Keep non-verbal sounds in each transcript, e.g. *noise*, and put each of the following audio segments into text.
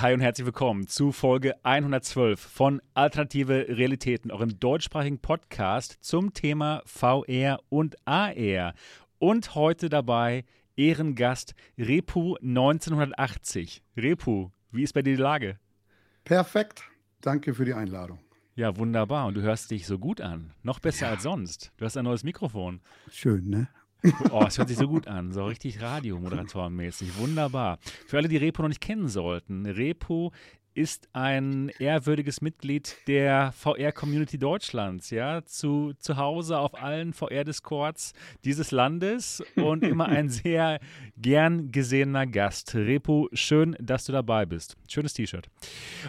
Hi und herzlich willkommen zu Folge 112 von Alternative Realitäten, eurem deutschsprachigen Podcast zum Thema VR und AR. Und heute dabei Ehrengast Repu 1980. Repu, wie ist bei dir die Lage? Perfekt. Danke für die Einladung. Ja, wunderbar. Und du hörst dich so gut an. Noch besser ja. als sonst. Du hast ein neues Mikrofon. Schön, ne? Oh, es hört sich so gut an, so richtig Radiomoderatorenmäßig. Wunderbar. Für alle, die Repo noch nicht kennen sollten, Repo ist ein ehrwürdiges Mitglied der VR-Community Deutschlands, ja, zu, zu Hause auf allen VR-Discords dieses Landes und immer ein *laughs* sehr gern gesehener Gast. Repo, schön, dass du dabei bist. Schönes T-Shirt.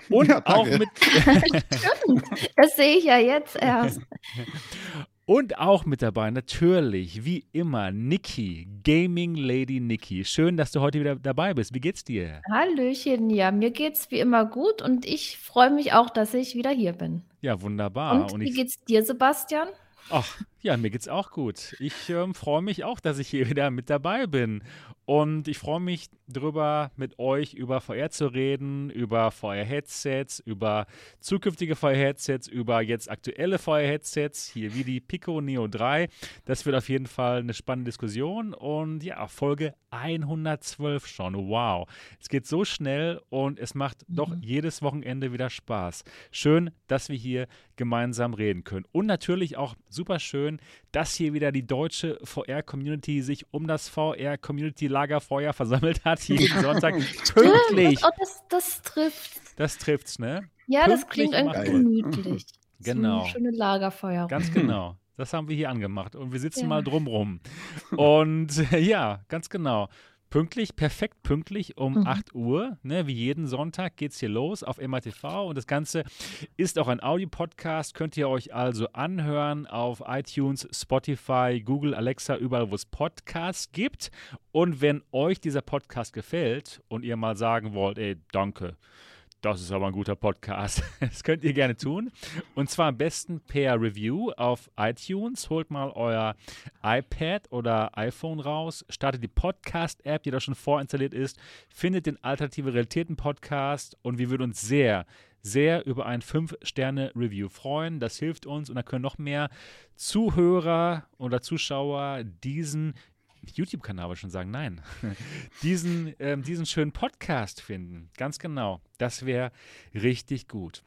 Und ja, auch mit. *laughs* *laughs* das sehe ich ja jetzt erst. Und auch mit dabei, natürlich, wie immer, Niki, Gaming Lady Niki. Schön, dass du heute wieder dabei bist. Wie geht's dir? Hallöchen, ja, mir geht's wie immer gut und ich freue mich auch, dass ich wieder hier bin. Ja, wunderbar. Und, und wie geht's dir, Sebastian? Ach, ja, mir geht's auch gut. Ich ähm, freue mich auch, dass ich hier wieder mit dabei bin. Und ich freue mich darüber, mit euch über VR zu reden, über VR-Headsets, über zukünftige VR-Headsets, über jetzt aktuelle VR-Headsets, hier wie die Pico Neo 3. Das wird auf jeden Fall eine spannende Diskussion. Und ja, Folge 112 schon. Wow. Es geht so schnell und es macht mhm. doch jedes Wochenende wieder Spaß. Schön, dass wir hier gemeinsam reden können. Und natürlich auch super schön, dass hier wieder die deutsche VR-Community sich um das VR-Community-Lagerfeuer versammelt hat, jeden Sonntag *laughs* pünktlich. Oh, das, das trifft. Das trifft's, ne? Ja, pünktlich das klingt irgendwie gemütlich. Genau. So schöne Lagerfeuer. Ganz genau. Das haben wir hier angemacht und wir sitzen ja. mal drumrum. Und ja, ganz genau. Pünktlich, perfekt pünktlich um mhm. 8 Uhr, ne, wie jeden Sonntag geht es hier los auf MATV und das Ganze ist auch ein Audio-Podcast, könnt ihr euch also anhören auf iTunes, Spotify, Google, Alexa, überall wo es Podcasts gibt. Und wenn euch dieser Podcast gefällt und ihr mal sagen wollt, ey, danke, das ist aber ein guter Podcast. *laughs* Das könnt ihr gerne tun. Und zwar am besten per Review auf iTunes. Holt mal euer iPad oder iPhone raus, startet die Podcast-App, die da schon vorinstalliert ist, findet den Alternative Realitäten Podcast und wir würden uns sehr, sehr über ein 5-Sterne-Review freuen. Das hilft uns und dann können noch mehr Zuhörer oder Zuschauer diesen YouTube-Kanal ich schon sagen, nein, *laughs* diesen, ähm, diesen schönen Podcast finden. Ganz genau. Das wäre richtig gut.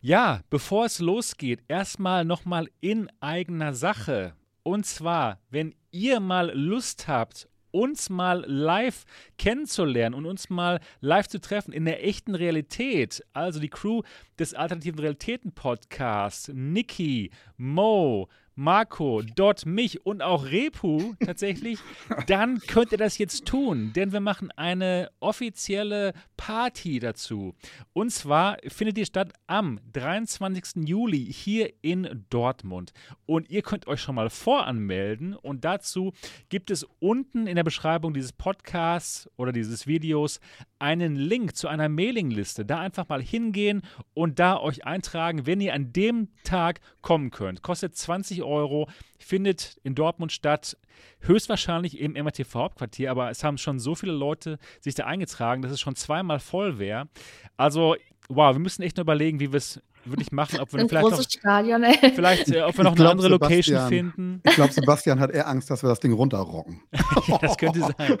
Ja, bevor es losgeht, erstmal nochmal in eigener Sache. Und zwar, wenn ihr mal Lust habt, uns mal live kennenzulernen und uns mal live zu treffen in der echten Realität. Also die Crew des Alternativen Realitäten Podcasts, Niki, Mo, Marco, dort mich und auch Repu tatsächlich, *laughs* dann könnt ihr das jetzt tun, denn wir machen eine offizielle Party dazu. Und zwar findet die statt am 23. Juli hier in Dortmund. Und ihr könnt euch schon mal voranmelden und dazu gibt es unten in der Beschreibung dieses Podcasts oder dieses Videos einen Link zu einer Mailingliste. Da einfach mal hingehen und da euch eintragen, wenn ihr an dem Tag kommen könnt. Kostet 20 Euro, findet in Dortmund statt, höchstwahrscheinlich im MRTV Hauptquartier, aber es haben schon so viele Leute sich da eingetragen, dass es schon zweimal voll wäre. Also, wow, wir müssen echt nur überlegen, wie wir es würde ich machen, ob wir ein vielleicht noch, Stadion, ey. vielleicht, äh, ob wir noch glaub, eine andere Sebastian, Location finden. Ich glaube, Sebastian hat eher Angst, dass wir das Ding runterrocken. ja, *laughs* das könnte sein.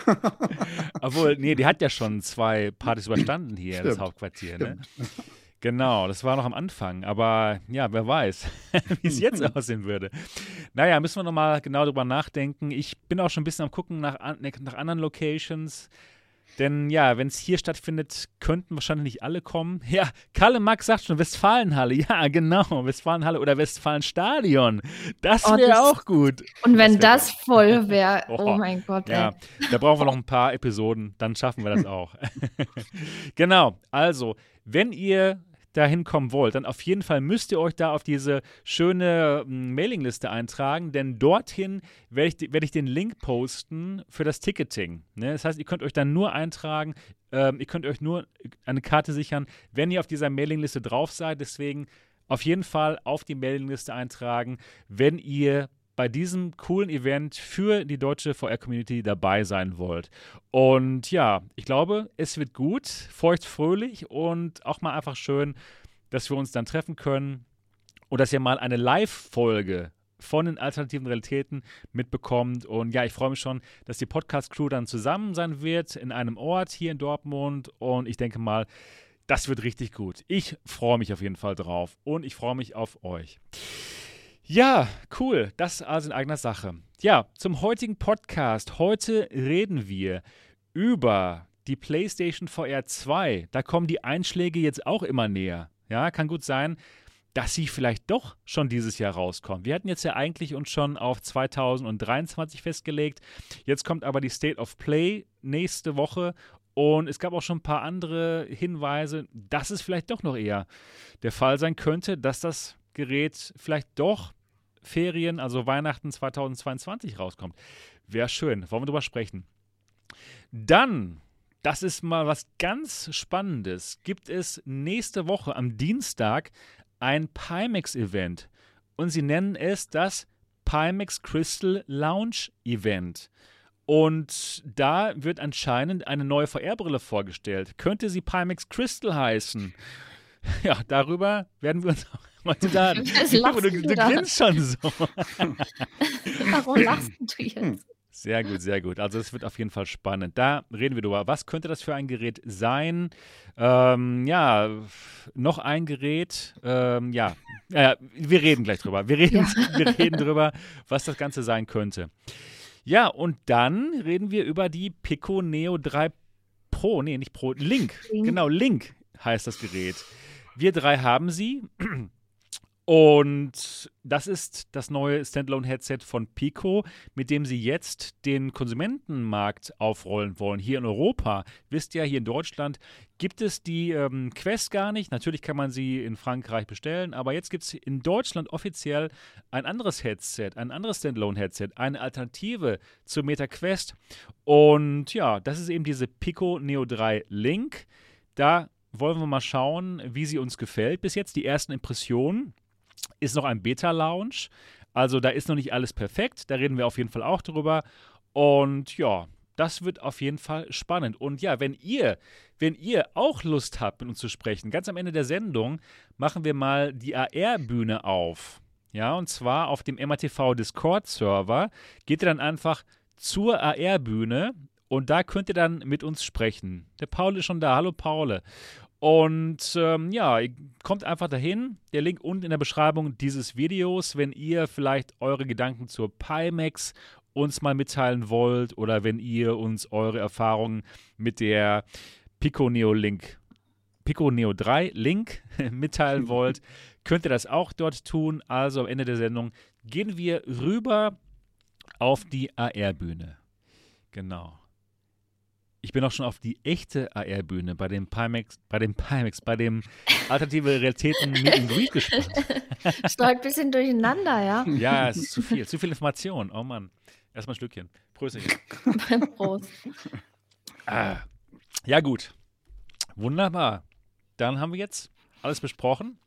Obwohl, nee, die hat ja schon zwei Partys überstanden hier, Stimmt. das Hauptquartier. Ne? Genau, das war noch am Anfang. Aber ja, wer weiß, *laughs* wie es jetzt *laughs* aussehen würde. Naja, müssen wir nochmal genau drüber nachdenken. Ich bin auch schon ein bisschen am Gucken nach, nach anderen Locations. Denn ja, wenn es hier stattfindet, könnten wahrscheinlich nicht alle kommen. *laughs* Ja, Kalle Max sagt schon Westfalenhalle. Ja, genau, Westfalenhalle oder Westfalenstadion. Das wäre oh, auch gut. Und wenn das, das voll wäre, oh, oh, mein Gott. Ja, ey. da brauchen wir noch ein paar Episoden, dann schaffen wir das auch. genau, also, wenn ihr dahin kommen wollt, dann auf jeden Fall müsst ihr euch da auf diese schöne hm, Mailingliste eintragen, denn dorthin werde ich, werd ich den Link posten für das Ticketing. Ne? Das heißt, ihr könnt euch dann nur eintragen, ähm, ihr könnt euch nur eine Karte sichern, wenn ihr auf dieser Mailingliste drauf seid. Deswegen auf jeden Fall auf die Mailingliste eintragen, wenn ihr bei diesem coolen Event für die deutsche VR-Community dabei sein wollt. Und ja, ich glaube, es wird gut, feucht, fröhlich und auch mal einfach schön, dass wir uns dann treffen können und dass ihr mal eine Live-Folge von den alternativen Realitäten mitbekommt. Und ja, ich freue mich schon, dass die Podcast-Crew dann zusammen sein wird in einem Ort hier in Dortmund. Und ich denke mal, das wird richtig gut. Ich freue mich auf jeden Fall drauf und ich freue mich auf euch. Ja, cool. Das also in eigener Sache. Ja, zum heutigen Podcast. Heute reden wir über die PlayStation VR 2. Da kommen die Einschläge jetzt auch immer näher. Ja, kann gut sein, dass sie vielleicht doch schon dieses Jahr rauskommt. Wir hatten jetzt ja eigentlich uns schon auf 2023 festgelegt. Jetzt kommt aber die State of Play nächste Woche und es gab auch schon ein paar andere Hinweise, dass es vielleicht doch noch eher der Fall sein könnte, dass das Gerät vielleicht doch Ferien, also Weihnachten 2022 rauskommt. Wäre schön. Wollen wir drüber sprechen. Dann, das ist mal was ganz Spannendes, gibt es nächste Woche am Dienstag ein Pimax-Event und sie nennen es das Pimax Crystal Lounge Event. Und da wird anscheinend eine neue VR-Brille vorgestellt. Könnte sie Pimax Crystal heißen? *laughs* Ja, darüber werden wir uns heute da. *laughs* Du, du, du grinst schon so. *laughs* Warum lachst du jetzt? Sehr gut, sehr gut. Also es wird auf jeden Fall spannend. Da reden wir drüber. Was könnte das für ein Gerät sein? Ähm, ja, noch ein Gerät. Ähm, ja, äh, wir reden gleich drüber. Wir reden, ja. *laughs* wir reden drüber, was das Ganze sein könnte. Ja, und dann reden wir über die Pico Neo 3 Pro. Nee, nicht Pro, Link. Link. Genau, Link heißt das Gerät. Wir drei haben sie. Und das ist das neue Standalone-Headset von Pico, mit dem sie jetzt den Konsumentenmarkt aufrollen wollen. Hier in Europa, wisst ihr, hier in Deutschland gibt es die ähm, Quest gar nicht. Natürlich kann man sie in Frankreich bestellen, aber jetzt gibt es in Deutschland offiziell ein anderes Headset, ein anderes Standalone-Headset, eine Alternative zur Meta Quest. Und ja, das ist eben diese Pico Neo 3 Link. Da wollen wir mal schauen, wie sie uns gefällt. Bis jetzt die ersten Impressionen ist noch ein Beta-Lounge. Also da ist noch nicht alles perfekt. Da reden wir auf jeden Fall auch drüber. Und ja, das wird auf jeden Fall spannend. Und ja, wenn ihr, wenn ihr auch Lust habt, mit uns zu sprechen, ganz am Ende der Sendung machen wir mal die AR-Bühne auf. Ja, und zwar auf dem MATV Discord-Server. Geht ihr dann einfach zur AR-Bühne und da könnt ihr dann mit uns sprechen. Der Paul ist schon da. Hallo Paul. Und ähm, ja, kommt einfach dahin. Der Link unten in der Beschreibung dieses Videos, wenn ihr vielleicht eure Gedanken zur Pimax uns mal mitteilen wollt oder wenn ihr uns eure Erfahrungen mit der Pico Neo Link, Pico Neo 3 Link *laughs* mitteilen wollt, *laughs* könnt ihr das auch dort tun. Also am Ende der Sendung gehen wir rüber auf die AR-Bühne. Genau. Ich bin auch schon auf die echte AR-Bühne bei dem Pimax, bei dem Pimax, bei dem Alternative Realitäten Meet and Greet gespannt. *laughs* Steuert ein bisschen durcheinander, ja? Ja, es ist zu viel, zu viel Information. Oh Mann. Erstmal ein Stückchen. Prösterchen. *laughs* Prost. Ah. Ja, gut. Wunderbar. Dann haben wir jetzt alles besprochen.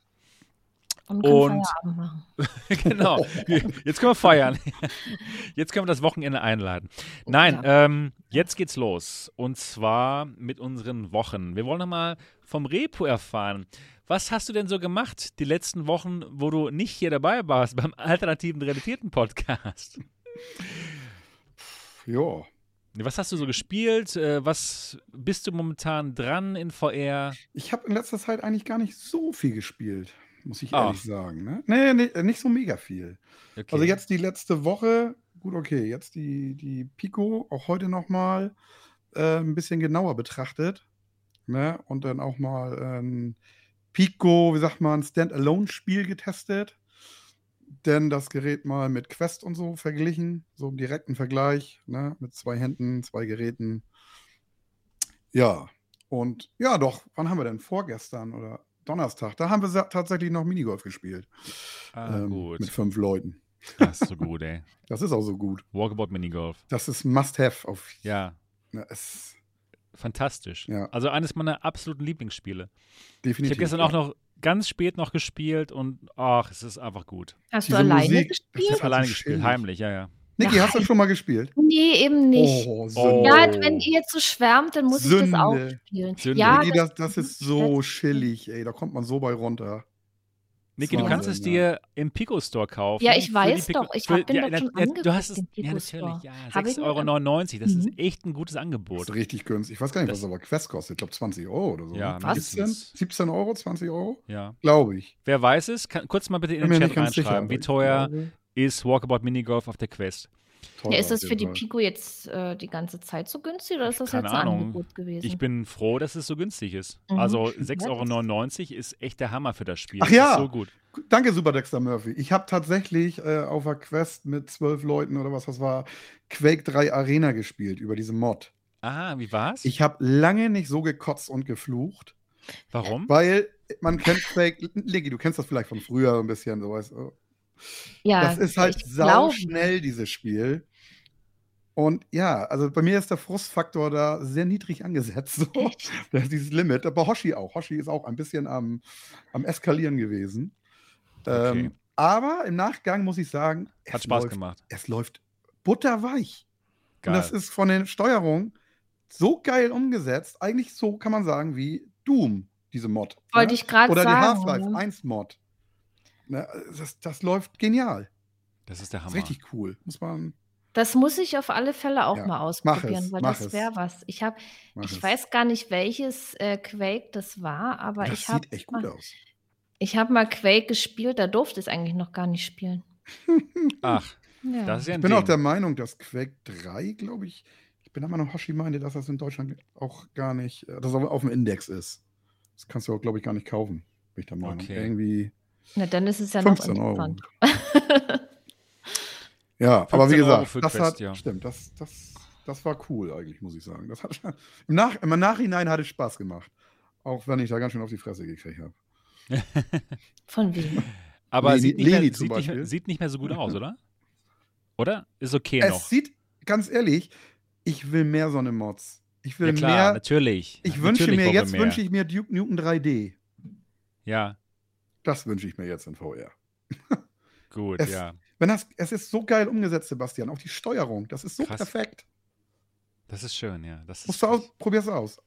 Und, und Feierabend machen. *laughs* genau. Jetzt können wir feiern. *laughs* Jetzt können wir das Wochenende einladen. Nein, ja. ähm, jetzt geht's los. Und zwar mit unseren Wochen. Wir wollen nochmal vom Repo erfahren. Was hast du denn so gemacht die letzten Wochen, wo du nicht hier dabei warst beim Alternativen Realitäten Podcast? Ja. Was hast du so gespielt? Äh, was bist du momentan dran in VR? Ich habe in letzter Zeit eigentlich gar nicht so viel gespielt muss ich ah. ehrlich sagen. Ne? Nee, nee, nicht so mega viel. Okay. Also jetzt die letzte Woche, gut, okay, jetzt die, die Pico, auch heute nochmal äh, ein bisschen genauer betrachtet. Ne? Und dann auch mal ein Pico, wie sagt man, Standalone-Spiel getestet. Denn das Gerät mal mit Quest und so verglichen, so im direkten Vergleich, ne? mit zwei Händen, zwei Geräten. Ja, und ja, doch, wann haben wir denn? Vorgestern oder Donnerstag. Da haben wir tatsächlich noch Minigolf gespielt. Ah, ähm, gut. Mit fünf Leuten. Das ist so gut, ey. *laughs* Das ist auch so gut. Walkabout Minigolf. Das ist Must-Have auf. Ja. Na, es, fantastisch. Ja. Also eines meiner absoluten Lieblingsspiele. Definitiv. Ich habe gestern ja. auch noch ganz spät noch gespielt und ach, es ist einfach gut. Hast Diese du alleine Musik, gespielt? Ich habe alleine gespielt, heimlich, ja, ja. Niki, hast du schon mal gespielt? Nee, eben nicht. Oh, Sünde. Ja, wenn ihr jetzt so schwärmt, dann muss Sünde. ich das auch spielen. Sünde. Ja, Niki, das, das ist so chillig, ey. Da kommt man so bei runter. Niki, du kannst es dir im Pico Store kaufen. Ja, ich weiß doch. Ich hab, bin ja, doch schon ja, Du hast es, ja, natürlich. Ja, 6,99 Euro. Das mhm. ist echt ein gutes Angebot. Das ist richtig günstig. Ich weiß gar nicht, das, was aber Quest kostet. Ich glaube 20 Euro oder so. Ja, ne? was? 17, 17 Euro, 20 Euro? Ja. Glaube ich. Wer weiß es, kann, kurz mal bitte in den Chat reinschreiben. Wie teuer ist Walkabout Minigolf auf der Quest? Ja, ist das für die Pico jetzt äh, die ganze Zeit so günstig oder ist das Keine jetzt ein Ahnung. Angebot gewesen? Ich bin froh, dass es so günstig ist. Mhm. Also *laughs* 6,99 Euro ist echt der Hammer für das Spiel. Ach ja, so gut. Danke, Super Dexter Murphy. Ich habe tatsächlich äh, auf der Quest mit zwölf Leuten oder was das war, Quake 3 Arena gespielt über diese Mod. Ah, wie war's? Ich habe lange nicht so gekotzt und geflucht. Warum? Weil man kennt Quake, Legi, du kennst das vielleicht von früher ein bisschen, so weißt du. Ja, das ist halt sau schnell, dieses Spiel. Und ja, also bei mir ist der Frustfaktor da sehr niedrig angesetzt. So. *laughs* Das ist dieses Limit. Aber Hoshi auch. Hoshi ist auch ein bisschen am, am Eskalieren gewesen. Okay. Ähm, aber im Nachgang muss ich sagen, hat Spaß läuft, gemacht. Es läuft butterweich. Geil. Und das ist von den Steuerungen so geil umgesetzt. Eigentlich so kann man sagen wie Doom, diese Mod. Wollte ne? ich gerade sagen. Oder die Half-Life 1 Mod. Ne? Das, das läuft genial. Das ist der Hammer. Das ist richtig cool. Muss man. Das muss ich auf alle Fälle auch ja, mal ausprobieren, es, weil das wäre was. Ich habe, ich es. weiß gar nicht, welches äh, Quake das war, aber das ich habe. Sieht echt gut aus. Ich habe mal Quake gespielt, da durfte es eigentlich noch gar nicht spielen. *laughs* Ach, ja. das ist ja ein Ich bin Ding. auch der Meinung, dass Quake 3, glaube ich, ich bin immer noch Hoshi meinte, dass das in Deutschland auch gar nicht, äh, dass das auf dem Index ist. Das kannst du auch, glaube ich, gar nicht kaufen, bin ich der Meinung. Okay. Irgendwie. Na, dann ist es ja 15 noch interessant. Euro. *laughs* ja, aber wie gesagt, das Quest, hat, ja. stimmt, das, das, das war cool eigentlich, muss ich sagen. Das hat, *laughs* im, Nach, Im Nachhinein hat es Spaß gemacht. Auch wenn ich da ganz schön auf die Fresse gekriegt habe. *laughs* Von wem? Aber Leni, sieht, nicht mehr, sieht, nicht, sieht, nicht mehr, so gut aus, oder? Oder? Ist okay es noch. Es sieht, ganz ehrlich, ich will mehr so eine Mods. Ich will ja, klar, mehr. Natürlich. Ich wünsche mir, jetzt wünsche ich mir Duke Nukem 3D. Ja. Das wünsche ich mir jetzt in VR. Gut, es, ja. Wenn das, es ist so geil umgesetzt, Sebastian. Auch die Steuerung, das ist so Krass. perfekt. Das ist schön, ja. Das Musst du aus, probier's aus.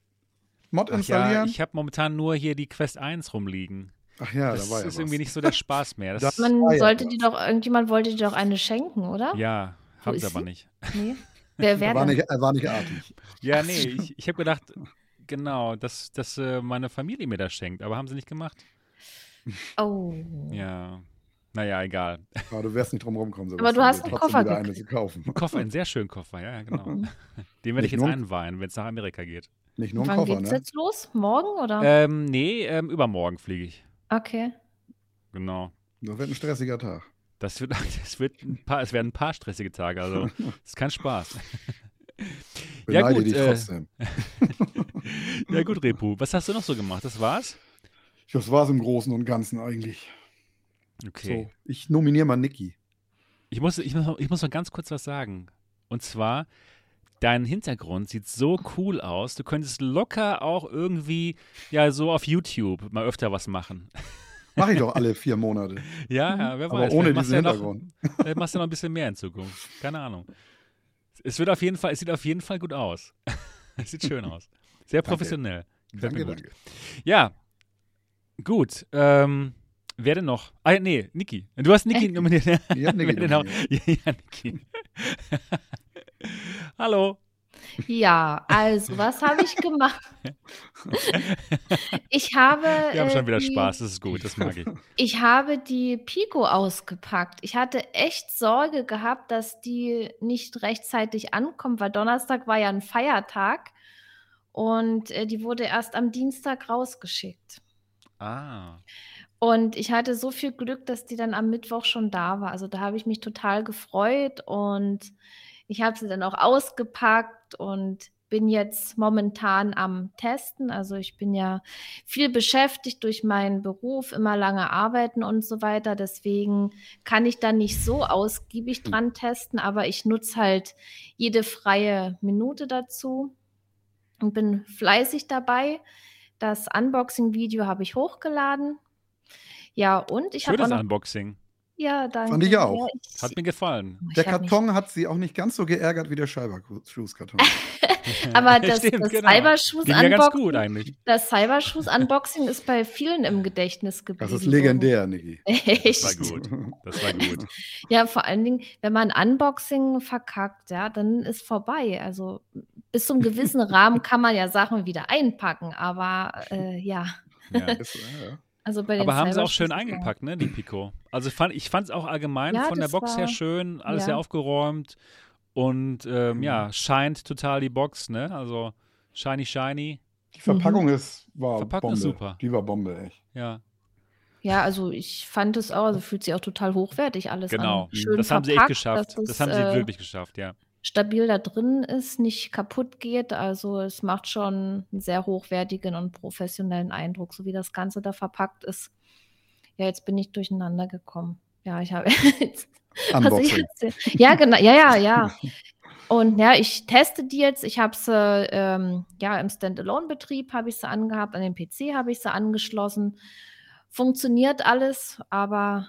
Mod Ach installieren. Ja, ich habe momentan nur hier die Quest 1 rumliegen. Ach ja, das da war ja ist was. irgendwie nicht so der Spaß mehr. Das *laughs* Man sollte ja die doch, irgendjemand wollte dir doch eine schenken, oder? Ja, haben sie aber nicht. Nee. Wer wäre er, war nicht, er war nicht artig. Ja, nee, ich, ich habe gedacht, genau, dass, dass äh, meine Familie mir das schenkt, aber haben sie nicht gemacht. Oh. Ja. Naja, egal. Aber du wirst nicht drum rumkommen. Aber du hast einen Koffer eine zu kaufen. Ein Koffer, einen sehr schönen Koffer, ja, genau. Den werde ich jetzt einweihen, wenn es nach Amerika geht. Nicht nur ein Wann Koffer, geht's ne? jetzt los? Morgen oder? Ähm, nee, ähm, übermorgen fliege ich. Okay. Genau. Das wird ein stressiger Tag. Das wird, *laughs* das wird ein paar, es werden ein paar stressige Tage, also das *laughs* ist kein Spaß. ja gut, dich äh, trotzdem. *laughs* ja gut, Repu, was hast du noch so gemacht? Das war's? Das war's im Großen und Ganzen eigentlich. Okay. So, ich nominiere mal Niki. Ich muss, ich, muss, ich muss noch ganz kurz was sagen. Und zwar, dein Hintergrund sieht so cool aus. Du könntest locker auch irgendwie, ja, so auf YouTube mal öfter was machen. Mache ich *laughs* doch alle vier Monate. ja, ja, wer Aber weiß. ohne diesen Hintergrund. Ja noch, vielleicht machst du *laughs* noch ein bisschen mehr in Zukunft. Keine Ahnung. Es wird auf jeden Fall, es sieht auf jeden Fall gut aus. *laughs* es sieht schön aus. Sehr professionell. Danke, danke. danke. Ja, gut. Ähm, wer denn noch? Ah, nee, Niki. Du hast Niki nominiert. Ja, *laughs* Niki. ja, ja, Niki. *laughs* Hallo. Ja, also, was habe ich gemacht? *laughs* ich habe. Wir haben äh, schon wieder die, Spaß, das ist gut, das mag ich. Ich habe die Pico ausgepackt. Ich hatte echt Sorge gehabt, dass die nicht rechtzeitig ankommt, weil Donnerstag war ja ein Feiertag und äh, die wurde erst am Dienstag rausgeschickt. Ah. Und ich hatte so viel Glück, dass die dann am Mittwoch schon da war. Also da habe ich mich total gefreut und ich habe sie dann auch ausgepackt und bin jetzt momentan am Testen. Also ich bin ja viel beschäftigt durch meinen Beruf, immer lange arbeiten und so weiter. Deswegen kann ich da nicht so ausgiebig dran testen, aber ich nutze halt jede freie Minute dazu. und bin fleißig dabei. Das Unboxing-Video habe ich hochgeladen. Ja, und ich habe. Schönes Unboxing. Ja, danke. Fand ich auch. Ja, ich, hat mir gefallen. Der Karton hat sie auch nicht ganz so geärgert wie der Scheiberschuhskarton. *laughs* Aber das, Stimmt, das genau. Cybershoes-Unboxing ja Cybershoes ist bei vielen im Gedächtnis geblieben. Das ist legendär, Niki. *laughs* Das war gut. Das war gut. *laughs* Ja, vor allen Dingen, wenn man Unboxing verkackt, ja, dann ist vorbei. Also bis zum gewissen Rahmen kann man ja Sachen wieder einpacken, aber äh, ja. Ja, das, ja. Also Aber haben sie auch schön eingepackt, ne, die Pico. Also fand, ich fand es auch allgemein ja, von der Box war, her schön, alles ja. sehr aufgeräumt und ähm, mhm. ja, scheint total die Box, ne? Also shiny, shiny. Die Verpackung mhm. ist, war Verpackung Bombe. Ist super. Die war Bombe, echt. Ja. Ja, also ich fand es auch, also fühlt sich auch total hochwertig alles genau. an. Genau, das haben sie echt geschafft. Das, das haben sie äh, wirklich geschafft, ja stabil da drin ist, nicht kaputt geht. Also es macht schon einen sehr hochwertigen und professionellen Eindruck, so wie das Ganze da verpackt ist. Ja, jetzt bin ich durcheinander gekommen. Ja, ich habe *laughs* jetzt. jetzt ja, genau. Ja, ja, ja. *laughs* Und ja, ich teste die jetzt. Ich habe sie ähm, ja im Standalone-Betrieb habe ich sie angehabt, an den PC habe ich sie angeschlossen. Funktioniert alles, aber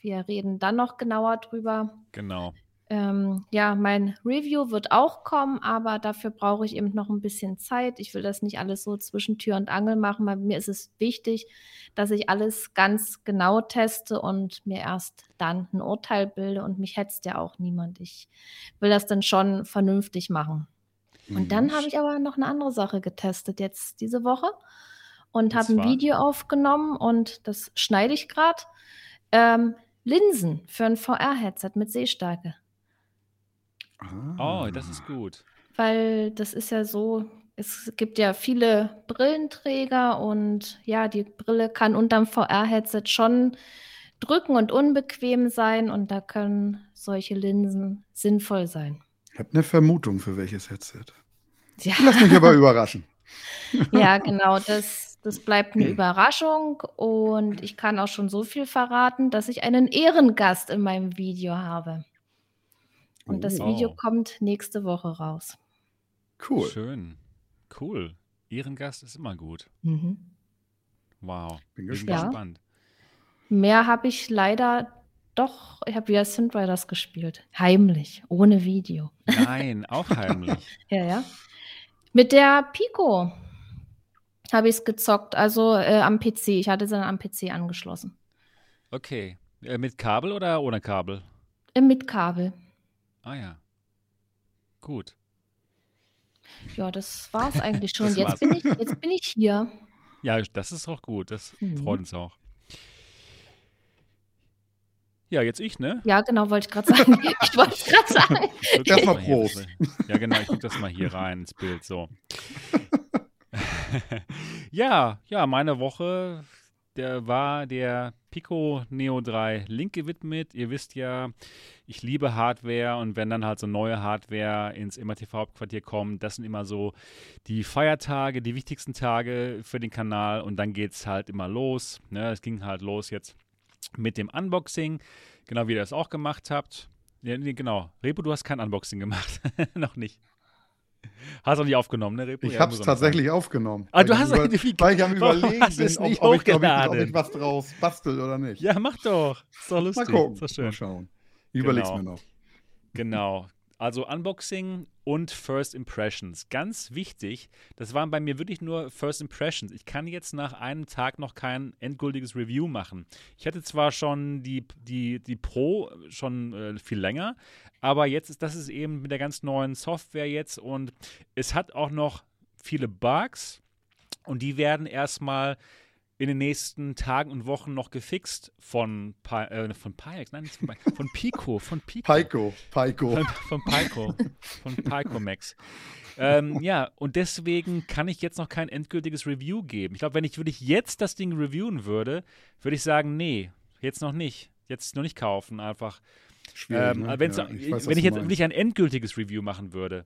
wir reden dann noch genauer drüber. Genau. Ähm, ja, mein Review wird auch kommen, aber dafür brauche ich eben noch ein bisschen Zeit. Ich will das nicht alles so zwischen Tür und Angel machen. Bei mir ist es wichtig, dass ich alles ganz genau teste und mir erst dann ein Urteil bilde. Und mich hetzt ja auch niemand. Ich will das dann schon vernünftig machen. Und dann mhm. habe ich aber noch eine andere Sache getestet jetzt diese Woche und habe ein Video aufgenommen und das schneide ich gerade. Ähm, Linsen für ein VR-Headset mit Sehstärke. Oh, das ist gut. Weil das ist ja so, es gibt ja viele Brillenträger und ja, die Brille kann unterm VR-Headset schon drücken und unbequem sein und da können solche Linsen sinnvoll sein. Ich habe eine Vermutung für welches Headset. Ja. Lass mich aber überraschen. *laughs* Ja, genau, das, das bleibt eine Überraschung und ich kann auch schon so viel verraten, dass ich einen Ehrengast in meinem Video habe. Und das Video oh. kommt nächste Woche raus. Cool. Schön. Cool. Ehrengast ist immer gut. Mhm. Wow. Bin gespannt. Ja. Mehr habe ich leider doch. Ich habe wieder Synth Riders gespielt. Heimlich, ohne Video. Nein, *laughs* auch heimlich. ja, ja. Mit der Pico habe ich es gezockt, also äh, am PC. Ich hatte sie dann am PC angeschlossen. Okay. Äh, mit Kabel oder ohne Kabel? Äh, mit Kabel. Ah ja. Gut. Ja, das war es *laughs* eigentlich schon. Jetzt bin, ich, jetzt bin ich hier. Ja, das ist auch gut. Das mhm. freut uns auch. Ja, jetzt ich, ne? Ja, genau, wollte ich gerade sagen. *laughs* ich wollte gerade sagen. Erstmal Prost. Ja, genau, ich gucke das mal hier rein ins Bild. So. *laughs* ja, ja, meine Woche der war der Pico Neo 3 Link gewidmet. Ihr wisst ja, ich liebe Hardware und wenn dann halt so neue Hardware ins MATV-Hauptquartier kommt, das sind immer so die Feiertage, die wichtigsten Tage für den Kanal und dann geht es halt immer los. Ne? Es ging halt los jetzt mit dem Unboxing, genau wie ihr das auch gemacht habt. Ja, genau. Repo, du hast kein Unboxing gemacht. *laughs* Noch nicht. Hast du nicht aufgenommen, ne, Repo? Ich ja, habe es tatsächlich sein. aufgenommen. Ah, du hast über, *laughs* Weil ich am überlegen bin, ob, ob, ich, ob, ich, ob, ich, was draus bastel oder nicht. Ja, mach doch. Ist doch lustig. Mal gucken. Ist doch schön. Mal schauen. Ich genau. überleg's mir noch. Genau. Also Unboxing und First Impressions. Ganz wichtig, das waren bei mir wirklich nur First Impressions. Ich kann jetzt nach einem Tag noch kein endgültiges Review machen. Ich hatte zwar schon die, die, die Pro schon äh, viel länger, aber jetzt ist das ist eben mit der ganz neuen Software jetzt und es hat auch noch viele Bugs und die werden erstmal in den nächsten Tagen und Wochen noch gefixt von, Pi äh, von Pix, nein, nicht von, von Pico, von Pico. Pico, Pico. Von, von Pico, von Pico Max. ähm, ja, und deswegen kann ich jetzt noch kein endgültiges Review geben. Ich glaube, wenn ich wirklich jetzt das Ding reviewen würde, würde ich sagen, nee, jetzt noch nicht. Jetzt noch nicht kaufen, einfach. Ähm, ne? ja, ich weiß, wenn ich jetzt wirklich ein endgültiges Review machen würde,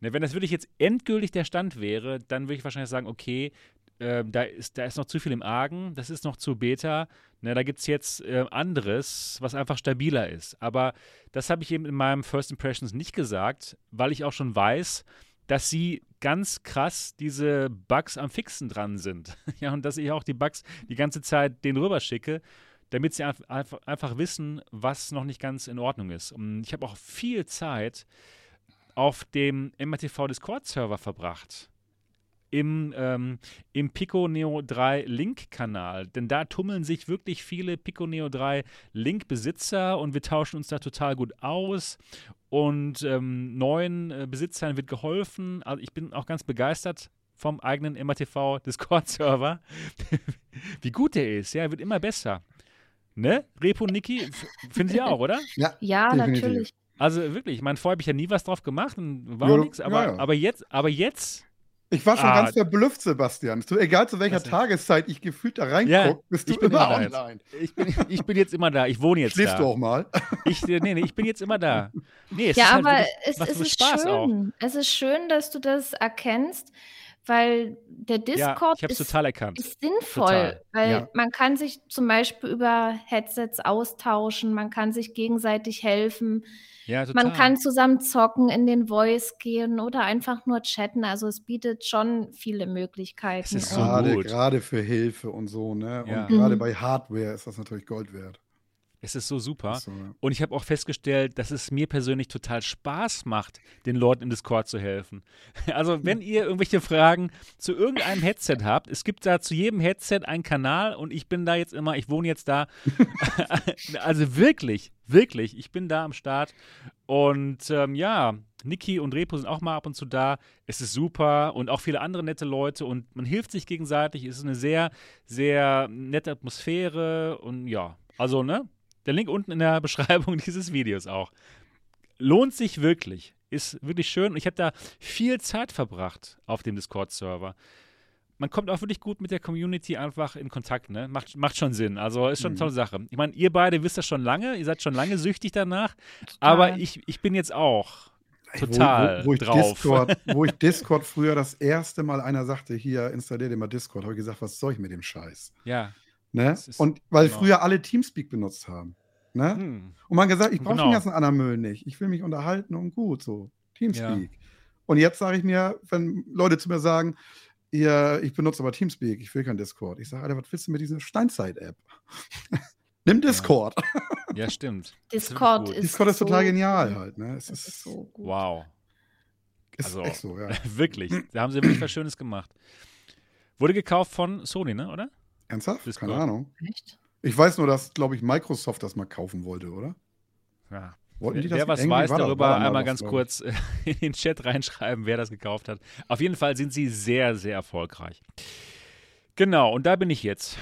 ne, wenn das wirklich jetzt endgültig der Stand wäre, dann würde ich wahrscheinlich sagen, okay, äh, da, ist, da ist noch zu viel im Argen, das ist noch zu Beta. Ne, da gibt es jetzt äh, anderes, was einfach stabiler ist. Aber das habe ich eben in meinem First Impressions nicht gesagt, weil ich auch schon weiß, dass sie ganz krass diese Bugs am Fixen dran sind. *laughs* ja, und dass ich auch die Bugs die ganze Zeit denen rüber schicke, damit sie einfach, einfach wissen, was noch nicht ganz in Ordnung ist. Und ich habe auch viel Zeit auf dem MRTV Discord-Server verbracht im, ähm, im Pico Neo 3 Link-Kanal. Denn da tummeln sich wirklich viele Pico Neo 3 Link-Besitzer und wir tauschen uns da total gut aus. Und ähm, neuen äh, Besitzern wird geholfen. Also ich bin auch ganz begeistert vom eigenen MATV Discord-Server. *laughs* Wie gut der ist, ja, er wird immer besser. Ne? Repo Niki, finden Sie auch, oder? Ja, ja natürlich. Also wirklich, ich meine, vorher habe ich ja nie was drauf gemacht und war ja, nichts, aber, ja, ja. aber jetzt, aber jetzt ich war schon ah, ganz verblüfft, Sebastian. So, egal zu welcher Tageszeit ich gefühlt da reingucke, ja, bist du immer, immer online. Ich bin, ich bin jetzt immer da. Ich wohne jetzt Schläfst da. du auch mal? *laughs* Ich, nee, nee, ich bin jetzt immer da. Nee, es ja, ist halt aber wirklich, es, es ist Spaß schön. Auch. Es ist schön, dass du das erkennst, weil der Discord ja, ist, total erkannt. ist sinnvoll, total. weil ja. man kann sich zum Beispiel über Headsets austauschen, man kann sich gegenseitig helfen. Ja, total. Man kann zusammen zocken, in den Voice gehen oder einfach nur chatten. Also es bietet schon viele Möglichkeiten. Es ist so gerade, gut. gerade für Hilfe und so, ne? Und gerade mhm. bei Hardware ist das natürlich Gold wert. Es ist so super. So, ja. Und ich habe auch festgestellt, dass es mir persönlich total Spaß macht, den Leuten im Discord zu helfen. *laughs* Also, wenn ihr irgendwelche Fragen zu irgendeinem Headset habt, es gibt da zu jedem Headset einen Kanal und ich bin da jetzt immer, ich wohne jetzt da. *laughs* also wirklich, wirklich, ich bin da am Start. Und ähm, ja, Niki und Repo sind auch mal ab und zu da. Es ist super und auch viele andere nette Leute und man hilft sich gegenseitig. Es ist eine sehr, sehr nette Atmosphäre und ja, also, ne? Der Link unten in der *laughs* Beschreibung dieses Videos auch. Lohnt sich wirklich. Ist wirklich schön. Und ich habe da viel Zeit verbracht auf dem Discord-Server. Man kommt auch wirklich gut mit der Community einfach in Kontakt, ne? Macht, macht schon Sinn. Also ist schon eine mhm. tolle Sache. Ich meine, ihr beide wisst das schon lange, ihr seid schon lange süchtig danach, total. aber ich, ich bin jetzt auch total wo, wo, wo drauf. Discord, wo ich *laughs* Discord früher das erste Mal einer sagte, hier installier dir mal Discord, habe ich gesagt, was soll ich mit dem Scheiß? Ja. Ne? Und weil genau. früher alle Teamspeak benutzt haben. Ne? Hm. Und man gesagt, ich brauche genau. den ganzen anderen Müll nicht. Ich will mich unterhalten und gut, so. Teamspeak. Ja. Und jetzt sage ich mir, wenn Leute zu mir sagen, ja, ich benutze aber Teamspeak, ich will kein Discord. Ich sage, Alter, was willst du mit dieser Steinzeit-App? *laughs* Nimm Discord. Ja, ja stimmt. *laughs* Discord ist, Discord ist total genial halt. Ne? Es ist, ist so gut. Wow. Ist also, echt so, ja. *laughs* wirklich. Da haben sie wirklich was Schönes gemacht. Wurde gekauft von Sony, ne, oder? Ernsthaft? Discord. Keine Ahnung. Echt? Ich weiß nur, dass, glaube ich, Microsoft das mal kaufen wollte, oder? Ja. Wollten die das wer was weiß darüber, da, einmal ganz kurz in den Chat reinschreiben, wer das gekauft hat. Auf jeden Fall sind sie sehr, sehr erfolgreich. Genau, und da bin ich jetzt.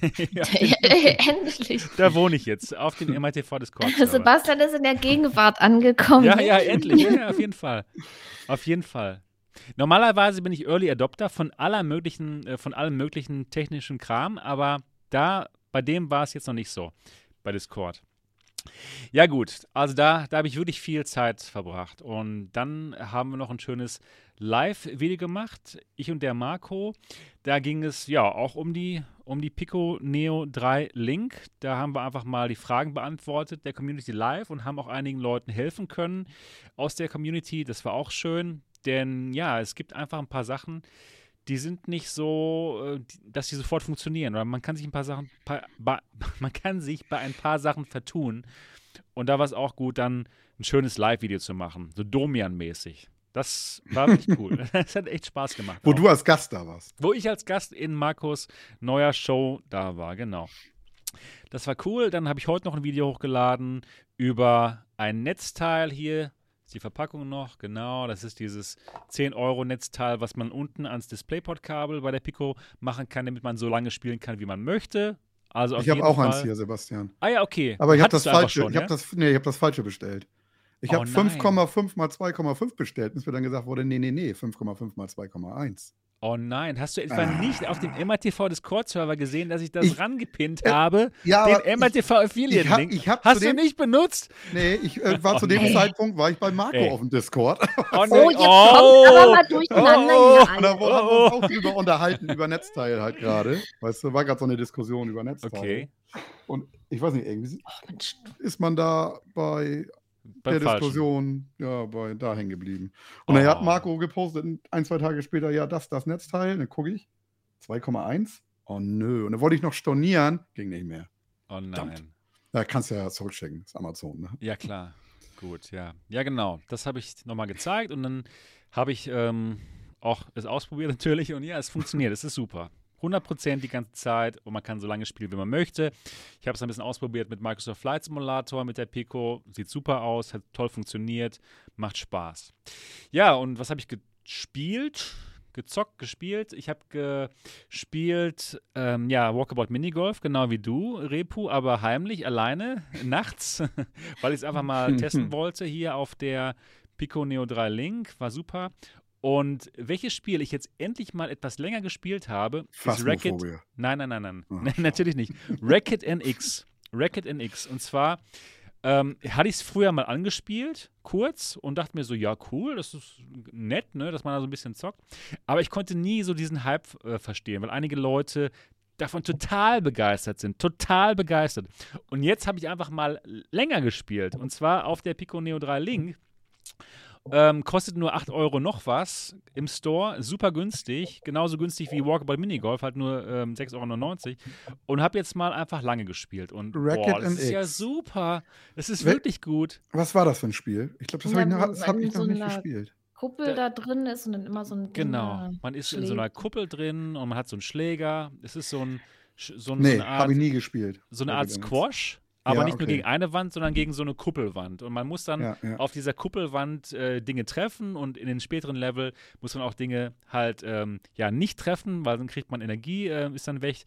*laughs* ja, *laughs* endlich. Da wohne ich jetzt, auf dem MITV Discord. Sebastian ist in der Gegenwart angekommen. Ja, ja, endlich. Ja, auf jeden Fall. Auf jeden Fall. Normalerweise bin ich Early Adopter von aller möglichen, äh, von allem möglichen technischen Kram, aber da, bei dem war es jetzt noch nicht so, bei Discord. Ja, gut, also da, da habe ich wirklich viel Zeit verbracht. Und dann haben wir noch ein schönes Live-Video gemacht, ich und der Marco. Da ging es ja auch um die, um die Pico Neo 3 Link. Da haben wir einfach mal die Fragen beantwortet der Community live und haben auch einigen Leuten helfen können aus der Community. Das war auch schön. Denn ja, es gibt einfach ein paar Sachen, die sind nicht so, äh, dass sie sofort funktionieren. Oder man kann sich ein paar Sachen, *laughs* man kann sich bei ein paar Sachen vertun. Und da war es auch gut, dann ein schönes Live-Video zu machen, so Domian-mäßig. Das war wirklich *laughs* cool. *laughs* das hat echt Spaß gemacht. Wo auch. du als Gast da warst. Wo ich als Gast in Markus neuer Show da war, genau. Das war cool. Dann habe ich heute noch ein Video hochgeladen über ein Netzteil hier die Verpackung noch, genau. Das ist dieses 10-Euro-Netzteil, was man unten ans DisplayPort-Kabel bei der Pico machen kann, damit man so lange spielen kann, wie man möchte. Also ich habe auch Fall. eins hier, Sebastian. Ah ja, okay. Aber ich habe das falsche, schon, ich habe ja? das, nee, ich habe das falsche bestellt. Ich oh, habe 5,5 mal 2,5 bestellt, bis mir dann gesagt wurde, nee, nee, nee, 5,5 mal 2,1. Oh nein, hast du etwa ah. nicht auf dem MRTV Discord-Server gesehen, dass ich das ich, rangepinnt äh, habe? Ja, den MRTV Affiliate-Link. Ich hab, ich hast du nicht benutzt? Nee, ich äh, war *laughs* oh, zu dem nee. Zeitpunkt, war ich bei Marco Ey. auf dem Discord. Oh, *laughs* oh jetzt oh, kommt aber mal durcheinander oh, hier Und da haben wir uns auch drüber unterhalten, über Netzteil halt gerade. Weißt du, war gerade so eine Diskussion über Netzteil. Okay. Und ich weiß nicht, irgendwie ist man da bei der Diskussion, ja, bei da hängen geblieben. Und oh. er hat Marco gepostet, ein, zwei Tage später, ja, das, das Netzteil, dann gucke ich, 2,1. Oh nö. Und dann wollte ich noch stornieren, ging nicht mehr. Oh nein. Verdammt. Da kannst du ja zurückschicken, das ist Amazon, ne? Ja, klar. Gut, ja. Ja, genau. Das habe ich nochmal gezeigt und dann habe ich ähm, auch es ausprobiert *laughs* natürlich und ja, es funktioniert. es ist super. 100% die ganze Zeit und man kann so lange spielen, wie man möchte. Ich habe es ein bisschen ausprobiert mit Microsoft Flight Simulator, mit der Pico. Sieht super aus, hat toll funktioniert, macht Spaß. Ja, und was habe ich gespielt? gezockt, gespielt. Ich habe gespielt, ähm, ja, Walkabout Minigolf, genau wie du, Repu, aber heimlich, alleine, *laughs* nachts, *laughs* weil ich es einfach mal *laughs* testen wollte hier auf der Pico Neo 3 Link. War super. Und welches Spiel ich jetzt endlich mal etwas länger gespielt habe, ist Racket. Nein, nein, nein, nein. Oh, *laughs* natürlich nicht. Racket NX. Racket NX. Und zwar ähm, hatte ich es früher mal angespielt, kurz, und dachte mir so, ja, cool, das ist nett, ne, dass man da so ein bisschen zockt. Aber ich konnte nie so diesen Hype äh, verstehen, weil einige Leute davon total begeistert sind, total begeistert. Und jetzt habe ich einfach mal länger gespielt, und zwar auf der Pico Neo 3 Link. Ähm, kostet nur 8 Euro noch was im Store, super günstig, genauso günstig wie Walkabout Minigolf, halt nur ähm, 6,99 Euro. Und habe jetzt mal einfach lange gespielt. Und boah, das ist ja super. Das ist We wirklich gut. Was war das für ein Spiel? Ich glaube, das habe ich, noch, hab ich noch so nicht gespielt. Kuppel da, da drin ist und dann immer so ein Genau, man ist schlägt. in so einer Kuppel drin und man hat so einen Schläger. Es ist so ein so, nee, so habe ich nie gespielt. So eine Art Squash, aber ja, nicht okay. nur gegen eine Wand, sondern gegen so eine Kuppelwand. Und man muss dann ja, ja. auf dieser Kuppelwand äh, Dinge treffen und in den späteren Level muss man auch Dinge halt ähm, ja nicht treffen, weil dann kriegt man Energie, äh, ist dann weg.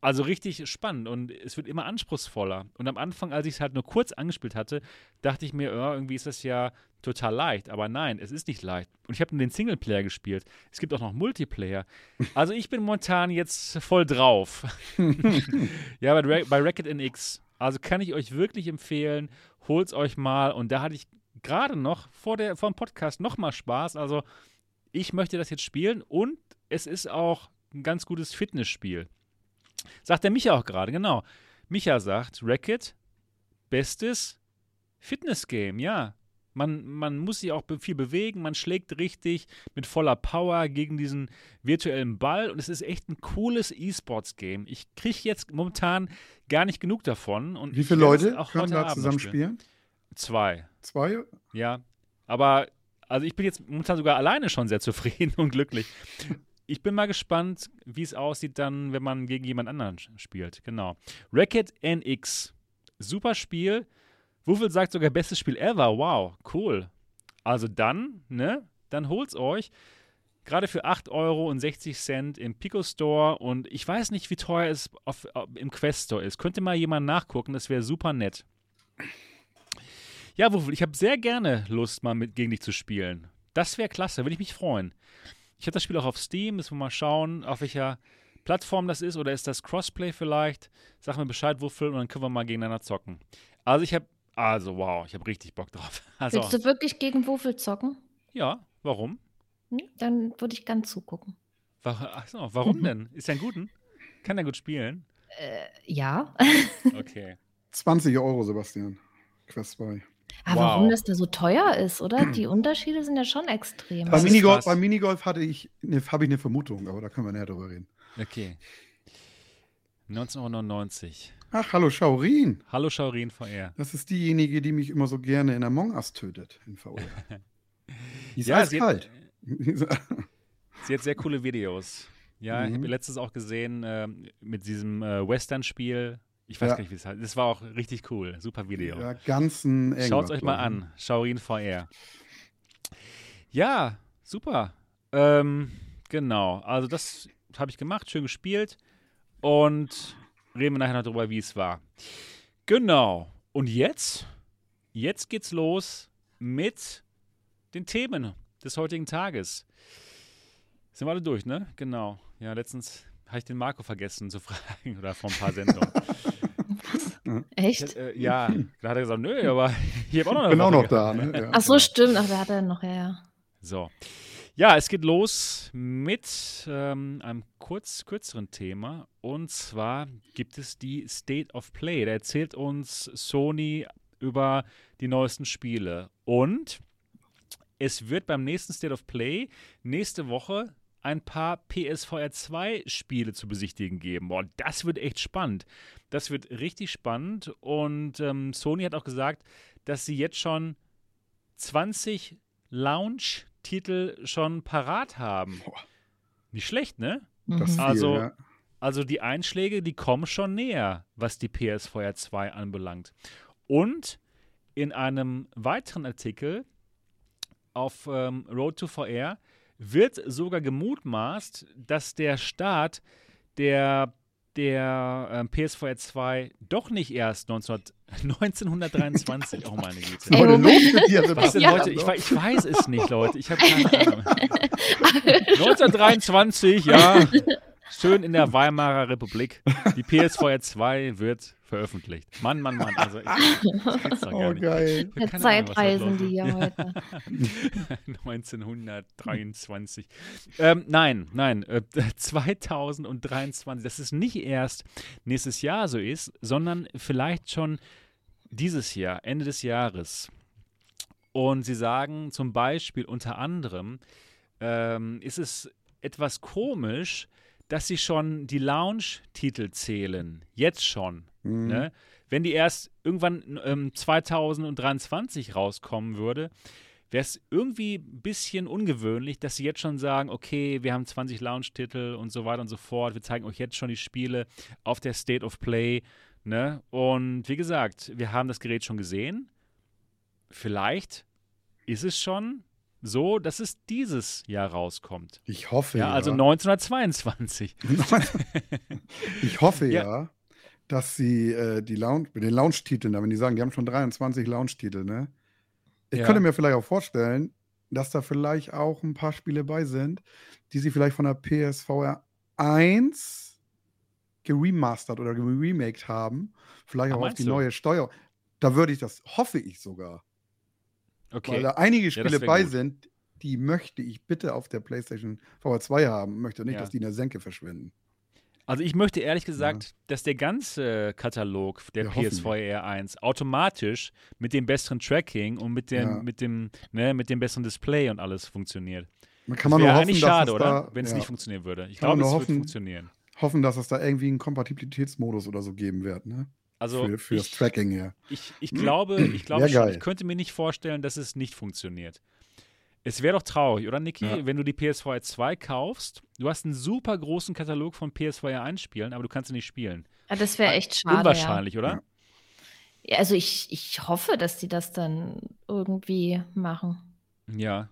Also richtig spannend und es wird immer anspruchsvoller. Und am Anfang, als ich es halt nur kurz angespielt hatte, dachte ich mir, oh, irgendwie ist das ja total leicht. Aber nein, es ist nicht leicht. Und ich habe nur den Singleplayer gespielt. Es gibt auch noch Multiplayer. Also ich bin momentan jetzt voll drauf. *laughs* *laughs* ja, bei, bei Racket NX also kann ich euch wirklich empfehlen, holt's euch mal. Und da hatte ich gerade noch vor, der, vor dem Podcast nochmal Spaß. Also ich möchte das jetzt spielen und es ist auch ein ganz gutes Fitnessspiel. Sagt der Micha auch gerade, genau. Micha sagt, Racket, bestes Fitnessgame, ja. Man, man muss sich auch viel bewegen, man schlägt richtig mit voller Power gegen diesen virtuellen Ball und es ist echt ein cooles E-Sports-Game. Ich kriege jetzt momentan gar nicht genug davon. Und Wie viele Leute auch können da zusammen spielen? Zwei. Zwei? Ja. Aber also ich bin jetzt momentan sogar alleine schon sehr zufrieden *laughs* und glücklich. Ich bin mal gespannt, wie es aussieht dann, wenn man gegen jemand anderen spielt. Genau. Racket NX. Super Spiel. Wuffel sagt sogar bestes Spiel ever. Wow, cool. Also dann, ne? Dann holt's euch. Gerade für 8,60 Euro im Pico Store und ich weiß nicht, wie teuer es auf, auf, im Quest Store ist. Könnte mal jemand nachgucken, das wäre super nett. Ja, Wuffel, ich habe sehr gerne Lust, mal mit, gegen dich zu spielen. Das wäre klasse, würde ich mich freuen. Ich habe das Spiel auch auf Steam, müssen wir mal schauen, auf welcher Plattform das ist oder ist das Crossplay vielleicht? Sag mir Bescheid, Wuffel, und dann können wir mal gegeneinander zocken. Also ich habe, also wow, ich habe richtig Bock drauf. *laughs* Also, Willst du wirklich gegen Wuffel zocken? Ja, warum? Hm, dann würde ich gern zugucken. Achso, warum denn? Ist er ein Guten? Kann er gut spielen? Äh, ja. *laughs* okay. 20 Euro, Sebastian. Quest 2. Aber wow. warum das da so teuer ist, oder? *clears throat* Die Unterschiede sind ja schon extrem. Bei Minigolf, bei Minigolf hatte ich, ne, habe ich eine Vermutung, aber da können wir näher drüber reden. Okay. 1999. Euro. Ach, hallo Schaurin. Hallo Schaurin VR. Das ist diejenige, die mich immer so gerne in Among Us tötet in VR. *laughs* Die ist ja, eiskalt. *laughs* Sie hat sehr coole Videos. Ja, mhm. ich habe letztes auch gesehen äh, mit diesem äh, Western-Spiel. Ich weiß ja. gar nicht, wie es heißt. Das war auch richtig cool. Super Video. Ja, ganzen Schaut es euch mal an. Schaurin VR. Ja, super. Ähm, genau. Also, das habe ich gemacht, schön gespielt. Und reden wir nachher noch darüber, wie es war. Genau. Und jetzt? Jetzt geht's los mit den Themen des heutigen Tages. Sind wir alle durch, ne? Genau. Ja, letztens habe ich den Marco vergessen zu *laughs* fragen oder vor ein paar Sendungen. Echt? Äh, ja, da hat er gesagt, nö, aber *laughs* ich habe auch noch eine Bin auch noch da, ne? Ja. Ach so, stimmt. Ach, da hat er noch, ja, ja. So. Ja, es geht los mit ähm, einem kurz, kürzeren Thema. Und zwar gibt es die State of Play. Da erzählt uns Sony über die neuesten Spiele. Und es wird beim nächsten State of Play nächste Woche ein paar PSVR 2 Spiele zu besichtigen geben. Boah, das wird echt spannend. Das wird richtig spannend. Und ähm, Sony hat auch gesagt, dass sie jetzt schon 20 Launch-Titel schon parat haben. Boah. Nicht schlecht, ne? Das also, viel, ja. also die Einschläge, die kommen schon näher, was die PSVR 2 anbelangt. Und in einem weiteren Artikel auf ähm, Road to VR wird sogar gemutmaßt, dass der Start der, der ähm, PSVR 2 doch nicht erst 19, 1923, *laughs* oh meine Güte. Ey, Was denn heute? Ich, ich, weiß es nicht, Leute. Ich habe keine *laughs* Ahnung. *laughs* 1923, ja. Schön in der Weimarer Republik. Die PSVR 2 wird veröffentlicht. Mann, Mann, Mann. Also ich, ich oh, geil. Der Zeitreisen, die hier heute. *laughs* 1923. Ähm, nein, nein. Äh, 2023. Dass es nicht erst nächstes Jahr so ist, sondern vielleicht schon dieses Jahr, Ende des Jahres. Und sie sagen zum Beispiel unter anderem, ähm, ist es etwas komisch, dass sie schon die Lounge-Titel zählen. Jetzt schon. Mhm. Ne? Wenn die erst irgendwann ähm, 2023 rauskommen würde, wäre es irgendwie ein bisschen ungewöhnlich, dass sie jetzt schon sagen, okay, wir haben 20 Lounge-Titel und so weiter und so fort. Wir zeigen euch jetzt schon die Spiele auf der State of Play. Ne? Und wie gesagt, wir haben das Gerät schon gesehen. Vielleicht ist es schon so, dass es dieses Jahr rauskommt. Ich hoffe ja. Also 1922. *laughs* ich hoffe ja, ja dass sie äh, die Lounge, den Launch-Titeln, wenn die sagen, die haben schon 23 Launch-Titel, ne? Ich ja. könnte mir vielleicht auch vorstellen, dass da vielleicht auch ein paar Spiele bei sind, die sie vielleicht von der PSVR 1 geremastert oder geremaked haben. Vielleicht auch Ach, auf die du? neue Steuer. Da würde ich das, hoffe ich sogar. Okay. Weil da einige Spiele ja, bei gut. sind, die möchte ich bitte auf der PlayStation VR 2 haben. Möchte nicht, ja. dass die in der Senke verschwinden. Also ich möchte ehrlich gesagt, ja. dass der ganze Katalog der PSVR 1 automatisch mit dem besseren Tracking und mit dem, ja. mit dem, ne, mit dem besseren Display und alles funktioniert. Man kann man nur hoffen, schade, oder? Wenn es nicht funktionieren würde. Ich glaube, es hoffen, wird funktionieren. Hoffen, dass es da irgendwie einen Kompatibilitätsmodus oder so geben wird, ne? Also für, für das Tracking hier. Ich, ich glaube, *clears throat* ich glaube schon, ich könnte mir nicht vorstellen, dass es nicht funktioniert. Es wäre doch traurig, oder Niki, ja. wenn du die PSVR 2 kaufst, du hast einen super großen Katalog von PSVR 1 Spielen, aber du kannst sie nicht spielen. Ja, das wäre echt schade. Unwahrscheinlich, ja. oder? Ja, also ich, ich hoffe, dass die das dann irgendwie machen. Ja.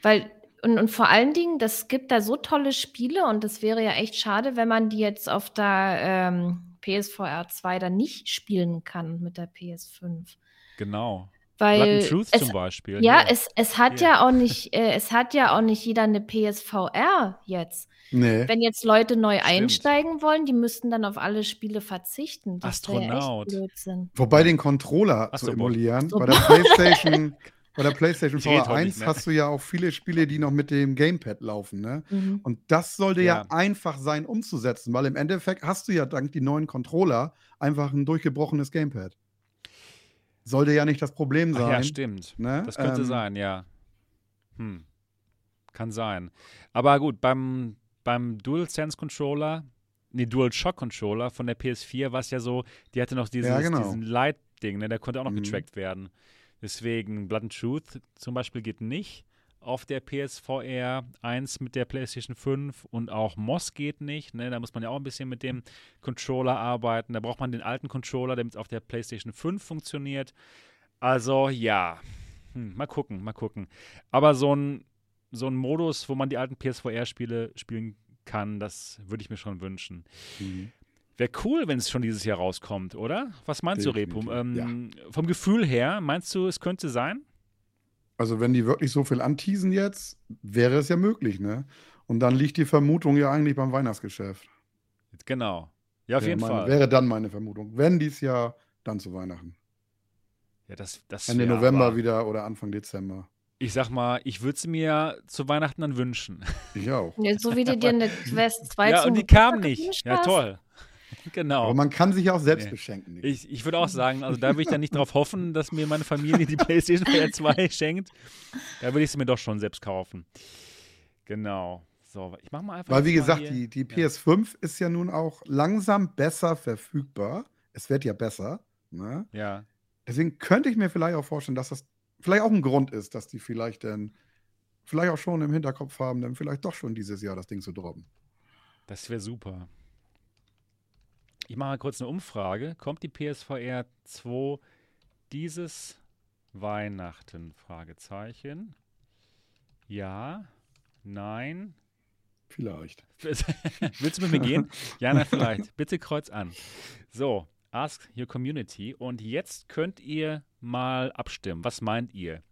Weil, und, und vor allen Dingen, das gibt da so tolle Spiele und das wäre ja echt schade, wenn man die jetzt auf der ähm, PSVR 2 dann nicht spielen kann mit der PS5. Genau. Weil Truth es, zum Beispiel. Ja, ja. Es, es hat ja. ja auch nicht, äh, es hat ja auch nicht jeder eine PSVR jetzt. Nee. Wenn jetzt Leute neu Stimmt. einsteigen wollen, die müssten dann auf alle Spiele verzichten. Das Astronaut. Ja Blödsinn. Wobei den Controller Ach, zu emulieren, bei der PlayStation, *laughs* *laughs* bei der PlayStation VR 1 hast du ja auch viele Spiele, die noch mit dem Gamepad laufen, ne? Mhm. Und das sollte ja. ja einfach sein umzusetzen, weil im Endeffekt hast du ja dank die neuen Controller einfach ein durchgebrochenes Gamepad. Sollte ja nicht das Problem sein. Ach ja, stimmt. Ne? Das könnte ähm, sein, ja. Hm. Kann sein. Aber gut, beim, beim DualSense Controller, nee, DualShock Controller von der PS4 war es ja so, die hatte noch dieses, ja, genau. diesen Light-Ding, ne? der konnte auch noch mhm. getrackt werden. Deswegen Blood and Truth zum Beispiel geht nicht auf der PSVR 1 mit der PlayStation 5 und auch Moss geht nicht. Ne? Da muss man ja auch ein bisschen mit dem Controller arbeiten. Da braucht man den alten Controller, damit es auf der PlayStation 5 funktioniert. Also ja, hm, mal gucken, mal gucken. Aber so ein, so ein Modus, wo man die alten PSVR-Spiele spielen kann, das würde ich mir schon wünschen. Mhm. Wäre cool, wenn es schon dieses Jahr rauskommt, oder? Was meinst Definitiv, du, Repo? Ähm, ja. Vom Gefühl her, meinst du, es könnte sein? Also, wenn die wirklich so viel anteasen jetzt, wäre es ja möglich, ne? Und dann liegt die Vermutung ja eigentlich beim Weihnachtsgeschäft. Genau. Ja, auf wäre jeden meine, Fall. Wäre dann meine Vermutung. Wenn dies Jahr, dann zu Weihnachten. Ja, das, das Ende November wieder oder Anfang Dezember. Ich sag mal, ich würde es mir zu Weihnachten dann wünschen. Ich auch. Ja, so wie du dir eine *laughs* Quest 2 Ja, und die kam nicht. Ja, toll. Genau. Aber man kann sich ja auch selbst nee. beschenken. Ich, ich würde auch sagen, also da würde ich dann nicht darauf hoffen, dass mir meine Familie die PlayStation 4 2 *laughs* schenkt. Da würde ich sie mir doch schon selbst kaufen. Genau. So, ich mach mal einfach. Weil, wie gesagt, die, die PS5 ja. ist ja nun auch langsam besser verfügbar. Es wird ja besser. Ne? Ja. Deswegen könnte ich mir vielleicht auch vorstellen, dass das vielleicht auch ein Grund ist, dass die vielleicht dann vielleicht auch schon im Hinterkopf haben, dann vielleicht doch schon dieses Jahr das Ding zu droppen. Das wäre super. Ich mache mal kurz eine Umfrage. Kommt die PSVR 2 dieses Weihnachten? Fragezeichen. Ja, nein. Vielleicht. *laughs* Willst du mit mir gehen? Ja, na, vielleicht. Bitte kreuz an. So, ask your community. Und jetzt könnt ihr mal abstimmen. Was meint ihr?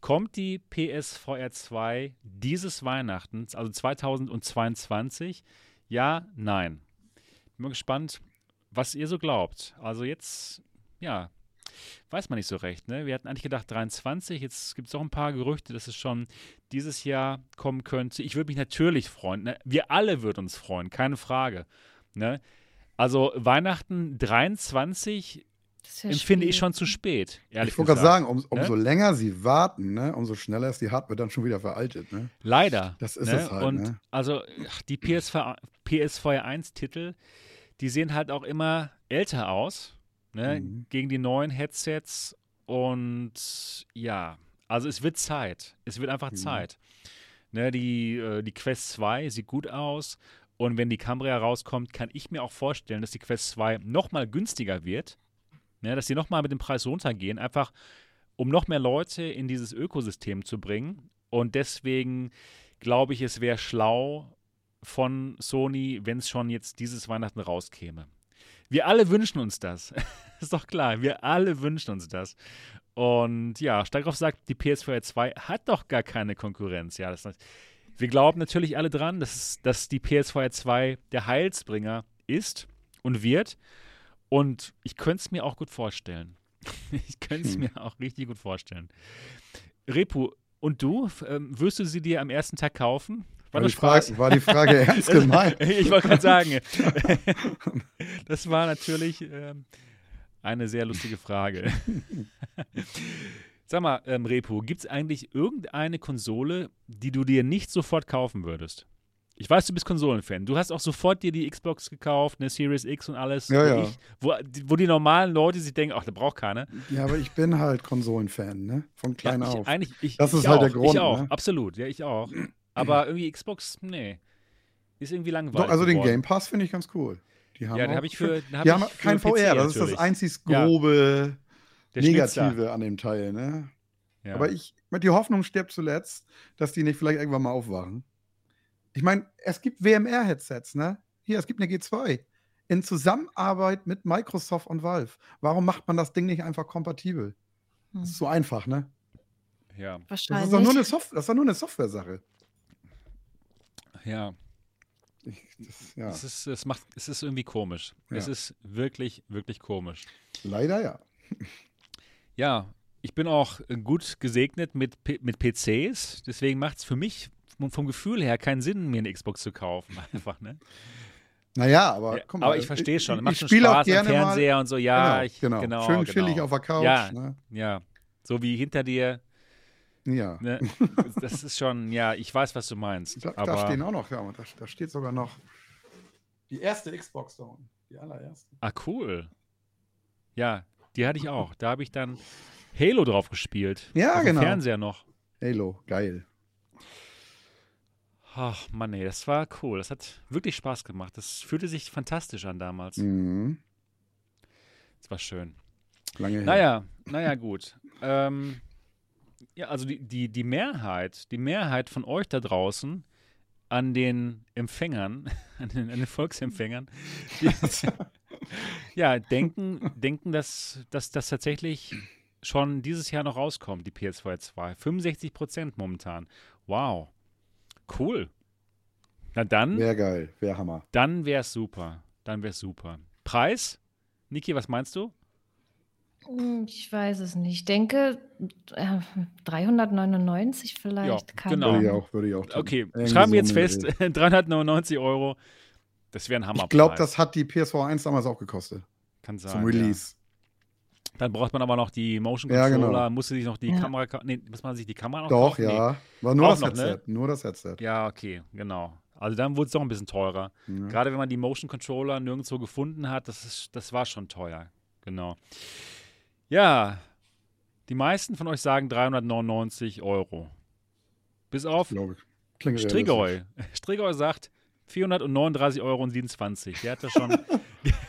Kommt die PSVR 2 dieses Weihnachten, also 2022? Ja, nein. Bin mal gespannt, was ihr so glaubt. Also jetzt, ja, weiß man nicht so recht. Ne? Wir hatten eigentlich gedacht 23, jetzt gibt es auch ein paar Gerüchte, dass es schon dieses Jahr kommen könnte. Ich würde mich natürlich freuen. Ne? Wir alle würden uns freuen, keine Frage. Ne? Also Weihnachten 23 empfinde ich schon zu spät. ich wollte gerade sagen, um, umso ne? länger sie warten, ne, umso schneller ist die Hardware dann schon wieder veraltet. Ne? Leider. Das ist ne? es halt. Und ne? also die PSV, PSVR 1-Titel, die sehen halt auch immer älter aus, ne, mhm. gegen die neuen Headsets. Und ja, also es wird Zeit. Es wird einfach mhm. Zeit. Ne, die, äh, die Quest 2 sieht gut aus. Und wenn die Cambria rauskommt, kann ich mir auch vorstellen, dass die Quest 2 nochmal günstiger wird Ne, dass sie nochmal mit dem Preis runtergehen, einfach um noch mehr Leute in dieses Ökosystem zu bringen. Und deswegen glaube ich, es wäre schlau von Sony, wenn es schon jetzt dieses Weihnachten rauskäme. Wir alle wünschen uns das. *laughs* ist doch klar, wir alle wünschen uns das. Und ja, Steigroff sagt, die PS4 2 hat doch gar keine Konkurrenz. Ja, das, wir glauben natürlich alle dran, dass, dass die PS4 2 der Heilsbringer ist und wird. Und ich könnte es mir auch gut vorstellen. *laughs* ich könnte es hm. mir auch richtig gut vorstellen. Repu, und du, ähm, wirst du sie dir am ersten Tag kaufen? War, war, die, Frage, war die Frage ernst gemeint? *laughs* ich wollte gerade sagen, *laughs* das war natürlich ähm, eine sehr lustige Frage. *laughs* Sag mal, ähm, Repu, gibt es eigentlich irgendeine Konsole, die du dir nicht sofort kaufen würdest? Ich weiß, du bist Konsolenfan. Du hast auch sofort dir die Xbox gekauft, eine Series X und alles. Ja, wo, ja. Ich, wo, wo, die normalen Leute sich denken, ach, da braucht keiner. Ja, aber ich bin halt Konsolenfan, ne? Von klein ja, ich, auf. Eigentlich, ich, das ist halt auch, der Grund. Ich auch, ne? absolut. Ja, ich auch. Aber irgendwie Xbox, nee. Ist irgendwie langweilig. Doch, also geworden. den Game Pass finde ich ganz cool. Die haben ja, den habe ich für. Hab die haben kein VR, PC, das natürlich. ist das einzig grobe Negative an dem Teil, ne? Ja. Aber ich, die Hoffnung stirbt zuletzt, dass die nicht vielleicht irgendwann mal aufwachen. Ich meine, es gibt WMR-Headsets, ne? Hier, es gibt eine G2 in Zusammenarbeit mit Microsoft und Valve. Warum macht man das Ding nicht einfach kompatibel? Hm. Das ist so einfach, ne? Ja. Wahrscheinlich. Das ist doch nur eine, Sof das ist nur eine Software-Sache. Ja. Ich, das, ja. Es, ist, es, macht, es ist irgendwie komisch. Ja. Es ist wirklich, wirklich komisch. Leider ja. Ja, ich bin auch gut gesegnet mit, mit PCs. Deswegen macht es für mich vom Gefühl her keinen Sinn, mir eine Xbox zu kaufen. *laughs* Einfach, ne? Naja, aber ja, mal, Aber ich verstehe schon. Macht ich, schon Spaß am Fernseher mal, und so. Ja, genau, ich, genau. genau Schön genau. chillig auf der Couch. Ja, ne? ja. So wie hinter dir. Ja. Ne? Das ist schon, ja, ich weiß, was du meinst. Da, aber da stehen auch noch, ja, da, da steht sogar noch die erste Xbox da unten. Die allererste. Ah, cool. Ja, die hatte ich auch. Da habe ich dann Halo drauf gespielt. Ja, auf genau. Dem Fernseher noch. Halo, geil. Ach Mann, ey, das war cool. Das hat wirklich Spaß gemacht. Das fühlte sich fantastisch an damals. Mhm. Das war schön. Lange her. Naja, naja, gut. ähm, ja, also die, die, die Mehrheit, die Mehrheit von euch da draußen an den Empfängern, *laughs* an den, an den Volksempfängern, die, *laughs* ja, denken, denken, dass, dass das tatsächlich schon dieses Jahr noch rauskommt, die PS2 2. 65 Prozent momentan. Wow. Cool. Na dann. Wäre geil, wäre Hammer. Dann wäre es super. Dann wäre es super. Preis? Niki, was meinst du? Hm, ich weiß es nicht. Ich denke, äh, 399 vielleicht. Ja, genau. Würde ich auch, würde ich auch tun. Okay, Irgendwie schreiben wir jetzt fest, 399 *laughs* Euro Das wäre ein Hammer. Ich glaube, das hat die PSV 1 damals auch gekostet. Kann sein. Zum Release. Ja. Dann braucht man aber noch die Motion Controller, ja, genau. musste sich noch die ja. Kamera, nee, muss man sich die Kamera noch Doch, kaufen? ja. War nur das noch, Headset, ne? nur das Headset. Ja, okay, genau. Also dann wurde es doch ein bisschen teurer. Ja. Gerade wenn man die Motion Controller nirgendwo gefunden hat, das, ist, das war schon teuer. Genau. Ja, die meisten von euch sagen 399 Euro. Bis auf Strigoi. Strigoi sagt 439,27 Euro. Der hat da schon *laughs*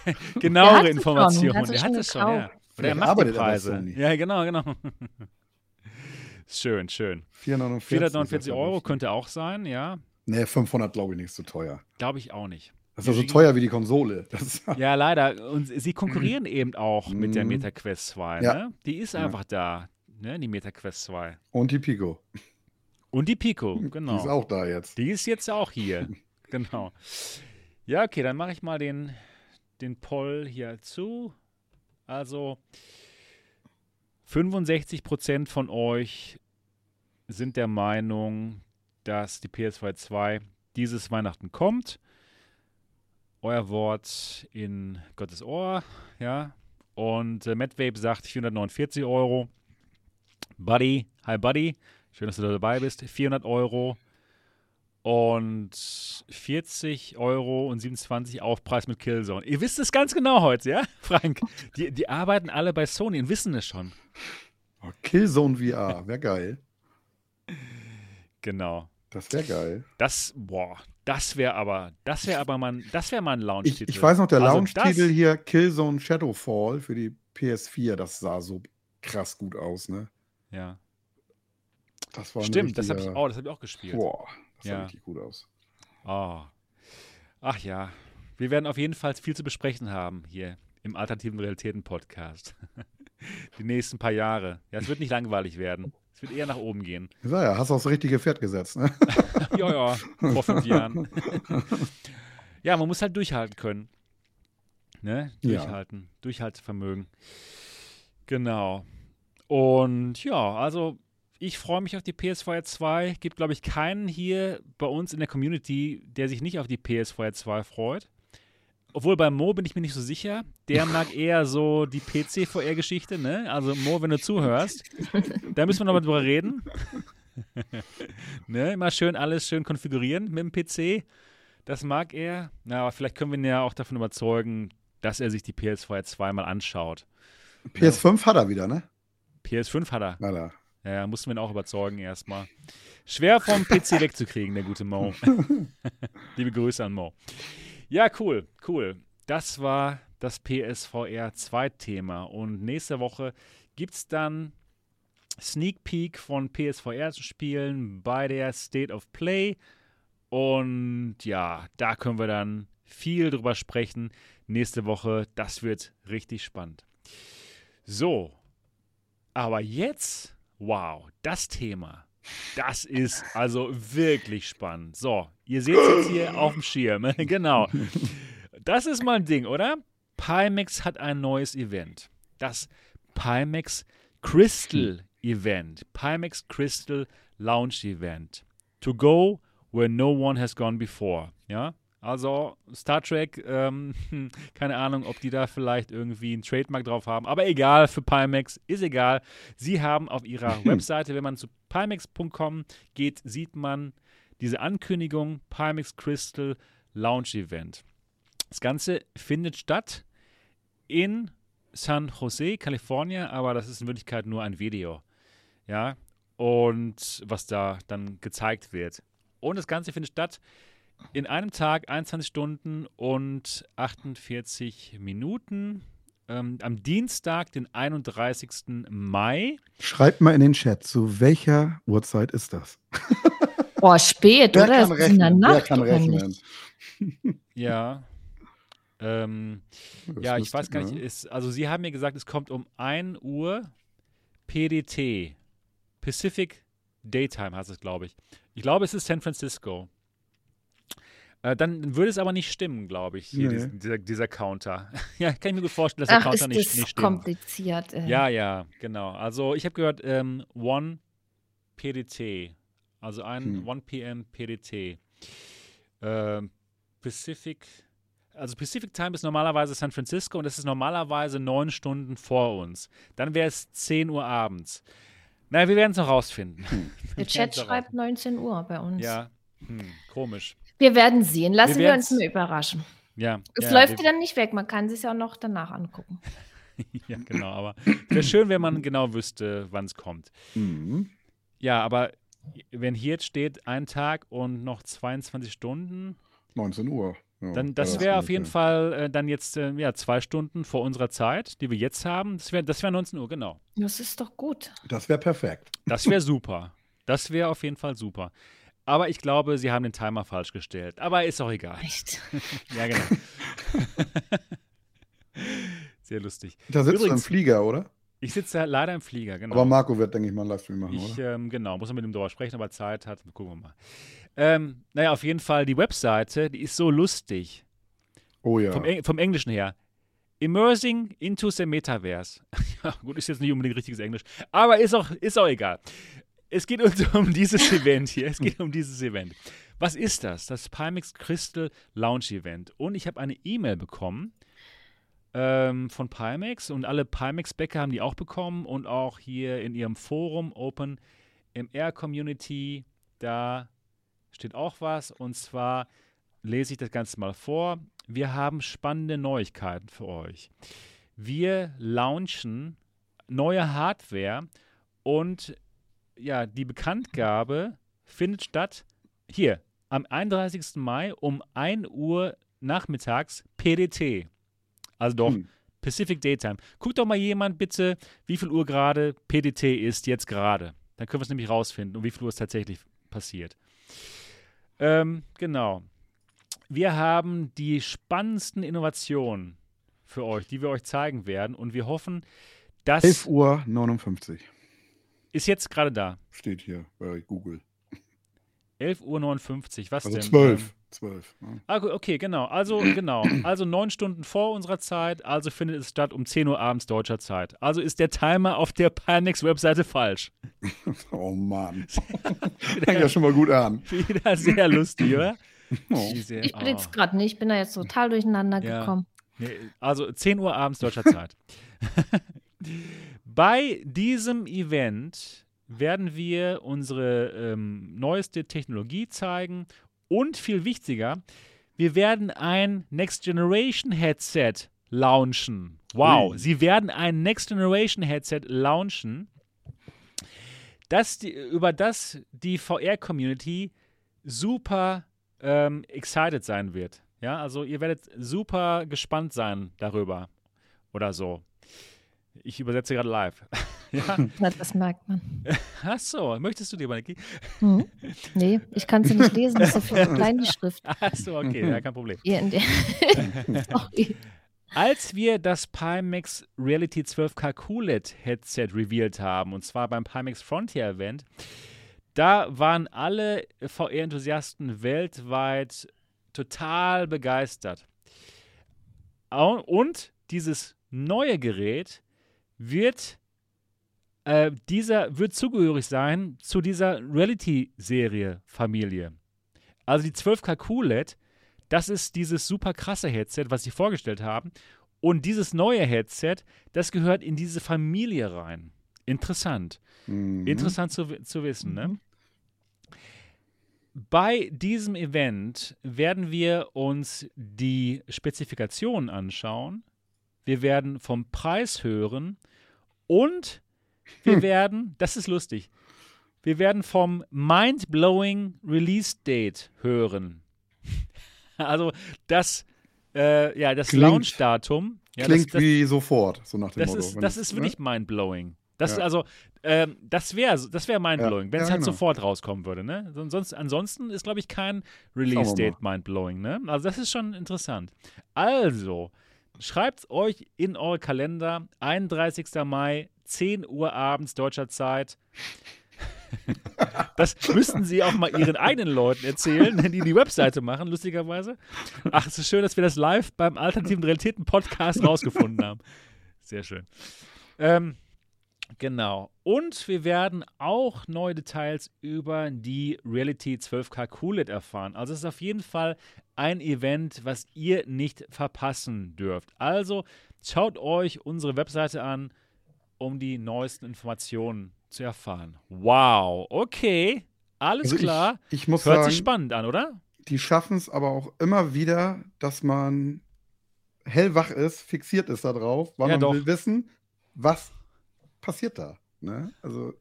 *laughs* genauere Informationen. Der hat es schon, ja. Oder er macht die Preise. Ja, genau, genau. *laughs* schön, schön. 449, 449 Euro könnte auch sein, ja. Nee, 500 glaube ich nicht, so teuer. Glaube ich auch nicht. Das ist ja so teuer wie die Konsole. ja, leider. Und sie konkurrieren eben auch mit der mhm. MetaQuest 2. Ja. Ne? Die ist einfach da, ne? die MetaQuest 2. Und die Pico. Und die Pico, genau. Die ist auch da jetzt. Die ist jetzt auch hier. *laughs* genau. Ja, okay, dann mache ich mal den, den Poll hier zu. Also 65% von euch sind der Meinung, dass die PS2 2 dieses Weihnachten kommt. Euer Wort in Gottes Ohr, ja. Und äh, MadVape sagt 449 Euro. Buddy, hi Buddy, schön, dass du dabei bist. 400 Euro und 40 Euro und 27 Aufpreis mit Killzone. Ihr wisst es ganz genau heute, ja, *laughs* Frank? Die, die arbeiten alle bei Sony und wissen es schon. Oh, Killzone VR, wäre geil. Genau. Das wäre geil. Das, boah, das wäre aber, das wäre aber mal, das wäre mal ein Launch-Titel. Ich, ich, weiß noch, der also Launch-Titel hier, Killzone Shadowfall für die PS4, das sah so krass gut aus, ne? Ja. Das war Stimmt, das habe ich, oh, hab ich auch gespielt. Boah, das ja. sah richtig gut aus. Oh. Ach ja. Wir werden auf jeden Fall viel zu besprechen haben hier im Alternativen Realitäten Podcast. *laughs* Die nächsten paar Jahre. Ja, es wird nicht langweilig werden. Es wird eher nach oben gehen. Ja, ja, hast du aufs richtige Pferd gesetzt, ne? *laughs* ja, ja, vor fünf Jahren. *laughs* ja, man muss halt durchhalten können. Ne? Durchhalten. Ja. Durchhaltevermögen. Genau. Und ja, also ich freue mich auf die PS4 2. Gibt, glaube ich, keinen hier bei uns in der Community, der sich nicht auf die PS4 2 freut. Obwohl bei Mo bin ich mir nicht so sicher. Der mag *laughs* eher so die PC-VR-Geschichte, ne? Also Mo, wenn du zuhörst, da müssen wir nochmal drüber reden. *laughs* ne? Immer schön alles schön konfigurieren mit dem PC. Das mag er. Na, aber vielleicht können wir ihn ja auch davon überzeugen, dass er sich die PS4 2 mal anschaut. PS5 ja. hat er wieder, ne? PS5 hat er. Hat er. Ja, mussten wir ihn auch überzeugen erstmal. Schwer vom PC *laughs* wegzukriegen, der gute Mo. Liebe Grüße an Mo. Ja, cool, cool. Das war das PSVR 2 Thema. Und nächste Woche gibt es dann Sneak Peek von PSVR zu spielen bei der State of Play. Und ja, da können wir dann viel drüber sprechen. Nächste Woche, das wird richtig spannend. So, aber jetzt Wow, das Thema. Das ist also wirklich spannend. So, ihr seht es jetzt hier *laughs* auf dem Schirm. *laughs* genau. Das ist mal ein Ding, oder? Pimax hat ein neues Event. Das Pimax Crystal Event. Pimax Crystal Launch Event. To go where no one has gone before. Ja? Also Star Trek, ähm, *laughs* keine Ahnung, ob die da vielleicht irgendwie einen Trademark drauf haben, aber egal, für Pimax ist egal. Sie haben auf ihrer *laughs* Webseite, wenn man zu pimax.com geht, sieht man diese Ankündigung Pimax Crystal Launch Event. Das Ganze findet statt in San Jose, Kalifornien, aber das ist in Wirklichkeit nur ein Video. Ja, und was da dann gezeigt wird. Und das Ganze findet statt in einem Tag 21 Stunden und 48 Minuten. Ähm, am Dienstag, den 31. Mai. Schreibt mal in den Chat, zu welcher Uhrzeit ist das? *laughs* Boah, spät, Wer oder? Kann rechnen? Wer kann rechnen? *laughs* ja. Ähm, ja, ich weiß gar nicht. Ist, also, Sie haben mir gesagt, es kommt um 1 Uhr PDT. Pacific Daytime heißt es, glaube ich. Ich glaube, es ist San Francisco. Äh, dann würde es aber nicht stimmen, glaube ich, hier, nee. dieser, dieser, Counter. *laughs* ja, kann ich mir gut vorstellen, dass der Ach, Counter ist nicht, das nicht stimmt. kompliziert. Äh. Ja, ja, genau. Also ich habe gehört, ähm, One PDT, also ein hm. 1 PM PDT. Äh, Pacific also Pacific Time ist normalerweise San Francisco und es ist normalerweise neun Stunden vor uns. Dann wäre es 10 Uhr abends. Naja, wir werden es noch rausfinden. Hm. Der *laughs* Chat schreibt 19 Uhr bei uns. Ja, hm, komisch. Wir werden sehen. Lassen wir, wir uns nur überraschen. Ja. Es ja, läuft wieder nicht weg. Man kann es ja auch noch danach angucken. *laughs* ja, genau. Aber wäre schön, wenn man genau wüsste, wann es kommt. Mhm. Ja, aber wenn hier jetzt steht, ein Tag und noch 22 Stunden. 19 Uhr. Ja, dann das wäre auf jeden Fall äh, dann jetzt äh, ja, zwei Stunden vor unserer Zeit, die wir jetzt haben. Das wäre das wär 19 Uhr, genau. Das ist doch gut. Das wäre perfekt. Das wäre super. Das wäre auf jeden Fall super. Aber ich glaube, sie haben den Timer falsch gestellt. Aber ist auch egal. Echt? *laughs* ja, genau. *laughs* Sehr lustig. Da sitzt Übrigens, du im Flieger, oder? Ich sitze leider im Flieger, genau. Aber Marco wird, denke ich mal, einen Livestream machen, ich, oder? Ähm, genau, muss man mit ihm darüber sprechen, aber Zeit hat. Gucken wir mal. Ähm, naja, auf jeden Fall, die Webseite, die ist so lustig. Oh ja. Vom, vom Englischen her. Immersing into the Metaverse. *laughs* ja, gut, ist jetzt nicht unbedingt richtiges Englisch, aber ist auch, ist auch egal. Es geht uns *laughs* um dieses Event hier. Es geht um dieses Event. Was ist das? Das Pimax Crystal Launch Event. Und ich habe eine E-Mail bekommen ähm, von Pimax und alle Pimax-Bäcker haben die auch bekommen und auch hier in ihrem Forum Open MR Community. Da steht auch was und zwar lese ich das Ganze mal vor. Wir haben spannende Neuigkeiten für euch. Wir launchen neue Hardware und ja, die Bekanntgabe findet statt hier am 31. Mai um 1 Uhr nachmittags PDT. Also doch hm. Pacific Daytime. Guckt doch mal jemand bitte, wie viel Uhr gerade PDT ist jetzt gerade. Dann können wir es nämlich rausfinden und wie viel Uhr es tatsächlich passiert. Ähm, genau. Wir haben die spannendsten Innovationen für euch, die wir euch zeigen werden und wir hoffen, dass. 11 Uhr 59. Ist jetzt gerade da. Steht hier bei Google. 11.59 Uhr, was also denn? 12. Ähm, 12. Ja. Ah, okay, genau. Also, *clears throat* genau. Also neun Stunden vor unserer Zeit, also findet es statt um 10 Uhr abends deutscher Zeit. Also ist der Timer auf der Panics-Webseite falsch. *laughs* oh Mann. *laughs* Fängt ja schon mal gut an. Wieder sehr lustig, oder? *laughs* Oh. Ich blick's oh. gerade nicht, ich bin da jetzt total durcheinander ja. gekommen. Nee, also 10 Uhr abends deutscher Zeit. Bei diesem Event werden wir unsere ähm, neueste Technologie zeigen und viel wichtiger, wir werden ein Next Generation Headset launchen. Wow, Ui. sie werden ein Next Generation Headset launchen, das die, über das die VR-Community super ähm, excited sein wird. Ja, also ihr werdet super gespannt sein darüber oder so. Ich übersetze gerade live. *laughs* ja. Na, das merkt man. Ach so, möchtest du dir mal, mhm. Nee, ich kann sie nicht lesen, das ist so *laughs* klein die Schrift. Ach so, okay, ja, kein Problem. *laughs* Sorry. Als wir das Pimax Reality 12K QLED Headset revealed haben, und zwar beim Pimax Frontier Event, da waren alle VR-Enthusiasten weltweit total begeistert. Und dieses neue Gerät wird äh, dieser wird zugehörig sein zu dieser Reality-Serie Familie. Also die 12K QLED, das ist dieses super krasse Headset, was sie vorgestellt haben. Und dieses neue Headset, das gehört in diese Familie rein. Interessant. Mhm. Interessant zu, zu wissen, ne? mhm. ne? Bei diesem Event werden wir uns die Spezifikationen anschauen. Wir werden vom Preis hören und wir werden, das ist lustig, wir werden vom Mind-Blowing Release Date hören. *laughs* also das, äh, ja, das Launch-Datum. Ja, klingt das, das, wie sofort, so nach dem das Motto. Ist, das ist wirklich ne? mind-blowing. Das ja. also, ähm, das wäre das wär mindblowing, ja. wenn es ja, halt genau. sofort rauskommen würde, ne? Sonst, ansonsten ist, glaube ich, kein Release-Date mindblowing, ne? Also das ist schon interessant. Also, schreibt euch in eure Kalender, 31. Mai, 10 Uhr abends deutscher Zeit. *laughs* Das müssten sie auch mal ihren eigenen Leuten erzählen, die die Webseite machen, lustigerweise. Ach, es ist schön, dass wir das live beim Alternativen Realitäten Podcast rausgefunden haben. Sehr schön. Ähm, Genau. Und wir werden auch neue Details über die Reality 12K QLED erfahren. Also es ist auf jeden Fall ein Event, was ihr nicht verpassen dürft. Also schaut euch unsere Webseite an, um die neuesten Informationen zu erfahren. Wow, okay, alles also klar. Ich, ich muss Hört sagen, sich spannend an, oder? Die schaffen es aber auch immer wieder, dass man hellwach ist, fixiert ist darauf, weil ja, man doch. will wissen, was passiert da. Ne? Also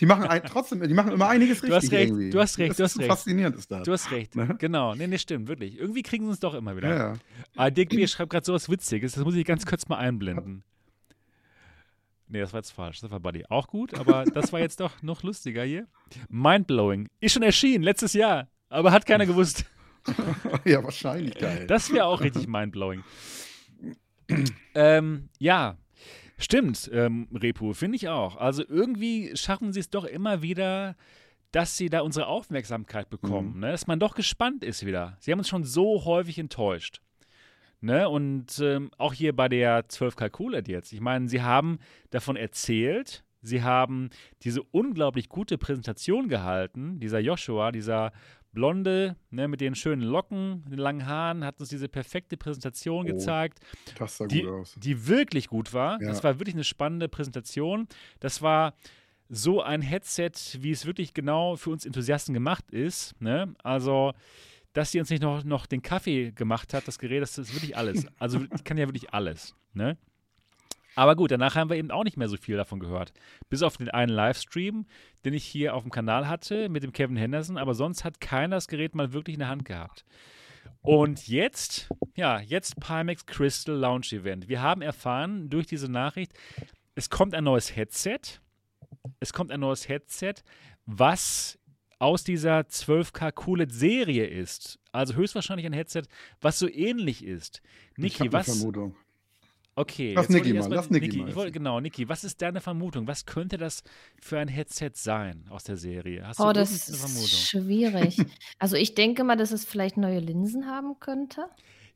die machen ein, trotzdem, die machen immer einiges richtig. Du hast recht, irgendwie. du hast recht, du hast recht. Faszinierend ist das. Du hast recht, ne? genau. Nee, nee, stimmt, wirklich. Irgendwie kriegen sie uns doch immer wieder. Ja, ja. Aber Dick B. schreibt gerade sowas Witziges, das muss ich ganz kurz mal einblenden. Nee, das war jetzt falsch. Das war Buddy. Auch gut, aber das war jetzt doch noch lustiger hier. Mindblowing. Ist schon erschienen, letztes Jahr. Aber hat keiner gewusst. *laughs* ja, wahrscheinlich geil. Das wäre auch richtig mindblowing. ähm, ja, Stimmt, ähm, Repo, finde ich auch. Also irgendwie schaffen sie es doch immer wieder, dass sie da unsere Aufmerksamkeit bekommen, mhm. ne? dass man doch gespannt ist wieder. Sie haben uns schon so häufig enttäuscht. Ne? Und ähm, auch hier bei der 12 Kalkulet jetzt. Ich meine, sie haben davon erzählt, sie haben diese unglaublich gute Präsentation gehalten, dieser Joshua, dieser Blonde, ne, mit den schönen Locken, den langen Haaren, hat uns diese perfekte Präsentation oh, gezeigt. Das sah die, gut aus. Die wirklich gut war. Ja. Das war wirklich eine spannende Präsentation. Das war so ein Headset, wie es wirklich genau für uns Enthusiasten gemacht ist. Ne? Also, dass sie uns nicht noch, noch den Kaffee gemacht hat, das Gerät, das ist wirklich alles. Also, ich kann ja wirklich alles. Ne? Aber gut, danach haben wir eben auch nicht mehr so viel davon gehört. Bis auf den einen Livestream, den ich hier auf dem Kanal hatte mit dem Kevin Henderson, aber sonst hat keiner das Gerät mal wirklich in der Hand gehabt. Und jetzt, ja, jetzt Pimax Crystal Launch Event. Wir haben erfahren durch diese Nachricht, es kommt ein neues Headset. Es kommt ein neues Headset, was aus dieser 12K QLED Serie ist. Also höchstwahrscheinlich ein Headset, was so ähnlich ist. Niki, ich was? Vermutung. Okay, lass Niki mal, lass Niki mal. Wollte, genau, Niki, was ist deine Vermutung? Was könnte das für ein Headset sein aus der Serie? Hast oh, das ist schwierig. *laughs* also ich denke mal, dass es vielleicht neue Linsen haben könnte.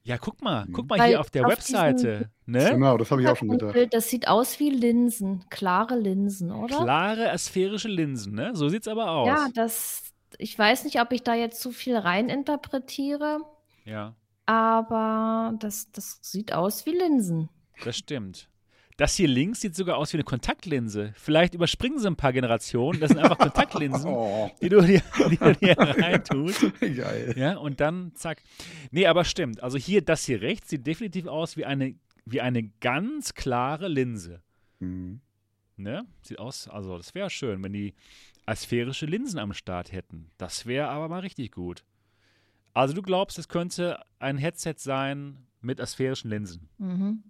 Ja, guck mal, guck mal Weil hier auf der auf Webseite. Ne? Genau, das habe ich auch schon gedacht. Das sieht aus wie Linsen, klare Linsen, oder? Klare, asphärische Linsen, ne? So sieht es aber aus. Ja, das, ich weiß nicht, ob ich da jetzt zu viel reininterpretiere. Ja. Aber das, das sieht aus wie Linsen. Das stimmt. Das hier links sieht sogar aus wie eine Kontaktlinse. Vielleicht überspringen sie ein paar Generationen. Das sind einfach Kontaktlinsen, *laughs* oh. die du hier, *laughs* die du reintust. *laughs* Geil. Ja, und dann zack. Nee, aber stimmt. Also hier, das hier rechts sieht definitiv aus wie eine, wie eine ganz klare Linse. Mhm. Ne? Sieht aus, also das wäre schön, wenn die asphärische Linsen am Start hätten. Das wäre aber mal richtig gut. Also du glaubst, es könnte ein Headset sein mit asphärischen Linsen. Mhm.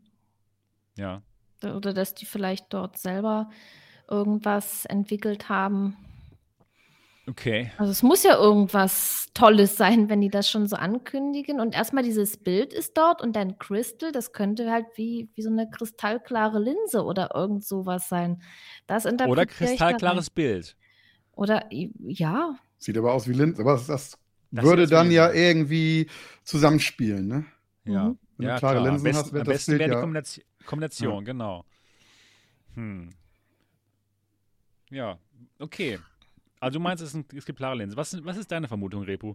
Ja. Oder dass die vielleicht dort selber irgendwas entwickelt haben. Okay. Also es muss ja irgendwas Tolles sein, wenn die das schon so ankündigen. Und erstmal dieses Bild ist dort und dann Crystal, das könnte halt wie, wie so eine kristallklare Linse oder irgend sowas sein. Das oder kristallklares Bild. Oder ja. Sieht aber aus wie Linse, aber das, das, das würde dann ja irgendwie zusammenspielen, ne? Ja. Mhm. Wenn ja, du klare klar. Linsen am besten, hast, wird am das besten wäre die Kombination, Kombination, ja. genau. Hm. Ja, okay. Also du meinst, es, ein, es gibt klare Linsen. Was, was ist deine Vermutung, Repu?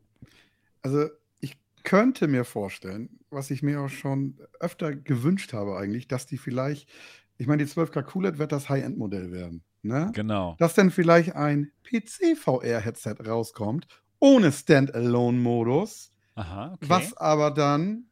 Also ich könnte mir vorstellen, was ich mir auch schon öfter gewünscht habe eigentlich, dass die vielleicht, ich meine, die 12K QLED wird das High-End-Modell werden. Ne? Genau. Dass dann vielleicht ein PC-VR-Headset rauskommt, ohne Standalone-Modus, okay. was aber dann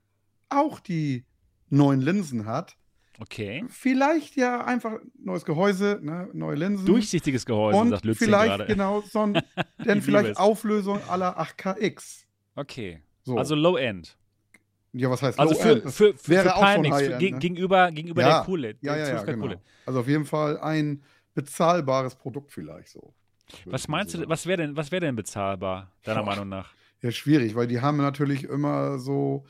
auch die neuen Linsen hat. Okay. Vielleicht ja einfach neues Gehäuse, ne, neue Linsen. Durchsichtiges Gehäuse, und sagt Lützing vielleicht gerade. genau, so ein, *laughs* denn vielleicht Auflösung aller 8KX. Okay. So. Also Low End. Ja, was heißt also Low für, End? für, für, wäre für auch schon High ge ne? gegenüber, gegenüber ja. der Coole. Ja, ja, ja, genau. Also auf jeden Fall ein bezahlbares Produkt vielleicht so. Was meinst so du, was wäre denn, wär denn bezahlbar, deiner Boah. Meinung nach? Ja, schwierig, weil die haben natürlich immer so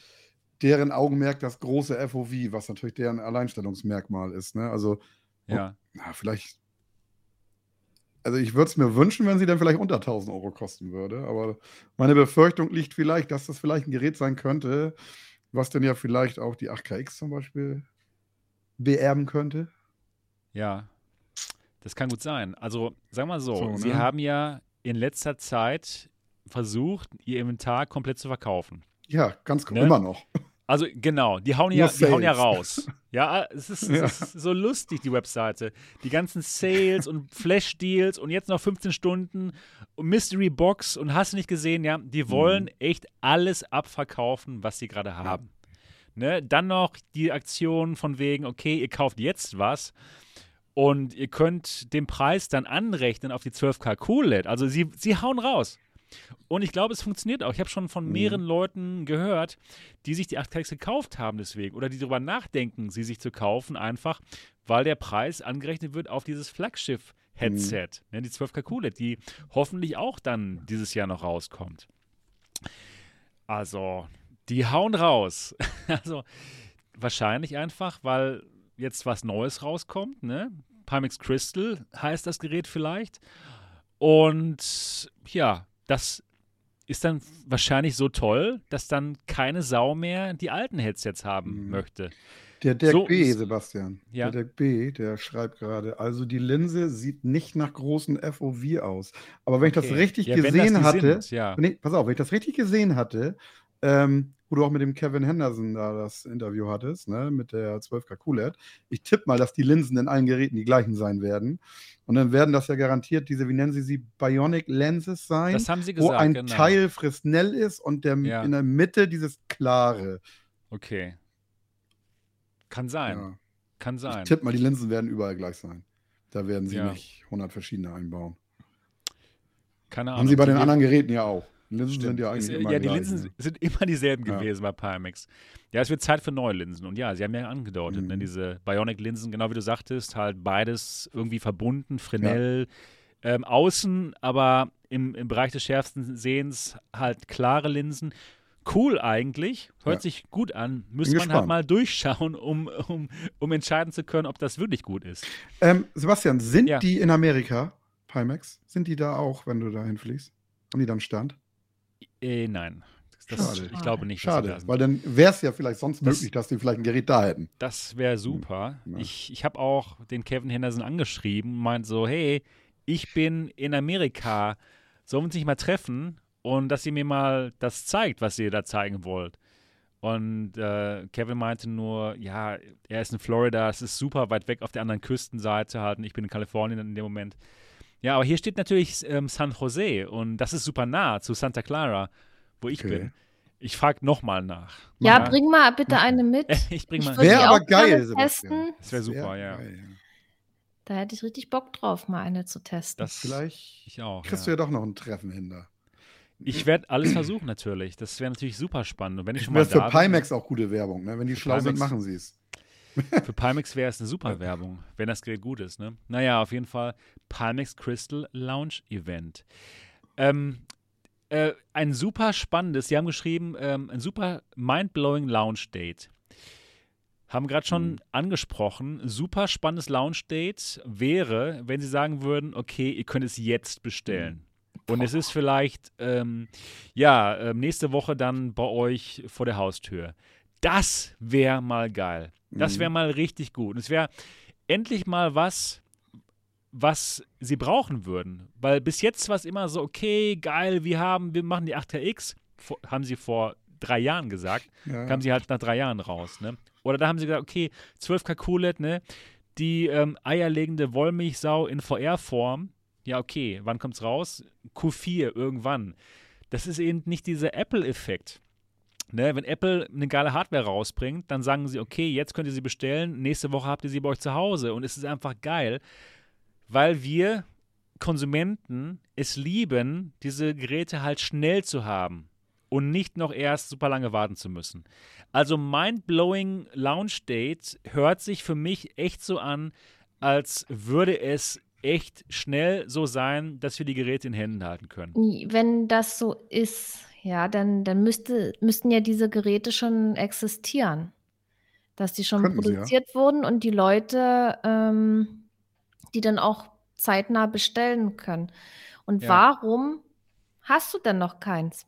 deren Augenmerk das große FOV, was natürlich deren Alleinstellungsmerkmal ist. Ne? Also, ja. na, vielleicht. Also, ich würde es mir wünschen, wenn sie dann vielleicht unter 1000 Euro kosten würde. Aber meine Befürchtung liegt vielleicht, dass das vielleicht ein Gerät sein könnte, was dann ja vielleicht auch die 8KX zum Beispiel beerben könnte. Ja. Das kann gut sein. Also, sagen wir so, so ne? Sie haben ja in letzter Zeit versucht, Ihr Inventar komplett zu verkaufen. Ja, ganz ne? immer noch. Also genau, die hauen ja, die hauen ja raus. Ja, es ist, ja. es ist, so lustig, die Webseite. Die ganzen Sales und Flash-Deals und jetzt noch 15 Stunden und Mystery Box und hast du nicht gesehen, ja, die wollen mhm. echt alles abverkaufen, was sie gerade haben. Ne? Dann noch die Aktion von wegen, okay, ihr kauft jetzt was und ihr könnt den Preis dann anrechnen auf die 12K QLED. Also sie, sie hauen raus. Und ich glaube, es funktioniert auch. Ich habe schon von mehreren mhm. Leuten gehört, die sich die 8K gekauft haben deswegen oder die darüber nachdenken, sie sich zu kaufen, einfach weil der Preis angerechnet wird auf dieses Flaggschiff-Headset, mhm. ne, die 12K QLED, die hoffentlich auch dann dieses Jahr noch rauskommt. Also, die hauen raus. *laughs* also, wahrscheinlich einfach, weil jetzt was Neues rauskommt, ne? Pimax Crystal heißt das Gerät vielleicht. Und ja, das ist dann wahrscheinlich so toll, dass dann keine Sau mehr die alten Headsets haben mhm. möchte. Der Dirk so, B, Sebastian. Ja. Der Dirk B, der schreibt gerade, also die Linse sieht nicht nach großen FOV aus. Aber wenn okay. ich das richtig ja, gesehen hatte, sind, ja. nee, pass auf, wenn ich das richtig gesehen hatte, ähm, wo du auch mit dem Kevin Henderson da das Interview hattest, ne, mit der 12K QLED. Ich tippe mal, dass die Linsen in allen Geräten die gleichen sein werden. Und dann werden das ja garantiert diese, wie nennen sie sie, Bionic Lenses sein. Das haben sie gesagt, Wo ein genau. Teil Fresnel ist und der, ja. in der Mitte dieses klare. Okay. Kann sein. Ja. Kann sein. Ich tippe mal, die Linsen werden überall gleich sein. Da werden sie ja. nicht 100 verschiedene einbauen. Keine Ahnung. Haben sie bei den anderen Geräten ja auch. Linsen Stimmt. sind ja eigentlich ist, immer Ja, die Linsen ne? sind immer dieselben ja. gewesen bei Pimax. Ja, es wird Zeit für neue Linsen. Und ja, sie haben ja angedeutet, ne, mhm. ne, diese Bionic-Linsen, genau wie du sagtest, halt beides irgendwie verbunden, Fresnel, ja. ähm, außen, aber im, im Bereich des schärfsten Sehens halt klare Linsen. Cool eigentlich, hört ja. sich gut an. Müsste man halt mal durchschauen, um, um, um entscheiden zu können, ob das wirklich gut ist. Ähm, Sebastian, sind die in Amerika, Pimax? Sind die da auch, wenn du dahin fliegst? Haben die dann Stand? Äh, nein. Das, Schade. Ich glaube nicht. Schade, weil dann wäre es ja vielleicht sonst das, möglich, dass die vielleicht ein Gerät da hätten. Das wäre super. Ja. Ich, ich habe auch den Kevin Henderson angeschrieben und meint so, hey, ich bin in Amerika, sollen wir uns nicht mal treffen und dass ihr mir mal das zeigt, was ihr da zeigen wollt. Und äh, Kevin meinte nur, ja, er ist in Florida, es ist super weit weg auf der anderen Küstenseite halt und ich bin in Kalifornien in dem Moment. Ja, aber hier steht natürlich ähm, San Jose und das ist super nah zu Santa Clara, wo ich okay. bin. Ich frage nochmal nach. Ja, mal. bring mal bitte eine mit. *laughs* ich bring mal. Wäre aber geil. Testen. Das wäre super, ja. Geil, Da hätte ich richtig Bock drauf, mal eine zu testen. Das vielleicht ich auch, kriegst ja. du ja doch noch ein Treffen hin da. Ich werde alles versuchen natürlich. Das wäre natürlich super spannend. Und wenn ich, ich schon mal für Pimax auch gute Werbung. Ne? Wenn die schlau sind, machen sie es. Für Pimax wäre es eine super Werbung, wenn das Gerät gut ist. Ne? Naja, auf jeden Fall Pimax Crystal Launch Event. Ähm, äh, ein super spannendes, Sie haben geschrieben, ähm, ein super mind-blowing Launch Date. Haben gerade schon mhm. angesprochen, super spannendes Launch Date wäre, wenn Sie sagen würden, okay, ihr könnt es jetzt bestellen. Mhm. Und es ist vielleicht, ähm, ja, äh, nächste Woche dann bei euch vor der Haustür. Das wäre mal geil. Das wäre mhm. mal richtig gut. Es wäre endlich mal was, was sie brauchen würden. Weil bis jetzt war es immer so, okay, geil, wir haben, wir machen die 8KX, haben sie vor drei Jahren gesagt, ja. kamen sie halt nach drei Jahren raus, ne? Oder da haben sie gesagt, okay, 12K QLED, ne? Die ähm, eierlegende Wollmilchsau in VR-Form, ja, okay, wann kommt's raus? Q4, irgendwann. Das ist eben nicht dieser Apple-Effekt. Ne, wenn Apple eine geile Hardware rausbringt, dann sagen sie, okay, jetzt könnt ihr sie bestellen, nächste Woche habt ihr sie bei euch zu Hause. Und es ist einfach geil, weil wir Konsumenten es lieben, diese Geräte halt schnell zu haben und nicht noch erst super lange warten zu müssen. Also Mind-Blowing Launch Date hört sich für mich echt so an, als würde es echt schnell so sein, dass wir die Geräte in Händen halten können. Wenn das so ist, ja, dann, dann müsste, müssten ja diese Geräte schon existieren. Dass die schon Könnten produziert ja. wurden und die Leute, ähm, die dann auch zeitnah bestellen können. Und ja. warum hast du denn noch keins?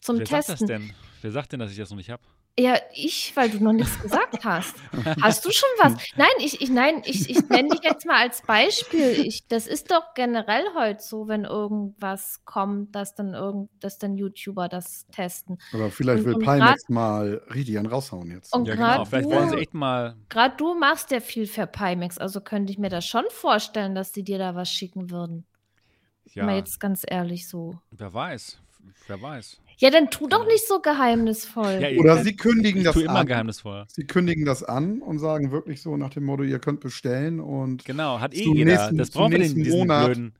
Zum Wer Testen. Sagt das denn? Wer sagt denn, dass ich das noch nicht habe? Ja, ich, weil du noch nichts gesagt *laughs* hast. Hast du schon was? Nein, ich, ich, nein, ich, ich nenne dich jetzt mal als Beispiel. Ich, das ist doch generell heute so, wenn irgendwas kommt, dass dann irgend, dass dann YouTuber das testen. Aber vielleicht und, will Pimax mal richtig einen raushauen jetzt. Und ja, genau. Vielleicht du, wollen sie echt mal. Gerade du machst ja viel für Pimax, also könnte ich mir das schon vorstellen, dass die dir da was schicken würden. Ja. Mal jetzt ganz ehrlich so. Wer weiß. Wer weiß. Ja, dann tu doch nicht so geheimnisvoll. Ja, Oder sie kündigen das immer an. geheimnisvoll. Sie kündigen das an und sagen wirklich so nach dem Motto, ihr könnt bestellen und genau, hat eh jeder. Nächsten, das brauchen wir den diesen Monat blöden.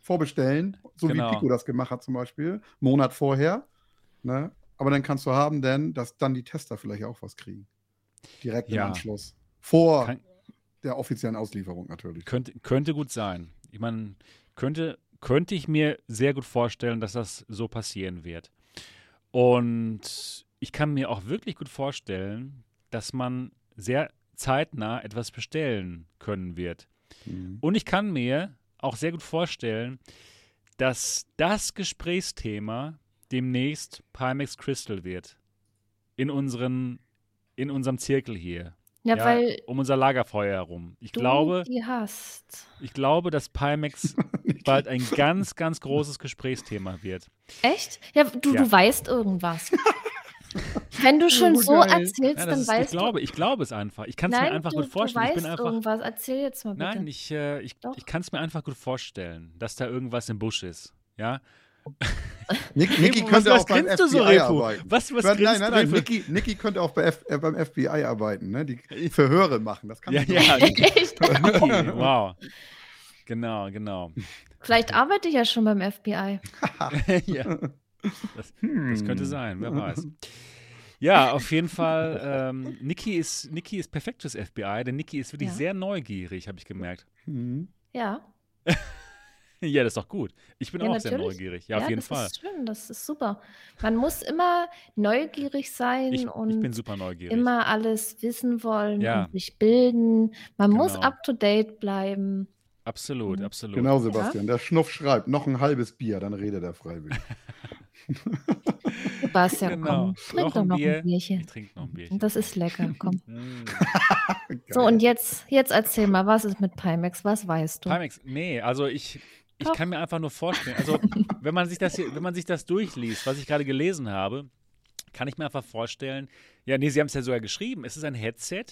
vorbestellen, so genau. wie Pico das gemacht hat zum Beispiel, Monat vorher. Ne? Aber dann kannst du haben, denn dass dann die Tester vielleicht auch was kriegen. Direkt ja. im Anschluss. Vor Kann, der offiziellen Auslieferung natürlich. Könnte, könnte gut sein. Ich meine, könnte, könnte ich mir sehr gut vorstellen, dass das so passieren wird. Und ich kann mir auch wirklich gut vorstellen, dass man sehr zeitnah etwas bestellen können wird. Mhm. Und ich kann mir auch sehr gut vorstellen, dass das Gesprächsthema demnächst Pimax Crystal wird. In, unseren, in unserem Zirkel hier. Ja, ja, weil um unser Lagerfeuer herum. Ich du glaube, die hast. Ich glaube, dass Pimax *laughs* bald ein ganz, ganz großes Gesprächsthema wird. Echt? Ja, du, ja. du weißt irgendwas. *laughs* Wenn du schon oh, so erzählst, ja, dann ist, weißt ich du. Glaube, ich glaube es einfach. Ich kann es mir einfach du, gut vorstellen. Du weißt ich bin einfach, irgendwas. Erzähl jetzt mal bitte. Nein, ich, äh, ich, ich kann es mir einfach gut vorstellen, dass da irgendwas im Busch ist. Ja. Nick, Niki könnte was, auch beim FBI so, arbeiten. Was, was nein, nein, nein, Niki, Niki könnte auch bei F, äh, beim FBI arbeiten, ne? Die Verhöre machen. Das kann ja, ja. Niki, *laughs* *laughs* wow. Genau, genau. Vielleicht arbeite ich ja schon beim FBI. *laughs* ja. Das, das, könnte hm. sein, wer weiß. Ja, auf jeden Fall. Ähm, Niki ist, Niki ist perfekt fürs FBI, denn Niki ist wirklich ja. sehr neugierig, habe ich gemerkt. Hm. Ja. *laughs* Ja, das ist doch gut. Ich bin ja, auch natürlich. sehr neugierig. Ja, ja auf jeden das Fall. Das ist schön, das ist super. Man muss immer neugierig sein ich, und ich bin super neugierig. immer alles wissen wollen ja. und sich bilden. Man genau. muss up to date bleiben. Absolut, mhm. absolut. Genau, Sebastian. Der Schnuff schreibt, noch ein halbes Bier, dann redet er freiwillig. *laughs* Sebastian, genau. komm, trink doch noch Bier. ein Bierchen. Ich trinke noch ein Bierchen. Das ist lecker, komm. Mm. *laughs* so, und jetzt, jetzt erzähl mal, was ist mit Pimax? Was weißt du? Pimax, nee, also ich, ich kann mir einfach nur vorstellen, also *laughs* wenn man sich das hier, wenn man sich das durchliest, was ich gerade gelesen habe, kann ich mir einfach vorstellen, ja, nee, sie haben es ja sogar geschrieben, es ist ein Headset,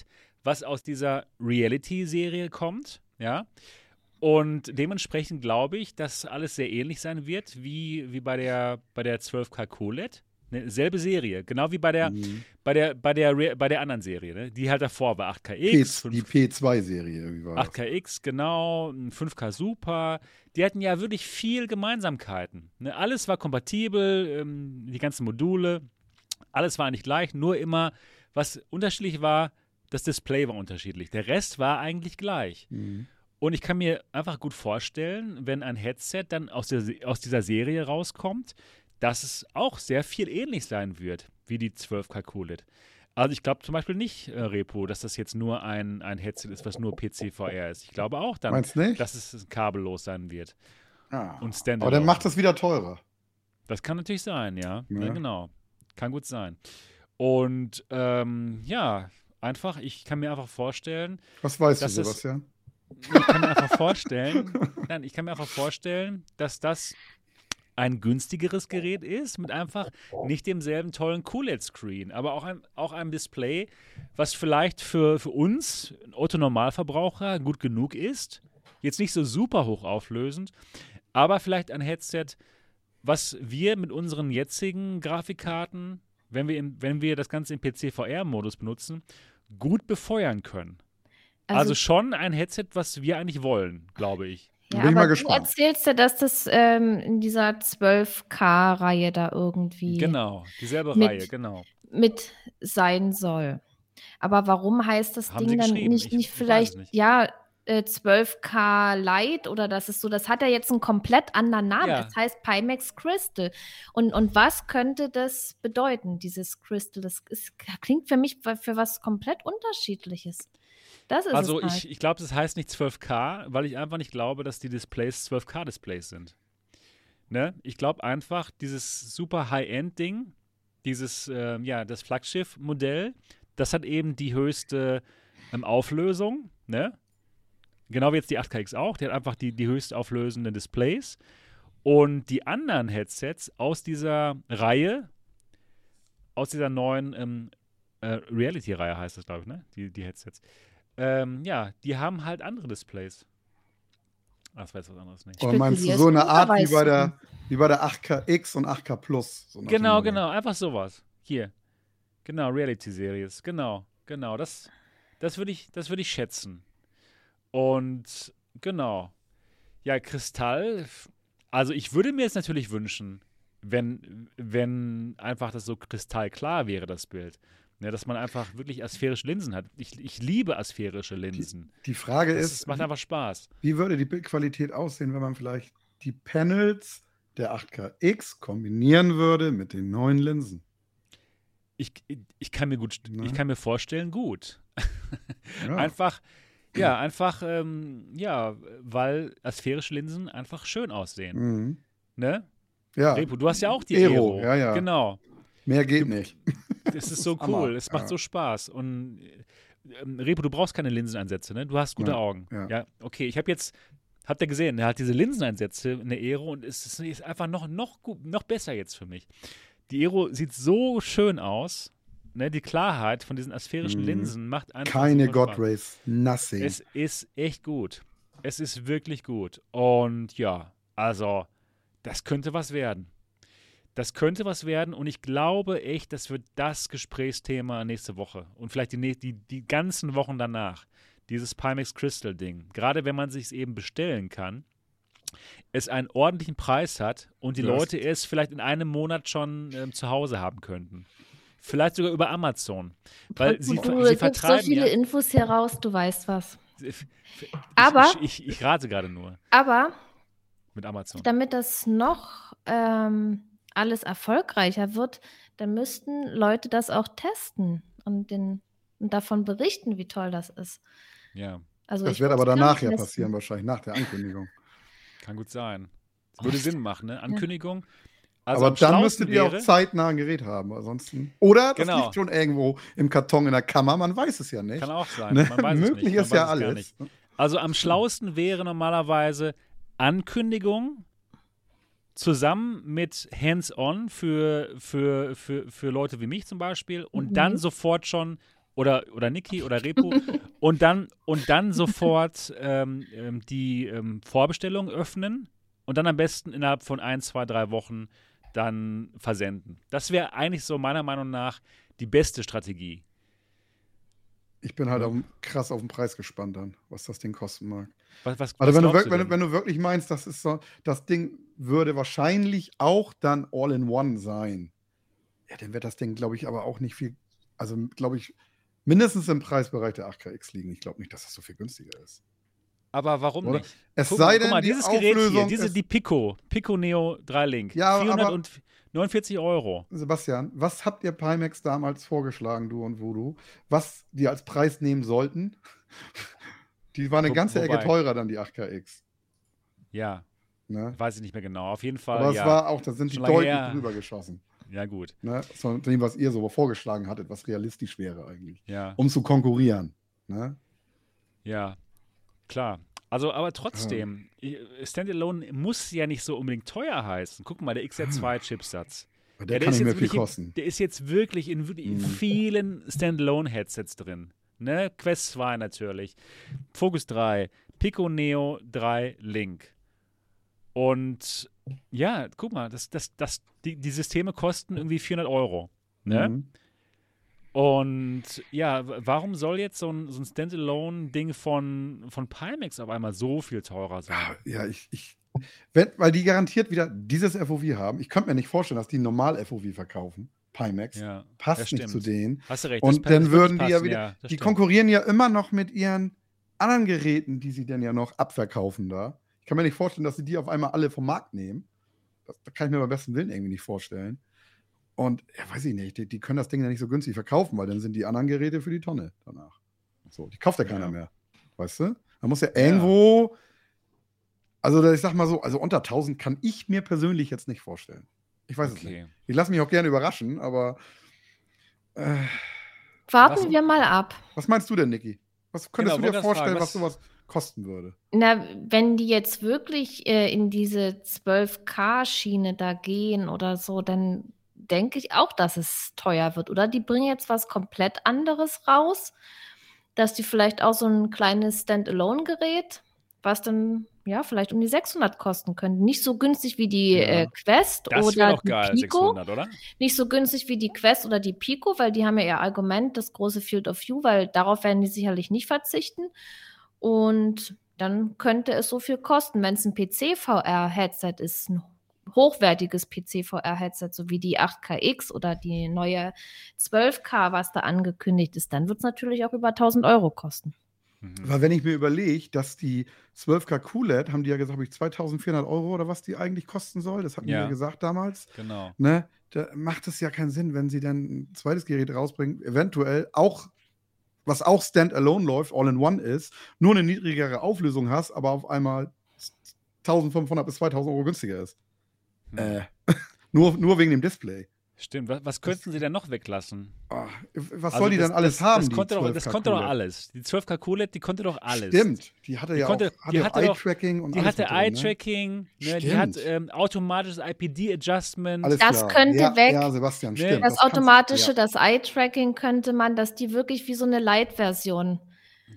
was aus dieser Reality-Serie kommt, ja. Und dementsprechend glaube ich, dass alles sehr ähnlich sein wird wie, wie bei der, bei der 12K QLED. Ne, selbe Serie, genau wie bei der, mhm. bei der, bei der, bei der anderen Serie, ne? die halt davor war 8KX. P, die P2-Serie 8KX, genau, 5K Super. Die hatten ja wirklich viel Gemeinsamkeiten. Ne? Alles war kompatibel, ähm, die ganzen Module, alles war eigentlich gleich, nur immer, was unterschiedlich war, das Display war unterschiedlich. Der Rest war eigentlich gleich. Mhm. Und ich kann mir einfach gut vorstellen, wenn ein Headset dann aus, der, aus dieser Serie rauskommt, dass es auch sehr viel ähnlich sein wird wie die 12 Kalkulit. Also ich glaube zum Beispiel nicht, äh, Repo, dass das jetzt nur ein, ein Headset ist, was nur PC-VR ist. Ich glaube auch dann, dass es kabellos sein wird. Ah, und Aber dann macht das wieder teurer. Das kann natürlich sein, ja. ja. ja genau. Kann gut sein. Und ähm, ja, einfach, ich kann mir einfach vorstellen. Was weißt du, Sebastian? ich kann mir einfach vorstellen, *laughs* nein, ich kann mir einfach vorstellen, dass das ein günstigeres Gerät ist, mit einfach nicht demselben tollen QLED-Screen, aber auch, ein, auch einem Display, was vielleicht für, für uns, Otto-Normalverbraucher, gut genug ist. Jetzt nicht so super hochauflösend, aber vielleicht ein Headset, was wir mit unseren jetzigen Grafikkarten, wenn wir, im, wenn wir das Ganze im PC-VR-Modus benutzen, gut befeuern können. Also, also, schon ein Headset, was wir eigentlich wollen, glaube ich. Ja, Bin ich mal gespannt. Du erzählst ja, dass das ähm, in dieser 12K-Reihe da irgendwie. Genau, dieselbe mit, Reihe, genau. Mit sein soll. Aber warum heißt das Haben Ding dann nicht, nicht vielleicht, nicht. ja, äh, 12K Lite oder das ist so, das hat ja jetzt einen komplett anderen Namen. Ja. Das heißt Pimax Crystal. Und, und was könnte das bedeuten, dieses Crystal? Das ist, klingt für mich für was komplett Unterschiedliches. Das ist also halt. ich, ich glaube, das heißt nicht 12K, weil ich einfach nicht glaube, dass die Displays 12K-Displays sind. Ne? Ich glaube einfach, dieses super High-End-Ding, dieses, äh, ja, das Flaggschiff-Modell, das hat eben die höchste ähm, Auflösung, ne? Genau wie jetzt die 8KX auch, die hat einfach die, die höchst auflösenden Displays. Und die anderen Headsets aus dieser Reihe, aus dieser neuen ähm, äh, Reality-Reihe heißt das, glaube ich, ne? Die, die Headsets. Ähm, ja, die haben halt andere Displays. Ach, das weiß was anderes nicht. Oder meinst du so eine Art wie bei, der, wie bei der 8KX und 8K Plus? So genau, genau, einfach sowas. Hier. Genau, Reality-Series. Genau, genau. Das, das würde ich, würd ich schätzen. Und genau. Ja, Kristall. Also ich würde mir jetzt natürlich wünschen, wenn, wenn einfach das so kristallklar wäre, das Bild. Ja, dass man einfach wirklich asphärische Linsen hat. Ich, ich liebe asphärische Linsen. Die, die Frage das, ist. Es macht einfach Spaß. Wie würde die Bildqualität aussehen, wenn man vielleicht die Panels der 8KX kombinieren würde mit den neuen Linsen? Ich, ich, kann mir gut, ich kann mir vorstellen, gut. *laughs* Ja. einfach, ja, einfach, ähm, ja, weil asphärische Linsen einfach schön aussehen. Mhm. Ne? Ja. Repo, du hast ja auch die Aero. Aero. Ja, ja. Genau. Mehr geht nicht. *laughs* Es ist so cool, es macht ja. so Spaß. Und ähm, Repo, du brauchst keine Linseneinsätze, ne? Du hast gute ja. Augen. Ja. okay. Ich habe jetzt, habt ihr gesehen, er hat diese Linseneinsätze in der Aero und es ist, einfach noch, noch, noch besser jetzt für mich. Die Aero sieht so schön aus. Ne, die Klarheit von diesen asphärischen mhm. Linsen macht einfach. Keine God Race, nothing. Es ist echt gut. Es ist wirklich gut. Und ja, also, das könnte was werden. Das könnte was werden und ich glaube echt, das wird das Gesprächsthema nächste Woche und vielleicht die, die, die ganzen Wochen danach. Dieses Pimax Crystal Ding. Gerade wenn man sich es eben bestellen kann, es einen ordentlichen Preis hat und die ja. Leute es vielleicht in einem Monat schon ähm, zu Hause haben könnten. Vielleicht sogar über Amazon. Weil sie, du sie vertreiben. so viele ja, Infos heraus, du weißt was. Ich, aber. Ich, ich, ich, rate gerade nur. Aber. Mit Amazon. Damit das noch ähm, alles erfolgreicher wird, dann müssten Leute das auch testen und, den, und davon berichten, wie toll das ist. Ja. Also das wird aber danach ja passieren, wahrscheinlich nach der Ankündigung. Kann gut sein. Das würde Sinn machen, ne? Ankündigung. Also aber dann müsstet ihr auch zeitnah ein Gerät haben, ansonsten. Oder das genau. liegt schon irgendwo im Karton in der Kammer, man weiß es ja nicht. Kann auch sein. Ne? Möglich ist ja alles. Also am schlauesten wäre normalerweise Ankündigung zusammen mit Hands-on für, für, für, für Leute wie mich zum Beispiel und mhm. dann sofort schon oder, oder Niki oder Repo *laughs* und dann und dann sofort ähm, ähm, die ähm, Vorbestellung öffnen und dann am besten innerhalb von ein, zwei, drei Wochen dann versenden. Das wäre eigentlich so meiner Meinung nach die beste Strategie. Ich bin halt auf, krass auf den Preis gespannt dann, was das Ding kosten mag. Was, was, also wenn du, du wenn, wenn, du wirklich meinst, das ist so, das Ding würde wahrscheinlich auch dann All-in-One sein. Ja, dann wird das Ding, glaube ich, aber auch nicht viel, also glaube ich, mindestens im Preisbereich der 8KX liegen. Ich glaube nicht, dass das so viel günstiger ist. Aber warum Oder? nicht? Es guck, sei denn, mal, dieses die Gerät hier, diese, die Pico, Pico Neo 3 Link, ja, 449 Euro. Sebastian, was habt ihr Pimax damals vorgeschlagen, du und Voodoo, was die als Preis nehmen sollten? *laughs* Die war eine Wo, ganze wobei? Ecke teurer dann die 8KX. Ja. Ne? Weiß ich nicht mehr genau. Auf jeden Fall. Aber es ja. war auch, da sind die deutlich her. drüber geschossen. Ja, gut. Ne? Von dem, was ihr so vorgeschlagen hattet, was realistisch wäre eigentlich. Ja. Um zu konkurrieren. Ne? Ja, klar. Also, aber trotzdem, ja. Standalone muss ja nicht so unbedingt teuer heißen. Guck mal, der XR2-Chipsatz. Der, der kann nicht mehr viel kosten. In, der ist jetzt wirklich in, in mhm. vielen Standalone-Headsets drin. Ne? Quest 2 natürlich. Focus 3, Pico Neo 3 Link. Und ja, guck mal, das, das, das, die, die Systeme kosten irgendwie 400 Euro. Ne? Mhm. Und ja, warum soll jetzt so ein, so ein Standalone-Ding von, von Pimax auf einmal so viel teurer sein? Ja, ich, ich wenn, weil die garantiert wieder dieses FOV haben. Ich könnte mir nicht vorstellen, dass die normal FOV verkaufen. Pimax. Ja, passt nicht zu denen. Hast du recht. Und dann würden die ja wieder, ja, die stimmt. konkurrieren ja immer noch mit ihren anderen Geräten, die sie dann ja noch abverkaufen da. Ich kann mir nicht vorstellen, dass sie die auf einmal alle vom Markt nehmen. Das, das kann ich mir beim besten Willen irgendwie nicht vorstellen. Und ja, weiß ich nicht, die, die, können das Ding ja nicht so günstig verkaufen, weil dann sind die anderen Geräte für die Tonne danach. So, die kauft ja keiner ja. mehr. Weißt du? Man muss ja irgendwo, also ich sag mal so, also unter 1000 kann ich mir persönlich jetzt nicht vorstellen. Ich weiß okay. es nicht. Ich lasse mich auch gerne überraschen, aber. Äh, Warten was, wir mal ab. Was meinst du denn, Niki? Was könntest genau, du dir vorstellen, was, was sowas kosten würde? Na, wenn die jetzt wirklich äh, in diese 12K-Schiene da gehen oder so, dann denke ich auch, dass es teuer wird. Oder die bringen jetzt was komplett anderes raus, dass die vielleicht auch so ein kleines Standalone-Gerät, was dann ja vielleicht um die 600 kosten könnte. Nicht so günstig wie die ja. äh, Quest das oder die geil, Pico. 600, oder? Nicht so günstig wie die Quest oder die Pico, weil die haben ja ihr Argument, das große Field of View, weil darauf werden die sicherlich nicht verzichten. Und dann könnte es so viel kosten, wenn es ein PC-VR-Headset ist, ein hochwertiges PC-VR-Headset, so wie die 8KX oder die neue 12K, was da angekündigt ist, dann wird es natürlich auch über 1000 Euro kosten. Mhm. Weil wenn ich mir überlege, dass die 12K QLED, haben die ja gesagt, habe ich 2400 Euro oder was die eigentlich kosten soll, das hatten ja. die ja gesagt damals. Genau. Ne? Da macht es ja keinen Sinn, wenn sie dann ein zweites Gerät rausbringen, eventuell auch, was auch Standalone läuft, All-in-One ist, nur eine niedrigere Auflösung hast, aber auf einmal 1500 bis 2000 Euro günstiger ist. Hm. Äh, *laughs* nur, nur wegen dem Display. Stimmt. Was, was könnten sie denn noch weglassen? Oh, was also soll die das, dann alles das, haben? Das konnte, doch, das konnte doch alles. Die 12K QLED, die konnte doch alles. Stimmt. Die hatte die ja konnte, auch, die hatte Eye-Tracking und Die hatte Eye-Tracking, ne? ne? die hat ähm, automatisches IPD-Adjustment. Das klar. könnte ja, weg. Ja, Sebastian, ne? stimmt. Das, das automatische, ja. das Eye-Tracking könnte man, dass die wirklich wie so eine Light-Version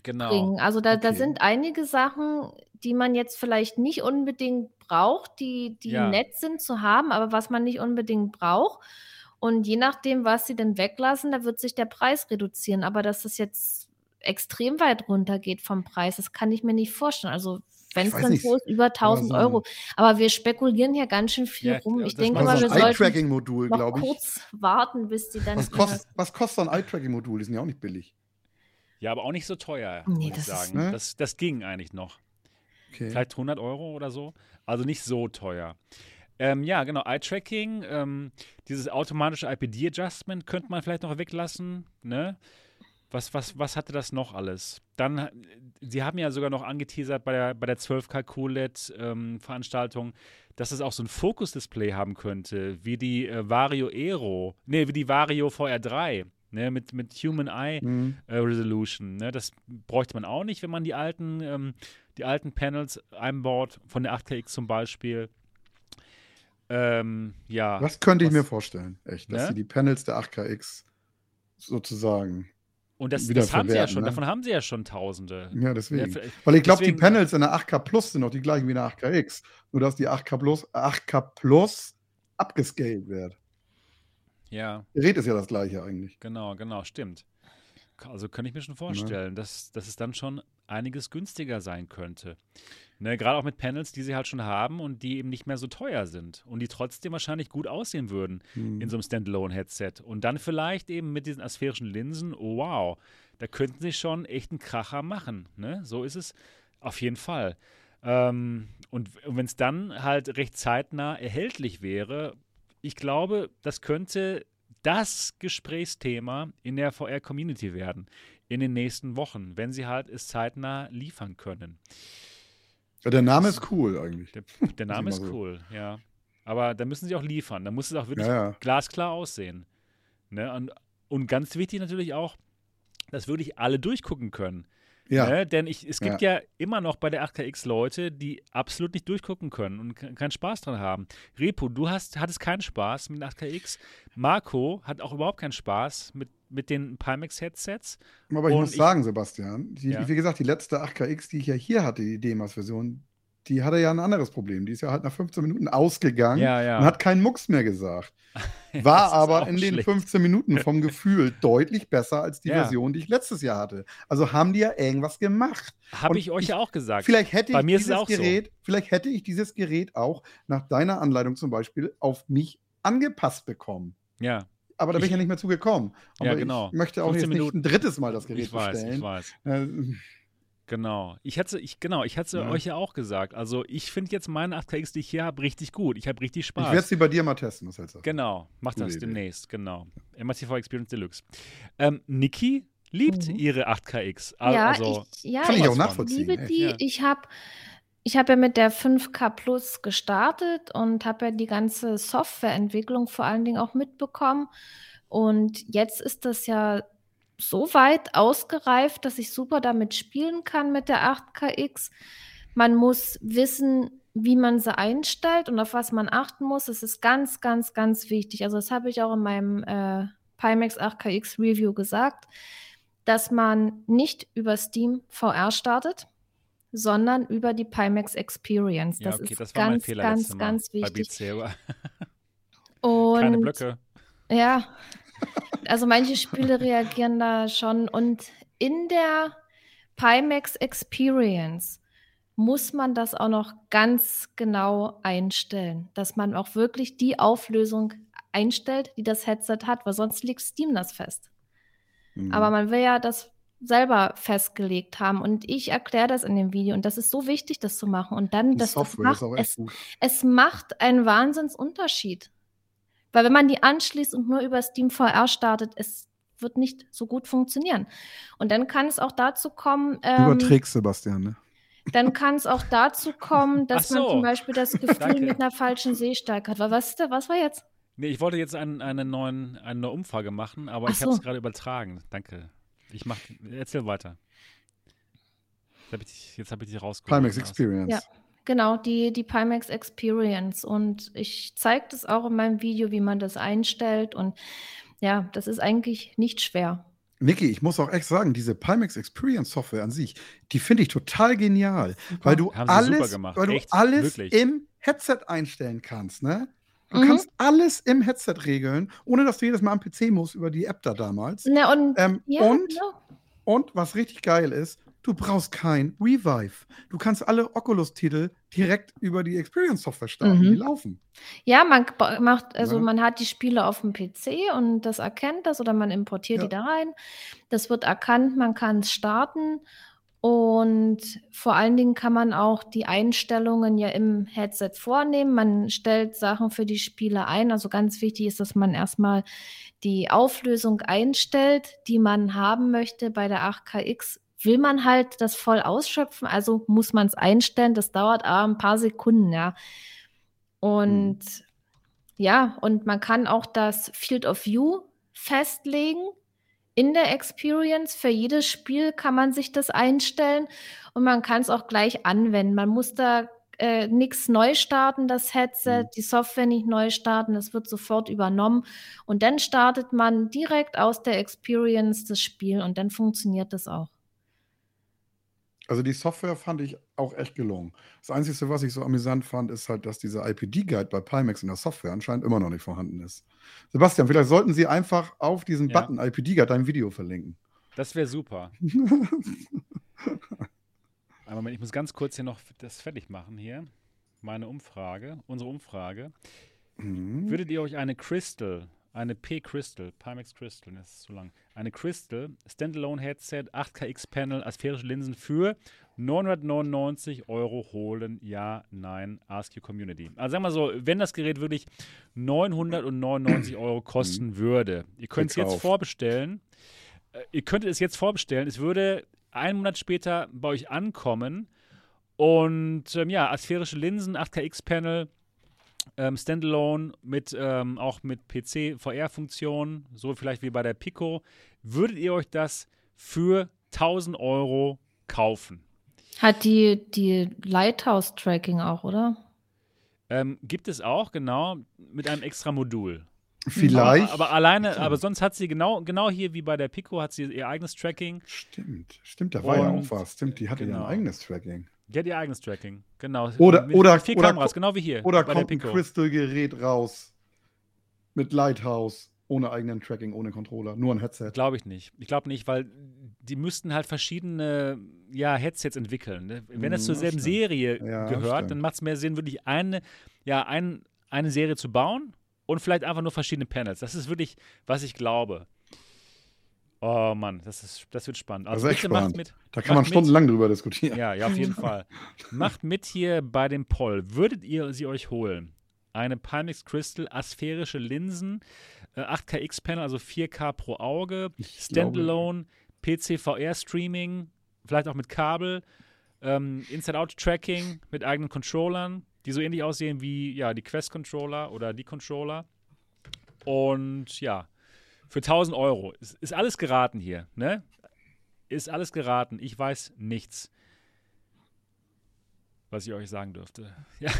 genau. bringen. Also da, okay. da sind einige Sachen, die man jetzt vielleicht nicht unbedingt braucht, die, die ja. nett sind zu haben, aber was man nicht unbedingt braucht. Und je nachdem, was sie denn weglassen, da wird sich der Preis reduzieren. Aber dass das jetzt extrem weit runtergeht vom Preis, das kann ich mir nicht vorstellen. Also wenn es dann so ist, über 1000 also, Euro. Aber wir spekulieren hier ganz schön viel ja, rum. Ich denke mal, wir sollten modul noch kurz warten, bis die dann. Was, kost, was kostet ein Eye-Tracking-Modul? Die sind ja auch nicht billig. Ja, aber auch nicht so teuer, nee, das ich sagen. Ist, ne? das, das ging eigentlich noch. Okay. Vielleicht 100 Euro oder so. Also nicht so teuer. Ähm, ja, genau, Eye-Tracking, ähm, dieses automatische IPD-Adjustment könnte man vielleicht noch weglassen, ne? Was, was, was hatte das noch alles? Dann, sie haben ja sogar noch angeteasert bei der, bei der 12K QLED-Veranstaltung, ähm, dass es auch so ein Fokus-Display haben könnte, wie die äh, Vario Aero, ne, wie die Vario VR3, ne, mit, mit Human Eye mhm. äh, Resolution. Ne? Das bräuchte man auch nicht, wenn man die alten, ähm, die alten Panels einbaut, von der 8KX zum Beispiel. Ähm, ja. Das könnte ich was, mir vorstellen, echt, dass ne? sie die Panels der 8KX sozusagen. Und das, das haben sie ja schon, ne? davon haben sie ja schon Tausende. Ja, deswegen. Ja, Weil ich glaube, die Panels in der 8K Plus sind auch die gleichen wie in der 8KX. Nur dass die 8K Plus, 8K Plus abgescaled wird. Ja. Gerät ist ja das gleiche eigentlich. Genau, genau, stimmt. Also kann ich mir schon vorstellen, ja. dass, dass es dann schon einiges günstiger sein könnte. Ne, Gerade auch mit Panels, die sie halt schon haben und die eben nicht mehr so teuer sind und die trotzdem wahrscheinlich gut aussehen würden hm. in so einem Standalone-Headset. Und dann vielleicht eben mit diesen asphärischen Linsen, oh wow, da könnten sie schon echt einen Kracher machen. Ne? So ist es auf jeden Fall. Ähm, und wenn es dann halt recht zeitnah erhältlich wäre, ich glaube, das könnte das Gesprächsthema in der VR-Community werden in den nächsten Wochen, wenn sie halt es zeitnah liefern können. Ja, der Name ist cool eigentlich. Der, der Name ist cool, ja. Aber da müssen sie auch liefern. Da muss es auch wirklich ja, ja. glasklar aussehen. Ne? Und, und ganz wichtig natürlich auch, dass wirklich alle durchgucken können. Ja. Ne? Denn ich, es gibt ja. ja. immer noch bei der 8KX Leute, die absolut nicht durchgucken können und keinen Spaß dran haben. Repo, du hast, hattest keinen Spaß mit der 8KX. Marco hat auch überhaupt keinen Spaß mit, mit den Pimax-Headsets. Aber ich und muss ich, sagen, Sebastian, die, ja. wie gesagt, die letzte 8KX, die ich ja hier hatte, die DEMAS-Version, die hatte ja ein anderes Problem. Die ist ja halt nach 15 Minuten ausgegangen ja, ja. und hat keinen Mucks mehr gesagt. *laughs* War aber in den 15 Minuten vom *laughs* Gefühl deutlich besser als die ja. Version, die ich letztes Jahr hatte. Also haben die ja irgendwas gemacht. Habe ich euch ja auch gesagt. Vielleicht hätte Bei ich mir dieses Gerät, so. vielleicht hätte ich dieses Gerät auch nach deiner Anleitung zum Beispiel auf mich angepasst bekommen. Ja. Aber da bin ich, ich ja nicht mehr zugekommen. Aber ja, genau. ich möchte auch jetzt nicht ein drittes Mal das Gerät ich weiß, bestellen. Ich weiß. Äh, Genau. Ich hatte, ich, genau, ich hatte ja. euch ja auch gesagt. Also ich finde jetzt meine 8KX, die ich hier habe, richtig gut. Ich habe richtig Spaß. Ich werde sie bei dir mal testen, was hältst du? Genau, mach das Idee. demnächst, genau. MATV Experience Deluxe. Ähm, Niki liebt mhm. ihre 8KX. Ja, also, ich, ja, kann ich, ich auch nachvollziehen. liebe die. Ja. Ich habe ich habe ja mit der 5K Plus gestartet und habe ja die ganze Softwareentwicklung vor allen Dingen auch mitbekommen. Und jetzt ist das ja so weit ausgereift, dass ich super damit spielen kann mit der 8KX. Man muss wissen, wie man sie einstellt und auf was man achten muss. Das ist ganz, ganz, ganz wichtig. Also das habe ich auch in meinem äh, Pimax 8KX Review gesagt, dass man nicht über Steam VR startet, sondern über die Pimax Experience. Das ja, okay, ist das ganz, ganz, ganz wichtig. *laughs* und, Keine Blöcke. Ja, also manche Spiele reagieren da schon und in der Pimax Experience muss man das auch noch ganz genau einstellen, dass man auch wirklich die Auflösung einstellt, die das Headset hat, weil sonst legt Steam das fest. Mhm. Aber man will ja das selber festgelegt haben und ich erkläre das in dem Video und das ist so wichtig, das zu machen und dann, das, das macht, es, es macht einen Wahnsinnsunterschied. Weil wenn man die anschließt und nur über Steam VR startet, es wird nicht so gut funktionieren. Und dann kann es auch dazu kommen. Ähm, Überträgst, Sebastian, ne? Dann kann es auch dazu kommen, *laughs* dass so. man zum Beispiel das Gefühl mit einer falschen Sehstärke hat. Was, was war jetzt? Nee, ich wollte jetzt ein, eine, neuen, eine neue Umfrage machen, aber Ach ich habe es gerade übertragen. Danke. Ich mach, erzähl weiter. Jetzt habe ich, hab ich dich rausgeholt. Pimax Experience. Ja, genau, die, die Pimax Experience. Und ich zeige das auch in meinem Video, wie man das einstellt. Und ja, das ist eigentlich nicht schwer. Niki, ich muss auch echt sagen, diese Pimax Experience Software an sich, die finde ich total genial, super. weil du Haben alles, weil du alles im Headset einstellen kannst, ne? Du mhm. kannst alles im Headset regeln, ohne dass du jedes Mal am PC musst über die App da damals. Na, und, ähm, ja, und, ja. und was richtig geil ist, du brauchst kein Revive. Du kannst alle Oculus-Titel direkt über die Experience-Software starten, mhm. die laufen. Ja, man macht, also ja. man hat die Spiele auf dem PC und das erkennt das oder man importiert die da rein. Das wird erkannt, man kann es starten und vor allen Dingen kann man auch die Einstellungen ja im Headset vornehmen. Man stellt Sachen für die Spiele ein. Also ganz wichtig ist, dass man erstmal die Auflösung einstellt, die man haben möchte. Bei der 8KX will man halt das voll ausschöpfen, also muss man es einstellen. Das dauert aber ein paar Sekunden, ja. Und hm. ja, und man kann auch das Field of View festlegen in der Experience. Für jedes Spiel kann man sich das einstellen und man kann es auch gleich anwenden. Man muss da äh, nichts neu starten, das Headset, mhm. die Software nicht neu starten, es wird sofort übernommen und dann startet man direkt aus der Experience das Spiel und dann funktioniert das auch. Also die Software fand ich auch echt gelungen. Das Einzige, was ich so amüsant fand, ist halt, dass dieser IPD-Guide bei Pimax in der Software anscheinend immer noch nicht vorhanden ist. Sebastian, vielleicht sollten Sie einfach auf diesen ja. Button IPD-Guide dein Video verlinken. Das wäre super. *laughs* Aber Moment, ich muss ganz kurz hier noch das fertig machen hier. Meine Umfrage, unsere Umfrage. Mhm. Würdet ihr euch eine Crystal eine P-Crystal, Pimax Crystal, das ist zu lang. Eine Crystal Standalone Headset, 8KX Panel, asphärische Linsen für 999 Euro holen. Ja, nein, Ask Your Community. Also sagen wir so, wenn das Gerät wirklich 999 Euro kosten mhm. würde, ihr könnt es jetzt vorbestellen. Äh, ihr könntet es jetzt vorbestellen. Es würde einen Monat später bei euch ankommen. Und ähm, ja, asphärische Linsen, 8KX Panel, ähm, Standalone mit ähm, auch mit PC-VR-Funktionen, so vielleicht wie bei der Pico. Würdet ihr euch das für 1000 Euro kaufen? Hat die, die Lighthouse-Tracking auch, oder? Ähm, gibt es auch, genau, mit einem extra Modul. Vielleicht. Aber, aber alleine, aber sonst hat sie genau, genau hier wie bei der Pico, hat sie ihr eigenes Tracking. Stimmt, stimmt, da war Und, ja auch was. Stimmt, die hatte genau. ja ein eigenes Tracking. Die hat ihr eigenes Tracking, genau. Oder, mit, oder, vier oder, Kameras, genau wie hier. Oder kommt ein Crystal-Gerät raus mit Lighthouse, ohne eigenen Tracking, ohne Controller, nur ein Headset. Glaube ich nicht. Ich glaube nicht, weil die müssten halt verschiedene ja, Headsets entwickeln. Ne? Wenn das zur hm, selben Serie ja, gehört, stimmt. dann macht es mehr Sinn, wirklich eine, ja, ein, eine Serie zu bauen und vielleicht einfach nur verschiedene Panels. Das ist wirklich, was ich glaube. Oh Mann, das, ist, das wird spannend. Also bitte spannend. macht mit. Da kann man stundenlang mit. drüber diskutieren. Ja, ja, auf jeden *laughs* Fall. macht mit hier bei dem Poll. Würdet ihr sie euch holen? Eine Pimax Crystal, asphärische Linsen, 8KX-Panel, äh, also 4K pro Auge, ich Standalone, PC-VR-Streaming, vielleicht auch mit Kabel, ähm, Inside-Out-Tracking mit eigenen Controllern, die so ähnlich aussehen wie ja, die Quest-Controller oder die Controller. Und ja, für 1000 Euro. Ist, ist alles geraten hier, ne? Ist alles geraten. Ich weiß nichts, was ich euch sagen dürfte. *laughs* Ja.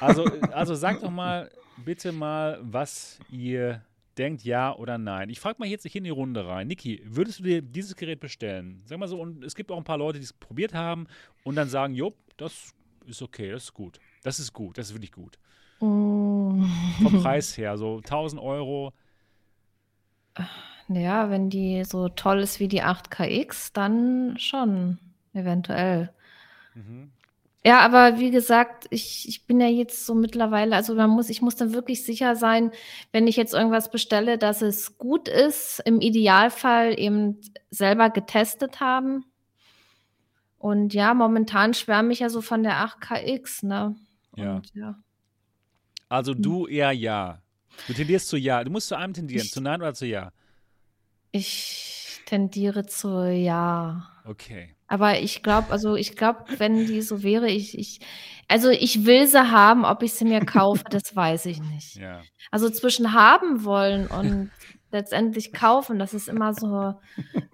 also, also sagt doch mal bitte mal, was ihr denkt, ja oder nein. Ich frage mal jetzt nicht in die Runde rein. Niki, würdest du dir dieses Gerät bestellen? Sag mal so, und es gibt auch ein paar Leute, die es probiert haben und dann sagen, jo, das ist okay, das ist gut. Das ist gut, das ist wirklich gut. Oh. Vom Preis her, so 1000 Euro. Ja, wenn die so toll ist wie die 8KX, dann schon, eventuell. Mhm. Ja, aber wie gesagt, ich, ich bin ja jetzt so mittlerweile, also man muss, ich muss dann wirklich sicher sein, wenn ich jetzt irgendwas bestelle, dass es gut ist, im Idealfall eben selber getestet haben. Und ja, momentan schwärme ich ja so von der 8KX, ne? Ja. Und, ja. Also du eher ja. Du tendierst zu ja. Du musst zu einem tendieren, ich, zu nein oder zu ja? Ich tendiere zu ja. Okay. Aber ich glaube, also ich glaube, wenn die so wäre, ich, ich, also ich will sie haben, ob ich sie mir kaufe, das weiß ich nicht. Ja. Also zwischen haben wollen und letztendlich kaufen, das ist immer so,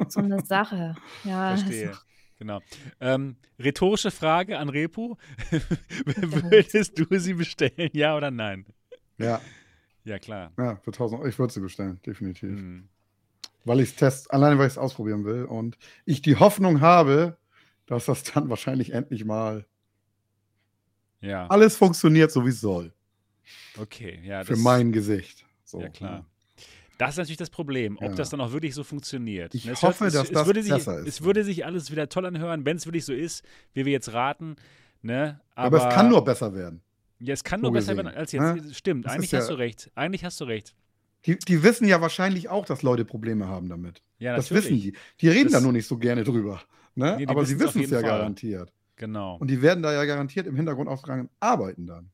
so eine Sache. Ja, Verstehe. Also. Genau. Ähm, rhetorische Frage an Repu. *laughs* Würdest du sie bestellen, ja oder nein? Ja. Ja, klar. Ja, für 1000 Euro. Ich würde sie bestellen, definitiv. Mhm weil ich es test, alleine weil ich es ausprobieren will. Und ich die Hoffnung habe, dass das dann *laughs* wahrscheinlich endlich mal ja. alles funktioniert, so wie es soll. Okay, ja. Für mein Gesicht. So, ja, klar. Das ist natürlich das Problem, ob ja. das dann auch wirklich so funktioniert. Ich es hoffe, hört, dass es, das würde sich, besser ist. Es würde sich alles wieder toll anhören, wenn es wirklich so ist, wie wir jetzt raten. Ne? Aber, Aber es kann nur besser werden. Ja, es kann nur besser werden als jetzt. Ne? Stimmt, das eigentlich hast ja, du recht. Eigentlich hast du recht. Die, die wissen ja wahrscheinlich auch, dass Leute Probleme haben damit. Ja, das wissen die. Die reden das, da nur nicht so gerne drüber. Ne? Nee, Aber sie wissen es ja Fall. garantiert. Genau. Und die werden da ja garantiert im Hintergrund auch dran arbeiten dann.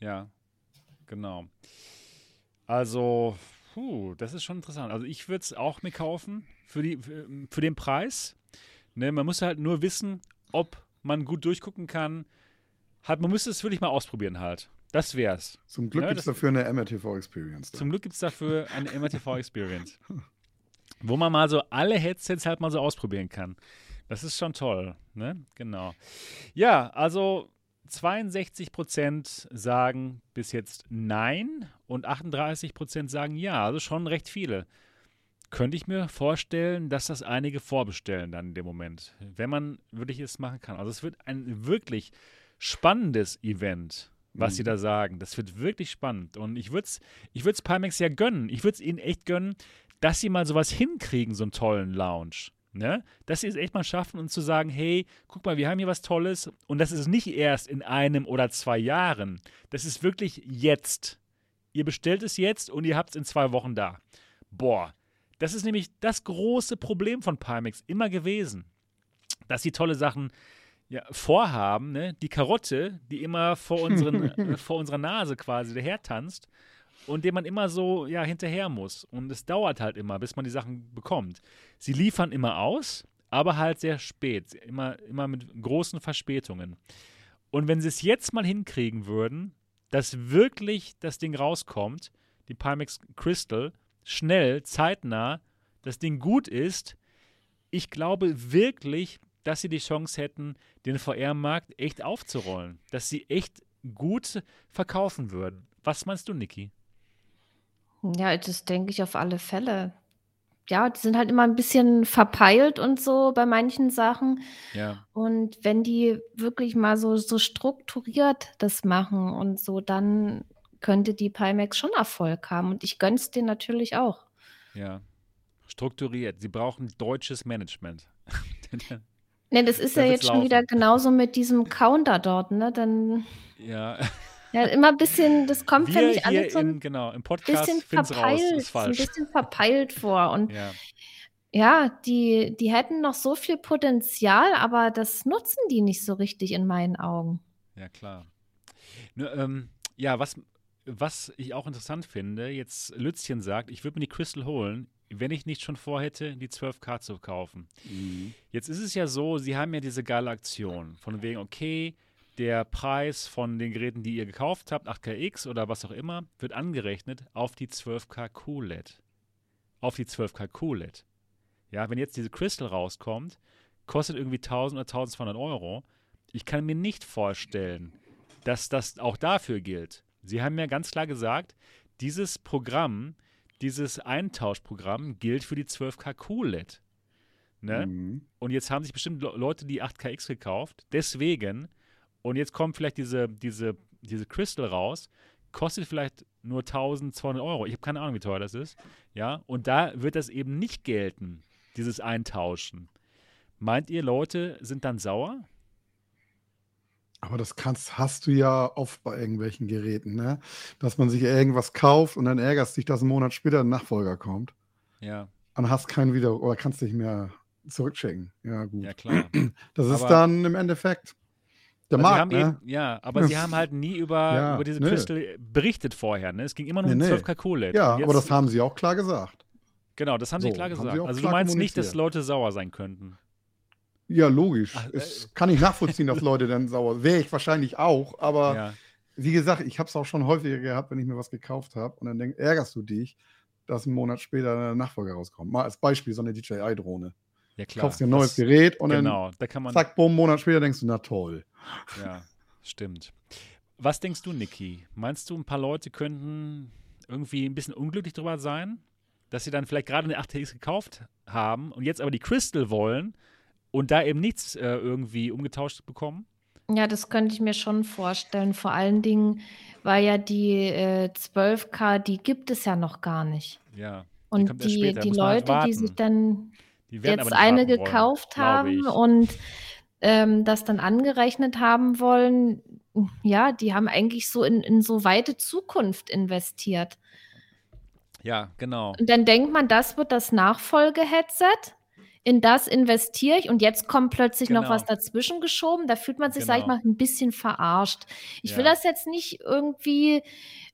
Ja, genau. Also, puh, das ist schon interessant. Also ich würde es auch mir kaufen für, die, für den Preis. Ne, man muss halt nur wissen, ob man gut durchgucken kann. Halt, man müsste es wirklich mal ausprobieren halt. Das wär's. Zum Glück ja, gibt es dafür eine MRTV-Experience. Zum Glück gibt es dafür eine MRTV-Experience. wo man mal so alle Headsets halt mal so ausprobieren kann. Das ist schon toll, ne? Genau. Ja, also 62% sagen bis jetzt nein und 38% sagen ja, also schon recht viele. Könnte ich mir vorstellen, dass das einige vorbestellen dann in dem Moment, wenn man wirklich es machen kann. Also es wird ein wirklich spannendes Event was mhm. sie da sagen. Das wird wirklich spannend. Und ich würde es ich würd's Pimax ja gönnen. Ich würde es ihnen echt gönnen, dass sie mal sowas hinkriegen, so einen tollen Lounge. Ne? Dass sie es echt mal schaffen und zu sagen, hey, guck mal, wir haben hier was Tolles und das ist nicht erst in einem oder zwei Jahren. Das ist wirklich jetzt. Ihr bestellt es jetzt und ihr habt es in zwei Wochen da. Boah, das ist nämlich das große Problem von Pimax immer gewesen. Dass sie tolle Sachen ja, vorhaben, ne? die Karotte, die immer vor, unseren, *laughs* äh, vor unserer Nase quasi daher tanzt und dem man immer so ja, hinterher muss. Und es dauert halt immer, bis man die Sachen bekommt. Sie liefern immer aus, aber halt sehr spät, immer, immer mit großen Verspätungen. Und wenn sie es jetzt mal hinkriegen würden, dass wirklich das Ding rauskommt, die Pimax Crystal, schnell, zeitnah, das Ding gut ist, ich glaube wirklich, dass sie die Chance hätten, den VR-Markt echt aufzurollen. Dass sie echt gut verkaufen würden. Was meinst du, Niki? Ja, das denke ich auf alle Fälle. Ja, die sind halt immer ein bisschen verpeilt und so bei manchen Sachen. Ja. Und wenn die wirklich mal so, so strukturiert das machen und so, dann könnte die Pimax schon Erfolg haben. Und ich gönne es denen natürlich auch. Ja. Strukturiert. Sie brauchen deutsches Management. *laughs* *laughs* Ne, das ist ja jetzt schon wieder genauso mit diesem Counter dort, ne? Dann. Ja. Ja, immer ein bisschen, das kommt, finde ich, alles so ein genau, im Podcast bisschen verpeilt, raus, ein bisschen verpeilt vor. Und ja, ja die, die hätten noch so viel Potenzial, aber das nutzen die nicht so richtig in meinen Augen. Ja, klar. Nur, ähm, ja, was, was ich auch interessant finde, jetzt Lützchen sagt, ich würde mir die Crystal holen. Wenn ich nicht schon vorhätte, die 12K zu kaufen. Mhm. Jetzt ist es ja so, sie haben ja diese geile Aktion von wegen, okay, der Preis von den Geräten, die ihr gekauft habt, 8KX oder was auch immer, wird angerechnet auf die 12K QLED. Auf die 12K QLED. Ja, wenn jetzt diese Crystal rauskommt, kostet irgendwie 1000 oder 1200 Euro. Ich kann mir nicht vorstellen, dass das auch dafür gilt. Sie haben ja ganz klar gesagt, dieses Programm, dieses Eintauschprogramm gilt für die 12K QLED. Ne? Mhm. Und jetzt haben sich bestimmt Leute die 8KX gekauft. Deswegen, und jetzt kommt vielleicht diese, diese, diese Crystal raus, kostet vielleicht nur 1200 Euro. Ich habe keine Ahnung, wie teuer das ist. Ja, und da wird das eben nicht gelten, dieses Eintauschen. Meint ihr, Leute sind dann sauer? Aber das kannst, hast du ja oft bei irgendwelchen Geräten, ne? Dass man sich irgendwas kauft und dann ärgerst dich, dass ein Monat später ein Nachfolger kommt. Ja. Und hast keinen wieder oder kannst nicht mehr zurückschicken. Ja, gut. Ja, klar. *clears throat* Das ist aber dann im Endeffekt der Markt, ne? Eben, ja, aber sie haben halt nie über, *laughs* ja, über diese. Crystal berichtet vorher, ne? Es ging immer nur nee, um 12 Kalkule. Ja, aber das haben sie auch klar gesagt. Genau, das haben so, sie klar gesagt. Also du meinst nicht, dass Leute sauer sein könnten? Ja, logisch. Ach, es äh, kann ich *laughs* nachvollziehen, dass Leute dann sauer Wäre ich wahrscheinlich auch, aber ja. wie gesagt, ich habe es auch schon häufiger gehabt, wenn ich mir was gekauft habe und dann denk, ärgerst du dich, dass ein Monat später ein Nachfolger rauskommt. Mal als Beispiel so eine DJI-Drohne. Ja, klar. Kaufst dir ein neues das, Gerät und genau, dann da kann man, zack, bumm, einen Monat später denkst du, na toll. Ja, stimmt. Was denkst du, Niki? Meinst du, ein paar Leute könnten irgendwie ein bisschen unglücklich darüber sein, dass sie dann vielleicht gerade eine 8TX gekauft haben und jetzt aber die Crystal wollen und da eben nichts äh, irgendwie umgetauscht bekommen? Ja, das könnte ich mir schon vorstellen. Vor allen Dingen, weil ja die äh, 12K, die gibt es ja noch gar nicht. Ja. Und die, die halt Leute, die sich dann die jetzt eine gekauft wollen, haben und ähm, das dann angerechnet haben wollen, ja, die haben eigentlich so in, in so weite Zukunft investiert. Ja, genau. Und dann denkt man, das wird das Nachfolge-Headset in das investiere ich und jetzt kommt plötzlich genau. noch was dazwischen geschoben. Da fühlt man sich, genau. sag ich genau. mal, ein bisschen verarscht. Ich ja. will das jetzt nicht irgendwie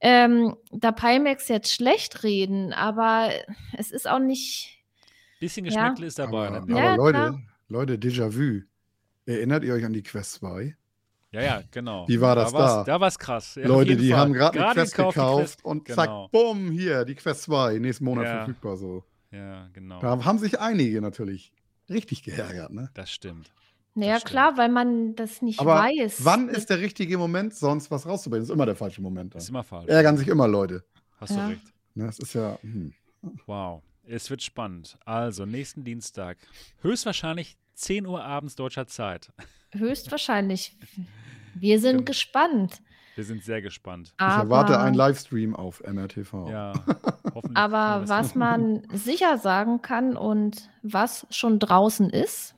ähm, der Pimax jetzt schlecht reden, aber es ist auch nicht. Bisschen Geschmäckle ja. ist dabei. Aber, aber ja, Leute, Leute, Déjà-vu. Erinnert ihr euch an die Quest 2? Ja, ja, genau. Wie war das da? Da war es krass. Ja, Leute, die Fall. haben gerade eine Quest gekauft, Quest, und genau. zack, bumm, hier, die Quest 2, nächsten Monat verfügbar so. Ja, genau. Da haben sich einige natürlich richtig geärgert, ne? Das stimmt. Naja, klar, weil man das nicht Aber weiß. Wann ist der richtige Moment, sonst was rauszubringen? Das ist immer der falsche Moment. Dann. Ist immer falsch. Ärgern sich immer Leute. Hast ja. du recht. Ne, das ist ja. Hm. Wow. Es wird spannend. Also, nächsten Dienstag. Höchstwahrscheinlich 10 Uhr abends deutscher Zeit. Höchstwahrscheinlich. Wir sind Stimmt. gespannt. Wir sind sehr gespannt. ich erwarte einen Livestream auf MRTV. Ja, *laughs* hoffentlich. Aber was man sicher sagen kann und was schon draußen ist,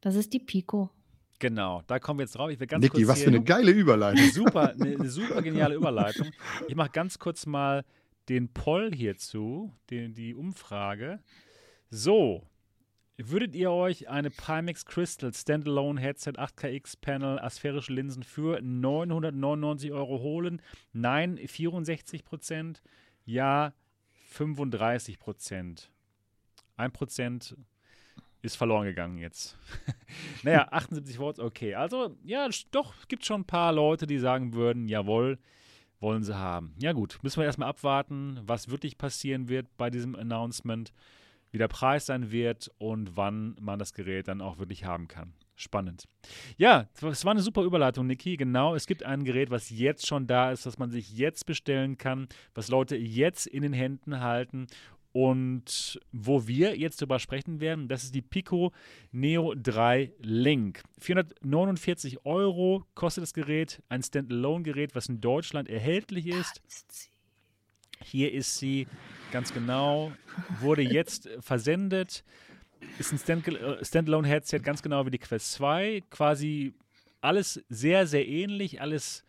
das ist die Pico. Genau, da kommen wir jetzt drauf. Ich will ganz Niki, kurz was für eine geile Überleitung. Super, eine, eine *laughs* super geniale Überleitung. Ich mache ganz kurz mal den Poll hierzu, den, die Umfrage. So, Würdet ihr euch eine Pimax Crystal Standalone Headset 8KX Panel asphärische Linsen für 999 Euro holen? Nein, 64 Prozent. Ja, 35 Prozent. Ein Prozent ist verloren gegangen jetzt. *laughs* naja, 78 Votes, okay. Also, ja, doch, gibt schon ein paar Leute, die sagen würden, jawohl, wollen sie haben. Ja gut, müssen wir erstmal abwarten, was wirklich passieren wird bei diesem Announcement wie der Preis sein wird und wann man das Gerät dann auch wirklich haben kann. Spannend. Ja, es war eine super Überleitung, Niki. Genau, es gibt ein Gerät, was jetzt schon da ist, was man sich jetzt bestellen kann, was Leute jetzt in den Händen halten und wo wir jetzt drüber sprechen werden, das ist die Pico Neo 3 Link. 449 Euro kostet das Gerät, ein Standalone-Gerät, was in Deutschland erhältlich ist. Hier ist sie. Ganz genau, wurde jetzt versendet. Ist ein äh, Standalone-Headset, ganz genau wie die Quest 2. Quasi alles sehr, sehr ähnlich, alles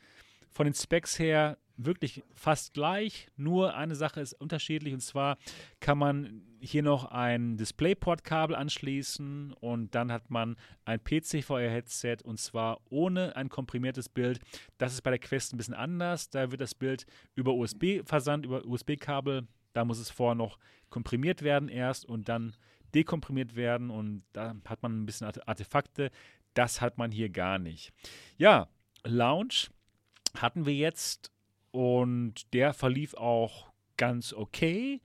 von den Specs her wirklich fast gleich, nur eine Sache ist unterschiedlich. Und zwar kann man hier noch ein DisplayPort-Kabel anschließen und dann hat man ein PC-VR-Headset und zwar ohne ein komprimiertes Bild. Das ist bei der Quest ein bisschen anders, da wird das Bild über USB versandt, über USB-Kabel Da muss es vorher noch komprimiert werden erst und dann dekomprimiert werden und da hat man ein bisschen Artefakte. Das hat man hier gar nicht. Ja, Lounge hatten wir jetzt und der verlief auch ganz okay.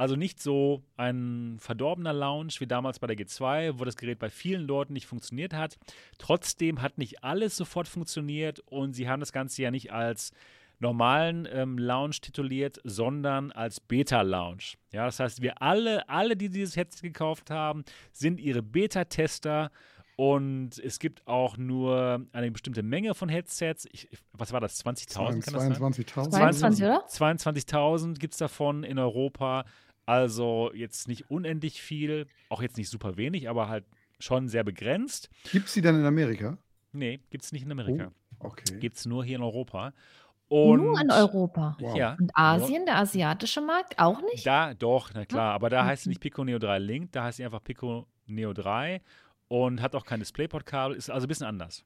Also nicht so ein verdorbener Lounge wie damals bei der G2, wo das Gerät bei vielen Leuten nicht funktioniert hat. Trotzdem hat nicht alles sofort funktioniert und sie haben das Ganze ja nicht als normalen ähm, Lounge tituliert, sondern als Beta-Lounge. Ja, das heißt, wir alle, alle, die dieses Headset gekauft haben, sind ihre Beta-Tester und es gibt auch nur eine bestimmte Menge von Headsets. Ich, was war das? 20.000 22.000. 22, oder? 22.000 gibt es davon in Europa. Also jetzt nicht unendlich viel, auch jetzt nicht super wenig, aber halt schon sehr begrenzt. Gibt es die denn in Amerika? Nee, gibt es nicht in Amerika. Oh, okay. Gibt es nur hier in Europa. Und, nur in Europa. Wow. Ja. Und Asien, der asiatische Markt, auch nicht? Da, doch, na klar. Aber da okay. heißt es nicht Pico Neo 3 Link, da heißt es einfach Pico Neo 3 und hat auch kein DisplayPort-Kabel, ist also ein bisschen anders.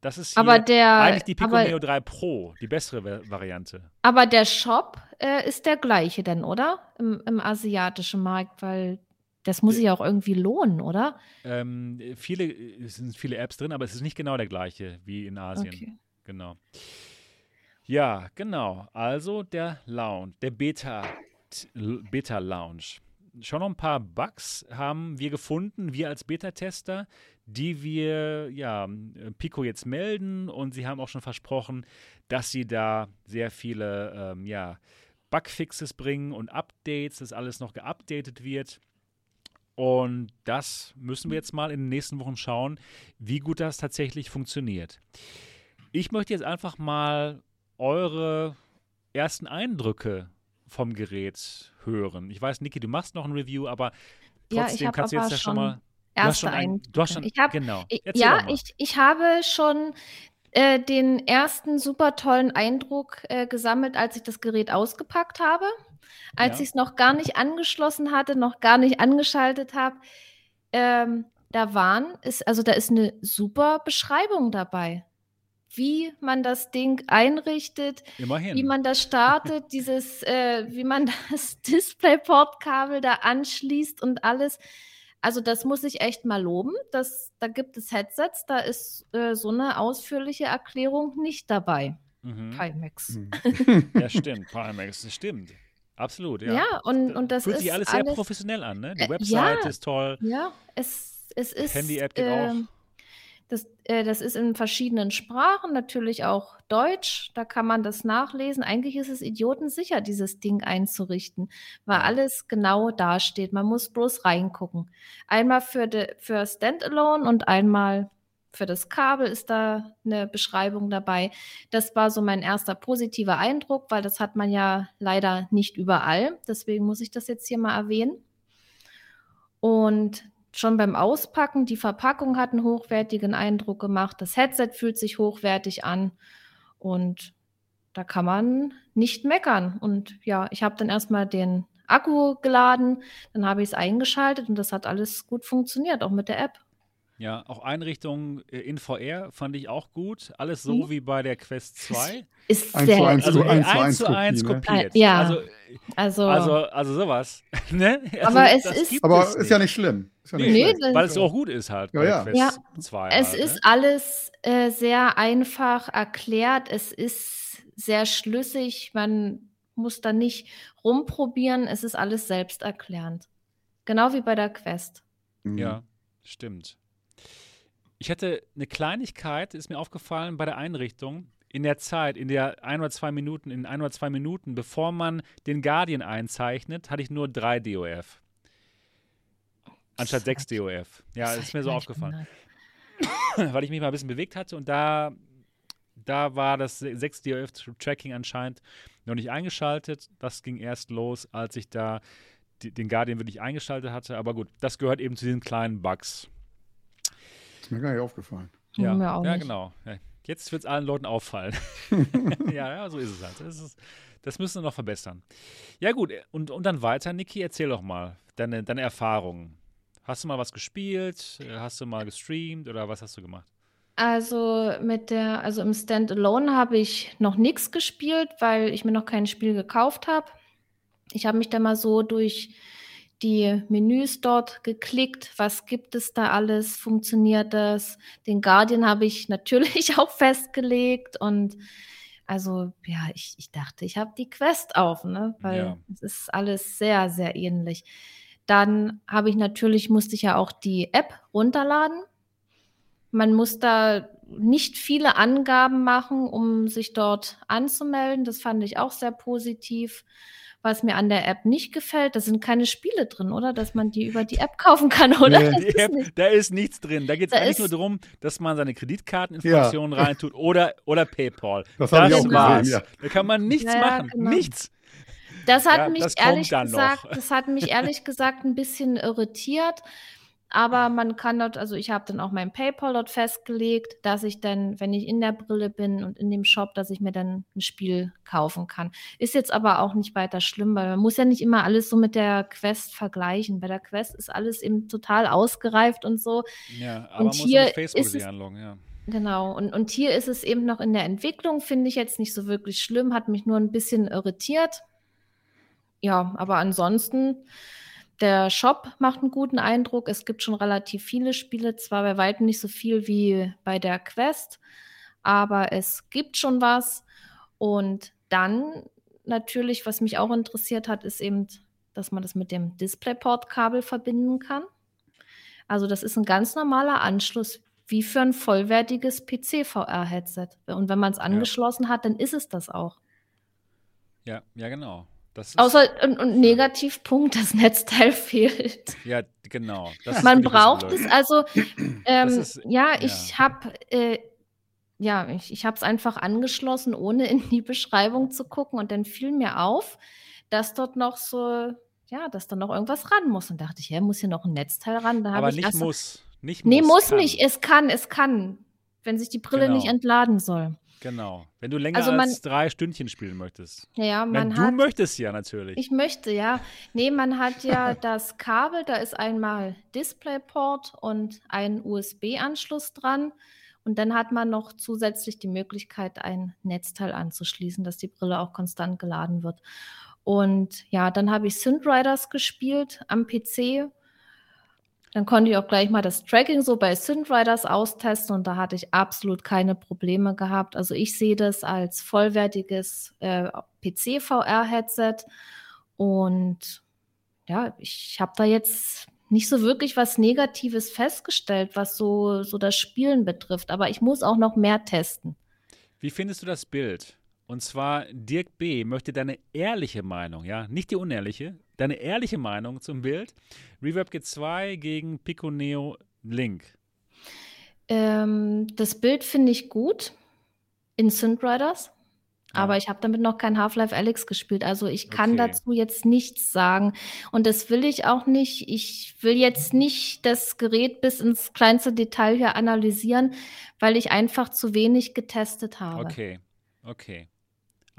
Das ist aber der, eigentlich die Pico aber, Neo 3 Pro, die bessere Variante. Aber der Shop äh, ist der gleiche denn, oder? Im, Im, asiatischen Markt, weil das muss sich ja auch irgendwie lohnen, oder? Ähm, viele, es sind viele Apps drin, aber es ist nicht genau der gleiche wie in Asien. Okay. Genau. Ja, genau. Also der Lounge, der Beta, Beta Lounge schon noch ein paar Bugs haben wir gefunden, wir als Beta-Tester, die wir ja Pico jetzt melden und sie haben auch schon versprochen, dass sie da sehr viele ähm, ja, Bugfixes bringen und Updates, dass alles noch geupdatet wird. Und das müssen wir jetzt mal in den nächsten Wochen schauen, wie gut das tatsächlich funktioniert. Ich möchte jetzt einfach mal eure ersten Eindrücke vom Gerät hören. Ich weiß, Niki, du machst noch ein Review, aber trotzdem ja, kannst du jetzt ja schon mal. Ein, du hast schon, ich hab, genau. ja, ich, ich habe schon äh, den ersten super tollen Eindruck äh, gesammelt, als ich das Gerät ausgepackt habe. Als ja. ich es noch gar nicht angeschlossen hatte, noch gar nicht angeschaltet habe. Ähm, da waren, ist, also da ist eine super Beschreibung dabei wie man das Ding einrichtet, Immerhin. wie man das startet, *laughs* dieses, äh, wie man das *laughs* DisplayPort-Kabel da anschließt und alles. Also das muss ich echt mal loben. Das, da gibt es Headsets, da ist äh, so eine ausführliche Erklärung nicht dabei. Mhm. Pimax. Mhm. *laughs* ja, stimmt. Pimax, das stimmt. Absolut, ja. Ja, und, und das Fühlt ist sich alles sehr professionell an, ne? Die äh, Website ja, ist toll. Ja, es, es ist. Handy-App geht äh, auch. Das, äh, das ist in verschiedenen Sprachen, natürlich auch Deutsch. Da kann man das nachlesen. Eigentlich ist es idiotensicher, dieses Ding einzurichten, weil alles genau dasteht. Man muss bloß reingucken. Einmal für, de, für Standalone und einmal für das Kabel ist da eine Beschreibung dabei. Das war so mein erster positiver Eindruck, weil das hat man ja leider nicht überall. Deswegen muss ich das jetzt hier mal erwähnen. Und schon beim Auspacken, die Verpackung hat einen hochwertigen Eindruck gemacht, das Headset fühlt sich hochwertig an und da kann man nicht meckern. Und ja, ich habe dann erstmal den Akku geladen, dann habe ich es eingeschaltet und das hat alles gut funktioniert, auch mit der App. Ja, auch Einrichtungen äh, in VR fand ich auch gut. Alles so mhm. wie bei der Quest 2. Ist sehr zu eins, also eins, eins zu eins ne? kopiert. Ja. Also, also, also, also sowas. *laughs* ne? also, aber es ist, aber es ist ja nicht schlimm. Ja nicht nee, schlimm. weil es auch gut ist halt ja, ja. Quest 2. Es halt, ist ne? alles äh, sehr einfach erklärt. Es ist sehr schlüssig. Man muss da nicht rumprobieren. Es ist alles selbsterklärend. Genau wie bei der Quest. Mhm. Ja, stimmt. Ich hatte eine Kleinigkeit, ist mir aufgefallen bei der Einrichtung. In der Zeit, in der ein oder zwei Minuten, in ein oder zwei Minuten, bevor man den Guardian einzeichnet, hatte ich nur drei DOF. Anstatt sechs DOF. Ja, das ist mir so aufgefallen. *clears throat* Weil ich mich mal ein bisschen bewegt hatte und da, da war das 6 DOF-Tracking anscheinend noch nicht eingeschaltet. Das ging erst los, als ich da den Guardian wirklich eingeschaltet hatte. Aber gut, das gehört eben zu diesen kleinen Bugs. Ist mir gar nicht aufgefallen. Ja, ja nicht. genau. Jetzt wird es allen Leuten auffallen. *laughs* ja, ja, so ist es halt. Das, ist, das müssen wir noch verbessern. Ja, gut. Und, und dann weiter, Niki, erzähl doch mal deine, deine Erfahrungen. Hast du mal was gespielt? Hast du mal gestreamt oder was hast du gemacht? Also mit der, also im Standalone habe ich noch nichts gespielt, weil ich mir noch kein Spiel gekauft habe. Ich habe mich da mal so durch die Menüs dort geklickt. Was gibt es da alles? Funktioniert das? Den Guardian habe ich natürlich *laughs* auch festgelegt und also ja, ich, ich dachte, ich habe die Quest auf, ne? Weil ja. es ist alles sehr, sehr ähnlich. Dann habe ich natürlich, musste ich ja auch die App runterladen. Man muss da nicht viele Angaben machen, um sich dort anzumelden. Das fand ich auch sehr positiv. Was mir an der App nicht gefällt, da sind keine Spiele drin, oder? Dass man die über die App kaufen kann, *laughs* oder? Nee, App, da ist nichts drin. Da geht es eigentlich nur darum, dass man seine Kreditkarteninformationen ja. *laughs* reintut oder, oder PayPal. Das, das ich auch war's. Gesehen, ja. Da kann man nichts ja, machen. Genau. Nichts. Das hat mich ehrlich gesagt, das hat mich ehrlich gesagt ein bisschen irritiert. Aber man kann dort, also ich habe dann auch mein PayPal dort festgelegt, dass ich dann, wenn ich in der Brille bin und in dem Shop, dass ich mir dann ein Spiel kaufen kann. Ist jetzt aber auch nicht weiter schlimm, weil man muss ja nicht immer alles so mit der Quest vergleichen. Bei der Quest ist alles eben total ausgereift und so. Ja, aber und hier muss Facebook ist es, anloggen, ja. Genau, und, und hier ist es eben noch in der Entwicklung, finde ich jetzt nicht so wirklich schlimm, hat mich nur ein bisschen irritiert. Ja, aber ansonsten der Shop macht einen guten Eindruck. Es gibt schon relativ viele Spiele, zwar bei weitem nicht so viel wie bei der Quest, aber es gibt schon was. Und dann natürlich, was mich auch interessiert hat, ist eben, dass man das mit dem DisplayPort-Kabel verbinden kann. Also das ist ein ganz normaler Anschluss, wie für ein vollwertiges PC-VR-Headset. Und wenn man es angeschlossen ja. hat, dann ist es das auch. Ja, ja, genau. Außer und, und Negativpunkt, das Netzteil *laughs* fehlt. Ja, genau. Man braucht es also. Ähm, ist, ja, ja, ich habe äh, ja, ich, ich habe es einfach angeschlossen, ohne in die Beschreibung zu gucken. Und dann fiel mir auf, dass dort noch so, ja, dass da noch irgendwas ran muss. Und dachte ich, ja, muss hier noch ein Netzteil ran. Da Aber nicht muss. Nicht muss. Nee, muss kann. nicht. Es kann, es kann. Wenn sich die Brille genau. nicht entladen soll. Genau. Wenn du länger also man, als drei Stündchen spielen möchtest. Ja, man Wenn hat, Du möchtest ja natürlich. Ich möchte, ja. Nee, man hat ja *laughs* das Kabel, da ist einmal DisplayPort und ein USB-Anschluss dran. Und dann hat man noch zusätzlich die Möglichkeit, ein Netzteil anzuschließen, dass die Brille auch konstant geladen wird. Und ja, dann habe ich Synth Riders gespielt am PC dann konnte ich auch gleich mal das Tracking so bei Synthriders austesten und da hatte ich absolut keine Probleme gehabt. Also ich sehe das als vollwertiges äh, PC-VR-Headset und ja, ich habe da jetzt nicht so wirklich was Negatives festgestellt, was so, so das Spielen betrifft. Aber ich muss auch noch mehr testen. Wie findest du das Bild? Und zwar Dirk B. möchte deine ehrliche Meinung, ja, nicht die unehrliche, deine ehrliche Meinung zum Bild. Reverb G2 gegen Pico Neo Link. Ähm, das Bild finde ich gut in Synth Riders. Ja. Aber ich habe damit noch kein Half-Life Alex gespielt. Also ich kann okay. dazu jetzt nichts sagen. Und das will ich auch nicht. Ich will jetzt nicht das Gerät bis ins kleinste Detail hier analysieren, weil ich einfach zu wenig getestet habe. Okay, okay.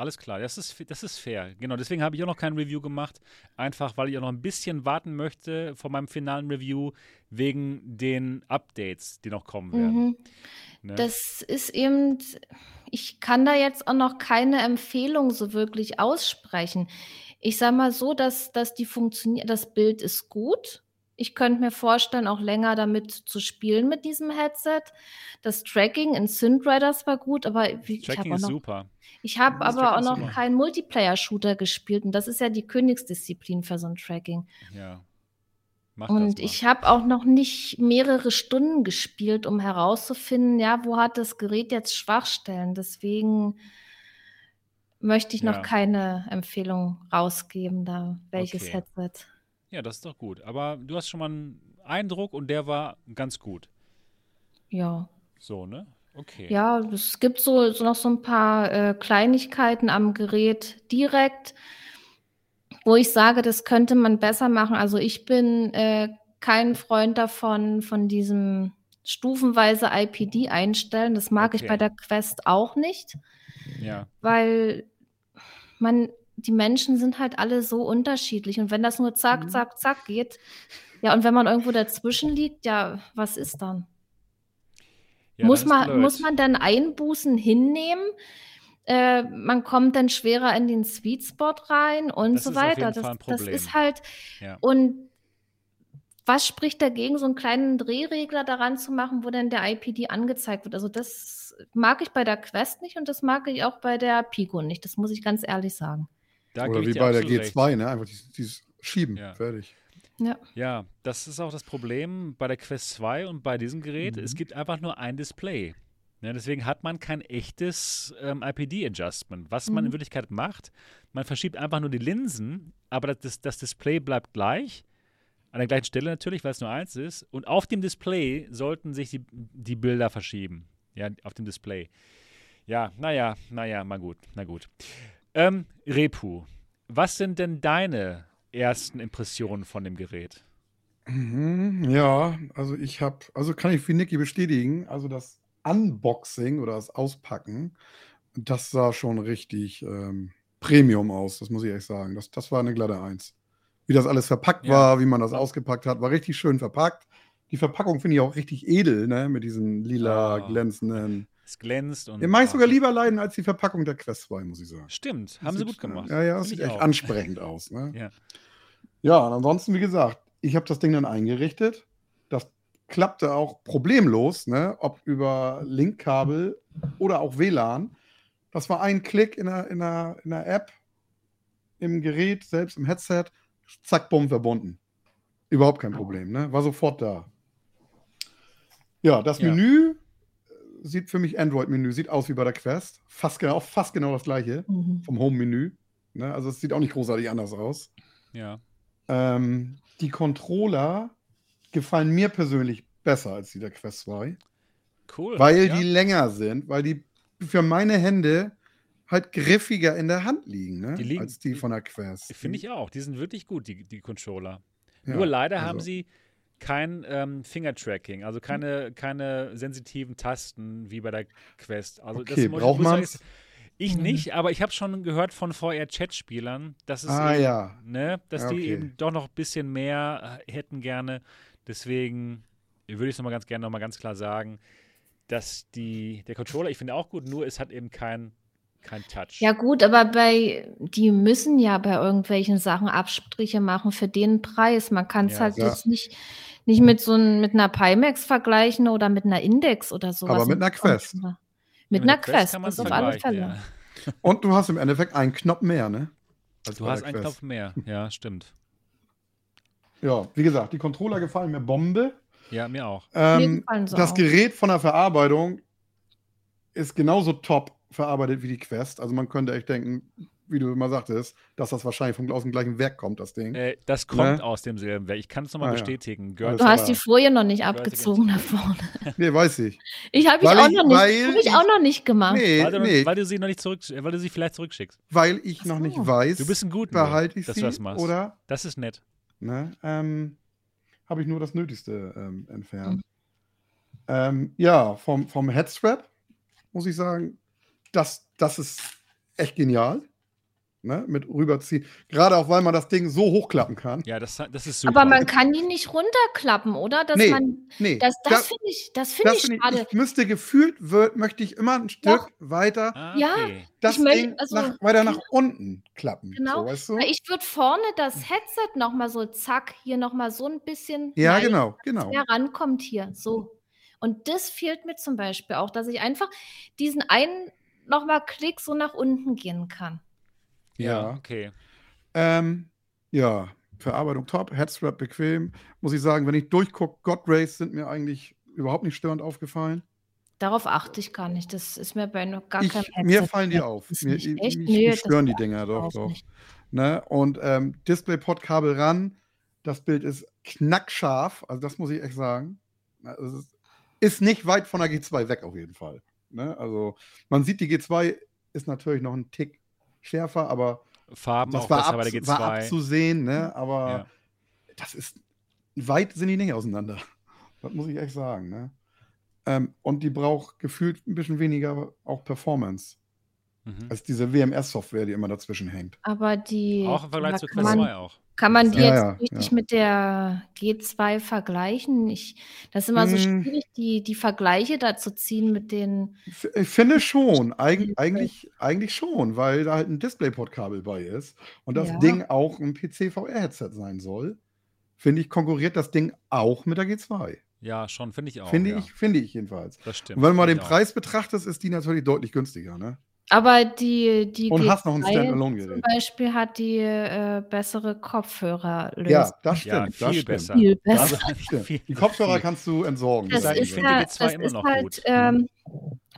Alles klar, das ist, das ist fair. Genau, deswegen habe ich auch noch kein Review gemacht. Einfach, weil ich auch noch ein bisschen warten möchte vor meinem finalen Review wegen den Updates, die noch kommen werden. Mhm. Ne? Das ist eben, ich kann da jetzt auch noch keine Empfehlung so wirklich aussprechen. Ich sage mal so, dass, dass die funktioniert, das Bild ist gut. Ich könnte mir vorstellen, auch länger damit zu spielen mit diesem Headset. Das Tracking in Synth Riders war gut, aber wie, Tracking ist noch, super. Ich habe aber auch noch super. keinen Multiplayer-Shooter gespielt und das ist ja die Königsdisziplin für so ein Tracking. Ja. Mach und ich habe auch noch nicht mehrere Stunden gespielt, um herauszufinden, ja, wo hat das Gerät jetzt Schwachstellen. Deswegen möchte ich noch ja. keine Empfehlung rausgeben, da welches okay. Headset. Ja, das ist doch gut. Aber du hast schon mal einen Eindruck und der war ganz gut. Ja. So, ne? Okay. Ja, es gibt so, so noch so ein paar äh, Kleinigkeiten am Gerät direkt, wo ich sage, das könnte man besser machen. Also ich bin äh, kein Freund davon, von diesem stufenweise IPD einstellen. Das mag okay. ich bei der Quest auch nicht. Ja. Weil man die Menschen sind halt alle so unterschiedlich. Und wenn das nur zack, mhm. zack, zack geht, ja, und wenn man irgendwo dazwischen liegt, ja, was ist dann? Ja, muss, man, muss man dann Einbußen hinnehmen? Äh, man kommt dann schwerer in den Sweet Spot rein und das so weiter. Das, das, ist halt. Ja. Und was spricht dagegen, so einen kleinen Drehregler daran zu machen, wo dann der IPD angezeigt wird? Also das mag ich bei der Quest nicht und das mag ich auch bei der Pico nicht. Das muss ich ganz ehrlich sagen. Da Oder wie bei der G2, recht. ne? Einfach dieses, dieses Schieben, ja. fertig. Ja. ja, das ist auch das Problem bei der Quest 2 und bei diesem Gerät. Mhm. Es gibt einfach nur ein Display. Ja, deswegen hat man kein echtes ähm, IPD-Adjustment. Was mhm. man in mhm. Wirklichkeit macht, man verschiebt einfach nur die Linsen, aber das, das Display bleibt gleich. An der gleichen Stelle natürlich, weil es nur eins ist. Und auf dem Display sollten sich die, die Bilder verschieben. Ja, auf dem Display. Ja, naja, naja, mal gut, na gut. Ähm, Repu, was sind denn deine ersten Impressionen von dem Gerät? Mhm, ja, also ich habe, also kann ich für Niki bestätigen, also das Unboxing oder das Auspacken, das sah schon richtig ähm, Premium aus, das muss ich echt sagen. Das, das war eine glatte Eins. Wie das alles verpackt ja. war, wie man das ausgepackt hat, war richtig schön verpackt. Die Verpackung finde ich auch richtig edel, ne? Mit diesen lila, oh. glänzenden. Es glänzt und. Den mache ich sogar lieber leiden als die Verpackung der Quest 2, muss ich sagen. Stimmt, haben sie gut gemacht. Ja, ja, das sieht echt auch. ansprechend aus. Ne? Ja. Ja, und ansonsten, wie gesagt, ich habe das Ding dann eingerichtet. Das klappte auch problemlos, ne? ob über Linkkabel oder auch WLAN. Das war ein Klick in der, in, der, in der App, im Gerät, selbst im Headset, zack, bumm, verbunden. Überhaupt kein Problem, ne? War sofort da. Ja, das ja. Menü sieht für mich Android-Menü, sieht aus wie bei der Quest. Fast genau, fast genau das gleiche mhm. vom Home-Menü. Ne? Also es sieht auch nicht großartig anders aus. Ja. Ähm, die Controller gefallen mir persönlich besser als die der Quest 2. Cool. Weil ja. die länger sind, weil die für meine Hände halt griffiger in der Hand liegen, ne? die liegen als die von der Quest. Finde ich auch. Die sind wirklich gut, die, die Controller. Ja, Nur leider also. haben sie kein ähm, Finger-Tracking, also keine, keine sensitiven Tasten wie bei der Quest. Also okay, das braucht man ich mhm. nicht, aber ich habe schon gehört von VR-Chat-Spielern, dass, ah, eben, ja. ne, dass ja, okay. die eben doch noch ein bisschen mehr äh, hätten gerne. Deswegen würde ich es nochmal ganz gerne nochmal ganz klar sagen, dass die, der Controller, ich finde auch gut, nur es hat eben kein, kein Touch. Ja gut, aber bei, die müssen ja bei irgendwelchen Sachen Abstriche machen für den Preis. Man kann es ja, halt ja. jetzt nicht, nicht mit so ein, mit einer Pimax vergleichen oder mit einer Index oder sowas. Aber mit einer Quest. Mit, einer Quest, Quest das auf alle Fälle. Ja. Und du hast im Endeffekt einen Knopf mehr, ne? Als du hast einen Knopf mehr, ja, stimmt. Ja, wie gesagt, die Controller gefallen mir Bombe. Ja, mir auch. Ähm, mir das auch. Gerät von der Verarbeitung ist genauso top verarbeitet wie die Quest. Also man könnte echt denken, wie du immer sagtest, dass das wahrscheinlich vom, aus dem gleichen Werk kommt, das Ding. Äh, das kommt ne? aus demselben Werk. Ich kann es nochmal ah, bestätigen. Ja. Du hast die Folie noch nicht abgezogen da vorne. *laughs* Nee, weiß ich. Ich habe ich, auch, noch nicht, hab ich auch noch nicht gemacht. Nee, weil, du, nee. weil du sie noch nicht zurück, weil du sie vielleicht zurückschickst. Weil ich noch nicht weiß. Du bist ein guter, behalte ich dass sie, du das machst. Oder? Das ist nett. Ne? Ähm, habe ich nur das Nötigste ähm, entfernt. Mhm. Ähm, ja, vom, vom Headstrap muss ich sagen, das, das ist echt genial ne, mit rüberziehen. Gerade auch, weil man das Ding so hochklappen kann. Ja, das, das ist super. Aber man kann ihn nicht runterklappen, oder? Dass nee, man, nee. Das, das, das finde ich, das find das ich schade. Ich, ich müsste gefühlt, wird, möchte ich immer ein Stück Doch. weiter ah, okay. ja, das Ding möchte, also, nach, weiter nach unten klappen. Genau. So, weißt du? Ich würde vorne das Headset nochmal so, zack, hier nochmal so ein bisschen ja, genau, genau. rankommt hier, so. Und das fehlt mir zum Beispiel auch, dass ich einfach diesen einen nochmal Klick so nach unten gehen kann. Ja, okay. Ähm, ja, Verarbeitung top, Headstrap bequem. Muss ich sagen, wenn ich durchgucke, God Race sind mir eigentlich überhaupt nicht störend aufgefallen. Darauf achte ich gar nicht. Das ist mir bei noch gar ich, keinem Headset. Mir fallen die auf. Mir, ich, echt? Ich, nee, stören die Dinger doch, doch. Ne? Und ähm, DisplayPort-Kabel ran. Das Bild ist knackscharf. Also, das muss ich echt sagen. Also, ist, ist nicht weit von der G2 weg, auf jeden Fall. Ne? Also, man sieht, die G2 ist natürlich noch ein Tick schärfer, aber Farben das war, ab, bei der G2. war abzusehen, ne? aber ja. das ist weit sind die nicht auseinander. Das muss ich echt sagen. Ne? Ähm, und die braucht gefühlt ein bisschen weniger auch Performance. Mhm. als diese WMS-Software, die immer dazwischen hängt. Aber die. Auch im Vergleich zu Quest 2 auch. Kann man die ja, jetzt ja, richtig ja. mit der G2 vergleichen? Ich, das ist immer so hm. schwierig, die, die Vergleiche da zu ziehen mit den. Ich finde *laughs* schon, Eig eigentlich, eigentlich schon, weil da halt ein DisplayPort-Kabel bei ist und das Ding auch ein PC-VR-Headset sein soll. Finde ich, konkurriert das Ding auch mit der G2. Ja, schon, finde ich auch. Finde ich, finde ich jedenfalls. Das stimmt. Und wenn du mal den Preis betrachtest, ist die natürlich deutlich günstiger, ne? Aber die, die Und hast noch ein Standalone-Gerät. zum Beispiel hat die äh, bessere Kopfhörerlösung. Ja, das stimmt. Ja, das viel stimmt. besser. Viel besser. Das stimmt. Die Kopfhörer kannst du entsorgen. Das Das ich ist finde halt, die G2 das immer ist noch halt gut. ähm,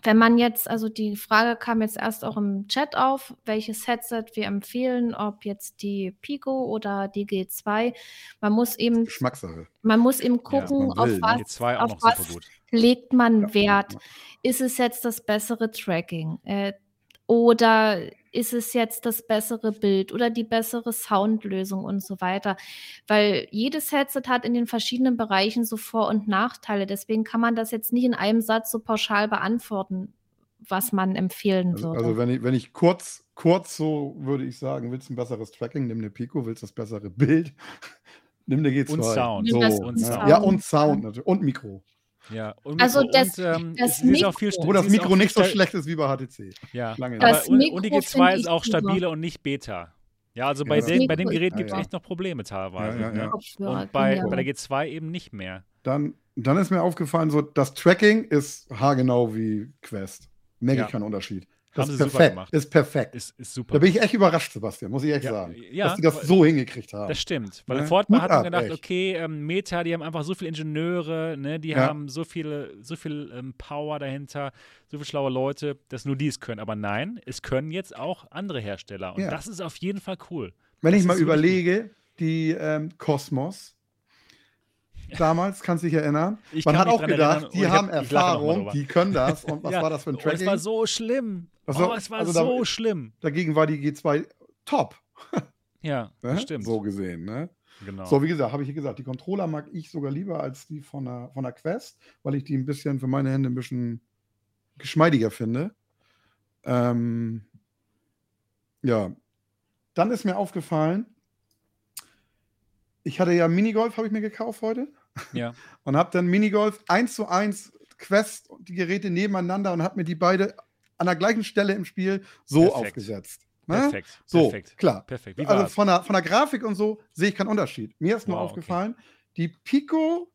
wenn man jetzt, also die Frage kam jetzt erst auch im Chat auf, welches Headset wir empfehlen, ob jetzt die Pico oder die G2. Man muss eben, Geschmackssache. man muss eben gucken, man auf ne? was, G2 auch auf noch was super gut. legt man Ja, Wert. ja. Ist es jetzt das bessere Tracking? Äh, oder ist es jetzt das bessere Bild oder die bessere Soundlösung und so weiter? Weil jedes Headset hat in den verschiedenen Bereichen so Vor- und Nachteile. Deswegen kann man das jetzt nicht in einem Satz so pauschal beantworten, was man empfehlen Also, würde. also wenn ich, wenn ich kurz, kurz so würde ich sagen, willst du ein besseres Tracking, nimm eine Pico, willst du das bessere Bild, *laughs* nimm eine G2. Und Sound. So, und ne? Sound. Ja, und Sound natürlich. Und Mikro. Ja, und Also Mikro das- und, ähm, das ist auch viel Mikro- Wo das Mikro nicht so schlecht ist wie bei HTC. Ja, Lange aber Das und, und die Mikro G2 finde ist auch stabiler und nicht Beta. Ja, also bei, Ja, den, das bei dem Mikro- Gerät gibt es Ja, ja. echt noch Probleme teilweise. Ja, ja, ja. Ne? Und bei, bei der G2 eben nicht mehr. Dann, dann ist mir aufgefallen, so das Tracking ist haargenau wie Quest. Merke Ja. ich keinen Unterschied. Das Haben ist sie super perfekt. gemacht. Ist perfekt. Ist, ist super. Da bin ich echt überrascht, Sebastian, muss ich echt Ja, sagen. ja, dass die das so hingekriegt haben. Das stimmt. Weil Ne? vorher hat man gedacht, echt. okay, ähm, Meta, die haben einfach so viele Ingenieure, ne, die Ja. haben so viele, so viel ähm, Power dahinter, so viele schlaue Leute, dass nur die es können. Aber nein, es können jetzt auch andere Hersteller. Und Ja. das ist auf jeden Fall cool. Wenn Das ich mal überlege, die ähm, Cosmos damals, kannst du dich erinnern? Ich Man hat auch gedacht, die haben hab- Erfahrung, die können das. Und was Ja, war das für ein Oh, es war Tracking? so schlimm. War- oh, es war also da- so schlimm. Dagegen war die G2 top. *laughs* Ja, Ne? stimmt. So gesehen. Ne? Genau. So, wie gesagt, habe ich hier gesagt, die Controller mag ich sogar lieber als die von der, von der Quest, weil ich die ein bisschen für meine Hände ein bisschen geschmeidiger finde. Ähm, ja. Dann ist mir aufgefallen, ich hatte ja Minigolf, habe ich mir gekauft heute. Ja. *laughs* Und habe dann Minigolf 1 zu 1 Quest und die Geräte nebeneinander und habe mir die beide an der gleichen Stelle im Spiel so Perfekt. aufgesetzt. Ne? Perfekt. So, Perfekt. klar. Perfekt. Wie Also von der, von der Grafik und so sehe ich keinen Unterschied. Mir ist nur Wow, okay. aufgefallen, die Pico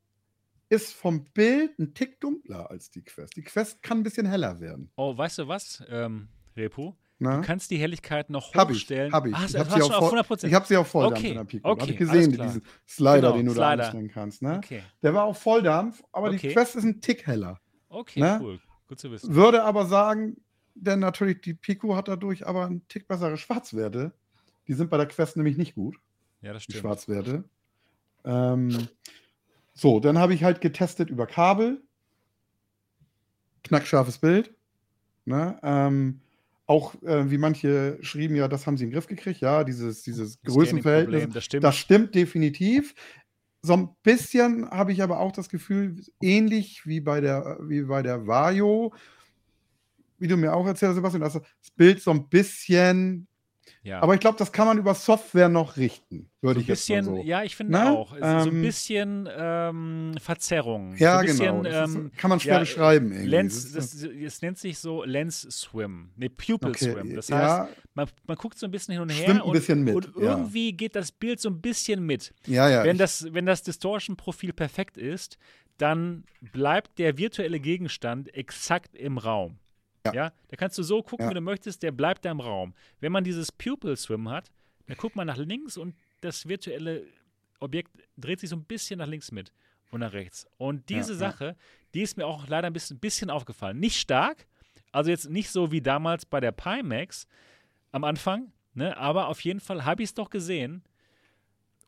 ist vom Bild ein Tick dunkler als die Quest. Die Quest kann ein bisschen heller werden. Oh, weißt du was, ähm, Repo? Ne? Du kannst die Helligkeit noch Hab ich, hochstellen. hab ich. Ah, Ich das hab hast sie auf voll- 100%. Ich habe sie auf Volldampf Okay, in der Pico. okay, habe ich gesehen, diesen Slider, Genau, den du Slider. da einstellen kannst. Ne? Okay, Der war auf Volldampf, aber Okay. die Quest ist ein Tick heller. okay, Ne? cool. Gut zu wissen. Würde aber sagen, denn natürlich die Pico hat dadurch aber einen Tick bessere Schwarzwerte. Die sind bei der Quest nämlich nicht gut. Ja, das die stimmt. Schwarzwerte. Ähm, so, dann habe ich halt getestet über Kabel. Knackscharfes Bild. Ne? Ähm, auch äh, wie manche schrieben, ja, das haben sie in den Griff gekriegt. Ja, dieses, dieses Größenverhältnis. Das stimmt. Das stimmt definitiv. So ein bisschen habe ich aber auch das Gefühl, ähnlich wie bei der, wie bei der Vario, wie du mir auch erzählst, Sebastian, dass das Bild so ein bisschen ja. aber ich glaube, das kann man über Software noch richten, würde so ich jetzt bisschen, mal so. ja, ich finde Ne? auch. Es ist so ein Ähm, bisschen ähm, Verzerrung. Ja, so ein bisschen, genau. Ist, ähm, kann man schwer ja, beschreiben. Irgendwie. Lens, Das es nennt sich so Lens Swim, ne Pupil okay, Swim. Das heißt, ja, man, man guckt so ein bisschen hin und her Schwimmt ein und, bisschen mit, und irgendwie geht das Bild so ein bisschen mit. ja, ja. wenn, ich- das, wenn das Distortion-Profil perfekt ist, dann bleibt der virtuelle Gegenstand exakt im Raum. Ja. Ja. da kannst du so gucken, Ja. wie du möchtest, der bleibt da im Raum. Wenn man dieses Pupil Swim hat, dann guckt man nach links und das virtuelle Objekt dreht sich so ein bisschen nach links mit und nach rechts. Und diese Ja. Sache, die ist mir auch leider ein bisschen, bisschen aufgefallen. Nicht stark, also jetzt nicht so wie damals bei der Pimax am Anfang, ne, aber auf jeden Fall habe ich es doch gesehen.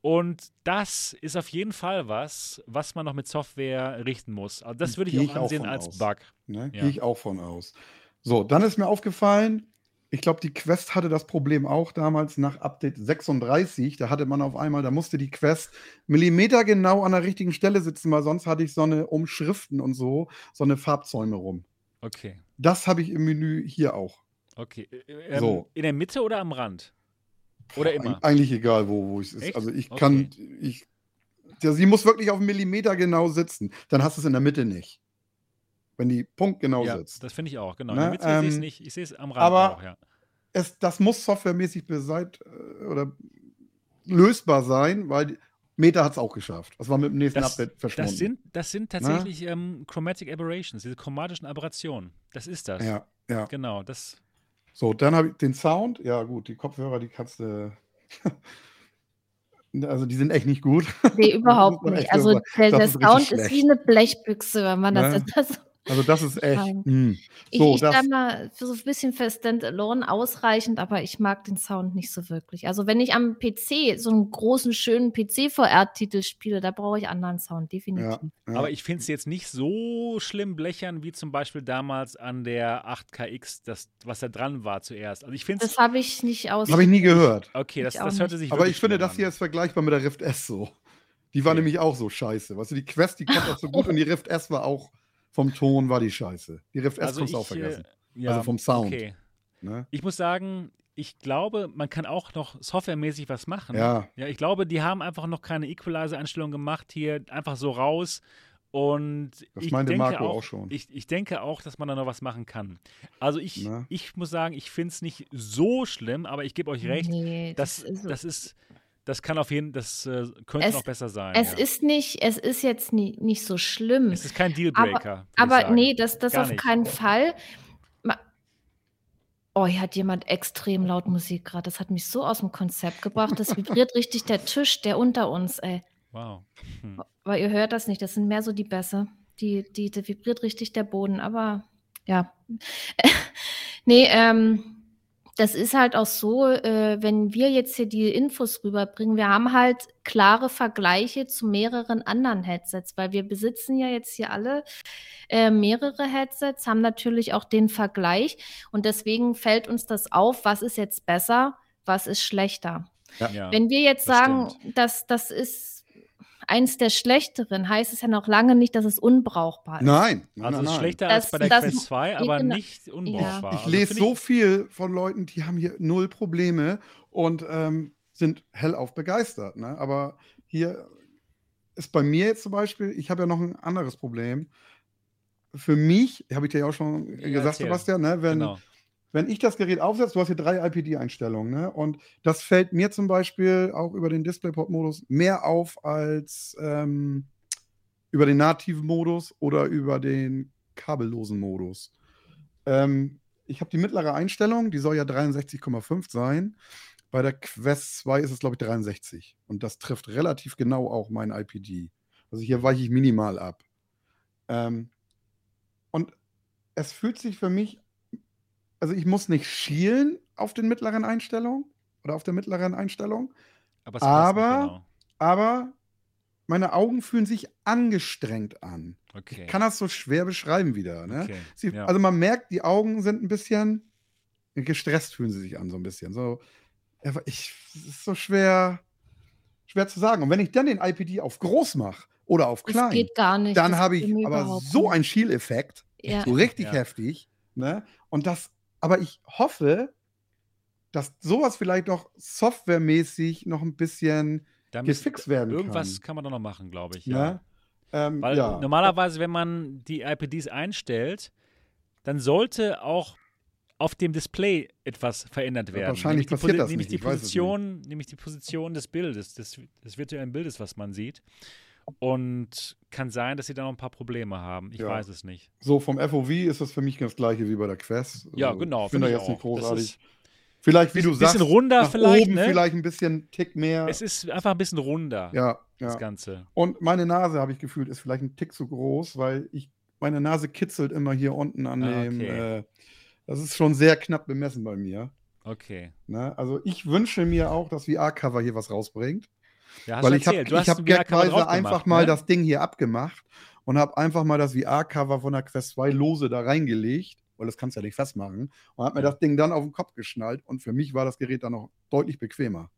Und das ist auf jeden Fall was, was man noch mit Software richten muss. Also das würde ich Gehe auch ich auch ansehen von als aus. Bug. Ne? Ja. Gehe ich auch von aus. So, dann ist mir aufgefallen, ich glaube, die Quest hatte das Problem auch damals nach Update 36. Da hatte man auf einmal, da musste die Quest Millimeter genau an der richtigen Stelle sitzen, weil sonst hatte ich so eine Umschriften und so, so eine Farbzäume rum. Okay. Das habe ich im Menü hier auch. Okay. Ähm, so. In der Mitte oder am Rand? Oder immer? Eig eigentlich egal, wo, wo es ist. Also ich okay. kann, ich, der, sie muss wirklich auf einen Millimeter genau sitzen. Dann hast du es in der Mitte nicht. Wenn die Punkt genau ja, sitzt. Das finde ich auch, genau. Ne? Ähm, sehe ich es nicht. Ich sehe es am Rand aber auch, ja. Es, das muss softwaremäßig beseit äh, oder lösbar sein, weil Meta hat es auch geschafft. Das war mit dem nächsten das, Update verschwunden. Das sind, das sind tatsächlich ähm, Chromatic Aberrations, diese chromatischen Aberrationen. Das ist das. Ja, ja. Genau, das. So, dann habe ich den Sound. Ja, gut, die Kopfhörer, die kannst du. *laughs* also, die sind echt nicht gut. Nee, *laughs* überhaupt nicht. Also, der, der Sound ist wie eine Blechbüchse, wenn man das, ne? das *laughs* also das ist echt. Mh. Hm. So, ich, ich sag mal, so ein bisschen für Standalone ausreichend, aber ich mag den Sound nicht so wirklich. Also wenn ich am PC so einen großen, schönen PC-VR-Titel spiele, da brauche ich anderen Sound, definitiv. Ja, ja. Aber ich finde es jetzt nicht so schlimm blechern, wie zum Beispiel damals an der 8KX, das, was da dran war zuerst. Also ich finde Das habe ich nicht aus. Habe ich nie gehört. Okay, das, das hörte sich Aber ich finde, das hier ist vergleichbar mit der Rift S so. Die war okay. nämlich auch so scheiße. Weißt du, die Quest, die kommt auch so gut *laughs* und die Rift S war auch vom Ton war die scheiße. Die Rift S also kannst du auch vergessen. Äh, ja, also vom Sound. Okay. Ne? Ich muss sagen, ich glaube, man kann auch noch softwaremäßig was machen. Ja. Ja, ich glaube, die haben einfach noch keine Equalizer-Einstellung gemacht hier, einfach so raus. Und das ich meinte denke Marco auch, auch schon. Ich, ich denke auch, dass man da noch was machen kann. Also ich, ich muss sagen, ich finde es nicht so schlimm, aber ich gebe euch recht, nee, das, das, ist, das ist das kann auf jeden das äh, könnte es, noch besser sein. Es ja. ist nicht, es ist jetzt nie, nicht so schlimm. Es ist kein Dealbreaker. Aber, aber nee, das, das auf nicht. keinen Fall. Oh, hier hat jemand extrem laut Musik gerade. Das hat mich so aus dem Konzept gebracht. Das vibriert richtig der Tisch, der unter uns, ey. Wow. Hm. Weil ihr hört das nicht. Das sind mehr so die Bässe. Die, die, die vibriert richtig der Boden. Aber ja. *laughs* nee, ähm, das ist halt auch so, äh, wenn wir jetzt hier die Infos rüberbringen, wir haben halt klare Vergleiche zu mehreren anderen Headsets, weil wir besitzen ja jetzt hier alle äh, mehrere Headsets, haben natürlich auch den Vergleich und deswegen fällt uns das auf, was ist jetzt besser, was ist schlechter. Ja, wenn wir jetzt das sagen, dass das ist eins der schlechteren, heißt es ja noch lange nicht, dass es unbrauchbar ist. Nein. also nein, es ist schlechter das, als bei der das, Quest 2, aber genau, nicht unbrauchbar. Ja. Ich also lese so viel von Leuten, die haben hier null Probleme und ähm, sind hellauf begeistert. Ne? Aber hier ist bei mir jetzt zum Beispiel, ich habe ja noch ein anderes Problem. Für mich, habe ich dir ja auch schon ja, gesagt, erzähl. Sebastian, ne, wenn, genau wenn ich das Gerät aufsetze, du hast hier drei IPD-Einstellungen, ne? Und das fällt mir zum Beispiel auch über den DisplayPort-Modus mehr auf als ähm, über den nativen Modus oder über den kabellosen Modus. Ähm, ich habe die mittlere Einstellung, die soll ja 63,5 sein. Bei der Quest 2 ist es, glaube ich, 63. Und das trifft relativ genau auch mein IPD. Also hier weiche ich minimal ab. Ähm, und es fühlt sich für mich also ich muss nicht schielen auf den mittleren Einstellungen oder auf der mittleren Einstellung. Aber, aber, genau. aber, meine Augen fühlen sich angestrengt an. Okay. Ich kann das so schwer beschreiben wieder. Ne? Okay. Sie, ja. Also man merkt, die Augen sind ein bisschen gestresst, fühlen sie sich an, so ein bisschen. So, ich, es ist so schwer, schwer zu sagen. Und wenn ich dann den IPD auf groß mache oder auf klein, geht gar nicht. dann habe ich aber so einen Schieleffekt, ja. so richtig ja. heftig. Ne? Und das aber ich hoffe, dass sowas vielleicht noch softwaremäßig noch ein bisschen gefixt werden irgendwas kann. Irgendwas kann man doch noch machen, glaube ich. Ja. ja. Ne? Ähm, Weil ja. normalerweise, wenn man die IPDs einstellt, dann sollte auch auf dem Display etwas verändert werden. wahrscheinlich nämlich passiert die, das nämlich nicht. Die Position, nämlich die Position des Bildes, des, des virtuellen Bildes, was man sieht. Und kann sein, dass sie da noch ein paar Probleme haben. Ich ja. weiß es nicht. So, vom FOV ist das für mich das gleiche wie bei der Quest. Ja, also, genau. Ich finde da jetzt auch. nicht großartig. Vielleicht, wie du sagst, bisschen runder vielleicht, oben ne? vielleicht ein bisschen Tick mehr. Es ist einfach ein bisschen runder. Ja, das Ganze. Und meine Nase, habe ich gefühlt, ist vielleicht ein Tick zu groß, weil ich meine Nase kitzelt immer hier unten an ah, dem. Okay. Äh, das ist schon sehr knapp bemessen bei mir. Okay. Ne? Also ich wünsche mir auch, dass VR-Cover hier was rausbringt. Ja, Weil ich habe hab gagweise einfach mal ne? das Ding hier abgemacht und habe einfach mal das VR-Cover von der Quest 2 lose da reingelegt, weil das kannst du ja nicht festmachen, und habe mir das Ding dann auf den Kopf geschnallt und für mich war das Gerät dann noch deutlich bequemer.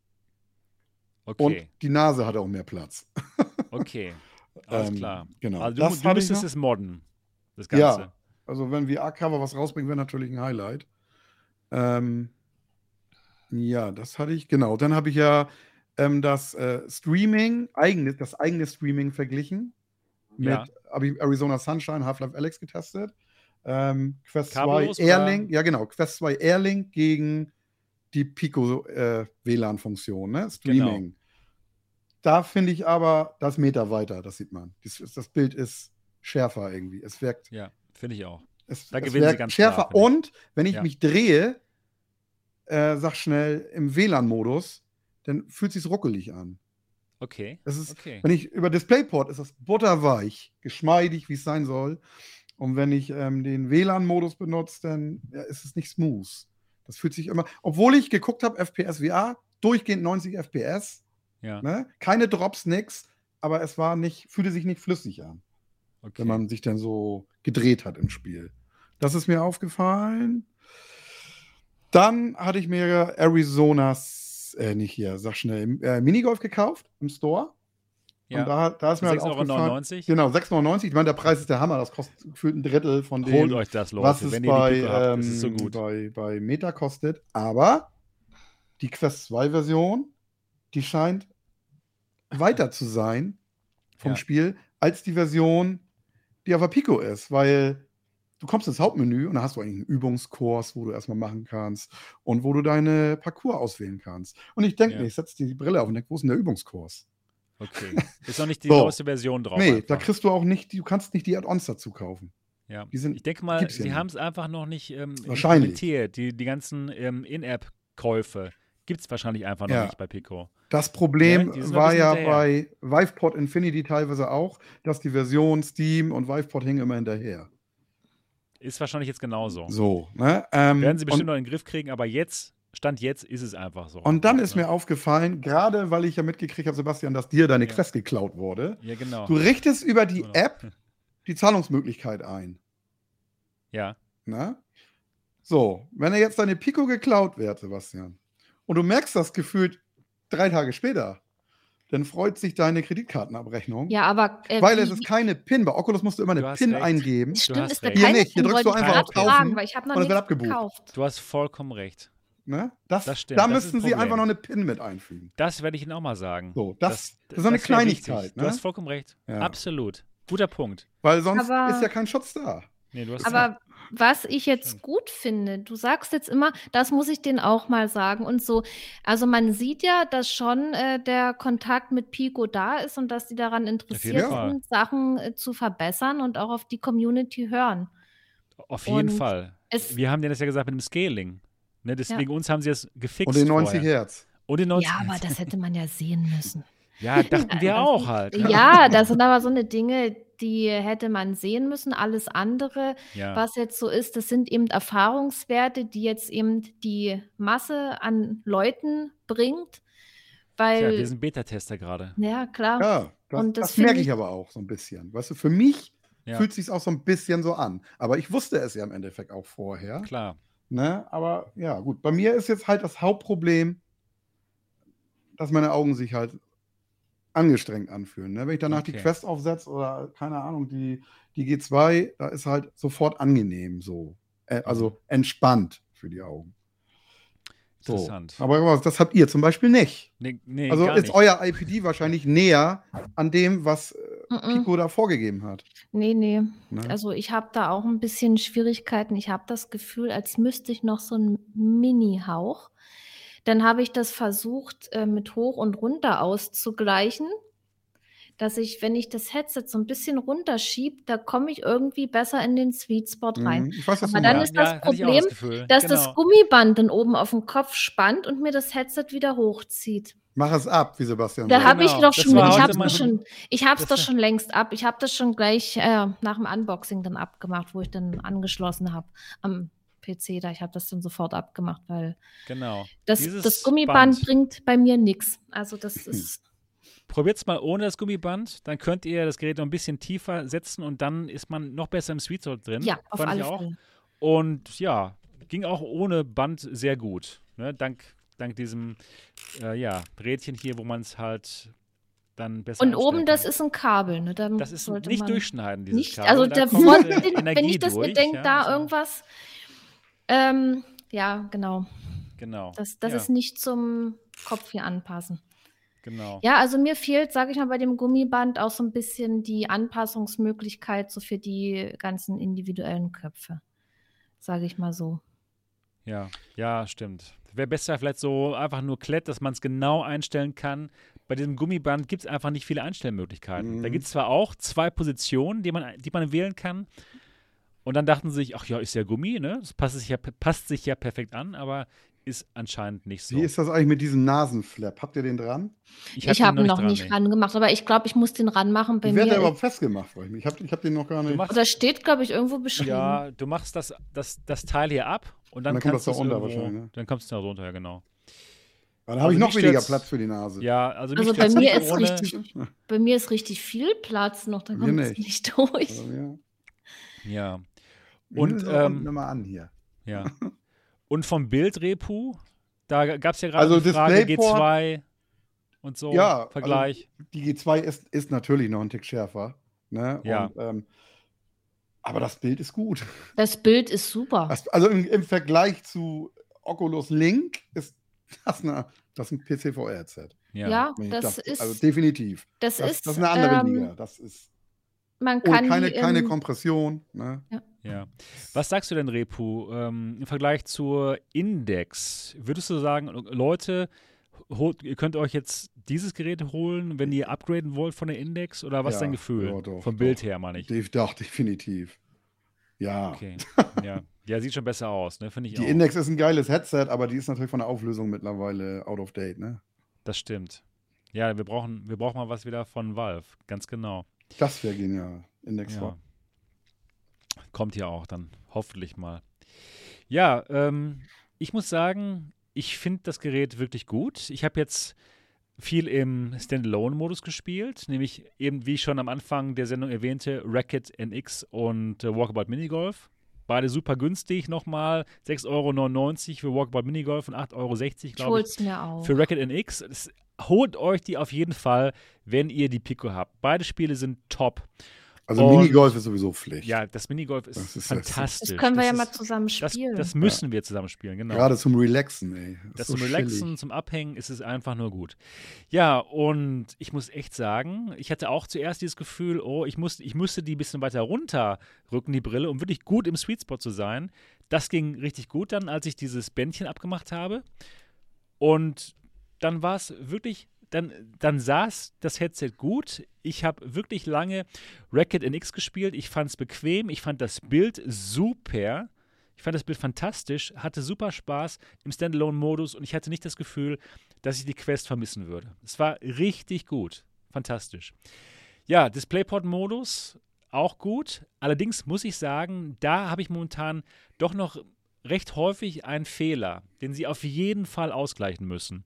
Okay. Und die Nase hatte auch mehr Platz. *laughs* okay, alles ähm, klar. Genau. Also du, du müsstest es modden, das Ganze. Ja, also wenn VR-Cover was rausbringt, wäre natürlich ein Highlight. Ähm, ja, das hatte ich, genau. Dann habe ich ja ähm, das äh, Streaming, eigene, das eigene Streaming verglichen. Mit, ja. Arizona Sunshine, Half-Life Alex getestet. Ähm, Quest Kabellos 2 Airlink, oder? ja genau, Quest 2 Airlink gegen die Pico äh, WLAN-Funktion, ne? Streaming. Genau. Da finde ich aber das Meter weiter, das sieht man. Das, das, Bild ist schärfer irgendwie. Es wirkt. Ja, finde ich auch. Es, da es wirkt schärfer. Klar, und wenn ich ja. mich drehe, äh, sag schnell im WLAN-Modus, dann fühlt sich ruckelig an. Okay. Das ist, okay. Wenn ich über DisplayPort ist das butterweich, geschmeidig, wie es sein soll. Und wenn ich ähm, den WLAN-Modus benutze, dann ja, ist es nicht smooth. Das fühlt sich immer, obwohl ich geguckt habe, FPS VR, durchgehend 90 FPS. Ja. Ne? Keine Drops, nix, aber es war nicht, fühlte sich nicht flüssig an. Okay. Wenn man sich dann so gedreht hat im Spiel. Das ist mir aufgefallen. Dann hatte ich mir Äh, nicht hier, sag schnell, äh, Minigolf gekauft im Store. Ja. Und da, da ist mir 6, halt aufgefallen. Genau, 6,99. Ich meine, der Preis ist der Hammer. Das kostet gefühlt ein Drittel von dem, Holt euch das, Leute, was es bei, ähm, das so bei, bei Meta kostet. Aber die Quest 2 Version, die scheint weiter zu sein vom ja. Spiel als die Version, die auf der Pico ist, weil du kommst ins Hauptmenü und da hast du eigentlich einen Übungskurs, wo du erstmal machen kannst und wo du deine Parcours auswählen kannst. Und ich denke ja. mir, ich setze die Brille auf und denke, wo ist denn der Übungskurs? Okay. Ist noch nicht die *laughs* so. neueste Version drauf. Nee, einfach. da kriegst du auch nicht, du kannst nicht die Add-ons dazu kaufen. Ja. Die sind, ich denke mal, sie ja haben es einfach noch nicht ähm, Wahrscheinlich. Die, die ganzen ähm, In-App-Käufe gibt es wahrscheinlich einfach noch ja. nicht bei Pico. Das Problem ja, war ja bei Viveport Infinity teilweise auch, dass die Version Steam und Viveport hingen immer hinterher. Ist wahrscheinlich jetzt genauso. So, ne? Ähm, Werden sie bestimmt noch in den Griff kriegen, aber jetzt, Stand jetzt, ist es einfach so. Und dann ist ne? mir aufgefallen, gerade weil ich ja mitgekriegt habe, Sebastian, dass dir deine ja. Quest geklaut wurde. Ja, genau. Du richtest über die genau. *laughs* App die Zahlungsmöglichkeit ein. Ja. Na? So, wenn er jetzt deine Pico geklaut wird, Sebastian, und du merkst das gefühlt drei Tage später, dann freut sich deine Kreditkartenabrechnung. Ja, aber. Äh, weil es ist keine PIN. Bei Oculus musst du immer eine du PIN eingeben. Stimmt, ist Hier nicht. Hier drückst du einfach auf Kaufen weil ich noch und es wird abgebucht. Gekauft. Du hast vollkommen recht. Ne? Das, das stimmt. Da das müssten sie einfach noch eine PIN mit einfügen. Das werde ich Ihnen auch mal sagen. So, das, das, das ist eine Kleinigkeit. Ne? Du hast vollkommen recht. Ja. Absolut. Guter Punkt. Weil sonst aber, ist ja kein Schutz da. Nee, du hast aber was ich jetzt gut finde, du sagst jetzt immer, das muss ich denen auch mal sagen und so. Also man sieht ja, dass schon äh, der Kontakt mit Pico da ist und dass die daran interessiert sind, Sachen äh, zu verbessern und auch auf die Community hören. Auf jeden und Fall. Wir haben denen das ja gesagt mit dem Scaling. Ne, deswegen ja. uns haben sie es gefixt. Und den 90 vorher. Hertz. Und den 90 ja, aber das hätte man ja sehen müssen. *laughs* Ja, dachten *laughs* wir auch halt. Ja, das sind aber so eine Dinge, die hätte man sehen müssen. Alles andere, ja. was jetzt so ist, das sind eben Erfahrungswerte, die jetzt eben die Masse an Leuten bringt. Weil, ja, wir sind Beta-Tester gerade. Ja, klar. Ja, das, Und das, das merke ich aber auch so ein bisschen. Weißt du, für mich ja. fühlt es sich auch so ein bisschen so an. Aber ich wusste es ja im Endeffekt auch vorher. Klar. Ne? Aber ja, gut. Bei mir ist jetzt halt das Hauptproblem, dass meine Augen sich halt angestrengt anfühlen. Ne? Wenn ich danach okay. die Quest aufsetze oder keine Ahnung, die, die G2, da ist halt sofort angenehm so. Äh, also mhm. entspannt für die Augen. So. Interessant. Aber das habt ihr zum Beispiel nicht. Nee, nee, also ist nicht. euer IPD wahrscheinlich näher an dem, was äh, Pico da vorgegeben hat. Nee, nee. Ne? Also ich habe da auch ein bisschen Schwierigkeiten. Ich habe das Gefühl, als müsste ich noch so einen Mini-Hauch dann habe ich das versucht, äh, mit hoch und runter auszugleichen, dass ich, wenn ich das Headset so ein bisschen runterschiebe, da komme ich irgendwie besser in den Sweet Spot rein. Mhm, ich weiß, Aber dann ist das ja, Problem, das dass genau. das Gummiband dann oben auf dem Kopf spannt und mir das Headset wieder hochzieht. Mach es ab, wie Sebastian Da habe ich genau, doch schon, ich habe es schon, ich habe doch schon längst ab. Ich habe das schon gleich äh, nach dem Unboxing dann abgemacht, wo ich dann angeschlossen habe am PC da. Ich habe das dann sofort abgemacht, weil genau. das, das Gummiband Band. bringt bei mir nichts. Also das ist. Probiert es mal ohne das Gummiband, dann könnt ihr das Gerät noch ein bisschen tiefer setzen und dann ist man noch besser im Sweet Spot drin. Ja, auf alle Fälle. Und ja, ging auch ohne Band sehr gut. Ne? Dank, dank diesem äh, ja, Rädchen hier, wo man es halt dann besser Und oben, das ist ein Kabel, ne? Dann das ist nicht durchschneiden, dieses nicht, Kabel. Also der Front, *laughs* wenn ich das bedenke, ja, da so. irgendwas ähm, ja, genau. Genau. Das, das ja. ist nicht zum Kopf hier anpassen. Genau. Ja, also mir fehlt, sage ich mal, bei dem Gummiband auch so ein bisschen die Anpassungsmöglichkeit so für die ganzen individuellen Köpfe. Sage ich mal so. Ja, ja, stimmt. Wäre besser vielleicht so einfach nur Klett, dass man es genau einstellen kann. Bei diesem Gummiband gibt es einfach nicht viele Einstellmöglichkeiten. Mhm. Da gibt es zwar auch zwei Positionen, die man, die man wählen kann. Und dann dachten sie sich, ach ja, ist ja Gummi, ne? Das passt sich ja, passt sich ja perfekt an, aber ist anscheinend nicht so. Wie ist das eigentlich mit diesem Nasenflap? Habt ihr den dran? Ich habe hab ihn noch, nicht, dran, gemacht, aber ich glaube, ich muss den ranmachen. Bei Wie wird der überhaupt festgemacht? Ich habe ich hab den noch gar nicht. Machst, das steht, glaube ich, irgendwo beschrieben. Ja, du machst das, das, das Teil hier ab und dann, und dann kommt das da runter wahrscheinlich. Ne? Dann kommst du da runter, ja, genau. Dann habe also ich noch weniger Platz für die Nase. Ja, also, also bei, mir ist richtig, bei mir ist richtig viel Platz noch, dann kommt es nicht *laughs* durch. Also, ja. ja. Und ähm, mal an hier. Ja. *laughs* Und vom Bildrepu, da gab es ja gerade also die Frage G2 und so, ja, also Vergleich. Also die G2 ist, ist natürlich noch ein Tick schärfer. Ne? Ja. Und, ähm, aber das Bild ist gut. Das Bild ist super. Das, also im, im, Vergleich zu Oculus Link ist das, eine, das ein PC-VR-Headset. Ja, ja das, das, ist. Also definitiv. Das, das ist. Das ist eine andere ähm, Liga. Das ist. Man kann keine, keine Kompression. Ne? Ja. Ja. Was sagst du denn, Repu, ähm, im Vergleich zur Index? Würdest du sagen, Leute, holt, ihr könnt euch jetzt dieses Gerät holen, wenn ihr upgraden wollt von der Index? Oder was ja, ist dein Gefühl? Ja, doch, Vom doch. Bild her, meine ich. Doch, definitiv. Ja. Okay. ja. ja, sieht schon besser aus, ne? Finde ich Die auch. Index ist ein geiles Headset, aber die ist natürlich von der Auflösung mittlerweile out of date, ne? Das stimmt. Ja, wir brauchen, wir brauchen mal was wieder von Valve, ganz genau. Das wäre genial. Index ja. Kommt ja auch dann hoffentlich mal. Ja, ähm, ich muss sagen, ich finde das Gerät wirklich gut. Ich habe jetzt viel im Standalone-Modus gespielt, nämlich eben, wie ich schon am Anfang der Sendung erwähnte, Racket NX und äh, Walkabout Minigolf. Beide super günstig nochmal. 6,99 Euro für Walkabout Minigolf und 8,60 Euro, glaube ich, mir auch. für Racket NX. Das, holt euch die auf jeden Fall, wenn ihr die Pico habt. Beide Spiele sind top. Also und, Minigolf ist sowieso Pflicht. Ja, das Minigolf ist, das ist fantastisch. Das können wir das ja ist, mal zusammen spielen. Das, das müssen ja. wir zusammen spielen, genau. Gerade zum Relaxen, ey. Das, das zum so Relaxen, chillig. zum Abhängen ist es einfach nur gut. Ja, und ich muss echt sagen, ich hatte auch zuerst dieses Gefühl, oh, ich, muss, ich müsste die ein bisschen weiter runterrücken, die Brille, um wirklich gut im Sweet Spot zu sein. Das ging richtig gut dann, als ich dieses Bändchen abgemacht habe. Und dann war es wirklich dann, dann saß das Headset gut. Ich habe wirklich lange Racket NX gespielt. Ich fand es bequem. Ich fand das Bild super. Ich fand das Bild fantastisch, hatte super Spaß im Standalone-Modus und ich hatte nicht das Gefühl, dass ich die Quest vermissen würde. Es war richtig gut. Fantastisch. Ja, DisplayPort-Modus auch gut. Allerdings muss ich sagen, da habe ich momentan doch noch recht häufig einen Fehler, den sie auf jeden Fall ausgleichen müssen.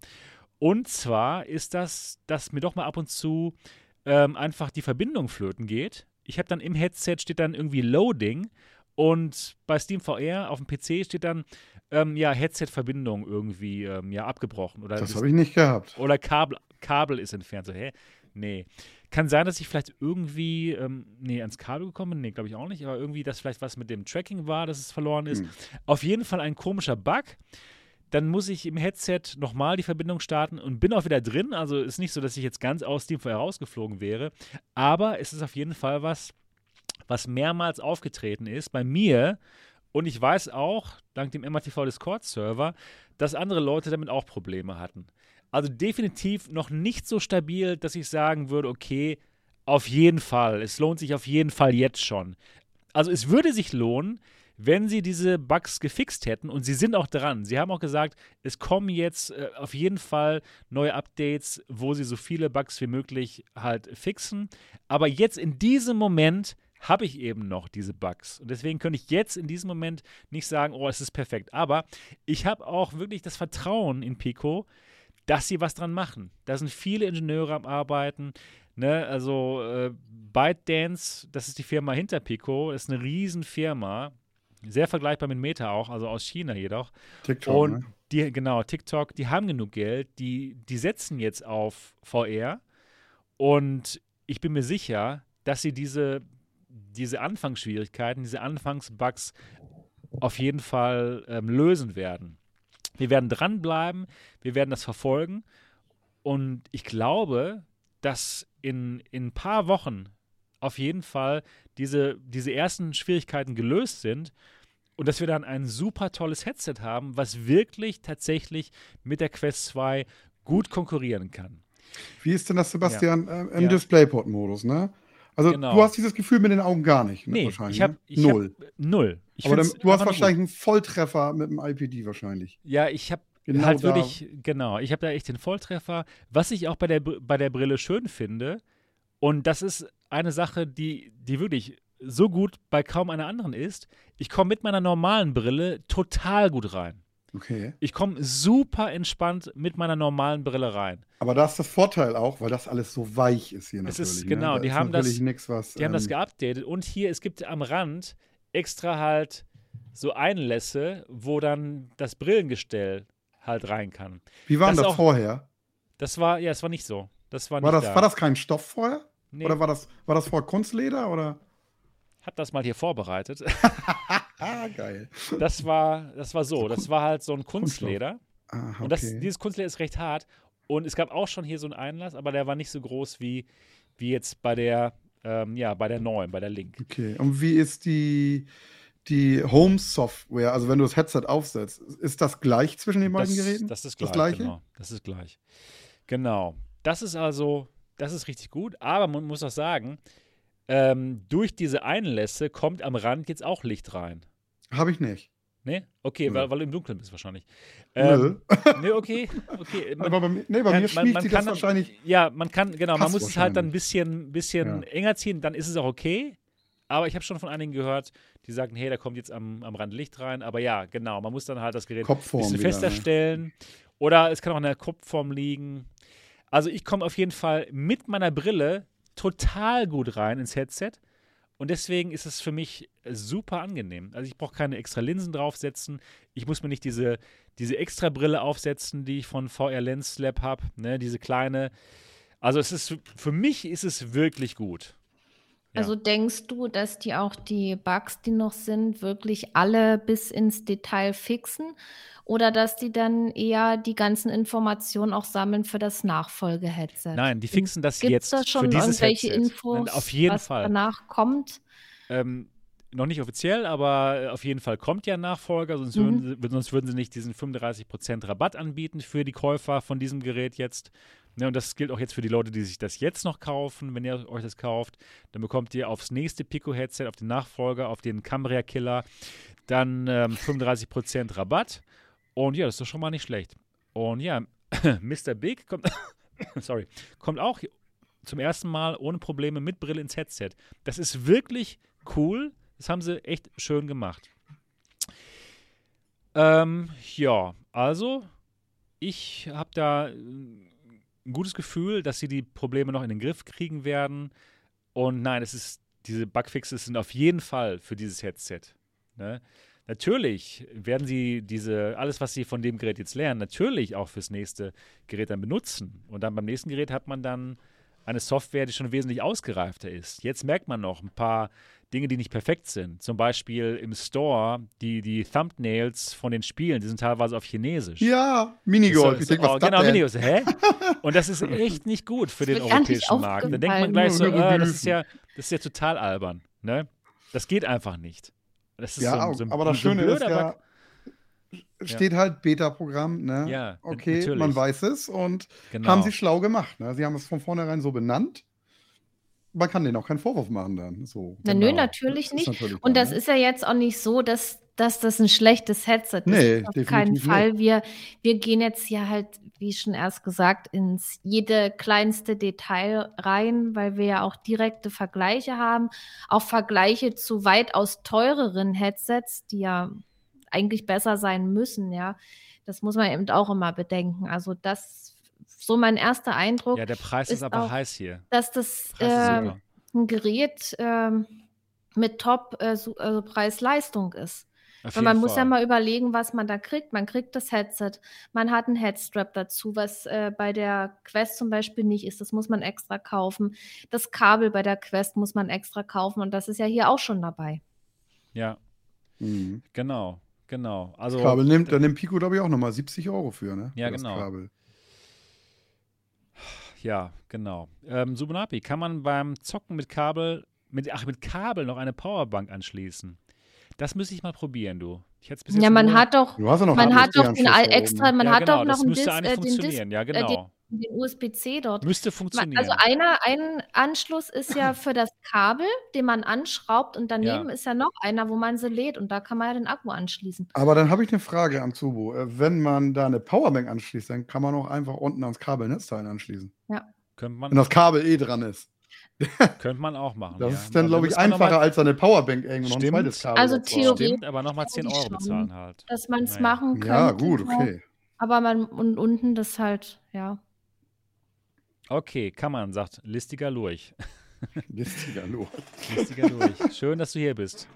Und zwar ist das, dass mir doch mal ab und zu ähm, einfach die Verbindung flöten geht. Ich habe dann im Headset steht dann irgendwie Loading und bei Steam VR auf dem PC steht dann ähm, ja Headset-Verbindung irgendwie ähm, ja abgebrochen oder das habe ich nicht gehabt. Oder Kabel, Kabel ist entfernt. So hä? Nee. Kann sein, dass ich vielleicht irgendwie, ähm, nee, ans Kabel gekommen bin. Nee, glaube ich auch nicht. Aber irgendwie, dass vielleicht was mit dem Tracking war, dass es verloren ist. Hm. Auf jeden Fall ein komischer Bug dann muss ich im Headset nochmal die Verbindung starten und bin auch wieder drin. Also ist nicht so, dass ich jetzt ganz aus Steam herausgeflogen wäre. Aber es ist auf jeden Fall was, was mehrmals aufgetreten ist bei mir. Und ich weiß auch, dank dem MATV Discord-Server, dass andere Leute damit auch Probleme hatten. Also definitiv noch nicht so stabil, dass ich sagen würde, okay, auf jeden Fall. Es lohnt sich auf jeden Fall jetzt schon. Also es würde sich lohnen, wenn sie diese Bugs gefixt hätten, und sie sind auch dran, sie haben auch gesagt, es kommen jetzt äh, auf jeden Fall neue Updates, wo sie so viele Bugs wie möglich halt fixen. Aber jetzt in diesem Moment habe ich eben noch diese Bugs. Und deswegen könnte ich jetzt in diesem Moment nicht sagen, oh, es ist perfekt. Aber ich habe auch wirklich das Vertrauen in Pico, dass sie was dran machen. Da sind viele Ingenieure am Arbeiten. Ne? Also äh, ByteDance, das ist die Firma hinter Pico, ist eine Riesenfirma. Sehr vergleichbar mit Meta auch, also aus China jedoch. TikTok. Und ne? die, genau, TikTok, die haben genug Geld, die, die setzen jetzt auf VR. Und ich bin mir sicher, dass sie diese, diese Anfangsschwierigkeiten, diese Anfangsbugs auf jeden Fall ähm, lösen werden. Wir werden dranbleiben, wir werden das verfolgen und ich glaube, dass in, in ein paar Wochen auf jeden Fall diese, diese ersten Schwierigkeiten gelöst sind und dass wir dann ein super tolles Headset haben, was wirklich tatsächlich mit der Quest 2 gut konkurrieren kann. Wie ist denn das, Sebastian, ja. äh, im ja. DisplayPort-Modus, ne? Also genau. du hast dieses Gefühl mit den Augen gar nicht, ne, nee, wahrscheinlich. Ich hab, ne? ich null. Hab, null. Ich Aber dann, du hast wahrscheinlich einen Volltreffer mit dem IPD wahrscheinlich. Ja, ich habe genau halt wirklich, genau, ich habe da echt den Volltreffer. Was ich auch bei der, bei der Brille schön finde, und das ist eine Sache, die, die wirklich so gut bei kaum einer anderen ist, ich komme mit meiner normalen Brille total gut rein. Okay. Ich komme super entspannt mit meiner normalen Brille rein. Aber da ist das Vorteil auch, weil das alles so weich ist hier es natürlich. Ist, genau, ne? die, haben das, nix, was, die ähm, haben das geupdatet. Und hier, es gibt am Rand extra halt so Einlässe, wo dann das Brillengestell halt rein kann. Wie war das, das auch, vorher? Das war, ja, es war nicht so. Das war, war nicht das, da. War das kein Stoff vorher? Nee. Oder war das, war das vor Kunstleder? Oder? Habe das mal hier vorbereitet. ah, *laughs* geil. Das war, das war so, das war halt so ein Kunstleder. Ah, okay. Und das, dieses Kunstleder ist recht hart. Und es gab auch schon hier so einen Einlass, aber der war nicht so groß wie, wie jetzt bei der, ähm, ja, bei der neuen, bei der Link. Okay. Und wie ist die, die Home-Software, also wenn du das Headset aufsetzt, ist das gleich zwischen den beiden das, Geräten? Das ist gleich, das gleiche? Genau, das ist gleich. Genau. Das ist also, das ist richtig gut, aber man muss auch sagen, ähm, durch diese Einlässe kommt am Rand jetzt auch Licht rein. Habe ich nicht. Nee? Okay, weil, weil, du im Dunkeln bist wahrscheinlich. Ähm, Nö. *laughs* Nee, okay. okay. Man, Aber bei, mir, nee, bei kann, mir schmiegt man, man das wahrscheinlich. Ja, man kann, genau, man muss es halt dann ein bisschen, bisschen ja. enger ziehen, dann ist es auch okay. Aber ich habe schon von einigen gehört, die sagen, hey, da kommt jetzt am, am Rand Licht rein. Aber ja, genau, man muss dann halt das Gerät ein bisschen fester stellen. Ne? Oder es kann auch in der Kopfform liegen. Also ich komme auf jeden Fall mit meiner Brille total gut rein ins Headset. Und deswegen ist es für mich super angenehm. Also ich brauche keine extra Linsen draufsetzen. Ich muss mir nicht diese, diese extra Brille aufsetzen, die ich von VR Lens Lab habe, ne, diese kleine. Also es ist für mich ist es wirklich gut. Also denkst du, dass die auch die Bugs, die noch sind, wirklich alle bis ins Detail fixen? oder dass die dann eher die ganzen Informationen auch sammeln für das Nachfolge-Headset. Nein, die fixen das Gibt's jetzt da schon für dieses irgendwelche Headset. Infos, auf jeden was Fall. danach kommt? Ähm, noch nicht offiziell, aber auf jeden Fall kommt ja ein Nachfolger, sonst, mhm. würden, sonst würden sie nicht diesen 35% Rabatt anbieten für die Käufer von diesem Gerät jetzt. Ja, und das gilt auch jetzt für die Leute, die sich das jetzt noch kaufen. Wenn ihr euch das kauft, dann bekommt ihr aufs nächste Pico-Headset, auf den Nachfolger, auf den Cambria Killer, dann ähm, 35% Rabatt. Und ja, das ist doch schon mal nicht schlecht. Und ja, *coughs* Mr. Big kommt, *coughs* sorry, kommt auch zum ersten Mal ohne Probleme mit Brille ins Headset. Das ist wirklich cool. Das haben sie echt schön gemacht. Ähm, ja, also ich habe da ein gutes Gefühl, dass sie die Probleme noch in den Griff kriegen werden. Und nein, es ist, diese Bugfixes sind auf jeden Fall für dieses Headset. Ne? Natürlich werden sie diese, alles, was sie von dem Gerät jetzt lernen, natürlich auch fürs nächste Gerät dann benutzen. Und dann beim nächsten Gerät hat man dann eine Software, die schon wesentlich ausgereifter ist. Jetzt merkt man noch ein paar Dinge, die nicht perfekt sind. Zum Beispiel im Store, die, die Thumbnails von den Spielen, die sind teilweise auf Chinesisch. Ja, Minigolf. Ich denke, was oh, genau, Minigolf. Hä? *laughs* Und das ist echt nicht gut für den europäischen Markt. Da denkt man gleich so, äh, das, ist ja, das ist ja total albern. Ne? Das geht einfach nicht. Das ist ja, so, so aber das Schöne ist ja, steht ja. halt Beta-Programm, ne? Ja, okay, natürlich. man weiß es und genau. haben sie schlau gemacht. Ne? Sie haben es von vornherein so benannt. Man kann denen auch keinen Vorwurf machen dann. So, Na, genau. Nö, natürlich nicht. Natürlich und das ne? ist ja jetzt auch nicht so, dass dass das ein schlechtes Headset ist. Nee, auf keinen Fall. Wir, wir gehen jetzt hier halt, wie schon erst gesagt, ins jede kleinste Detail rein, weil wir ja auch direkte Vergleiche haben. Auch Vergleiche zu weitaus teureren Headsets, die ja eigentlich besser sein müssen, ja. Das muss man eben auch immer bedenken. Also das, so mein erster Eindruck. Ja, der Preis ist, ist aber auch, heiß hier. Dass das äh, ein Gerät äh, mit Top äh, also Preis-Leistung ist. Weil man muss ja mal überlegen, was man da kriegt. Man kriegt das Headset, man hat einen Headstrap dazu, was äh, bei der Quest zum Beispiel nicht ist. Das muss man extra kaufen. Das Kabel bei der Quest muss man extra kaufen und das ist ja hier auch schon dabei. Ja. Mhm. Genau, genau. Also, das Kabel nimmt, da nimmt Pico, glaube ich, auch nochmal 70 Euro für, ne? Ja, für genau. Kabel. Ja, genau. Ähm, Subunapi, kann man beim Zocken mit Kabel, mit, ach, mit Kabel noch eine Powerbank anschließen? Das müsste ich mal probieren, du. ja, man hat doch, du hast ja noch man hat doch den extra, man ja, hat genau, doch noch einen Dis, äh, den, Dis, ja, genau. Den USB-C dort. Müsste funktionieren. Also einer, ein Anschluss ist ja *clears throat* für das Kabel, den man anschraubt und daneben ja. ist ja noch einer, wo man sie lädt und da kann man ja den Akku anschließen. Aber dann habe ich eine Frage am Zubo. Äh, wenn man da eine Powerbank anschließt, dann kann man auch einfach unten ans Kabelnetzteil anschließen. Ja. Könnte man Wenn das Kabel eh dran ist. *laughs* Könnte man auch machen. Das ja. ist dann, glaube ich, einfacher als eine Powerbank irgendwo noch ein zweites Kabel. Also theoretisch. aber nochmal 10 Euro bezahlen halt. Dass man es naja. machen könnte. Ja, gut, okay. Aber man und unten das halt, ja. Okay, kann man, sagt listiger Lurch. *laughs* listiger Lurch. listiger Lurch. Schön, dass du hier bist.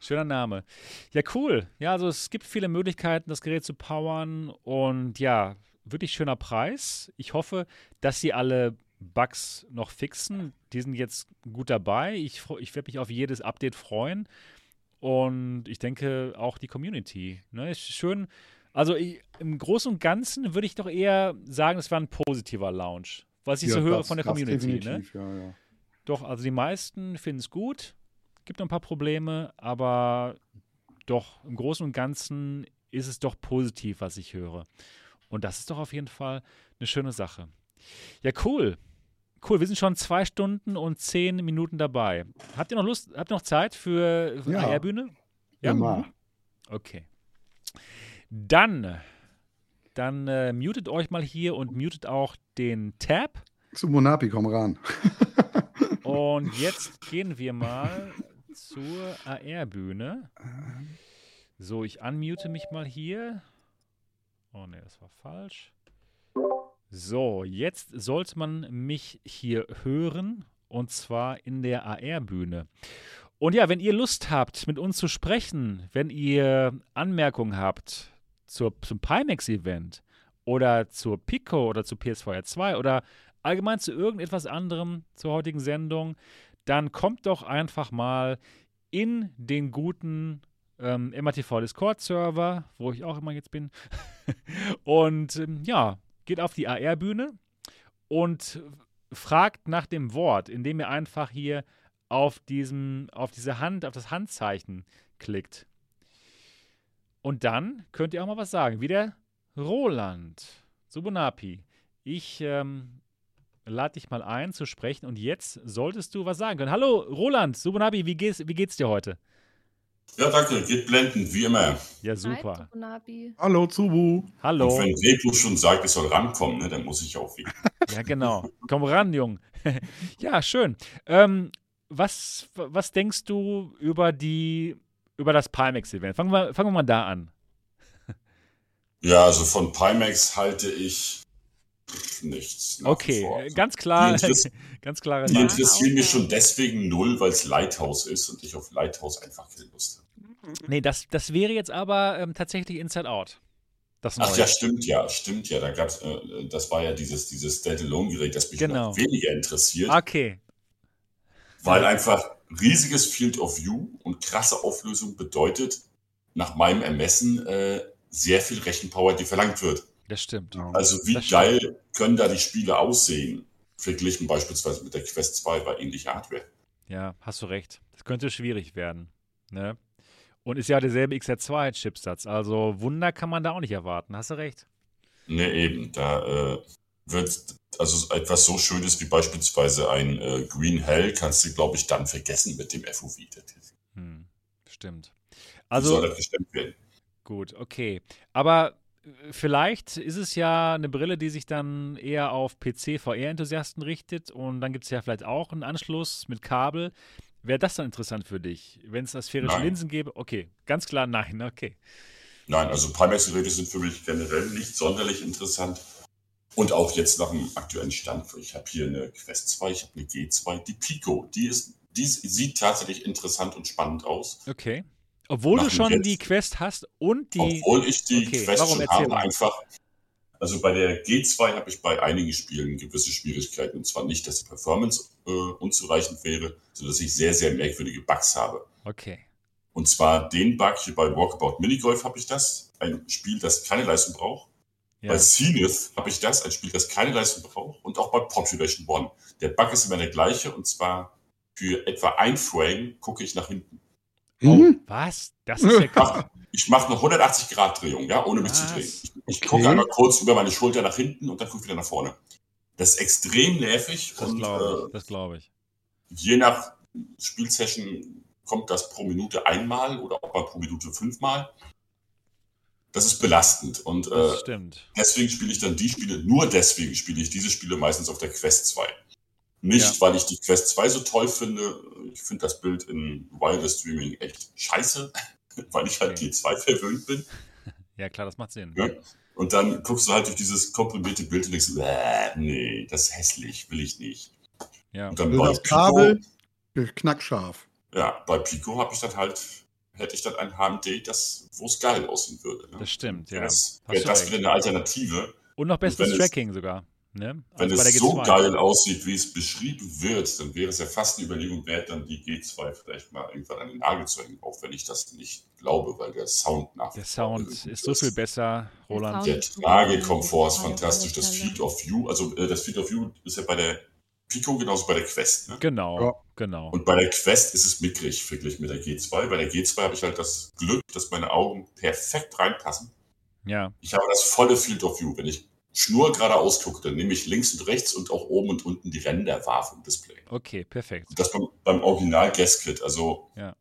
Schöner Name. Ja, cool. Ja, also es gibt viele Möglichkeiten, das Gerät zu powern und ja, wirklich schöner Preis. Ich hoffe, dass sie alle Bugs noch fixen. Die sind jetzt gut dabei. Ich, ich werde mich auf jedes Update freuen. Und ich denke auch die Community. Ne, ist schön. Also ich, im Großen und Ganzen würde ich doch eher sagen, es war ein positiver Launch was ich ja, so höre das, von der Community. Ne? Ja, ja. Doch, also die meisten finden es gut. Gibt noch ein paar Probleme, aber doch im Großen und Ganzen ist es doch positiv, was ich höre. Und das ist doch auf jeden Fall eine schöne Sache. Ja, cool. Cool, wir sind schon zwei Stunden und zehn Minuten dabei. Habt ihr noch Lust, habt ihr noch Zeit für, für ja. AR-Bühne? Ja. Immer. Okay. Dann dann äh, mutet euch mal hier und mutet auch den Tab. Zu Monapi, komm ran. *laughs* und jetzt gehen wir mal zur AR-Bühne. So, ich unmute mich mal hier. Oh ne, das war falsch. So, jetzt sollte man mich hier hören und zwar in der AR-Bühne. Und ja, wenn ihr Lust habt, mit uns zu sprechen, wenn ihr Anmerkungen habt, zur, zum Pimax-Event oder zur Pico oder zu PSVR 2 oder allgemein zu irgendetwas anderem zur heutigen Sendung, dann kommt doch einfach mal in den guten ähm, MATV Discord-Server, wo ich auch immer jetzt bin. *laughs* und ähm, ja, geht auf die AR-Bühne und fragt nach dem Wort, indem ihr einfach hier auf, diesem, auf diese Hand, auf das Handzeichen klickt. Und dann könnt ihr auch mal was sagen. Wie der Roland Subunapi. Ich ähm, lade dich mal ein zu sprechen und jetzt solltest du was sagen können. Hallo Roland Subunapi, wie geht's, wie geht's dir heute? Ja, danke, geht blendend, wie immer. Ja, super. Hi, Hallo, Zubu. Hallo. Und wenn Rebu schon sagt, ich soll rankommen, ne, dann muss ich auch wieder. ja, genau. Komm ran, Jung. *laughs* ja, schön. Ähm, was, was denkst du über die über das Pimax-Event. Fangen wir, fangen wir mal da an. *laughs* Ja, also von Pimax halte ich nichts. Okay, ganz klar. Die, Interess *laughs* ganz klare die interessieren mich schon deswegen null, weil es Lighthouse ist und ich auf Lighthouse einfach keine Lust habe. Nee, das, das wäre jetzt aber ähm, tatsächlich Inside Out. Ach ja, stimmt ja, stimmt ja. Da gab's, äh, das war ja dieses, dieses Standalone-Gerät, das mich genau. noch weniger interessiert. Okay. Weil einfach riesiges Field of View und krasse Auflösung bedeutet nach meinem Ermessen äh, sehr viel Rechenpower, die verlangt wird. Das stimmt. Also wie das geil stimmt. können da die Spiele aussehen, verglichen beispielsweise mit der Quest 2 bei ähnlicher Hardware. Ja, hast du recht. Das könnte schwierig werden. Ne? Und ist ja derselbe XR2-Chipsatz. Also Wunder kann man da auch nicht erwarten. Hast du recht. Ne, eben. Da äh, wird also etwas so Schönes wie beispielsweise ein äh, Green Hell kannst du, glaube ich, dann vergessen mit dem FOV. Hm, stimmt. Also, soll das gestemmt werden? Gut, okay. Aber äh, vielleicht ist es ja eine Brille, die sich dann eher auf PC-VR-Enthusiasten richtet und dann gibt es ja vielleicht auch einen Anschluss mit Kabel. Wäre das dann interessant für dich, wenn es asphärische nein. Linsen gäbe? Okay, ganz klar nein, okay. Nein, also Pimax-Geräte sind für mich generell nicht sonderlich interessant. Und auch jetzt nach dem aktuellen Stand. Ich habe hier eine Quest 2, ich habe eine G2, die Pico. Die, ist, die sieht tatsächlich interessant und spannend aus. Okay. Obwohl nach du schon jetzt, die Quest hast und die. Obwohl ich die okay. Quest schon habe, mal. einfach. Also bei der G2 habe ich bei einigen Spielen gewisse Schwierigkeiten. Und zwar nicht, dass die Performance äh, unzureichend wäre, sondern dass ich sehr, sehr merkwürdige Bugs habe. Okay. Und zwar den Bug hier bei Walkabout Minigolf habe ich das. Ein Spiel, das keine Leistung braucht. Ja. Bei Zenith habe ich das, ein Spiel, das keine Leistung braucht. Und auch bei Population One. Der Bug ist immer der gleiche und zwar für etwa ein Frame gucke ich nach hinten. Oh, mhm. was? Das ist ja krass. Ich mache eine 180-Grad-Drehung, ja, ohne mich was? zu drehen. Ich, ich okay. gucke einmal kurz über meine Schulter nach hinten und dann gucke ich wieder nach vorne. Das ist extrem nervig. Das glaube ich. Äh, glaub ich. Je nach Spielsession kommt das pro Minute einmal oder auch mal pro Minute fünfmal. Das ist belastend. Und äh, deswegen spiele ich dann die Spiele, nur deswegen spiele ich diese Spiele meistens auf der Quest 2. Nicht, ja. weil ich die Quest 2 so toll finde. Ich finde das Bild in Wireless Streaming echt scheiße, *laughs* weil ich halt G2 verwöhnt bin. *laughs* Ja, klar, das macht Sinn. Ja? Und dann guckst du halt durch dieses komprimierte Bild und denkst, äh, nee, das ist hässlich, will ich nicht. Ja. Und dann das Kabel knackscharf. Ja, bei Pico habe ich dann halt, hätte ich dann ein HMD, das, wo es geil aussehen würde. Ne? Das stimmt, ja. Das wäre das wieder eine Alternative. Und noch bestes Tracking sogar. Ne? Wenn also es so geil aussieht, wie es beschrieben wird, dann wäre es ja fast eine Überlegung wert, dann die G2 vielleicht mal irgendwann an den Nagel zu hängen, auch wenn ich das nicht glaube, weil der Sound nach. Der Sound ist so viel besser, Roland. Der Tragekomfort ist fantastisch. Das Feed of View, also äh, das Feed of View ist ja bei der Pico genauso bei der Quest. Ne? Genau, ja. genau. Und bei der Quest ist es mickrig, wirklich mit der G2. Bei der G2 habe ich halt das Glück, dass meine Augen perfekt reinpassen. Ja. Ich habe das volle Field of View. Wenn ich Schnur geradeaus gucke, dann nehme ich links und rechts und auch oben und unten die Ränder wahr vom Display. Okay, perfekt. Und das beim, beim Original Guest Also, ja.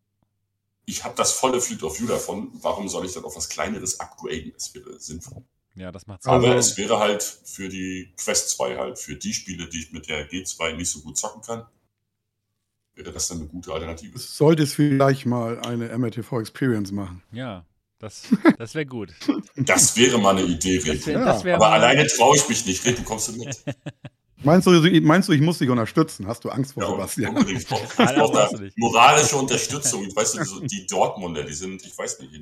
ich habe das volle Field of View davon. Warum soll ich dann auf was Kleineres upgraden? Das wäre sinnvoll. Ja, das macht Sinn. Aber es wäre halt für die Quest 2 halt, für die Spiele, die ich mit der G2 nicht so gut zocken kann, wäre das dann eine gute Alternative. Sollte es vielleicht mal eine MRTV Experience machen. Ja, das, *laughs* das wäre gut. Das wäre mal eine Idee, Rick. Ja. Aber alleine traue ich mich nicht. Rick, du kommst du mit. *laughs* Meinst du, meinst du, ich muss dich unterstützen? Hast du Angst vor ja, Sebastian? Unbedingt. Ich brauche *laughs* moralische Unterstützung. Weißt du, die Dortmunder, die sind, ich weiß nicht,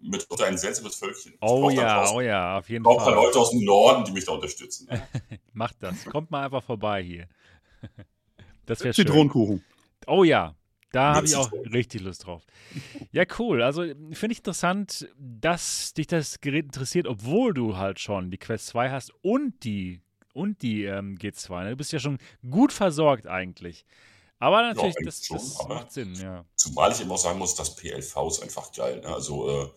mitunter ein seltsames Völkchen. Oh ja, oh ja, auf jeden Fall. Ich brauche Leute aus dem Norden, die mich da unterstützen. *laughs* Macht das. Kommt mal einfach vorbei hier. *laughs* Das wäre schön. Zitronenkuchen. Oh ja, da habe ich auch richtig Lust drauf. Ja, cool. Also finde ich interessant, dass dich das Gerät interessiert, obwohl du halt schon die Quest 2 hast und die, und die ähm, G2. Ne? Du bist ja schon gut versorgt eigentlich. Aber natürlich, ja, das, schon, das macht Sinn, ja. Zumal ich immer auch sagen muss, das PLV ist einfach geil. Ne? Also äh,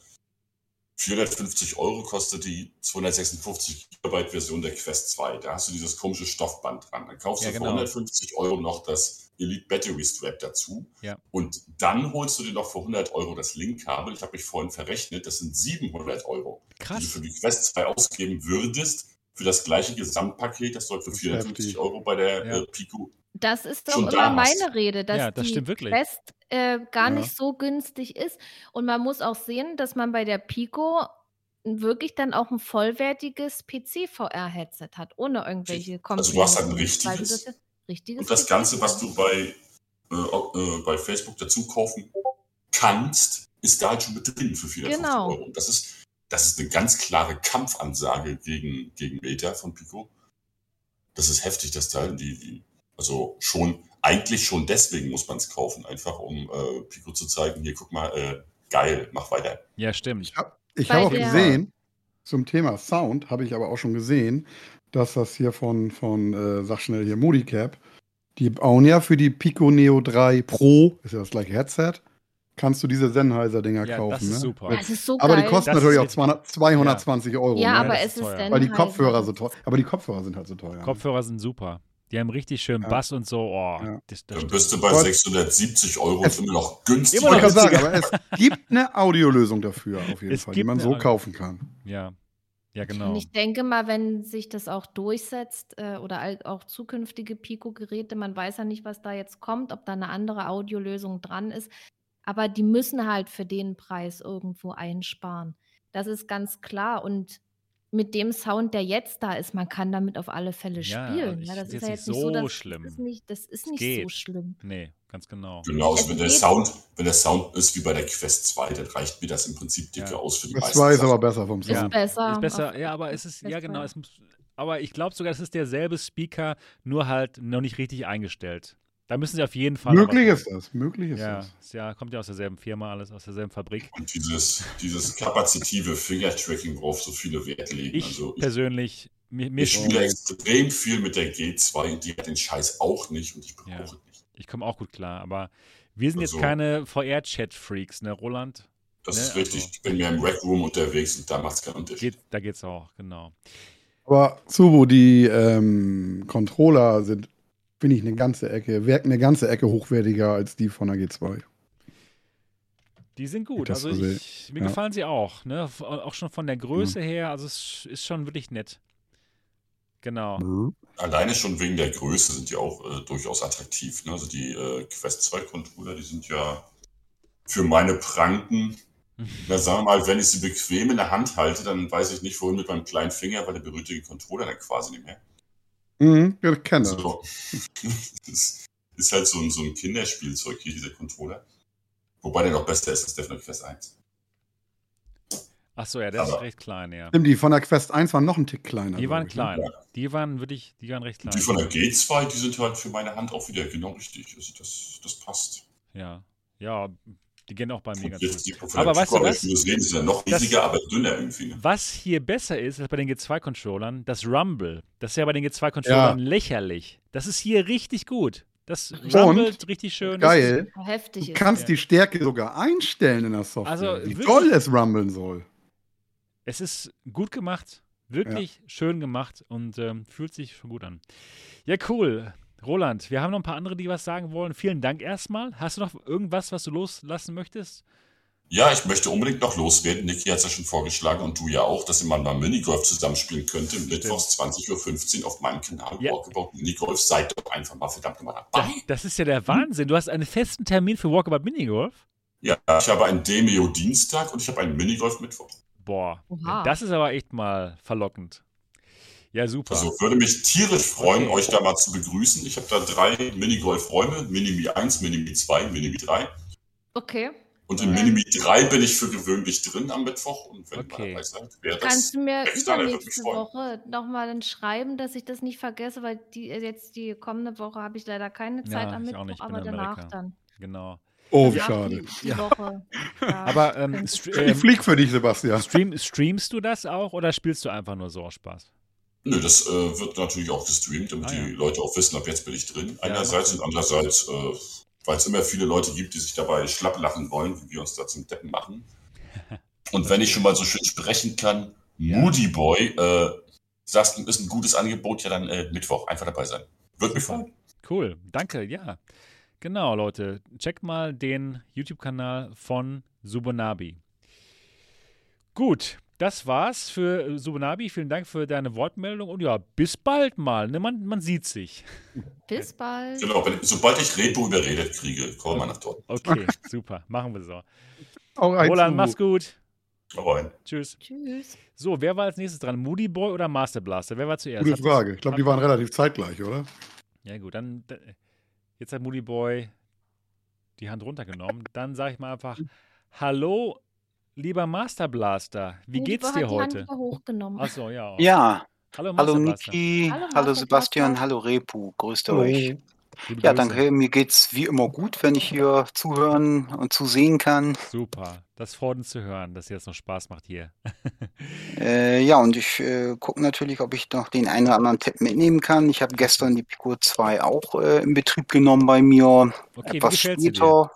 450 Euro kostet die 256 GB Version der Quest 2. Da hast du dieses komische Stoffband dran. Dann kaufst ja, du für genau. 150 Euro noch das Elite Battery Strap dazu. Ja. Und dann holst du dir noch für 100 Euro das Link-Kabel. Ich habe mich vorhin verrechnet, das sind 700 Euro, Krass. die du für die Quest 2 ausgeben würdest. Für das gleiche Gesamtpaket, das dort für 450 Euro bei der ja. äh, Pico das ist doch immer meine Rede, dass ja, das die Quest äh, gar ja. nicht so günstig ist. Und man muss auch sehen, dass man bei der Pico wirklich dann auch ein vollwertiges PC-VR-Headset hat, ohne irgendwelche Komponenten. Also du hast halt ein richtiges. Das richtiges und das Ganze, was du bei, äh, äh, bei Facebook dazu kaufen kannst, ist da halt schon mit drin für 450 genau. Euro. Und das ist, das ist eine ganz klare Kampfansage gegen, gegen Meta von Pico. Das ist heftig, das Teil. Die, die also schon, eigentlich schon deswegen muss man es kaufen, einfach um äh, Pico zu zeigen, hier guck mal, äh, geil, mach weiter. Ja, stimmt. Ich habe hab auch gesehen, zum Thema Sound habe ich aber auch schon gesehen, dass das hier von, von äh, sag schnell hier, Modicap, die bauen ja für die Pico Neo 3 Pro, ist ja das gleiche Headset, kannst du diese Sennheiser-Dinger ja, kaufen. Das ist ne? super. Das ist so aber die kosten das natürlich auch 200, 220 ja. Euro. Ja, ne? aber es ist Weil die Kopfhörer so teuer Aber die Kopfhörer sind halt so teuer. Kopfhörer sind super. Die haben richtig schön ja. Bass und so. Oh, ja. das, das Dann bist du bei 670 Euro es, immer noch günstiger. Ich wollte sagen, aber es gibt eine Audiolösung dafür auf jeden es Fall, die man so kaufen kann. Ja. Ja, genau. Und ich denke mal, wenn sich das auch durchsetzt äh, oder auch zukünftige Pico-Geräte, man weiß ja nicht, was da jetzt kommt, ob da eine andere Audiolösung dran ist, aber die müssen halt für den Preis irgendwo einsparen. Das ist ganz klar. Und mit dem Sound, der jetzt da ist, man kann damit auf alle Fälle ja, spielen. Ja, das ist ja jetzt nicht so, dass, schlimm. Das ist nicht, das ist nicht so schlimm. Nee, ganz genau. Genau, also wenn der Sound, wenn der Sound ist wie bei der Quest 2, dann reicht mir das im Prinzip dicke ja. aus für die Quest 2 ist aber besser vom Sound. Ist besser. Ist besser, ja, aber es ist, ja genau, es muss, aber ich glaube sogar, es ist derselbe Speaker, nur halt noch nicht richtig eingestellt. Da müssen sie auf jeden Fall. Möglich ist das, möglich ist ja, das. Ja, kommt ja aus derselben Firma, alles aus derselben Fabrik. Und dieses, dieses kapazitive Finger-Tracking, worauf so viele Wert legen. Ich also ich, persönlich, mir, mir ich spiele extrem viel mit der G2, die hat den Scheiß auch nicht und ich brauche ja, nicht. Ich komme auch gut klar, aber wir sind also, jetzt keine VR-Chat-Freaks, ne, Roland? Das ne? ist richtig. Also, ich bin ja im Rec Room unterwegs und da macht es keinen Unterschied. Geht, da geht's auch, genau. Aber Subo, die ähm, Controller sind, finde ich, eine ganze Ecke, wirken eine ganze Ecke hochwertiger als die von der G2. Die sind gut. Also ich, mir ja. gefallen sie auch. Ne? Auch schon von der Größe mhm. her. Also es ist schon wirklich nett. Genau. Mhm. Alleine schon wegen der Größe sind die auch äh, durchaus attraktiv. Ne? Also die äh, Quest 2 Controller, die sind ja für meine Pranken, mhm. *laughs* na, sagen wir mal, wenn ich sie bequem in der Hand halte, dann weiß ich nicht, wohin mit meinem kleinen Finger, weil der berührt den Controller dann quasi nicht mehr. Mhm, ich kenne das. Also, *laughs* das ist halt so ein, so ein Kinderspielzeug hier, dieser Controller. Wobei der noch besser ist als der von der Quest 1. Achso, ja, der Aber ist recht klein, ja. Stimmt, die von der Quest 1 waren noch ein Tick kleiner. Die waren ich, ne? klein. Ja. Die waren wirklich, die waren recht klein. Die von der G2, die sind halt für meine Hand auch wieder genau richtig. Also das, das passt. Ja, ja, die gehen auch bei mir ganz gut. Aber weißt du was? Sehen, ist ja noch riesiger, das, aber dünner irgendwie. Was hier besser ist als bei den G2-Controllern, das Rumble. Das ist ja bei den G2-Controllern ja. lächerlich. Das ist hier richtig gut. Das rumbelt richtig schön. Geil. Heftig du kannst die Stärke sogar einstellen in der Software. Also, wie toll es rumbeln soll. Es ist gut gemacht. Wirklich ja. schön gemacht und ähm, fühlt sich schon gut an. Ja, cool. Roland, wir haben noch ein paar andere, die was sagen wollen. Vielen Dank erstmal. Hast du noch irgendwas, was du loslassen möchtest? Ja, ich möchte unbedingt noch loswerden. Niki hat es ja schon vorgeschlagen und du ja auch, dass ihr mal mal Minigolf zusammenspielen könnte. Mittwochs 20.15 Uhr auf meinem Kanal ja. Walkabout Minigolf. Seid doch einfach mal verdammt nochmal dabei. Das, das ist ja der Wahnsinn. Du hast einen festen Termin für Walkabout Minigolf? Ja, ich habe einen Demeo Dienstag und ich habe einen Minigolf Mittwoch. Boah, Oha. das ist aber echt mal verlockend. Ja, super. Also würde mich tierisch freuen, euch da mal zu begrüßen. Ich habe da drei Minigolf-Räume, Minimi 1, Minimi 2, Minimi 3. Okay. Und in Minimi 3 bin ich für gewöhnlich drin am Mittwoch. Und wenn okay. ihr dabei seid, wäre das. Kannst du mir übernächste Woche nochmal dann schreiben, dass ich das nicht vergesse, weil die, jetzt die kommende Woche habe ich leider keine Zeit ja, am Mittwoch, aber danach dann. Genau. Oh, wie schade. Die, die Woche. Ja. Aber ähm, ich flieg für dich, Sebastian. Stream, streamst du das auch oder spielst du einfach nur so aus Spaß? Nö, das äh, wird natürlich auch gestreamt, damit ah, ja. die Leute auch wissen, ab jetzt bin ich drin. Einerseits und andererseits, äh, weil es immer viele Leute gibt, die sich dabei schlapp lachen wollen, wie wir uns da zum Deppen machen. *laughs* Und wenn ich schon mal so schön sprechen kann, ja. Moody Boy, äh, sagst du, ist ein gutes Angebot, ja dann äh, Mittwoch einfach dabei sein. Wird mich freuen. Cool, danke, ja. Genau, Leute, checkt mal den YouTube-Kanal von Subonabi. Gut, das war's für äh, Subunabi. Vielen Dank für deine Wortmeldung und ja, bis bald mal. Ne? Man, man sieht sich. Bis bald. Genau, wenn, sobald ich Repo überredet kriege, kommen wir nach dort. Okay, *laughs* super. Machen wir so. Roland, mach's gut. Rein. Tschüss. Tschüss. So, wer war als nächstes dran? Moody Boy oder Master Blaster? Wer war zuerst? Gute Frage. Ich glaube, die waren relativ zeitgleich, oder? Ja, gut. Dann, jetzt hat Moody Boy die Hand runtergenommen. Dann sage ich mal einfach: Hallo, Lieber Master Blaster, wie geht's dir heute? Achso, ja. Ja. Hallo, hallo Niki, hallo, hallo Sebastian, hallo Repu, grüßt hallo. euch. Ja, danke. Mir geht's wie immer gut, wenn ich hier zuhören und zusehen kann. Super, das freut uns zu hören, dass jetzt noch Spaß macht hier. *laughs* äh, ja, und ich äh, gucke natürlich, ob ich noch den einen oder anderen Tipp mitnehmen kann. Ich habe gestern die Pico 2 auch äh, in Betrieb genommen bei mir. Okay, etwas später.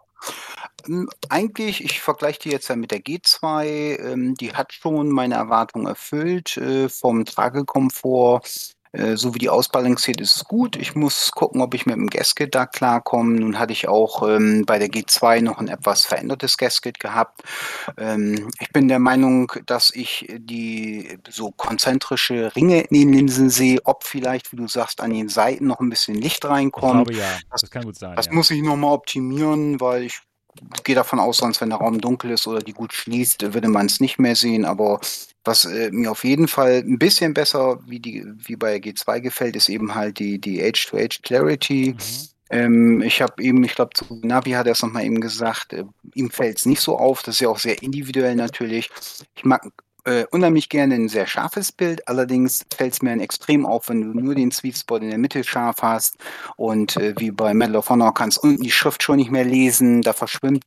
Hm, eigentlich, ich vergleiche die jetzt ja mit der G2, ähm, die hat schon meine Erwartungen erfüllt. Äh, vom Tragekomfort äh, so wie die ausbalanciert ist, ist gut. Ich muss gucken, ob ich mit dem Gasket da klarkomme. Nun hatte ich auch ähm, bei der G2 noch ein etwas verändertes Gasket gehabt. Ähm, ich bin der Meinung, dass ich die so konzentrische Ringe neben den Linsen sehe, ob vielleicht, wie du sagst, an den Seiten noch ein bisschen Licht reinkommt. Ich glaube ja, das, das kann gut sein. Das ja. muss ich nochmal optimieren, weil ich gehe davon aus, sonst wenn der Raum dunkel ist oder die gut schließt, würde man es nicht mehr sehen. Aber was äh, mir auf jeden Fall ein bisschen besser wie, die, wie bei G2 gefällt, ist eben halt die, die Age-to-Age Clarity. Mhm. Ähm, ich habe eben, ich glaube, zu Navi hat er es nochmal eben gesagt, äh, ihm fällt es nicht so auf. Das ist ja auch sehr individuell natürlich. Ich mag äh, unheimlich gerne ein sehr scharfes Bild. Allerdings fällt es mir ein extrem auf, wenn du nur den Sweet Spot in der Mitte scharf hast und äh, wie bei Medal of Honor kannst unten die Schrift schon nicht mehr lesen, da verschwimmt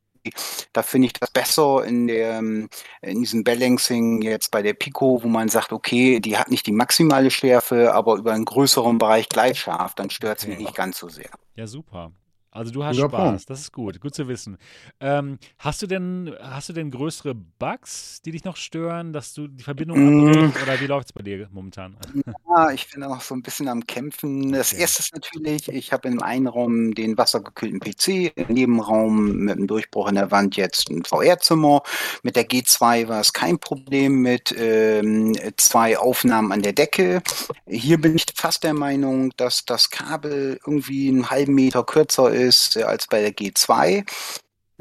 da finde ich das besser in, der, in diesem Balancing jetzt bei der Pico, wo man sagt, okay, die hat nicht die maximale Schärfe, aber über einen größeren Bereich gleich scharf, dann stört es okay. mich nicht ganz so sehr. Ja, super. Also du hast Guter Spaß, Punkt. das ist gut, gut zu wissen. Ähm, hast du denn, hast du denn größere Bugs, die dich noch stören, dass du die Verbindung mm. abbrichst oder wie läuft es bei dir momentan? Ja, ich bin noch so ein bisschen am Kämpfen. Das okay. erste ist natürlich, ich habe im einen Raum den wassergekühlten PC, im Nebenraum mit einem Durchbruch in der Wand jetzt ein VR-Zimmer. Mit der G2 war es kein Problem mit ähm, zwei Aufnahmen an der Decke. Hier bin ich fast der Meinung, dass das Kabel irgendwie einen halben Meter kürzer ist ist äh, als bei der G2.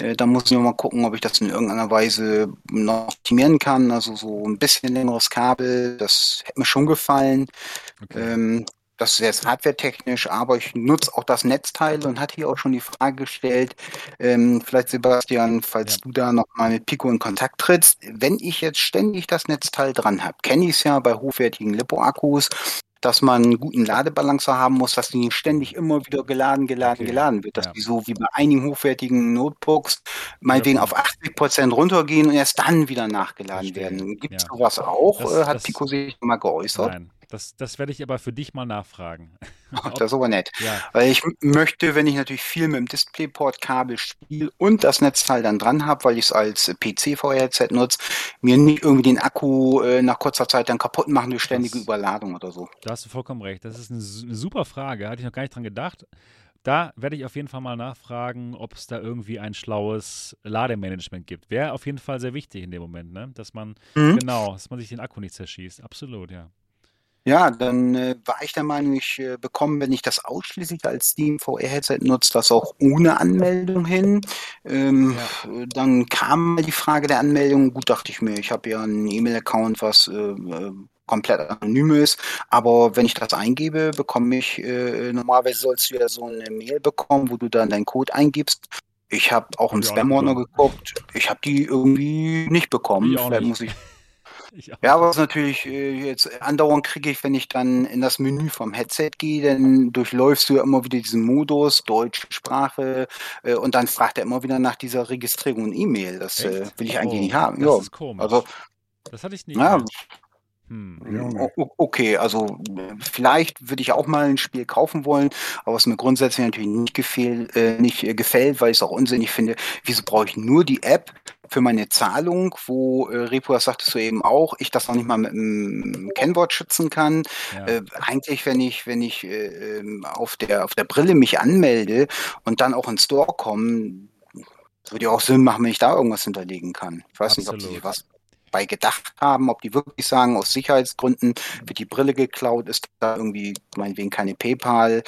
Äh, da muss ich noch mal gucken, ob ich das in irgendeiner Weise noch optimieren kann. Also so ein bisschen längeres Kabel, das hätte mir schon gefallen. Okay. Ähm, das ist jetzt hardware-technisch, aber ich nutze auch das Netzteil und hatte hier auch schon die Frage gestellt, ähm, vielleicht Sebastian, falls ja. du da nochmal mit Pico in Kontakt trittst, wenn ich jetzt ständig das Netzteil dran habe, kenne ich es ja bei hochwertigen Lipo-Akkus, dass man einen guten Ladebalancer haben muss, dass die nicht ständig immer wieder geladen, geladen, okay. geladen wird. Dass ja. die so wie bei einigen hochwertigen Notebooks meinetwegen ja. auf 80 Prozent runtergehen und erst dann wieder nachgeladen Verstehe. werden. Gibt es ja. sowas auch? Das, äh, Hat das, Pico sich mal geäußert? Nein, das, das werde ich aber für dich mal nachfragen. *laughs* Ach, das ist aber nett. Ja. Weil ich möchte, wenn ich natürlich viel mit dem DisplayPort-Kabel spiele und das Netzteil dann dran habe, weil ich es als PC-VR-Headset nutze, mir nicht irgendwie den Akku äh, nach kurzer Zeit dann kaputt machen durch ständige das, Überladung oder so. Da hast du vollkommen recht. Das ist eine, eine super Frage. Hatte ich noch gar nicht dran gedacht. Da werde ich auf jeden Fall mal nachfragen, ob es da irgendwie ein schlaues Lademanagement gibt. Wäre auf jeden Fall sehr wichtig in dem Moment, ne? Dass man, mhm. genau, dass man sich den Akku nicht zerschießt. Absolut, ja. Ja, dann äh, war ich der Meinung, ich äh, bekomme, wenn ich das ausschließlich als Steam VR-Headset nutze, das auch ohne Anmeldung hin. Ähm, ja. Dann kam die Frage der Anmeldung. Gut, dachte ich mir, ich habe ja einen E-Mail-Account, was äh, äh, komplett anonym ist. Aber wenn ich das eingebe, bekomme ich, äh, normalerweise sollst du ja so eine Mail bekommen, wo du dann deinen Code eingibst. Ich habe auch im Spam-Ordner geguckt. Ich habe die irgendwie nicht bekommen. Vielleicht muss ich ja, was natürlich äh, jetzt andauernd kriege ich, wenn ich dann in das Menü vom Headset gehe, dann durchläufst du ja immer wieder diesen Modus, deutsche Sprache, äh, und dann fragt er immer wieder nach dieser Registrierung und E-Mail. Das äh, will ich eigentlich oh, nicht haben. Das ja, ist komisch. Also, das hatte ich nicht. Ja, hm. Okay, also vielleicht würde ich auch mal ein Spiel kaufen wollen, aber was mir grundsätzlich natürlich nicht, gefehl, äh, nicht äh, gefällt, weil ich es auch unsinnig finde, wieso brauche ich nur die App für meine Zahlung, wo äh, Repo, das sagtest du eben auch, ich das noch nicht mal mit einem Kennwort schützen kann. Ja. Äh, eigentlich, wenn ich, wenn ich äh, ähm, auf, der, auf der Brille mich anmelde und dann auch ins Store komme, würde ja auch Sinn machen, wenn ich da irgendwas hinterlegen kann. Ich weiß Absolut. nicht, ob sie was bei gedacht haben, ob die wirklich sagen, aus Sicherheitsgründen wird die Brille geklaut, ist da irgendwie meinetwegen keine PayPal,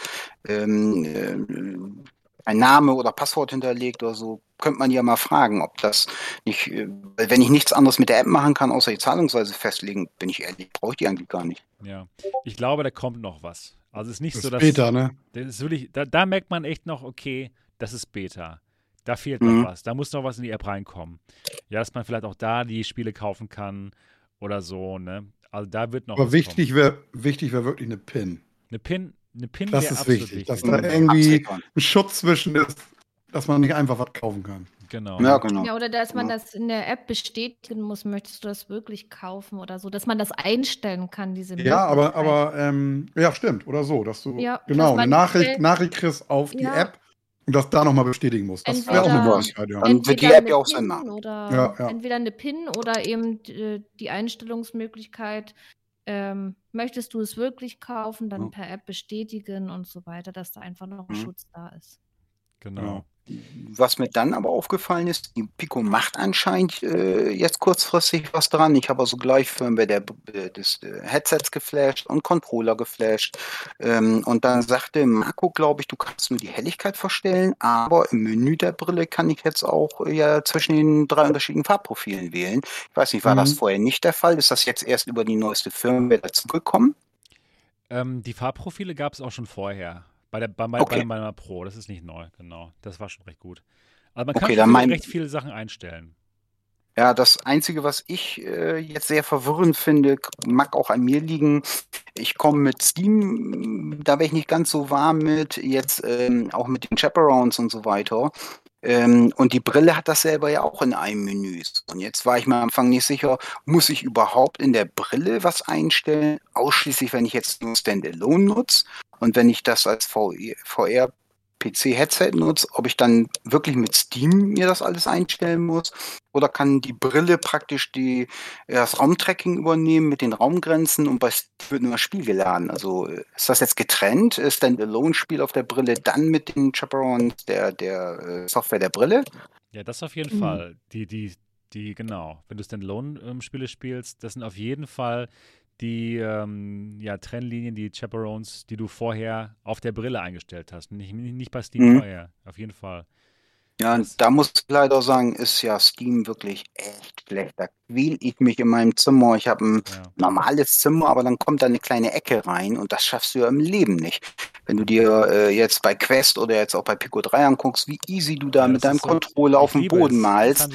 ähm, äh, ein Name oder Passwort hinterlegt oder so, könnte man ja mal fragen, ob das nicht, äh, wenn ich nichts anderes mit der App machen kann, außer die Zahlungsweise festlegen, bin ich ehrlich, brauche ich die eigentlich gar nicht. Ja, ich glaube, da kommt noch was. Also es ist nicht das so, dass. Beta, ne? Das ist wirklich, da, da merkt man echt noch, okay, das ist Beta. Da fehlt mhm. noch was. Da muss noch was in die App reinkommen. Ja, dass man vielleicht auch da die Spiele kaufen kann oder so, ne? Also da wird noch Aber wichtig wäre wichtig wäre wirklich eine PIN. Eine PIN, eine PIN Das ist wichtig, wichtig, dass da irgendwie ein Schutz zwischen ist, dass man nicht einfach was kaufen kann. Genau. Ja, genau. Ja, oder dass man ja. das in der App bestätigen muss, möchtest du das wirklich kaufen oder so, dass man das einstellen kann, diese Ja, aber, aber ähm, ja, stimmt, oder so, dass du ja, genau eine Nachricht, Nachricht kriegst auf die App das da nochmal bestätigen muss. Das wäre auch eine Möglichkeit, ja. Dann wird die App ja auch Sinn machen. Oder ja, ja. Entweder eine PIN oder eben äh, die Einstellungsmöglichkeit, ähm, möchtest du es wirklich kaufen, dann ja. per App bestätigen und so weiter, dass da einfach noch ein mhm. Schutz da ist. Genau. Was mir dann aber aufgefallen ist, die Pico macht anscheinend äh, jetzt kurzfristig was dran. Ich habe also gleich Firmware der, äh, des äh, Headsets geflasht und Controller geflasht. Ähm, und dann sagte Marco, glaube ich, du kannst nur die Helligkeit verstellen, aber im Menü der Brille kann ich jetzt auch äh, ja zwischen den drei unterschiedlichen Farbprofilen wählen. Ich weiß nicht, war mhm. das vorher nicht der Fall? Ist das jetzt erst über die neueste Firmware dazugekommen? Ähm, die Farbprofile gab es auch schon vorher. Bei, der, bei, okay. bei meiner Pro, das ist nicht neu, genau. Das war schon recht gut. Also man kann okay, schon recht viele Sachen einstellen. Ja, das Einzige, was ich äh, jetzt sehr verwirrend finde, mag auch an mir liegen. Ich komme mit Steam, da wäre ich nicht ganz so warm mit, jetzt ähm, auch mit den Chaperones und so weiter. Ähm, und die Brille hat das selber ja auch in einem Menü. Und jetzt war ich mir am Anfang nicht sicher, muss ich überhaupt in der Brille was einstellen? Ausschließlich, wenn ich jetzt nur Standalone nutze. Und wenn ich das als VR PC-Headset nutze, ob ich dann wirklich mit Steam mir das alles einstellen muss oder kann die Brille praktisch die, das Raumtracking übernehmen mit den Raumgrenzen und bei Steam wird nur das Spiel geladen. Also ist das jetzt getrennt? Ist denn Standalone-Spiel auf der Brille dann mit den Chaperons der, der äh, Software der Brille? Ja, das auf jeden mhm. Fall. Die, die, die, genau. Wenn du Standalone-Spiele ähm, spielst, das sind auf jeden Fall die ähm, ja, Trennlinien, die Chaperones, die du vorher auf der Brille eingestellt hast. Nicht, nicht bei Steam mhm. vorher, auf jeden Fall. Ja, da muss ich leider sagen, ist ja Steam wirklich echt schlecht. Da quäl ich mich in meinem Zimmer. Ich habe ein ja. normales Zimmer, aber dann kommt da eine kleine Ecke rein und das schaffst du ja im Leben nicht. Wenn du dir äh, jetzt bei Quest oder jetzt auch bei Pico 3 anguckst, wie easy du da ja, mit deinem so, Controller auf dem Boden es. malst.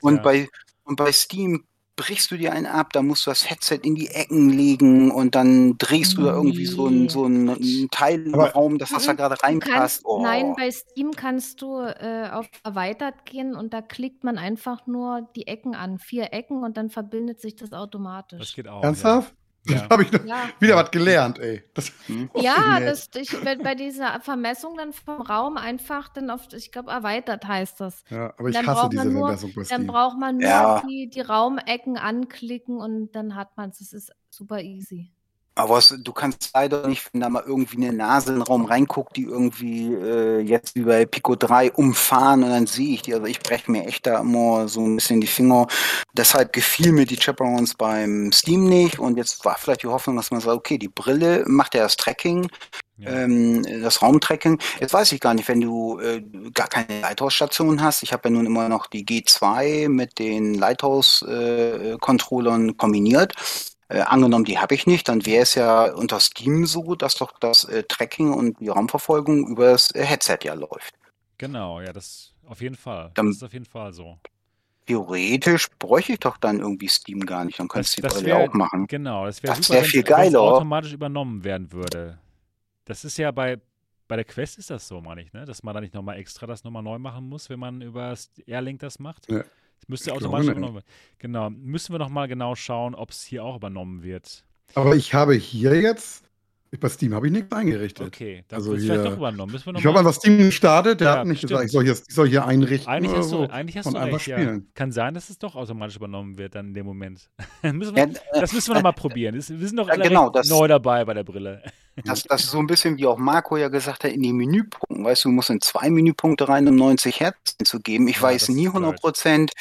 Und, ja. bei, und bei Steam brichst du dir einen ab, da musst du das Headset in die Ecken legen und dann drehst du da irgendwie so ein, so ein Teil im Raum, dass das da gerade reinpasst. Oh. Nein, bei Steam kannst du äh, auf erweitert gehen und da klickt man einfach nur die Ecken an, vier Ecken und dann verbindet sich das automatisch. Das geht auch. Ernsthaft? Ja. Ja. *laughs* habe ich ja. wieder was gelernt, ey. Das ja, das, ich, bei dieser Vermessung dann vom Raum einfach dann auf, ich glaube, erweitert heißt das. Ja, aber ich hasse diese nur, Vermessung bei Dann braucht man nur ja. die, die Raumecken anklicken und dann hat man es. Das ist super easy. Aber was, du kannst leider nicht, wenn da mal irgendwie eine Nase in den Raum reinguckt, die irgendwie äh, jetzt wie bei Pico 3 umfahren und dann sehe ich die. Also ich breche mir echt da immer so ein bisschen die Finger. Deshalb gefiel mir die Chaperons beim Steam nicht und jetzt war vielleicht die Hoffnung, dass man sagt, okay, die Brille macht ja das Tracking, ja. ähm, das Raumtracking. Jetzt weiß ich gar nicht, wenn du äh, gar keine Lighthouse-Station hast. Ich habe ja nun immer noch die G2 mit den Lighthouse-Controllern äh, kombiniert äh, angenommen, die habe ich nicht, dann wäre es ja unter Steam so, dass doch das äh, Tracking und die Raumverfolgung über das äh, Headset ja läuft. Genau, ja, das auf jeden Fall. Dann, das ist auf jeden Fall so. Theoretisch bräuchte ich doch dann irgendwie Steam gar nicht, dann könntest du die Brille auch machen. Genau, das wäre super, wär viel geiler. automatisch übernommen werden würde. Das ist ja bei, bei der Quest ist das so, meine ich, ne? dass man da nicht nochmal extra das nochmal neu machen muss, wenn man über Airlink das macht. Ja. Das müsste ich automatisch übernommen werden. Genau. Müssen wir nochmal genau schauen, ob es hier auch übernommen wird. Aber ich habe hier jetzt, bei Steam habe ich nichts eingerichtet. Okay, dann also wird es vielleicht doch übernommen. Müssen wir noch ich habe einfach Steam gestartet, der ja, hat nicht stimmt. gesagt, ich soll, hier, ich soll hier einrichten. Eigentlich hast du, so eigentlich hast du recht, ja. Kann sein, dass es doch automatisch übernommen wird dann in dem Moment. *laughs* müssen wir, ja, das müssen wir nochmal probieren. wir sind doch alle genau, das, neu dabei bei der Brille. Das, das ist so ein bisschen, wie auch Marco ja gesagt hat, in die Menüpunkten. Weißt du, du musst in zwei Menüpunkte rein, um 90 Hertz zu geben. Ich ja, weiß nie 100 Prozent,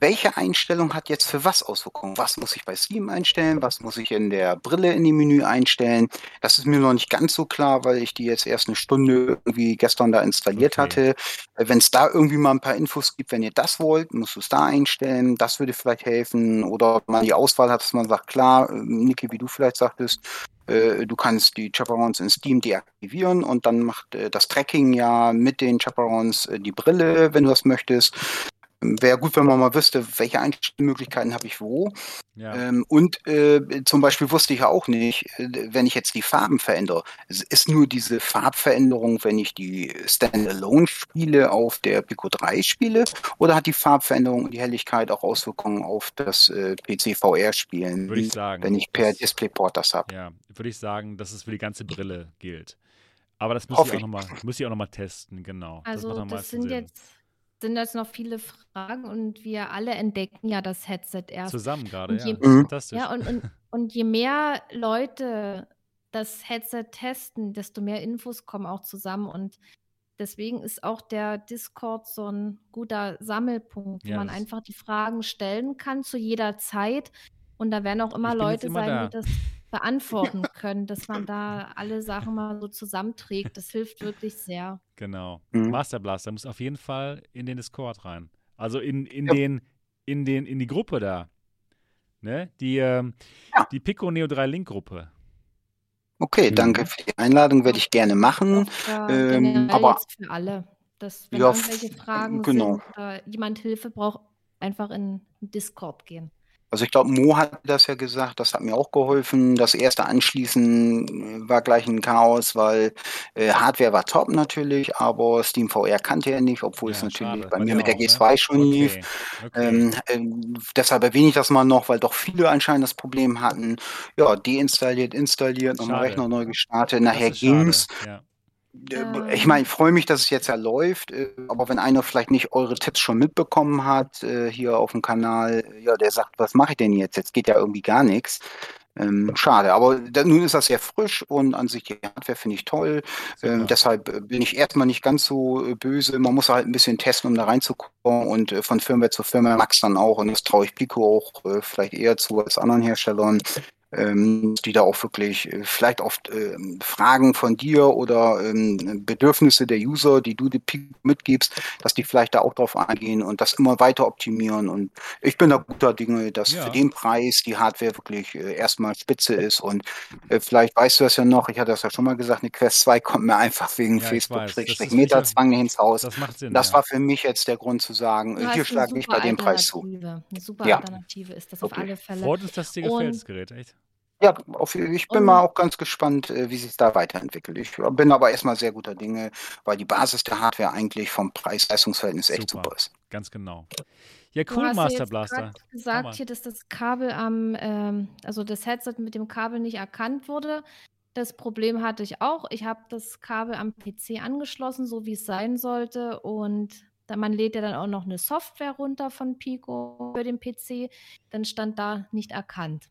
welche Einstellung hat jetzt für was Auswirkungen. Was muss ich bei Steam einstellen? Was muss ich in der Brille in die Menü einstellen? Das ist mir noch nicht ganz so klar, weil ich die jetzt erst eine Stunde irgendwie gestern da installiert okay. hatte. Wenn es da irgendwie mal ein paar Infos gibt, wenn ihr das wollt, musst du es da einstellen. Das würde vielleicht helfen. Oder man die Auswahl hat, dass man sagt, klar, Niki, wie du vielleicht sagtest, äh, du kannst die Chaperons in Steam deaktivieren und dann macht äh, das Tracking ja mit den Chaperons äh, die Brille, wenn du das möchtest. Wäre gut, wenn man mal wüsste, welche Einstellmöglichkeiten habe ich wo. Ja. Ähm, und äh, zum Beispiel wusste ich ja auch nicht, äh, wenn ich jetzt die Farben verändere, ist nur diese Farbveränderung, wenn ich die Standalone-Spiele auf der Pico 3 spiele, oder hat die Farbveränderung und die Helligkeit auch Auswirkungen auf das äh, PC-VR-Spielen? Würde ich sagen. Wenn ich per DisplayPort das habe. Ja, würde ich sagen, dass es für die ganze Brille gilt. Aber das muss ich auch nochmal noch testen, genau. Also das, das sind Sinn. jetzt sind jetzt noch viele Fragen und wir alle entdecken ja das Headset erst. Zusammen gerade, ja. Je, Fantastisch. Ja, und, und, und je mehr Leute das Headset testen, desto mehr Infos kommen auch zusammen und deswegen ist auch der Discord so ein guter Sammelpunkt, wo man einfach die Fragen stellen kann zu jeder Zeit und da werden auch immer Leute immer sein, da. die das beantworten *laughs* können, dass man da alle Sachen mal so zusammenträgt. Das hilft wirklich sehr. Genau. Mhm. Master Blaster muss auf jeden Fall in den Discord rein. Also in, in ja. den, in den, in die Gruppe da. Ne? Die, ähm, ja. die Pico Neo 3 Link Gruppe. Okay, mhm. danke für die Einladung, werde ich gerne machen. Ja, ähm, aber für alle. Dass, wenn ja, irgendwelche Fragen genau. sind oder jemand Hilfe braucht, einfach in Discord gehen. Also ich glaube, Mo hat das ja gesagt, das hat mir auch geholfen. Das erste Anschließen äh, war gleich ein Chaos, weil äh, Hardware war top natürlich, aber Steam VR kannte er nicht, obwohl ja, es natürlich schade. bei mir mit der G2 ne? schon okay. lief. Okay. Ähm, äh, deshalb erwähne ich das mal noch, weil doch viele anscheinend das Problem hatten. Ja, deinstalliert, installiert, nochmal Rechner neu gestartet, nachher ging's. Ja. Äh, ich meine, ich freue mich, dass es jetzt ja läuft, äh, aber wenn einer vielleicht nicht eure Tipps schon mitbekommen hat, äh, hier auf dem Kanal, ja, der sagt, was mache ich denn jetzt? Jetzt geht ja irgendwie gar nichts. Ähm, schade, aber da, nun ist das sehr frisch und an sich die Hardware finde ich toll. Ähm, deshalb bin ich erstmal nicht ganz so böse. Man muss halt ein bisschen testen, um da reinzukommen und äh, von Firmware zu Firmware Max dann auch. Und das traue ich Pico auch äh, vielleicht eher zu als anderen Herstellern ähm, die da auch wirklich äh, vielleicht oft äh, Fragen von dir oder ähm, Bedürfnisse der User, die du mitgibst, dass die vielleicht da auch drauf eingehen und das immer weiter optimieren. Und ich bin da guter Dinge, dass ja. für den Preis die Hardware wirklich äh, erstmal spitze ist. Und äh, vielleicht weißt du das ja noch, ich hatte das ja schon mal gesagt, eine Quest 2 kommt mir einfach wegen ja, Facebook-Metazwang ins Haus. Das macht Sinn. Das ja. war für mich jetzt der Grund zu sagen, hier schlage ich bei dem Preis zu. Eine super Alternative ist das okay. auf alle Fälle. Freut uns, dass dir gefällt, das Gerät, echt. Ja, auf, ich bin mal auch ganz gespannt, äh, wie sich da weiterentwickelt. Ich bin aber erstmal sehr guter Dinge, weil die Basis der Hardware eigentlich vom Preis-Leistungsverhältnis echt super. ist. Ganz genau. Ja, cool, Master Blaster. Du hast gesagt hier, dass das Kabel am, ähm, also das Headset mit dem Kabel nicht erkannt wurde. Das Problem hatte ich auch. Ich habe das Kabel am PC angeschlossen, so wie es sein sollte. Und da, man lädt ja dann auch noch eine Software runter von Pico für den PC. Dann stand da nicht erkannt.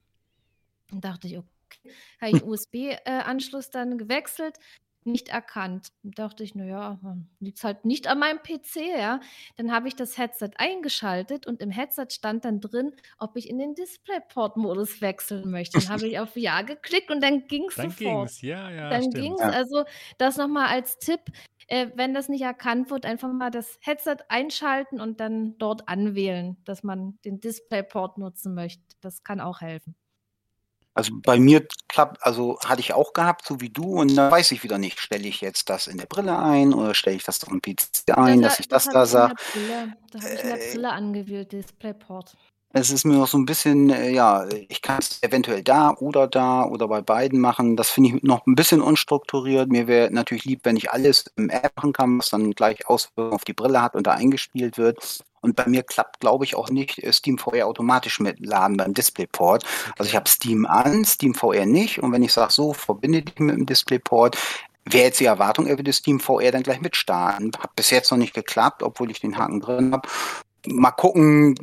Dann dachte ich, okay, *laughs* habe ich USB-Anschluss dann gewechselt, nicht erkannt. Dann dachte ich, naja, liegt es halt nicht an meinem PC, ja. Dann habe ich das Headset eingeschaltet und im Headset stand dann drin, ob ich in den DisplayPort-Modus wechseln möchte. Dann habe ich auf Ja geklickt und dann ging es sofort. Dann ging's, ja, ja. Dann ging es. Also das nochmal als Tipp. Äh, wenn das nicht erkannt wird, einfach mal das Headset einschalten und dann dort anwählen, dass man den DisplayPort nutzen möchte. Das kann auch helfen. Also bei mir klappt, also hatte ich auch gehabt, so wie du, und dann weiß ich wieder nicht, stelle ich jetzt das in der Brille ein oder stelle ich das auf dem PC ein, das dass ich das, das da sage. Da habe ich in der äh, Brille angewählt, DisplayPort. Es ist mir noch so ein bisschen, äh, ja, ich kann es eventuell da oder da oder bei beiden machen. Das finde ich noch ein bisschen unstrukturiert. Mir wäre natürlich lieb, wenn ich alles im App machen kann, was dann gleich Auswirkungen auf die Brille hat und da eingespielt wird. Und bei mir klappt, glaube ich, auch nicht äh, Steam VR automatisch mit Laden beim DisplayPort. Also ich habe Steam an, Steam VR nicht. Und wenn ich sage, so, verbinde dich mit dem DisplayPort, wäre jetzt die Erwartung, er würde Steam VR dann gleich mitstarten. Hat bis jetzt noch nicht geklappt, obwohl ich den Haken drin habe. Mal gucken,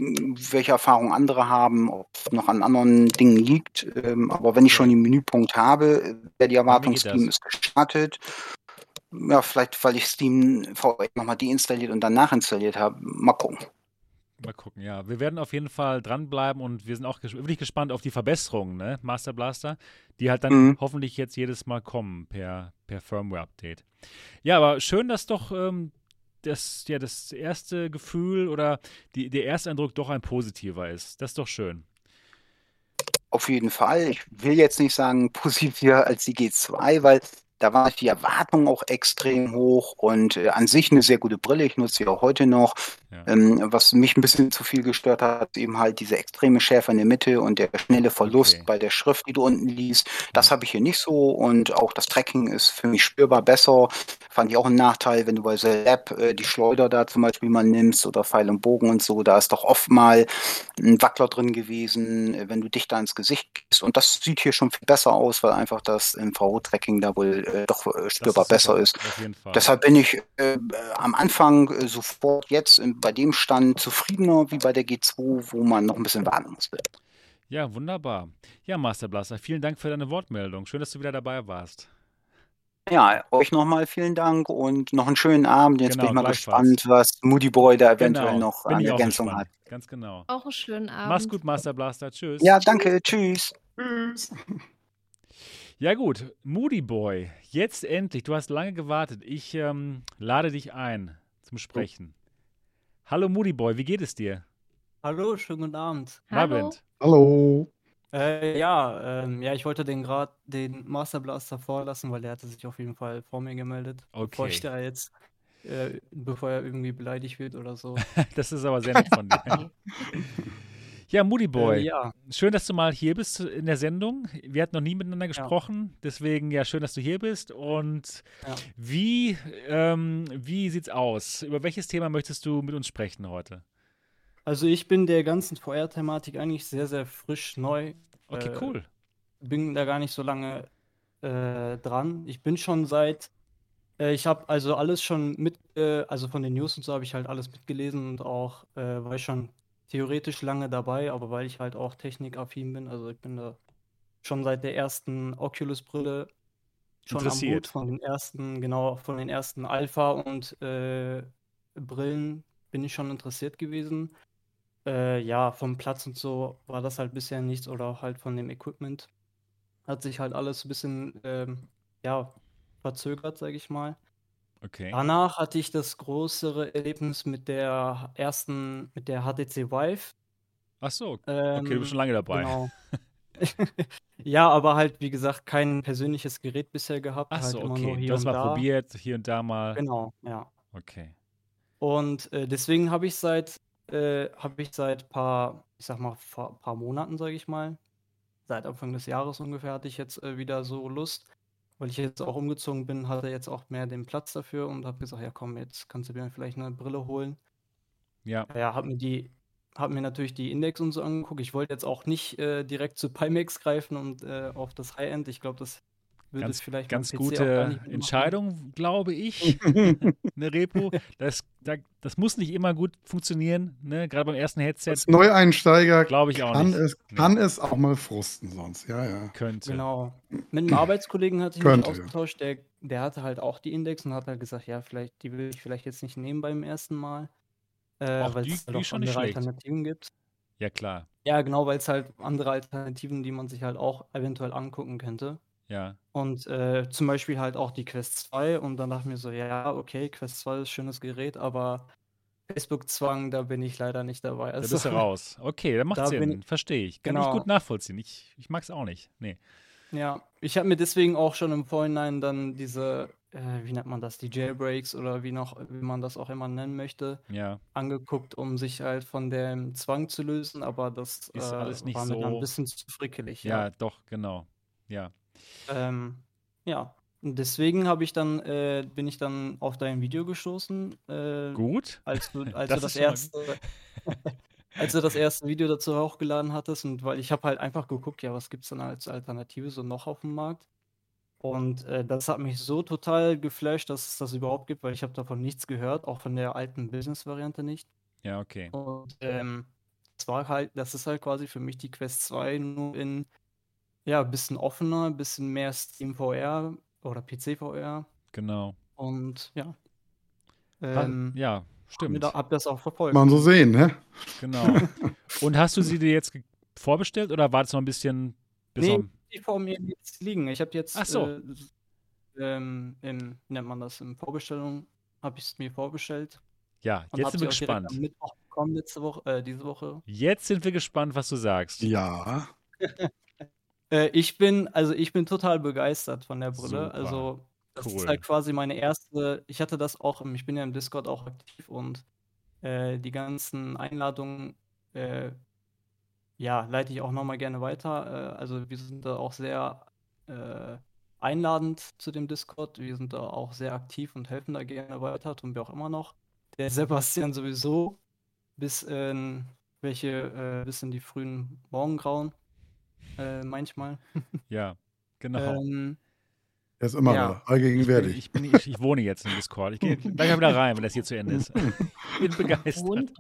welche Erfahrungen andere haben, ob es noch an anderen Dingen liegt. Ähm, aber wenn ich schon den Menüpunkt habe, wäre die Erwartung, Steam ist gestartet ja, vielleicht, weil ich Steam VR nochmal deinstalliert und dann nachinstalliert habe. Mal gucken. Mal gucken, ja. Wir werden auf jeden Fall dranbleiben und wir sind auch ges wirklich gespannt auf die Verbesserungen, ne, Master Blaster, die halt dann mhm. hoffentlich jetzt jedes Mal kommen per, per Firmware-Update. Ja, aber schön, dass doch ähm, das, ja, das erste Gefühl oder die, der erste Eindruck doch ein positiver ist. Das ist doch schön. Auf jeden Fall. Ich will jetzt nicht sagen positiver als die G2, weil da war die Erwartung auch extrem hoch und äh, an sich eine sehr gute Brille. Ich nutze sie auch heute noch. Ja. Ähm, was mich ein bisschen zu viel gestört hat, eben halt diese extreme Schärfe in der Mitte und der schnelle Verlust okay. bei der Schrift, die du unten liest. Das ja. habe ich hier nicht so und auch das Tracking ist für mich spürbar besser. Fand ich auch einen Nachteil, wenn du bei der App äh, die Schleuder da zum Beispiel mal nimmst oder Pfeil und Bogen und so. Da ist doch oft mal ein Wackler drin gewesen, äh, wenn du dich da ins Gesicht gehst. Und das sieht hier schon viel besser aus, weil einfach das MVO-Tracking da wohl äh, doch äh, spürbar ist besser ist. Deshalb bin ich äh, am Anfang äh, sofort jetzt in, bei dem Stand zufriedener wie bei der G2, wo man noch ein bisschen warten muss. Ja, wunderbar. Ja, Master Blaster, vielen Dank für deine Wortmeldung. Schön, dass du wieder dabei warst. Ja, euch nochmal vielen Dank und noch einen schönen Abend. Jetzt genau, bin ich mal gespannt, was Moody Boy da eventuell genau, noch an Ergänzung hat. Ganz genau. Auch einen schönen Abend. Mach's gut, Master Blaster. Tschüss. Ja, danke. Tschüss. Tschüss. Ja gut, Moody Boy, jetzt endlich. Du hast lange gewartet. Ich ähm, lade dich ein zum Sprechen. Hallo Moody Boy, wie geht es dir? Hallo, schönen guten Abend. Hallo. Abend. Hallo. Äh, ja, ähm, ja, ich wollte den gerade den Master Blaster vorlassen, weil der hatte sich auf jeden Fall vor mir gemeldet. Okay. Bevor ich da jetzt äh, bevor er irgendwie beleidigt wird oder so. *laughs* das ist aber sehr nett von dir. *laughs* Ja, Moody Boy. Äh, ja. Schön, dass du mal hier bist in der Sendung. Wir hatten noch nie miteinander gesprochen, ja. deswegen ja schön, dass du hier bist. Und ja. wie, ähm, wie sieht's aus? Über welches Thema möchtest du mit uns sprechen heute? Also ich bin der ganzen VR-Thematik eigentlich sehr, sehr frisch neu. Okay, äh, cool. Bin da gar nicht so lange äh, dran. Ich bin schon seit, äh, ich habe also alles schon mit, äh, also von den News und so habe ich halt alles mitgelesen und auch äh, war ich schon theoretisch lange dabei, aber weil ich halt auch technikaffin bin, also ich bin da schon seit der ersten Oculus-Brille schon am Boot von den ersten, genau, von den ersten Alpha und äh, Brillen bin ich schon interessiert gewesen. Äh, ja, vom Platz und so war das halt bisher nichts oder auch halt von dem Equipment. Hat sich halt alles ein bisschen, ähm, ja, verzögert, sage ich mal. Okay. Danach hatte ich das größere Erlebnis mit der ersten, mit der HTC Vive. Ach so, okay, ähm, du bist schon lange dabei. Genau. *laughs* ja, aber halt, wie gesagt, kein persönliches Gerät bisher gehabt. Ach halt so, okay. du hast mal da. probiert, hier und da mal. Genau, ja. Okay. Und äh, deswegen habe ich seit, äh, habe ich seit paar, ich sag mal, paar Monaten, sage ich mal, seit Anfang des Jahres ungefähr hatte ich jetzt äh, wieder so Lust, weil ich jetzt auch umgezogen bin, hatte jetzt auch mehr den Platz dafür und habe gesagt, ja komm, jetzt kannst du mir vielleicht eine Brille holen. Ja. Ja, habe mir die, habe mir natürlich die Index und so angeguckt. Ich wollte jetzt auch nicht äh, direkt zu Pimax greifen und äh, auf das High-End. Ich glaube, das würde ganz, es vielleicht ganz gute Entscheidung, glaube ich. *laughs* eine Repo. Das, da, das muss nicht immer gut funktionieren, ne? gerade beim ersten Headset. Als Neueinsteiger glaube ich auch kann nicht. Es, kann es auch mal frusten sonst, ja, ja. Könnte. Genau. Mit einem Arbeitskollegen hatte ich mich ausgetauscht, der, der hatte halt auch die Index und hat halt gesagt, ja, vielleicht, die will ich vielleicht jetzt nicht nehmen beim ersten Mal. Äh, weil es halt auch andere Alternativen gibt. Ja, klar. Ja, genau, weil es halt andere Alternativen, die man sich halt auch eventuell angucken könnte. Ja. Und äh, zum Beispiel halt auch die Quest 2 und dann dachte ich mir so, ja, okay, Quest 2 ist ein schönes Gerät, aber Facebook-Zwang, da bin ich leider nicht dabei. Also, da bist du *laughs* raus. Okay, dann macht da Sinn, verstehe ich. Kann genau. ich gut nachvollziehen. Ich, ich mag es auch nicht. Nee. Ja, ich habe mir deswegen auch schon im Vorhinein dann diese, äh, wie nennt man das, die Jailbreaks oder wie noch, wie man das auch immer nennen möchte, ja. angeguckt, um sich halt von dem Zwang zu lösen, aber das ist äh, alles nicht war so mir dann ein bisschen zu frickelig. Ja, ja. doch, genau. Ja. Ähm, ja, und deswegen habe ich dann, äh, bin ich dann auf dein Video gestoßen. Äh, gut. Als du, als das, du das erste, *laughs* als du das erste Video dazu hochgeladen hattest und weil ich habe halt einfach geguckt, ja, was gibt es denn als Alternative so noch auf dem Markt? Und äh, das hat mich so total geflasht, dass es das überhaupt gibt, weil ich habe davon nichts gehört, auch von der alten Business-Variante nicht. Ja, okay. Und ähm, das war halt, das ist halt quasi für mich die Quest 2 nur in ja, ein bisschen offener, ein bisschen mehr Steam VR oder PC VR. Genau. Und ja. Ähm, ja, stimmt. Hab, hab das auch verfolgt. Man so sehen, ne? Genau. *laughs* Und hast du sie dir jetzt vorbestellt oder war das noch ein bisschen bis nee, die vor mir jetzt liegen. Ich habe jetzt Ach so. Äh, ähm, in, nennt man das, in Vorbestellung, habe ich es mir vorbestellt. Ja, jetzt sind wir gespannt. Am Mittwoch bekommen, letzte Woche, äh, diese Woche. Jetzt sind wir gespannt, was du sagst. Ja. *laughs* Äh, ich bin, also ich bin total begeistert von der Brille. Super. Also, das cool. ist halt quasi meine erste. Ich hatte das auch, ich bin ja im Discord auch aktiv und äh, die ganzen Einladungen, äh, ja, leite ich auch nochmal gerne weiter. Äh, also, wir sind da auch sehr äh, einladend zu dem Discord. Wir sind da auch sehr aktiv und helfen da gerne weiter, tun wir auch immer noch. Der Sebastian sowieso bis in welche, äh, bis in die frühen Morgengrauen äh, manchmal. Ja, genau. ähm, er ist immer ja. allgegenwärtig. Ich, bin, ich, bin, ich, ich, wohne jetzt im Discord. Ich gehe gleich *laughs* wieder rein, wenn das hier zu Ende ist. Ich bin begeistert.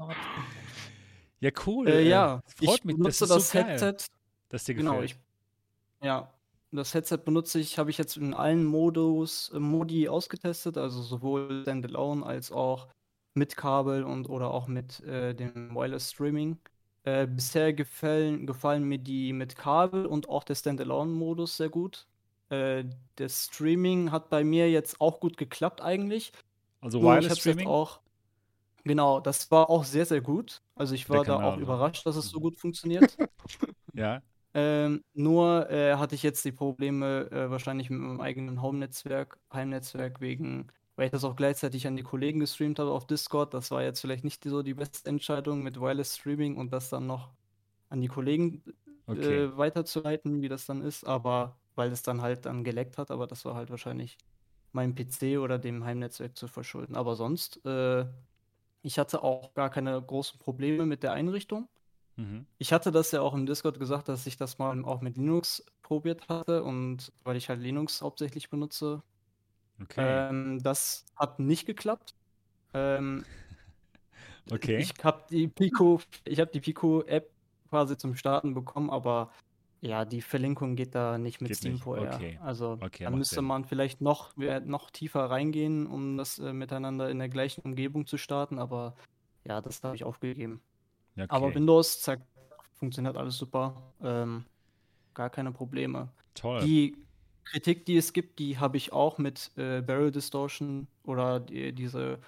Ja, cool. Äh, ja, freut ich mich. benutze das, das so Headset. Dass dir genau, gefällt. Ich, ja, das Headset benutze ich, habe ich jetzt in allen Modus, äh, Modi ausgetestet, also sowohl Standalone als auch mit Kabel und oder auch mit äh, dem Wireless Streaming. Äh, bisher gefallen, gefallen mir die mit Kabel und auch der Standalone-Modus sehr gut. Äh, das Streaming hat bei mir jetzt auch gut geklappt eigentlich. Also Nur Wireless Streaming? Auch, genau, das war auch sehr, sehr gut. Also ich war da auch also. überrascht, dass es so gut funktioniert. *laughs* ja. Ähm, nur äh, hatte ich jetzt die Probleme äh, wahrscheinlich mit meinem eigenen Home-Netzwerk, Heimnetzwerk wegen weil ich das auch gleichzeitig an die Kollegen gestreamt habe auf Discord. Das war jetzt vielleicht nicht so die beste Entscheidung mit Wireless Streaming und das dann noch an die Kollegen okay. äh, weiterzuleiten, wie das dann ist, aber weil es dann halt dann geleckt hat, aber das war halt wahrscheinlich meinem PC oder dem Heimnetzwerk zu verschulden. Aber sonst, äh, ich hatte auch gar keine großen Probleme mit der Einrichtung. Mhm. Ich hatte das ja auch im Discord gesagt, dass ich das mal auch mit Linux probiert hatte und weil ich halt Linux hauptsächlich benutze. Okay. Ähm, das hat nicht geklappt. Ähm, *laughs* okay. Ich habe die Pico, ich habe die Pico App quasi zum Starten bekommen, aber ja, die Verlinkung geht da nicht mit geht Steam nicht. vorher. Okay. Also okay, dann müsste Sinn. man vielleicht noch, noch tiefer reingehen, um das äh, miteinander in der gleichen Umgebung zu starten, aber ja, das habe ich aufgegeben. Okay. Aber Windows zack, funktioniert alles super. Ähm, gar keine Probleme. Toll. Die Kritik, die es gibt, die habe ich auch mit äh, Barrel Distortion oder die, diese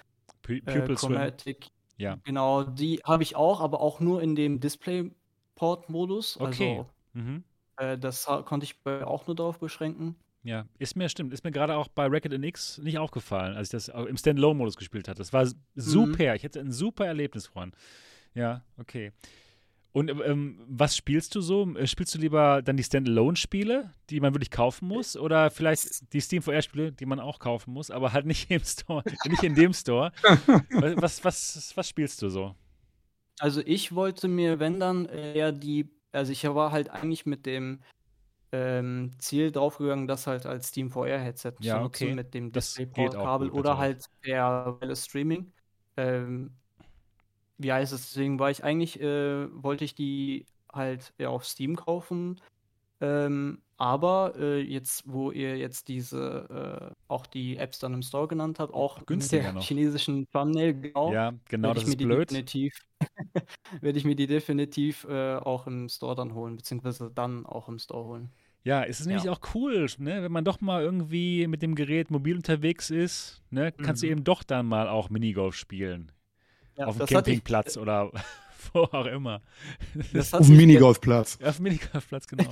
P äh, Chromatic. Ja. Genau, die habe ich auch, aber auch nur in dem Display Port-Modus. Okay. Also, mhm. äh, das konnte ich auch nur darauf beschränken. Ja, ist mir stimmt. Ist mir gerade auch bei Racket NX nicht aufgefallen, als ich das im Standalone-Modus gespielt hatte. Das war super. Mhm. Ich hatte ein super Erlebnis, Freund. Ja, okay. Und ähm, was spielst du so? Äh, spielst du lieber dann die Standalone-Spiele, die man wirklich kaufen muss? Oder vielleicht die Steam VR-Spiele, die man auch kaufen muss, aber halt nicht im Store, *laughs* nicht in dem Store? *laughs* was, was, was spielst du so? Also ich wollte mir, wenn dann, eher die, also ich war halt eigentlich mit dem ähm, Ziel draufgegangen, das halt als Steam VR-Headset ja, zu nutzen okay. mit dem DisplayPort-Kabel oder halt der Welle Streaming. Ähm, wie heißt es? Deswegen war ich eigentlich, äh, wollte ich die halt ja, auf Steam kaufen. Ähm, aber äh, jetzt, wo ihr jetzt diese, äh, auch die Apps dann im Store genannt habt, auch günstiger mit der chinesischen Thumbnail, genau. Ja, genau, das ist blöd. Definitiv, *laughs* werde ich mir die definitiv äh, auch im Store dann holen, beziehungsweise dann auch im Store holen. Ja, es ist nämlich ja. auch cool, ne? wenn man doch mal irgendwie mit dem Gerät mobil unterwegs ist, ne? kannst mhm. du eben doch dann mal auch Minigolf spielen. Ja, auf dem Campingplatz ich, oder *laughs* wo auch immer. auf dem Minigolfplatz. Ja, auf dem Minigolfplatz, genau. *laughs*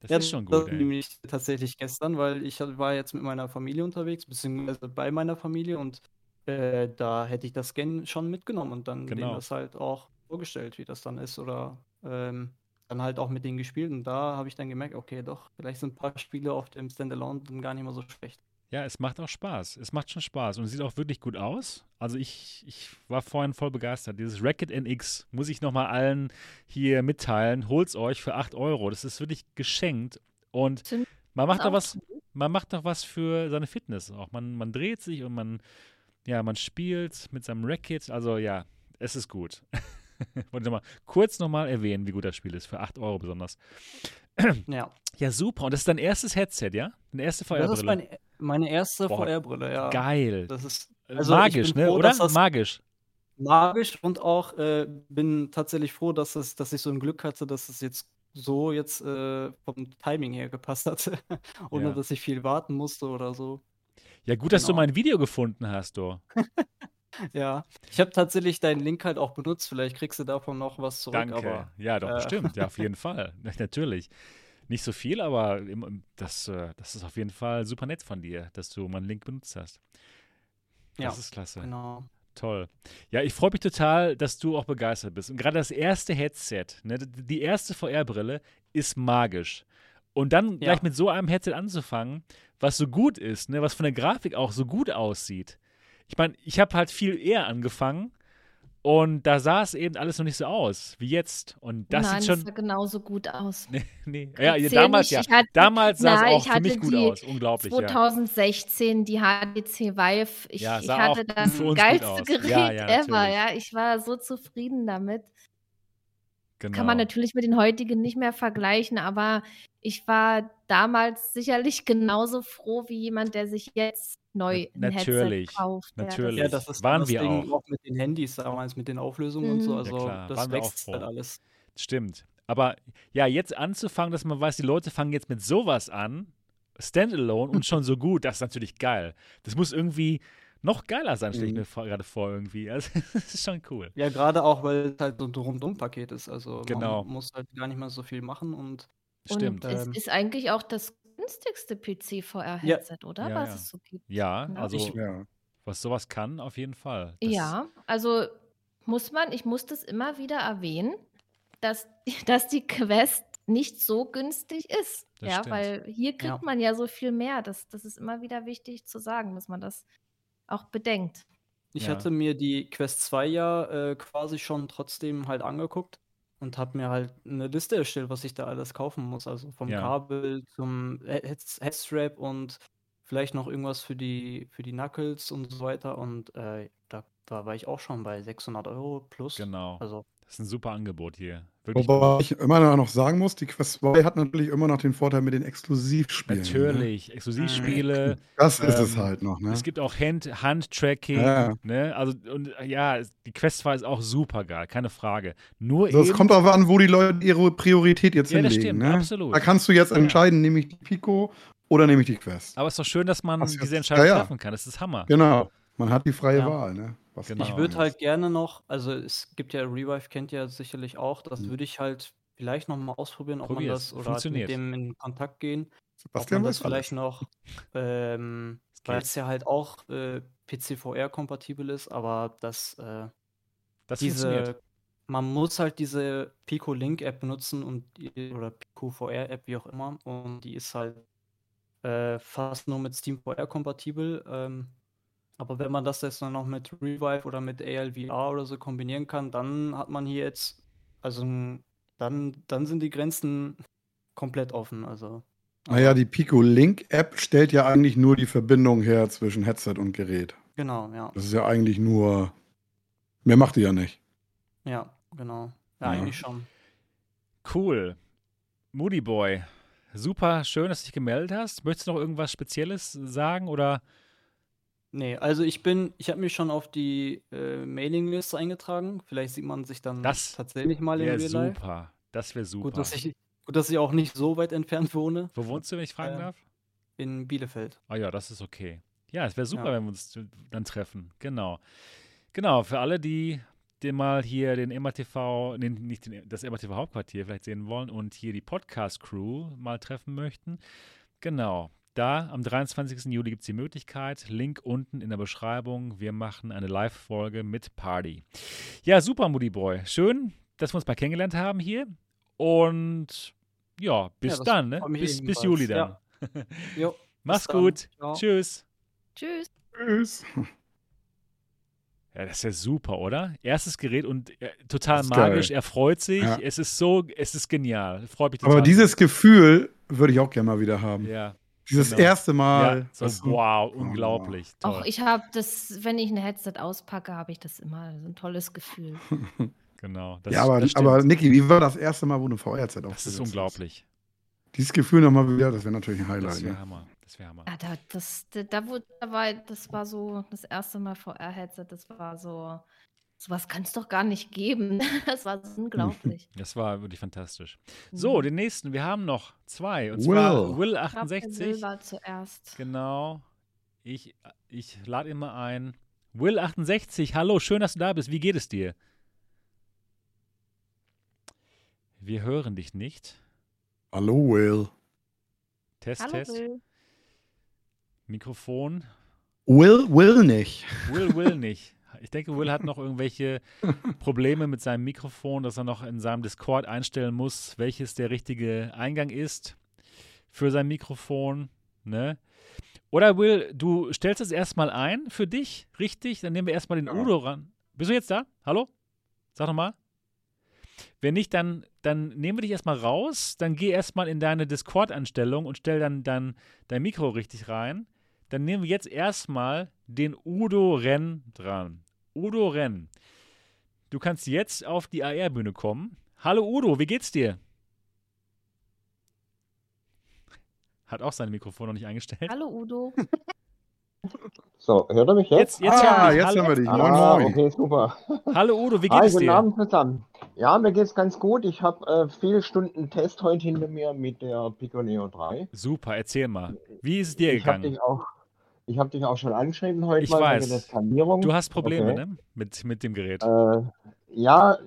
das ja, ist schon gut. Das nämlich tatsächlich gestern, weil ich war jetzt mit meiner Familie unterwegs, beziehungsweise bei meiner Familie und äh, da hätte ich das Scan schon mitgenommen und dann genau. denen das halt auch vorgestellt, wie das dann ist oder ähm, dann halt auch mit denen gespielt und da habe ich dann gemerkt, okay, doch, vielleicht sind ein paar Spiele auf dem Standalone dann gar nicht mehr so schlecht. Ja, es macht auch Spaß. Es macht schon Spaß und es sieht auch wirklich gut aus. Also ich, ich war vorhin voll begeistert. Dieses Racket NX muss ich nochmal allen hier mitteilen. Holt's euch für 8 Euro. Das ist wirklich geschenkt. Und man macht doch was, man macht doch was für seine Fitness auch. Man, man dreht sich und man, ja, man spielt mit seinem Racket. Also ja, es ist gut. *laughs* Wollte ich mal kurz nochmal erwähnen, wie gut das Spiel ist. Für 8 Euro besonders. ja. *clears throat* Ja, super. Und das ist dein erstes Headset, ja? Deine erste VR-Brille? Das ist mein meine erste VR-Brille, ja. Geil. Das ist also magisch, ne? Froh, Oder? magisch. Magisch und auch äh, bin tatsächlich froh, dass es, dass ich so ein Glück hatte, dass es jetzt so jetzt äh, vom Timing her gepasst hatte, *laughs* ohne ja. dass ich viel warten musste oder so. Ja, gut, dass du genau. mein Video gefunden hast, du. *laughs* ja, ich habe tatsächlich deinen Link halt auch benutzt. Vielleicht kriegst du davon noch was zurück. Danke. Aber, ja, doch, äh, bestimmt. Ja, auf *laughs* jeden Fall. Natürlich nicht so viel, aber das, äh, das ist auf jeden Fall super nett von dir, dass du meinen Link benutzt hast. Das ja, ist klasse. Genau. Toll. Ja, ich freue mich total, dass du auch begeistert bist. Und gerade das erste Headset, ne, die erste VR-Brille ist magisch. Und dann ja. gleich mit so einem Headset anzufangen, was so gut ist, ne, was von der Grafik auch so gut aussieht. Ich meine, ich habe halt viel eher angefangen und da sah es eben alles noch nicht so aus wie jetzt. Und das Nein, sieht schon. Das sah genauso gut aus. *laughs* Nee, nee. Ja, ja damals ja. Hatte, damals sah na, es auch für mich gut aus. Unglaublich. 2016 ja. die HTC Vive. Ich, ja, ich hatte das geilste Gerät ja, ever. Ja, ich war so zufrieden damit. Genau. Kann man natürlich mit den heutigen nicht mehr vergleichen, aber ich war damals sicherlich genauso froh wie jemand, der sich jetzt neu ein natürlich, Headset kauft. Natürlich, ja, das ist waren das wir Ding auch. auch mit den Handys damals, mit den Auflösungen mhm. und so. Mhm. Also ja, das wächst halt alles. Stimmt. Aber ja, jetzt anzufangen, dass man weiß, die Leute fangen jetzt mit sowas an, Standalone und schon so gut, das ist natürlich geil. Das muss irgendwie noch geiler sein, stelle ich mhm. mir gerade vor irgendwie. *laughs* Also, das ist schon cool. Ja, gerade auch, weil es halt so ein Rundum-Paket ist. Also genau. man muss halt gar nicht mehr so viel machen und Stimmt. Und es ähm, ist eigentlich auch das günstigste PC-VR-Headset, ja. oder? Ja, was ja. es so gibt. Ja, ne? also ich, was sowas kann, auf jeden Fall. Das ja, also muss man, ich muss das immer wieder erwähnen, dass, *laughs* dass die Quest nicht so günstig ist. Das ja, stimmt. weil hier kriegt ja. man ja so viel mehr. Das, das ist immer wieder wichtig zu sagen, dass man das auch bedenkt. Ich ja. hatte mir die Quest 2 ja äh, quasi schon trotzdem halt angeguckt und habe mir halt eine Liste erstellt, was ich da alles kaufen muss. Also vom ja. Kabel zum Headstrap und vielleicht noch irgendwas für die, für die Knuckles und so weiter. Und äh, da, da war ich auch schon bei 600 Euro plus. Genau. Also das ist ein super Angebot hier. Wirklich Wobei ich immer noch sagen muss, die Quest 2 hat natürlich immer noch den Vorteil mit den Exklusivspielen. Ne? Natürlich, ne? Exklusivspiele. Das ist ähm, es halt noch, ne? Es gibt auch Hand, Handtracking, ja. ne? Also, und ja, die Quest 2 ist auch super geil, keine Frage. Nur also, Es kommt auch an, wo die Leute ihre Priorität jetzt ja, hinlegen. Ja, das stimmt, ne? absolut. Da kannst du jetzt entscheiden, nehme ich die Pico oder nehme ich die Quest. Aber es ist doch schön, dass man Was diese Entscheidung ja, treffen kann. Das ist Hammer. Genau. Man hat die freie Wahl, ne? Genau. Ich würde halt gerne noch, also es gibt ja Revive, kennt ihr sicherlich auch, das mhm. würde ich halt vielleicht noch mal ausprobieren, ob Probier's. man das oder halt mit dem in Kontakt gehen. Sebastian ob man das vielleicht noch, ähm, weil es ja halt auch äh, PC-VR-kompatibel ist, aber das, äh, das diese, man muss halt diese Pico Link App benutzen und oder Pico VR App, wie auch immer, und die ist halt äh, fast nur mit Steam VR kompatibel. Ähm, aber wenn man das jetzt dann noch mit Revive oder mit ALVR oder so kombinieren kann, dann hat man hier jetzt, also dann, dann sind die Grenzen komplett offen. Also. Naja, die Pico Link App stellt ja eigentlich nur die Verbindung her zwischen Headset und Gerät. Genau, ja. Das ist ja eigentlich nur. Mehr macht die ja nicht. Ja, genau. Ja, ja. eigentlich schon. Cool. Moody Boy, super schön, dass du dich gemeldet hast. Möchtest du noch irgendwas Spezielles sagen oder Nee, also ich bin, ich habe mich schon auf die äh, Mailingliste eingetragen. Vielleicht sieht man sich dann das tatsächlich mal in Real Life. super. Das wäre super. Gut dass, ich, gut, dass ich auch nicht so weit entfernt wohne. Wo wohnst du, wenn ich fragen äh, darf? In Bielefeld. Ah ja, das ist okay. Ja, es wäre super, ja. wenn wir uns dann treffen. Genau. Genau, für alle, die, die mal hier den MATV, nee, nicht den, das MATV Hauptquartier vielleicht sehen wollen und hier die Podcast-Crew mal treffen möchten. Genau, da am 23. Juli gibt es die Möglichkeit. Link unten in der Beschreibung. Wir machen eine Live-Folge mit Party. Ja, super, Moody Boy. Schön, dass wir uns mal kennengelernt haben hier. Und ja, bis ja, dann, ne? Bis, bis Juli dann. Ja. *laughs* *laughs* jo, Mach's gut. Tschüss. Tschüss. Tschüss. Ja, das ist ja super, oder? Erstes Gerät und äh, total magisch. Geil. Er freut sich. Ja. Es ist so, es ist genial. Freut mich total. Aber dieses Gefühl würde ich auch gerne mal wieder haben. Ja. Dieses genau. erste Mal. Ja, so, wow, oh, unglaublich. Toll. Auch ich habe das, wenn ich ein Headset auspacke, habe ich das immer so ein tolles Gefühl. *laughs* genau. ja, aber, aber Niki, wie war das erste Mal, wo du ein VR-Headset Das ist unglaublich. Dieses Gefühl nochmal wieder, das wäre natürlich ein Highlight. Das wäre ne? Hammer. Das wäre Hammer. Ja, da, das, da, da, da war, das war so das erste Mal VR-Headset, das war so Sowas kann es doch gar nicht geben. *laughs* Das war unglaublich. *laughs* Das war wirklich fantastisch. So, mhm. den nächsten. Wir haben noch zwei. Und zwar Will 68. Will war zuerst. Genau. Ich, ich lade immer ein. Will 68, hallo, schön, dass du da bist. Wie geht es dir? Wir hören dich nicht. Hallo, Will. Test, hallo, Test. Will. Mikrofon. Will, Will nicht. Will, Will nicht. Ich denke, Will hat noch irgendwelche *laughs* Probleme mit seinem Mikrofon, dass er noch in seinem Discord einstellen muss, welches der richtige Eingang ist für sein Mikrofon. Ne? Oder Will, du stellst es erstmal ein für dich, richtig? Dann nehmen wir erstmal den ja. Udo ran. Bist du jetzt da? Hallo? Sag nochmal. Wenn nicht, dann, dann nehmen wir dich erstmal raus, dann geh erstmal in deine Discord-Einstellung und stell dann, dann dein Mikro richtig rein. Dann nehmen wir jetzt erstmal den Udo Renn dran. Udo Renn. Du kannst jetzt auf die AR-Bühne kommen. Hallo Udo, wie geht's dir? Hat auch sein Mikrofon noch nicht eingestellt. Hallo Udo. So, hört er mich jetzt? Jetzt, jetzt, ah, jetzt haben wir dich. Moin, ah, moin. Okay, super. Hallo Udo, wie geht's Hi, dir? Guten Abend zusammen. Ja, mir geht's ganz gut. Ich habe äh, viele Stunden Test heute hinter mir mit der Pico Neo 3. Super, erzähl mal. Wie ist es dir ich gegangen? Ich habe dich auch ich habe dich auch schon angeschrieben heute ich mal weiß. wegen der Skalierung. Du hast Probleme, okay. ne? Mit, mit dem Gerät. Äh, ja,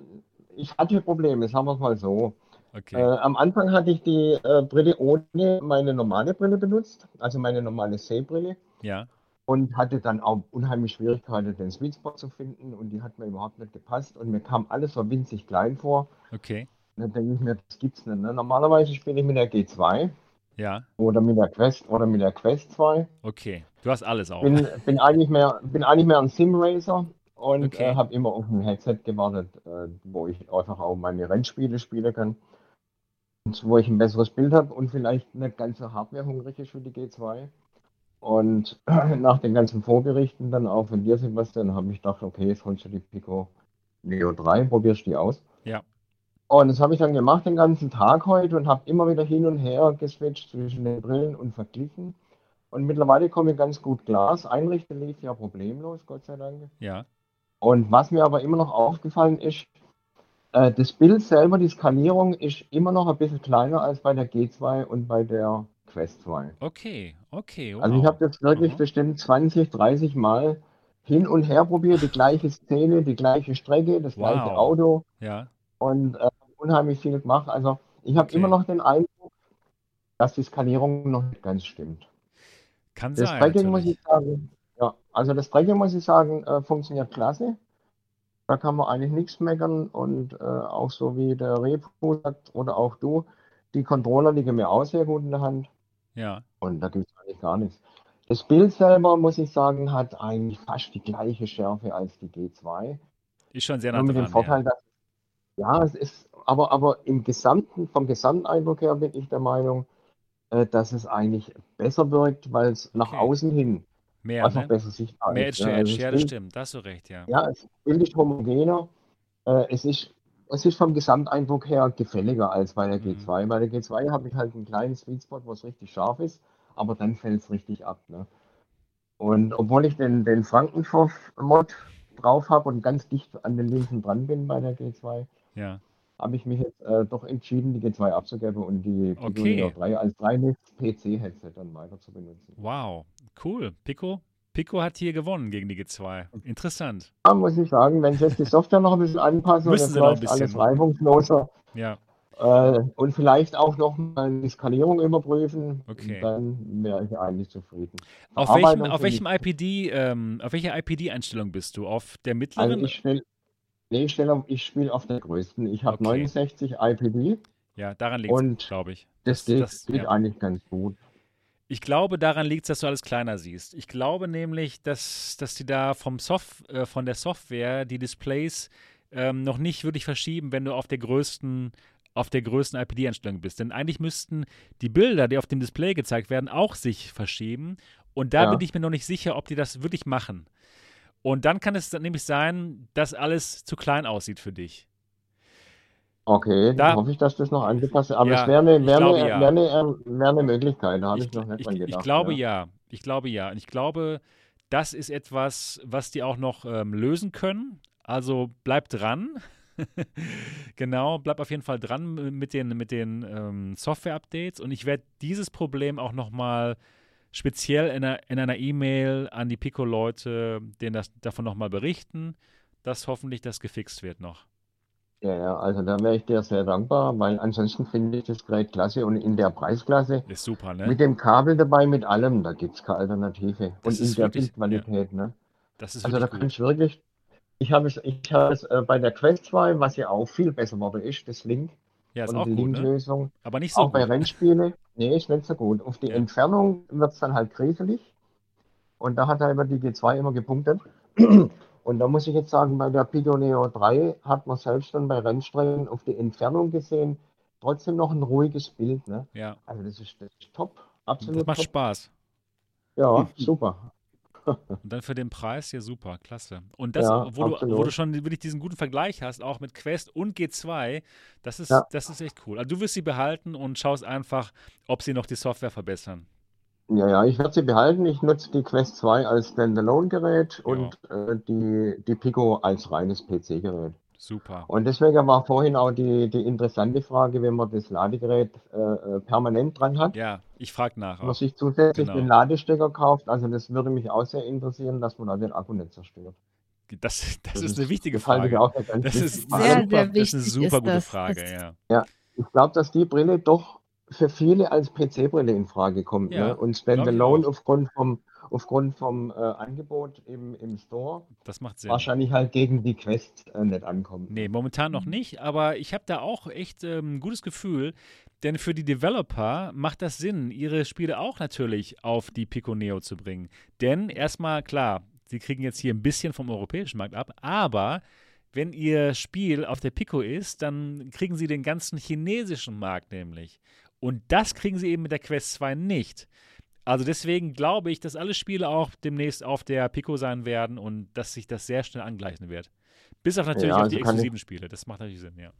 ich hatte Probleme, sagen wir es mal so. Okay. Äh, am Anfang hatte ich die äh, Brille ohne meine normale Brille benutzt, also meine normale Sehbrille. Ja. Und hatte dann auch unheimlich Schwierigkeiten, den Sweet Spot zu finden und die hat mir überhaupt nicht gepasst und mir kam alles so winzig klein vor. Okay. Und dann denke ich mir, das gibt's nicht. Ne? Normalerweise spiele ich mit der G2. Ja. Oder mit der Quest oder mit der Quest 2. Okay. Du hast alles auch. Bin, bin eigentlich mehr, bin eigentlich mehr ein Sim-Racer und okay. äh, habe immer auf ein Headset gewartet, äh, wo ich einfach auch meine Rennspiele spielen kann. Und wo ich ein besseres Bild habe und vielleicht eine ganze Hardware hungrig ist für die G2. Und *clears throat* nach den ganzen Vorberichten dann auch von dir, Sebastian, habe ich gedacht, okay, jetzt holst du die Pico Neo 3, probierst die aus. Ja. Und das habe ich dann gemacht den ganzen Tag heute und habe immer wieder hin und her geswitcht zwischen den Brillen und verglichen. Und mittlerweile komme ich ganz gut Glas. Einrichten lief ja problemlos, Gott sei Dank. Ja. Und was mir aber immer noch aufgefallen ist, äh, das Bild selber, die Skalierung ist immer noch ein bisschen kleiner als bei der G2 und bei der Quest 2. Okay, okay. Wow. Also ich habe das wirklich Aha. bestimmt 20, 30 Mal hin und her probiert, die gleiche Szene, die gleiche Strecke, das wow. gleiche Auto. Ja. Und äh, unheimlich viel gemacht. Also ich habe okay. immer noch den Eindruck, dass die Skalierung noch nicht ganz stimmt. Kann das sein. Tracking muss ich sagen, ja, also das Tracking muss ich sagen, äh, funktioniert klasse. Da kann man eigentlich nichts meckern und äh, auch so wie der Repo sagt oder auch du, die Controller liegen mir auch sehr gut in der Hand. Ja. Und da gibt es eigentlich gar nichts. Das Bild selber, muss ich sagen, hat eigentlich fast die gleiche Schärfe als die G2. Ist schon sehr nah dran, mit dem Vorteil, ja. dass ja, es ist, aber, aber im Gesamten, vom Gesamteindruck her bin ich der Meinung, äh, dass es eigentlich besser wirkt, weil es nach okay. außen hin Mehr, einfach ne? besser sichtbar Mehr ist. Mehr also ja, das stimmt, da hast du recht, ja. Ja, es ist homogener. Äh, es ist es ist vom Gesamteindruck her gefälliger als bei der G2. Mhm. Bei der G2 habe ich halt einen kleinen Sweet Spot, wo es richtig scharf ist, aber dann fällt es richtig ab. Ne? Und obwohl ich den, den Frankenschorf-Mod drauf habe und ganz dicht an den Linsen dran bin bei der G2, ja. Habe ich mich jetzt äh, doch entschieden, die G2 abzugeben und die Pico okay. Neo 3 als reines PC-Headset dann weiter zu benutzen. Wow, cool. Pico, Pico hat hier gewonnen gegen die G2. Interessant. Ja, muss ich sagen, wenn sie jetzt die Software noch ein bisschen anpassen, Müssen dann läuft alles reibungsloser. Ja. Äh, und vielleicht auch noch mal die Skalierung überprüfen. Okay. Dann wäre ich eigentlich zufrieden. Auf welchem, auf welchem IPD, ähm, auf welcher IPD-Einstellung bist du? Auf der mittleren? Also ich stelle Nee, ich, ich spiele auf der größten. Ich habe okay. 69 IPD. Ja, daran liegt es, glaube ich. Das, das geht, das, geht ja. eigentlich ganz gut. Ich glaube, daran liegt es, dass du alles kleiner siehst. Ich glaube nämlich, dass, dass die da vom Soft, äh, von der Software die Displays ähm, noch nicht wirklich verschieben, wenn du auf der größten auf der größten IPD-Einstellung bist. Denn eigentlich müssten die Bilder, die auf dem Display gezeigt werden, auch sich verschieben. Und da ja. bin ich mir noch nicht sicher, ob die das wirklich machen. Und dann kann es nämlich sein, dass alles zu klein aussieht für dich. Okay, da hoffe ich, dass das noch angepasst ist. Aber ja, es wäre eine, wär eine, ja. wär eine, wär eine, Möglichkeit, da habe ich, ich, noch nicht dran gedacht. Ich glaube ja. ja. Ich glaube ja. Und ich glaube, das ist etwas, was die auch noch ähm, lösen können. Also bleib dran. *laughs* genau, bleib auf jeden Fall dran mit den, mit den ähm, Software-Updates. Und ich werde dieses Problem auch noch mal speziell in einer, in einer E-Mail an die Pico-Leute denen das davon nochmal berichten, dass hoffentlich das gefixt wird noch. Ja, ja, also da wäre ich dir sehr dankbar, weil ansonsten finde ich das Gerät klasse und in der Preisklasse. Ist super, ne? Mit dem Kabel dabei, mit allem, da gibt es keine Alternative. Das und in der Bildqualität, ja. ne? Das ist also da kann ich wirklich. Ich habe es, ich habe es äh, bei der Quest 2, was ja auch viel besser geworden ist, das Link. Ja, ist auch die gut, ne? Aber nicht so Auch gut. bei Rennspielen. Nee, ist nicht so gut. Auf die ja. Entfernung wird es dann halt kriselig. Und da hat er über die G2 immer gepunktet. Und da muss ich jetzt sagen, bei der Pico Neo 3 hat man selbst dann bei Rennstrecken auf die Entfernung gesehen, trotzdem noch ein ruhiges Bild. Ne? Ja. Also das ist, das ist top. Absolut. Das macht top. Spaß. Ja, super. Und dann für den Preis, ja super, klasse. Und das, ja, wo, du, wo, du, schon wirklich diesen guten Vergleich hast, auch mit Quest und G2, das ist, ja. das ist echt cool. Also du wirst sie behalten und schaust einfach, ob sie noch die Software verbessern. Ja, ja, ich werde sie behalten. Ich nutze die Quest 2 als Standalone-Gerät ja. und äh, die, die Pico als reines PC-Gerät. Super. Und deswegen war vorhin auch die, die interessante Frage, wenn man das Ladegerät äh, äh permanent dran hat. Ja, ich frage nach. Man sich zusätzlich genau. den Ladestecker kauft. Also das würde mich auch sehr interessieren, dass man da den Akku nicht zerstört. Das, das, das ist eine wichtige Frage. Das, das ist sehr, super, sehr wichtig. Das ist eine super gute das, Frage, ja. Ja, Ich glaube, dass die Brille doch für viele als PC-Brille in Frage kommt. Ja, ne? Und Standalone aufgrund vom, aufgrund vom äh, Angebot im, im Store das macht Sinn. wahrscheinlich halt gegen die Quest äh, nicht ankommt. Nee, momentan noch nicht, aber ich habe da auch echt ähm, ein gutes Gefühl, denn für die Developer macht das Sinn, ihre Spiele auch natürlich auf die Pico Neo zu bringen. Denn erstmal, klar, sie kriegen jetzt hier ein bisschen vom europäischen Markt ab, aber wenn ihr Spiel auf der Pico ist, dann kriegen sie den ganzen chinesischen Markt nämlich. Und das kriegen sie eben mit der Quest 2 nicht. Also deswegen glaube ich, dass alle Spiele auch demnächst auf der Pico sein werden und dass sich das sehr schnell angleichen wird. Bis auf natürlich ja, also auf die exklusiven Spiele. Das macht natürlich Sinn, ja.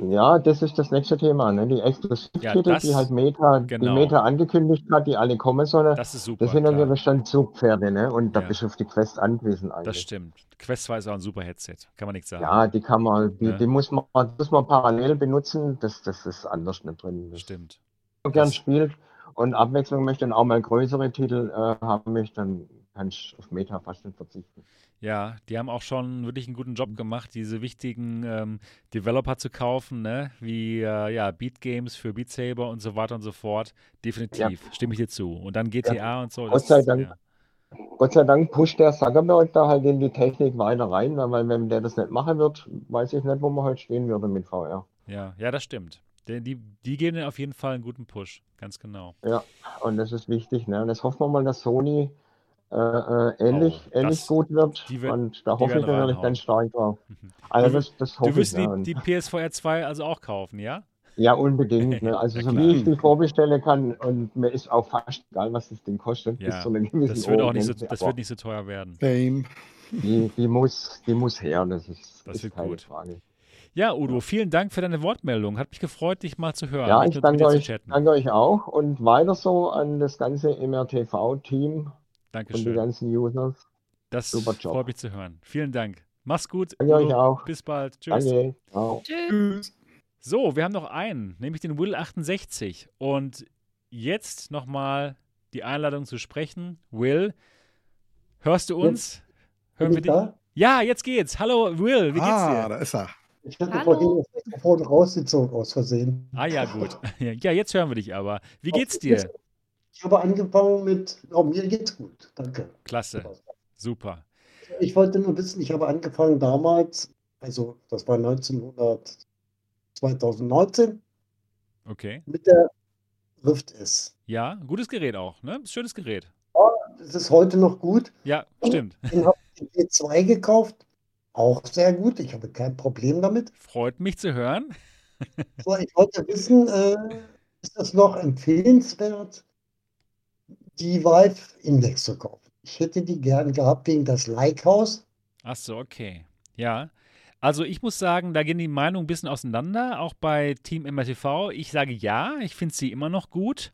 Ja, das ist das nächste Thema. Ne? Die Exklusivtitel, ja, die halt Meta, genau. die Meta angekündigt hat, die alle kommen sollen. Das ist super. Das sind natürlich dann Zugpferde, ne? Und da ja. bist du auf die Quest angewiesen eigentlich. Das stimmt. Quest 2 ist auch ein super Headset. Kann man nichts sagen. Ja, die kann man, die, ja. die muss, man, muss man parallel benutzen. Das, das ist anders nicht drin. Das stimmt. Wenn man gern spielt und Abwechslung möchte und auch mal größere Titel äh, haben möchte, dann kann ich auf Meta fast nicht verzichten. Ja, die haben auch schon wirklich einen guten Job gemacht, diese wichtigen ähm, Developer zu kaufen, ne? wie äh, ja, Beat Games für Beat Saber und so weiter und so fort. Definitiv, ja. stimme ich dir zu. Und dann GTA ja. und so. Gott sei, Dank, ja. Gott sei Dank pusht der Zuckerberg da halt in die Technik weiter rein, weil wenn der das nicht machen wird, weiß ich nicht, wo man heute stehen würde mit VR. Ja, ja, das stimmt. Die, die geben auf jeden Fall einen guten Push, ganz genau. Ja, und das ist wichtig. Ne? Und jetzt hoffen wir mal, dass Sony äh, äh, ähnlich, oh, ähnlich das, gut wird. wird und da hoffe ich natürlich ganz stark drauf. *laughs* Also du, das, das hoffe du wirst ich, die, die PSVR 2 also auch kaufen, ja? Ja, unbedingt. Ne? *laughs* Also so wie ich die vorbestellen kann und mir ist auch fast egal, was das Ding kostet, ja. bis zu einem gewissen Das wird auch nicht so, das wird nicht so teuer werden. Same. Die, die, muss, die muss her, das ist, das ist keine gut. Frage. Ja, Udo, vielen Dank für deine Wortmeldung. Hat mich gefreut, dich mal zu hören. Ja, ich danke euch, danke euch auch und weiter so an das ganze MRTV-Team Dankeschön. Und die ganzen Users. Das Super Job. freut mich zu hören. Vielen Dank. Mach's gut. Danke euch auch. Bis bald. Tschüss. Danke. Tschüss. So, wir haben noch einen, nämlich den Will 68. Und jetzt nochmal die Einladung zu sprechen. Will, hörst du uns? Jetzt Hören wir dich? Ja, jetzt geht's. Hallo Will, wie geht's ah, dir? da ist er. Ich hatte Hallo. vorhin das Mikrofon rausgezogen aus Versehen. Ah ja, gut. *laughs* Ja, jetzt hören wir dich aber. Wie geht's dir? Ich habe angefangen mit, oh, mir geht's gut, danke. Klasse, super. Ich wollte nur wissen, ich habe angefangen damals, also das war 1900, 2019. Okay. Mit der Rift S. Ja, gutes Gerät auch, ne? Schönes Gerät. Ja, es ist heute noch gut. Ja, stimmt. Ich habe den P2 gekauft, auch sehr gut. Ich habe kein Problem damit. Freut mich zu hören. *laughs* so, ich wollte wissen, äh, ist das noch empfehlenswert, die Vive Index zu kaufen. Ich hätte die gern gehabt wegen das Like-Haus. Ach so, okay. Ja. Also ich muss sagen, da gehen die Meinungen ein bisschen auseinander, auch bei Team MRTV. Ich sage ja, ich finde sie immer noch gut.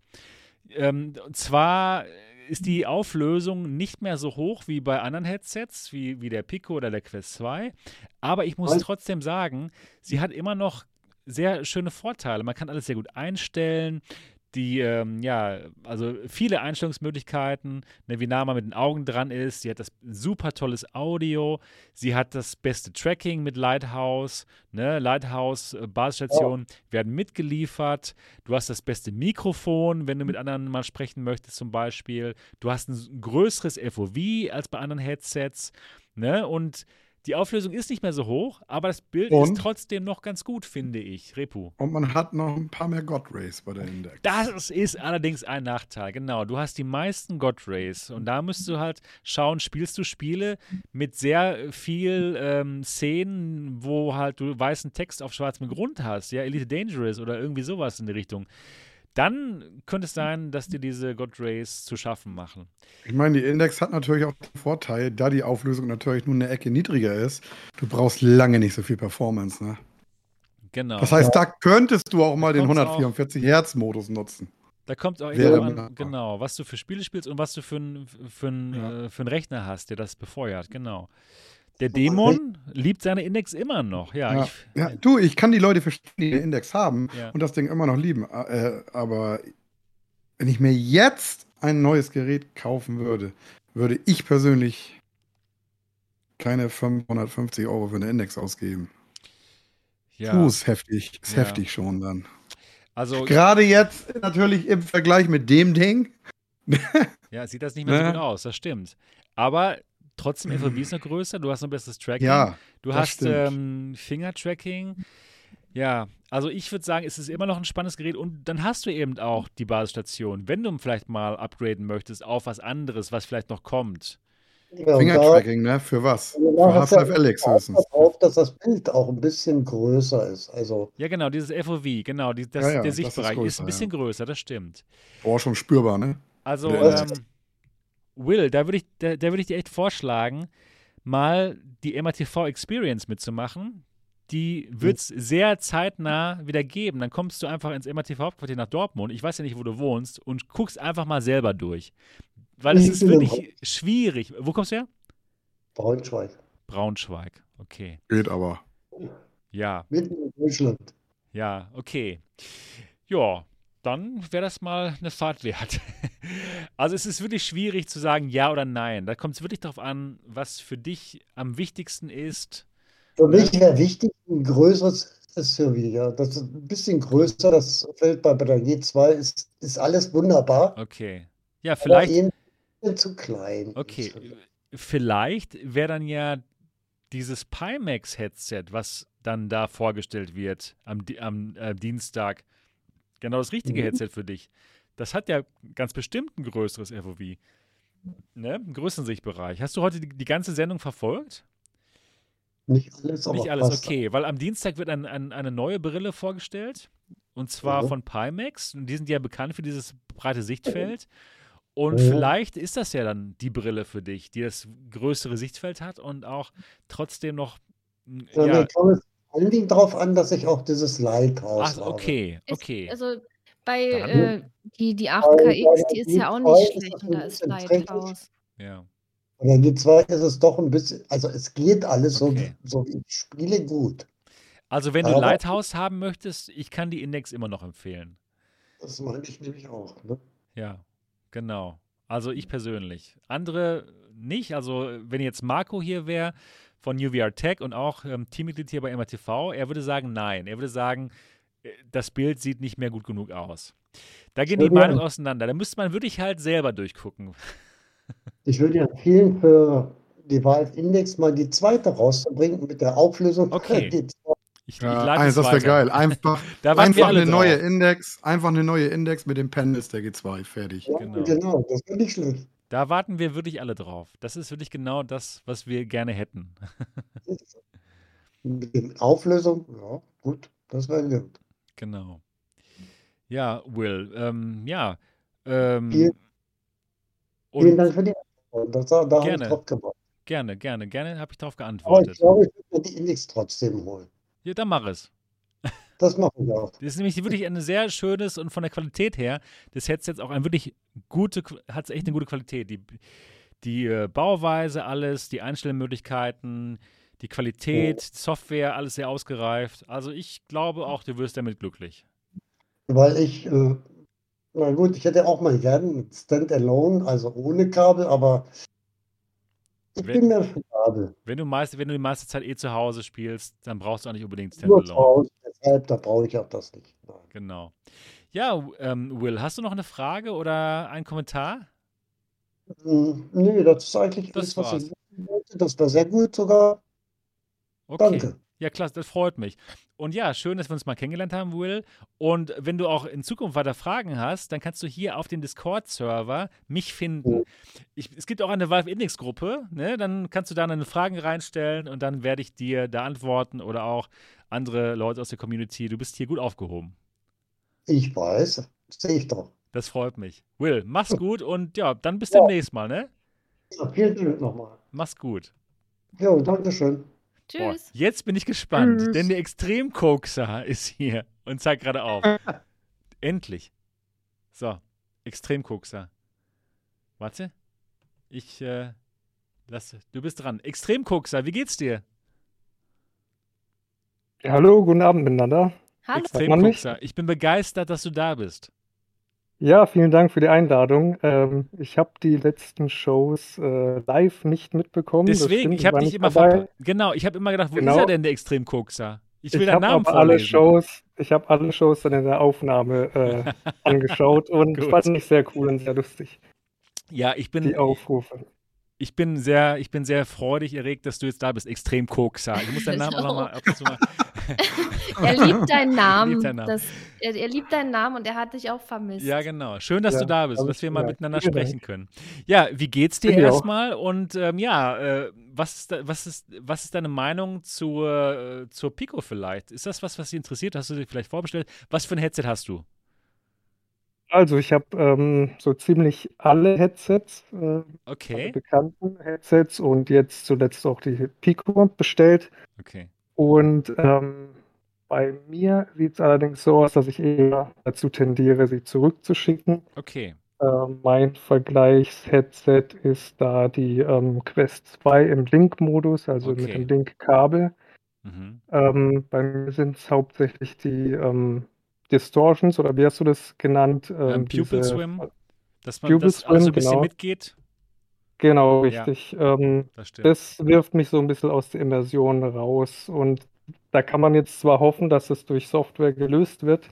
Ähm, zwar ist die Auflösung nicht mehr so hoch wie bei anderen Headsets, wie, wie der Pico oder der Quest 2, aber ich muss Was? trotzdem sagen, sie hat immer noch sehr schöne Vorteile. Man kann alles sehr gut einstellen die, ähm, ja, also viele Einstellungsmöglichkeiten, ne, wie nah man mit den Augen dran ist. Sie hat das super tolles Audio. Sie hat das beste Tracking mit Lighthouse. Ne? Lighthouse, äh, Basisstationen oh. werden mitgeliefert. Du hast das beste Mikrofon, wenn du mit anderen mal sprechen möchtest, zum Beispiel. Du hast ein größeres FOV als bei anderen Headsets. Ne? Und die Auflösung ist nicht mehr so hoch, aber das Bild und? ist trotzdem noch ganz gut, finde ich. Repu. Und man hat noch ein paar mehr God Rays bei der Index. Das ist allerdings ein Nachteil, genau. Du hast die meisten God Rays und da müsst du halt schauen, spielst du Spiele mit sehr viel ähm, Szenen, wo halt du weißen Text auf schwarzem Grund hast, ja, Elite Dangerous oder irgendwie sowas in die Richtung dann könnte es sein, dass dir diese God Rays zu schaffen machen. Ich meine, die Index hat natürlich auch den Vorteil, da die Auflösung natürlich nur eine Ecke niedriger ist, du brauchst lange nicht so viel Performance, ne? Genau. Das heißt, da könntest du auch mal da den 144 Hertz Modus nutzen. Da kommt auch an, genau, was du für Spiele spielst und was du für einen für ja. äh, für einen Rechner hast, der das befeuert, genau. Der Dämon liebt seine Index immer noch. Ja, ja, ich, ja, du, ich kann die Leute verstehen, die den Index haben ja. und das Ding immer noch lieben. Äh, aber wenn ich mir jetzt ein neues Gerät kaufen würde, würde ich persönlich keine 550 Euro für eine Index ausgeben. Ja. Puh, ist heftig. Ist heftig schon dann. Also gerade jetzt natürlich im Vergleich mit dem Ding. ja, sieht das nicht mehr so ne? gut aus, das stimmt. Aber trotzdem FOV ist noch größer, du hast ein besseres Tracking. Ja, du hast ähm, Finger-Tracking. Ja, also ich würde sagen, es ist immer noch ein spannendes Gerät und dann hast du eben auch die Basisstation, wenn du vielleicht mal upgraden möchtest auf was anderes, was vielleicht noch kommt. Ja, Finger-Tracking, ne? Für was? Für Half-Life Alex höchstens. Darauf, dass das Bild auch ein bisschen größer ist. Also ja, genau, dieses FOV, genau, die, das, ja, ja, der Sichtbereich ist, größer, ist, ein bisschen größer, das stimmt. Oh, schon spürbar, ne? Also, ähm, Will, da würde ich, da, da würd ich dir echt vorschlagen, mal die MATV Experience mitzumachen. Die wird es sehr zeitnah wieder geben. Dann kommst du einfach ins MATV-Hauptquartier nach Dortmund. Ich weiß ja nicht, wo du wohnst und guckst einfach mal selber durch. Weil es ist wirklich schwierig. Wo kommst du her? Braunschweig. Braunschweig, okay. Geht aber. Ja. Mitten in Deutschland. Ja, okay. Ja, dann wäre das mal eine Fahrt wert. *laughs* also es ist wirklich schwierig zu sagen ja oder nein. Da kommt es wirklich darauf an, was für dich am wichtigsten ist. Für mich wäre wichtig ein größeres SUV, ja. Das ist ein bisschen größer, das Feld bei der G2 ist, ist alles wunderbar. Okay. Ja, vielleicht. Aber eben zu klein. Okay. Vielleicht wäre dann ja dieses Pimax-Headset, was dann da vorgestellt wird am, am äh, Dienstag, genau das richtige mhm. Headset für dich. Das hat ja ganz bestimmt ein größeres FOV. Ne? Einen größeren Sichtbereich. Hast du heute die, die ganze Sendung verfolgt? Nicht alles, aber Nicht alles, okay. Weil am Dienstag wird ein, ein, eine neue Brille vorgestellt. Und zwar ja. von Pimax. Und die sind ja bekannt für dieses breite Sichtfeld. Und ja. vielleicht ist das ja dann die Brille für dich, die das größere Sichtfeld hat und auch trotzdem noch. Ja, ja. Mir vor allen Dingen darauf an, dass ich auch dieses Lighthouse Ach, okay, okay. Ist, also bei äh, die, die 8KX, die ist ja auch nicht schlecht und da ist Lighthouse. Ja. Und dann die 2 ist es doch ein bisschen, also es geht alles okay. so, so ich spiele gut. Also wenn du Aber, Lighthouse haben möchtest, ich kann die Index immer noch empfehlen. Das meine ich nämlich auch. Ne? Ja, genau. Also ich persönlich. Andere nicht. Also wenn jetzt Marco hier wäre, von UVR Tech und auch ähm, Teammitglied hier bei MRTV, er würde sagen, nein. Er würde sagen, äh, das Bild sieht nicht mehr gut genug aus. Da gehen die Meinungen auseinander. Da müsste man wirklich halt selber durchgucken. *laughs* Ich würde dir empfehlen, für die Valve Index mal die zweite rauszubringen mit der Auflösung. Okay. Ich, ich ja, das wäre geil. Einfach, *laughs* einfach eine drauf. neue Index, einfach eine neue Index mit dem Panels der G2. Fertig. Ja, genau. genau, das wäre nicht schlecht. Da warten wir wirklich alle drauf. Das ist wirklich genau das, was wir gerne hätten. *laughs* Auflösung, ja, gut, das wäre gut. Genau. Ja, Will, ähm, ja. Ähm, vielen, vielen Dank für die Antwort. Das, da gerne, habe ich drauf gemacht. Gerne, gerne, gerne habe ich darauf geantwortet. Aber ich glaube, ich würde die Index trotzdem holen. Ja, dann mach es. Das machen wir auch. Das ist nämlich wirklich ein sehr schönes und von der Qualität her des Headsets auch ein wirklich gute, hat es echt eine gute Qualität. Die, die äh, Bauweise, alles, die Einstellmöglichkeiten, die Qualität, ja. Software, alles sehr ausgereift. Also ich glaube auch, du wirst damit glücklich. Weil ich, äh, na gut, ich hätte auch mal gern Standalone, also ohne Kabel, aber ich wenn, bin für Kabel. Wenn du, meist, wenn du die meiste Zeit eh zu Hause spielst, dann brauchst du auch nicht unbedingt Standalone. Deshalb, da brauche ich auch das nicht. Nein. Genau. Ja, ähm, Will, hast du noch eine Frage oder einen Kommentar? Hm, nee, das ist eigentlich das, alles, was ich wollte. Das war sehr gut sogar. Okay. Danke. Ja, klasse, das freut mich. Und ja, schön, dass wir uns mal kennengelernt haben, Will. Und wenn du auch in Zukunft weiter Fragen hast, dann kannst du hier auf dem Discord-Server mich finden. Ich, es gibt auch eine Valve Index-Gruppe, ne? dann kannst du da deine Fragen reinstellen und dann werde ich dir da antworten oder auch andere Leute aus der Community. Du bist hier gut aufgehoben. Ich weiß, sehe ich doch. Das freut mich. Will, mach's gut und ja, dann bis ja. demnächst mal, ne? Ja, vielen Dank nochmal. Mach's gut. Ja, danke schön. Tschüss. Boah, jetzt bin ich gespannt, Tschüss. denn der Extremkokser ist hier und zeigt gerade auf. *laughs* Endlich. So, Extremkokser. Warte. Ich, äh, lass, du bist dran. Extremkokser, wie geht's dir? Ja, hallo, guten Abend miteinander. Hallo. Extremkokser, ich bin begeistert, dass du da bist. Ja, vielen Dank für die Einladung. Ähm, ich habe die letzten Shows äh, live nicht mitbekommen. Deswegen, ich habe dich immer dabei. Genau, ich habe immer gedacht, wo genau. ist er denn, der Extremkokser? Ich will ich deinen Namen alle Shows, Ich habe alle Shows dann in der Aufnahme äh, *laughs* angeschaut und fand ich sehr cool und sehr lustig. Ja, ich bin. Die Aufrufe. Ich bin sehr, ich bin sehr freudig erregt, dass du jetzt da bist. Extrem Koksa. Ich muss deinen Namen auch nochmal ab und zu mal. *laughs* er liebt deinen Namen. Liebt deinen Namen. Das, er, er, liebt deinen Namen und er hat dich auch vermisst. Ja, genau. Schön, dass ja, du da bist, dass wir mal miteinander sprechen können. Ja, wie geht's dir erstmal? Und ähm, ja, äh, was, ist, was, ist, was ist deine Meinung zur, äh, zur Pico vielleicht? Ist das was, was dich interessiert? Hast du dir vielleicht vorbestellt? Was für ein Headset hast du? Also, ich habe, ähm, so ziemlich alle Headsets, äh, alle Okay. bekannten Headsets und jetzt zuletzt auch die Pico bestellt. Okay. Und, ähm, bei mir sieht es allerdings so aus, dass ich eher dazu tendiere, sie zurückzuschicken. Okay. Ähm, mein Vergleichs-Headset ist da die, ähm, Quest 2 im Link-Modus, also mit dem Link-Kabel. Mhm. Ähm, bei mir sind es hauptsächlich die, ähm Distortions oder wie hast du das genannt? Ähm, ähm Pupil Swim. Dass man Pupil das Swim, also ein bisschen genau. mitgeht. Genau, richtig. Ja, ähm, das, das, wirft mich so ein bisschen aus der Immersion raus. Und da kann man jetzt zwar hoffen, dass es durch Software gelöst wird,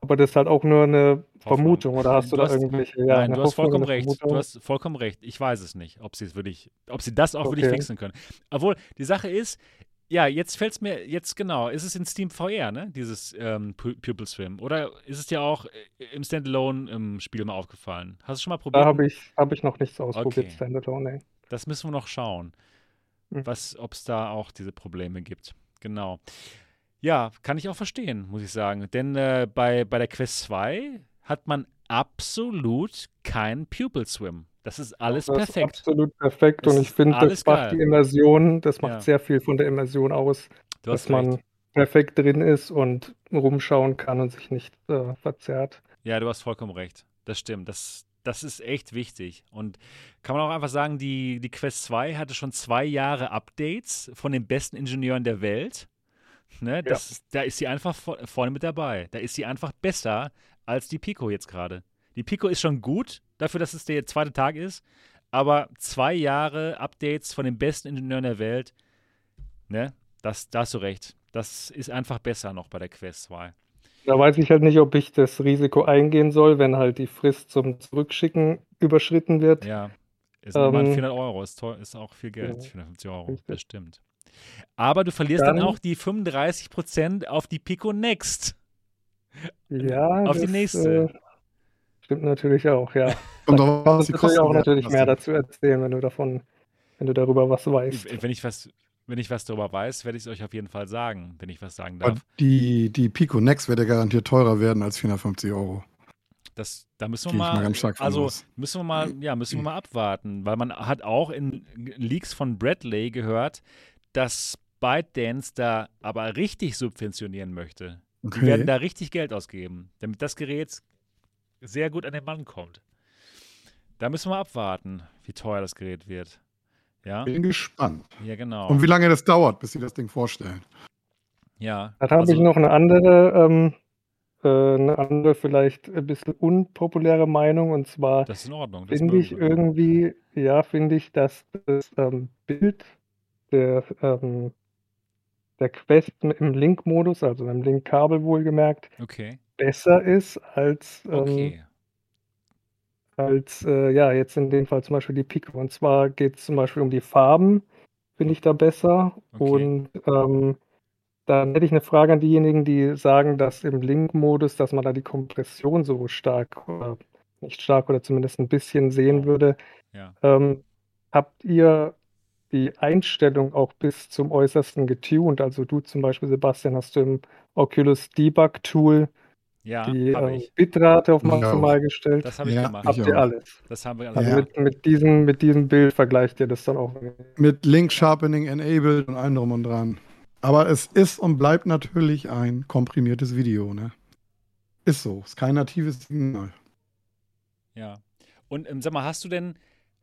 aber das ist halt auch nur eine Vermutung. Oder hast du, du da hast, irgendwelche? Ja, nein, du hast vollkommen recht. Du hast vollkommen recht. Ich weiß es nicht, ob sie es wirklich, ob sie das auch okay. wirklich fixen können. Obwohl, die Sache ist, ja, jetzt fällt es mir, jetzt genau, ist es in Steam VR, ne? Dieses ähm, Pupil Swim. Oder ist es dir auch äh, im Standalone im Spiel mal aufgefallen? Hast du schon mal probiert? Da habe ich, hab ich noch nichts ausprobiert, okay. Standalone, ey. Das müssen wir noch schauen, mhm. ob es da auch diese Probleme gibt. Genau. Ja, kann ich auch verstehen, muss ich sagen. Denn äh, bei, bei der Quest 2 hat man absolut kein Pupil Swim. Das ist alles das perfekt. Ist absolut perfekt. Das und ich finde, das macht geil. die Immersion, das macht ja. sehr viel von der Immersion aus, dass man perfekt drin ist und rumschauen kann und sich nicht äh, verzerrt. Ja, du hast vollkommen recht. Das stimmt. Das, das ist echt wichtig. Und kann man auch einfach sagen, die, die Quest 2 hatte schon zwei Jahre Updates von den besten Ingenieuren der Welt. Ne, das, ja. Da ist sie einfach vorne mit dabei. Da ist sie einfach besser als die Pico jetzt gerade. Die Pico ist schon gut, dafür, dass es der zweite Tag ist. Aber zwei Jahre Updates von den besten Ingenieuren der Welt, ne, das, da hast du recht. Das ist einfach besser noch bei der Quest 2. Da weiß ich halt nicht, ob ich das Risiko eingehen soll, wenn halt die Frist zum Zurückschicken überschritten wird. Ja, ist ähm, 400 Euro, ist, teuer, ist auch viel Geld, ja, 450 Euro, richtig. das stimmt. Aber du verlierst dann, dann auch die 35% auf die Pico Next. Ja, auf das, die nächste. Äh, Stimmt natürlich auch, ja. *laughs* Und da kannst du auch natürlich mehr dazu erzählen, wenn du davon, wenn du darüber was weißt. Wenn ich was, wenn ich was darüber weiß, werde ich es euch auf jeden Fall sagen, wenn ich was sagen darf. Die, die Pico Next wird ja garantiert teurer werden als 450 Euro. Das, da müssen wir mal, mal also müssen wir mal, ja, müssen wir mal abwarten, weil man hat auch in Leaks von Bradley gehört, dass ByteDance da aber richtig subventionieren möchte. Okay. Die werden da richtig Geld ausgeben, damit das Gerät sehr gut an den Mann kommt. Da müssen wir abwarten, wie teuer das Gerät wird. Ja? Bin gespannt. Ja, genau. Und wie lange das dauert, bis sie das Ding vorstellen. Ja. Dann habe also, ich noch eine andere, ähm, äh, eine andere, vielleicht ein bisschen unpopuläre Meinung. Und zwar das ist in Ordnung. Finde ich irgendwie, ja, finde ich, dass das ähm, Bild der, ähm, der Quest im Link-Modus, also im Link-Kabel wohlgemerkt, okay besser ist als, ähm, okay. als äh, ja, jetzt in dem Fall zum Beispiel die Pico. Und zwar geht es zum Beispiel um die Farben, finde ich da besser. Okay. Und ähm, dann hätte ich eine Frage an diejenigen, die sagen, dass im Link-Modus, dass man da die Kompression so stark oder nicht stark oder zumindest ein bisschen sehen würde. Ja. Ähm, habt ihr die Einstellung auch bis zum Äußersten getuned? Also du zum Beispiel, Sebastian, hast du im Oculus Debug Tool ja, die äh, Bitrate auf maximal gestellt. Das habe ich ja, gemacht. Habt ihr alles? Das haben wir alles. Also mit, mit, diesem, mit diesem Bild vergleicht ihr das dann auch. Mit Link Sharpening enabled und allem drum und dran. Aber es ist und bleibt natürlich ein komprimiertes Video, ne? Ist so. Ist kein natives Signal. Ja. Und ähm, sag mal, hast du denn,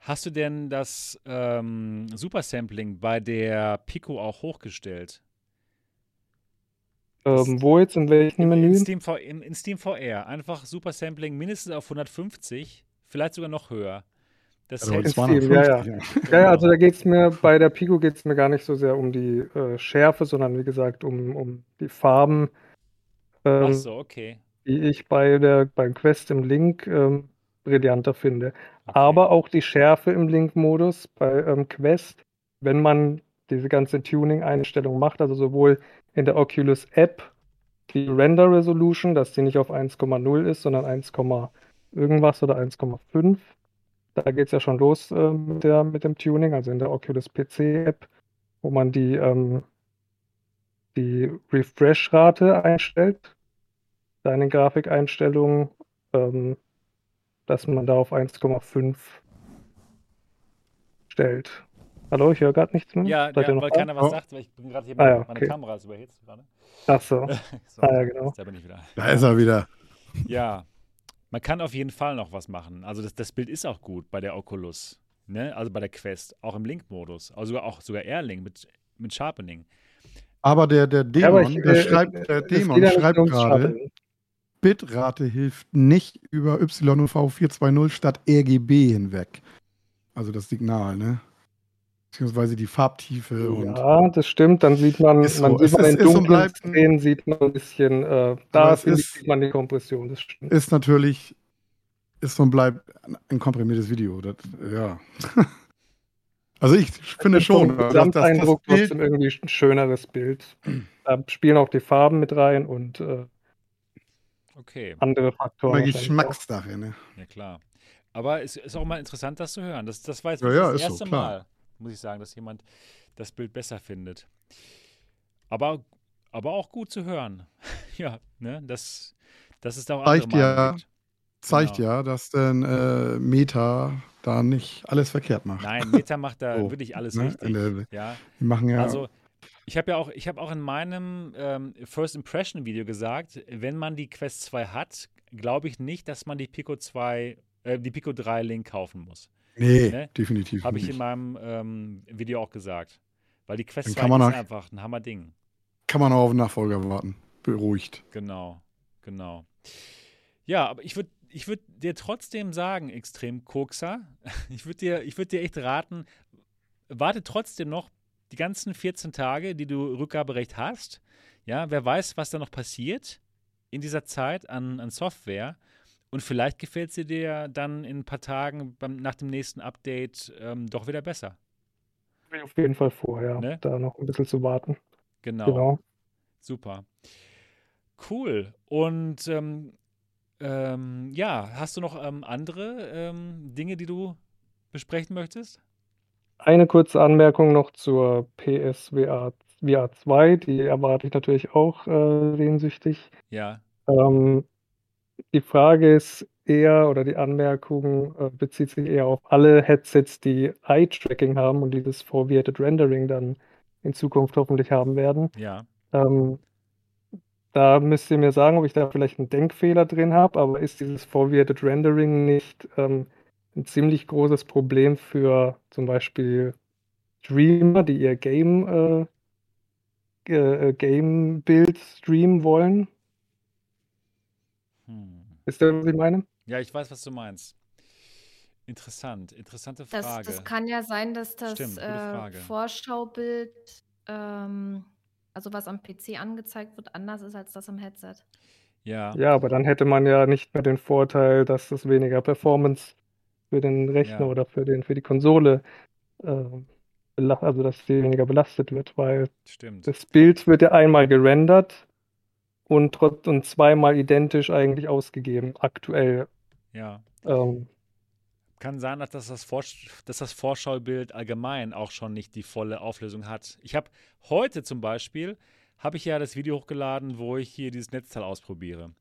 hast du denn das ähm, Supersampling bei der Pico auch hochgestellt? Ähm, wo jetzt? In welchem Menü? In Steam, in, in Steam VR. Einfach Super Sampling mindestens auf 150, vielleicht sogar noch höher. Das also, ja, ja. ja, ja, also da geht es mir, bei der Pico geht es mir gar nicht so sehr um die äh, Schärfe, sondern wie gesagt um, um die Farben. Ähm, Ach so, okay. Die ich bei der, beim Quest im Link ähm, brillanter finde. Aber auch die Schärfe im Link-Modus bei ähm, Quest, wenn man diese ganze Tuning-Einstellung macht, also sowohl in der Oculus App die Render Resolution, dass die nicht auf 1,0 ist, sondern 1, irgendwas oder 1,5 da geht es ja schon los äh, mit, der, mit dem Tuning, also in der Oculus PC-App, wo man die, ähm, die Refresh-Rate einstellt, deine Grafikeinstellungen, ähm, dass man da auf 1,5 stellt. Hallo, ich höre gerade nichts mehr. Ja, ja weil keiner was oh. sagt, weil ich bin gerade hier, ah, ja, okay. meine Kamera ist überhitzt gerade. Ach so. so *laughs* ah, ja, genau. Da ist er wieder. Ja, man kann auf jeden Fall noch was machen. Also das, das Bild ist auch gut bei der Oculus, ne? also bei der Quest, auch im Link-Modus, also auch sogar Airlink mit, mit Sharpening. Aber der, der Dämon, ja, ich, der äh, schreibt, der Dämon schreibt gerade, Bitrate hilft nicht über YV 420 statt RGB hinweg. Also das Signal, ne? Beziehungsweise die Farbtiefe. Und ja, das stimmt. Dann sieht man, man so. sieht man in dunklen Szenen sieht man ein bisschen, äh, da ist, sieht man die Kompression. Das stimmt. Ist natürlich, ist und bleibt ein komprimiertes Video. Das, ja. *laughs* also ich finde ich schon. Gesamteindruck das, das trotzdem irgendwie ein schöneres Bild. Da spielen auch die Farben mit rein und äh, okay. andere Faktoren. Immer Geschmackssache, ne? Ja, klar. Aber es ist auch mal interessant, das zu hören. Das, das war jetzt ja, ja, das erste so, Mal muss ich sagen, dass jemand das Bild besser findet. Aber, aber auch gut zu hören. *laughs* ja, ne, das, das ist auch zeigt ja, zeigt genau. ja, dass denn äh, Meta da nicht alles verkehrt macht. Nein, Meta macht da *laughs* oh, wirklich alles ne? richtig. Der, ja. Die machen ja. Also, ich habe ja auch, ich habe auch in meinem ähm, First Impression Video gesagt, wenn man die Quest 2 hat, glaube ich nicht, dass man die Pico 2, äh, die Pico 3 Link kaufen muss. Nee, ne? definitiv Habe ich in meinem ähm, Video auch gesagt. Weil die Quest 2 ist nach, einfach ein Hammer-Ding. Kann man auch auf den Nachfolger warten. Beruhigt. Genau, genau. Ja, aber ich würde ich würd dir trotzdem sagen, extrem Kokser, *laughs* ich würde dir, würd dir echt raten, warte trotzdem noch die ganzen 14 Tage, die du Rückgaberecht hast. Ja, wer weiß, was da noch passiert in dieser Zeit an, an Software. Und vielleicht gefällt sie dir dann in ein paar Tagen beim, nach dem nächsten Update ähm, doch wieder besser. Auf jeden Fall vorher, ne? da noch ein bisschen zu warten. Genau. genau. Super. Cool. Und ähm, ähm, ja, hast du noch ähm, andere ähm, Dinge, die du besprechen möchtest? Eine kurze Anmerkung noch zur PSVR VR 2, die erwarte ich natürlich auch äh, sehnsüchtig. Ja. Ähm, die Frage ist eher oder die Anmerkung äh, bezieht sich eher auf alle Headsets, die Eye-Tracking haben und dieses Foveated Rendering dann in Zukunft hoffentlich haben werden. Ja. Ähm, da müsst ihr mir sagen, ob ich da vielleicht einen Denkfehler drin habe, aber ist dieses Foveated Rendering nicht ähm, ein ziemlich großes Problem für zum Beispiel Streamer, die ihr Game äh, äh, Game-Bild streamen wollen? Hm. Wisst ihr, was ich meine? Ja, ich weiß, was du meinst. Interessant, interessante Frage. Das, das kann ja sein, dass das Stimmt, äh, Vorschaubild, ähm, also was am PC angezeigt wird, anders ist als das am Headset. Ja. Ja, aber dann hätte man ja nicht mehr den Vorteil, dass das weniger Performance für den Rechner ja. oder für, den, für die Konsole, äh, also dass sie weniger belastet wird, weil Stimmt. das Bild wird ja einmal gerendert und, trotz, und zweimal identisch eigentlich ausgegeben, aktuell. Ja. Ähm, Kann sein, dass das, dass das Vorschaubild allgemein auch schon nicht die volle Auflösung hat. Ich habe heute zum Beispiel, habe ich ja das Video hochgeladen, wo ich hier dieses Netzteil ausprobiere.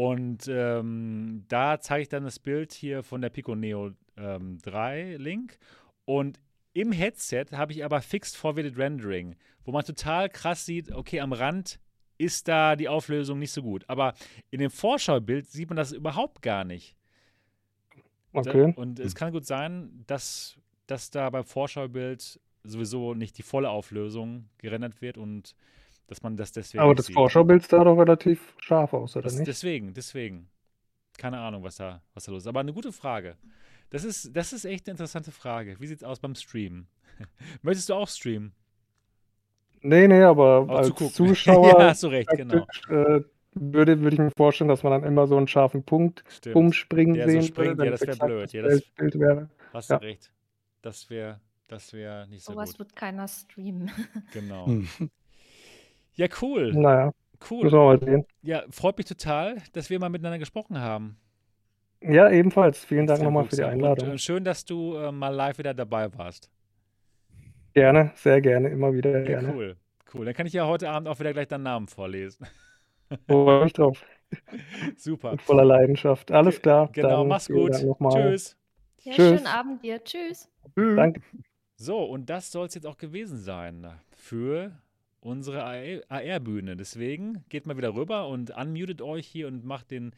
Und ähm, da zeige ich dann das Bild hier von der Pico Neo ähm, 3 Link. Und im Headset habe ich aber Fixed Forwarded Rendering, wo man total krass sieht, okay, am Rand ist da die Auflösung nicht so gut. Aber in dem Vorschaubild sieht man das überhaupt gar nicht. Okay. Und es kann gut sein, dass, dass da beim Vorschaubild sowieso nicht die volle Auflösung gerendert wird und dass man das deswegen. Aber das sieht. Vorschaubild sah doch relativ scharf aus, oder das, nicht? Deswegen, deswegen. Keine Ahnung, was da, was da los ist. Aber eine gute Frage. Das ist, das ist echt eine interessante Frage. Wie sieht es aus beim Streamen? *laughs* Möchtest du auch streamen? Nee, nee, aber auch als zu *laughs* Zuschauer ja, hast du recht, genau. Äh, würde, würde ich mir vorstellen, dass man dann immer so einen scharfen Punkt Stimmt. umspringen Der sehen so springt, würde. Ja, das wäre blöd. Ja, das Bild wäre. Hast du recht. Das wäre das wär nicht so, so was gut. wird keiner streamen. Genau. *laughs* Ja, cool. Naja. Cool. Müssen wir mal sehen. Ja, freut mich total, dass wir mal miteinander gesprochen haben. Ja, ebenfalls. Vielen Dank nochmal für die Einladung. Und, äh, schön, dass du äh, mal live wieder dabei warst. Gerne, sehr gerne, immer wieder ja, gerne. Cool, cool. Dann kann ich ja heute Abend auch wieder gleich deinen Namen vorlesen. *laughs* Freue mich drauf. *laughs* Super. Mit voller Leidenschaft. Alles klar. Genau, Dann mach's gut. Tschüss. Ja, Tschüss. schönen Abend dir. Tschüss. Danke. So, und das soll es jetzt auch gewesen sein für unsere AR-Bühne. Deswegen geht mal wieder rüber und unmutet euch hier und macht den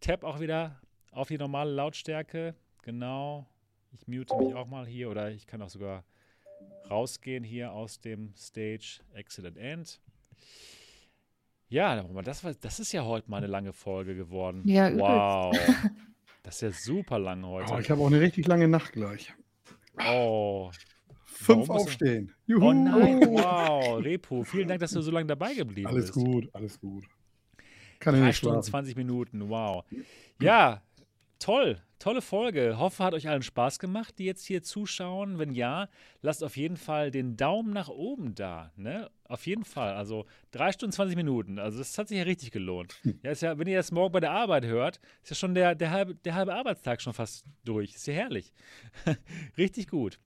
Tab auch wieder auf die normale Lautstärke. Genau. Ich mute mich auch mal hier oder ich kann auch sogar rausgehen hier aus dem Stage Exit and End. Ja, das, war, das ist ja heute mal eine lange Folge geworden. Ja, wow. *laughs* Das ist ja super lang heute. Oh, ich habe auch eine richtig lange Nacht gleich. Oh, Fünf aufstehen. Juhu. Oh nein, wow. *laughs* Repo, vielen Dank, dass du so lange dabei geblieben alles bist. Alles gut, alles gut. Kann ich Drei nicht Stunden, 20 Minuten, wow. Ja, toll, tolle Folge. Hoffe, hat euch allen Spaß gemacht, die jetzt hier zuschauen. Wenn ja, lasst auf jeden Fall den Daumen nach oben da. Ne? Auf jeden Fall. Also drei Stunden, 20 Minuten. Also das hat sich ja richtig gelohnt. Ja, ist ja, wenn ihr das morgen bei der Arbeit hört, ist ja schon der, der, halbe, der halbe Arbeitstag schon fast durch. Ist ja herrlich. *laughs* richtig gut.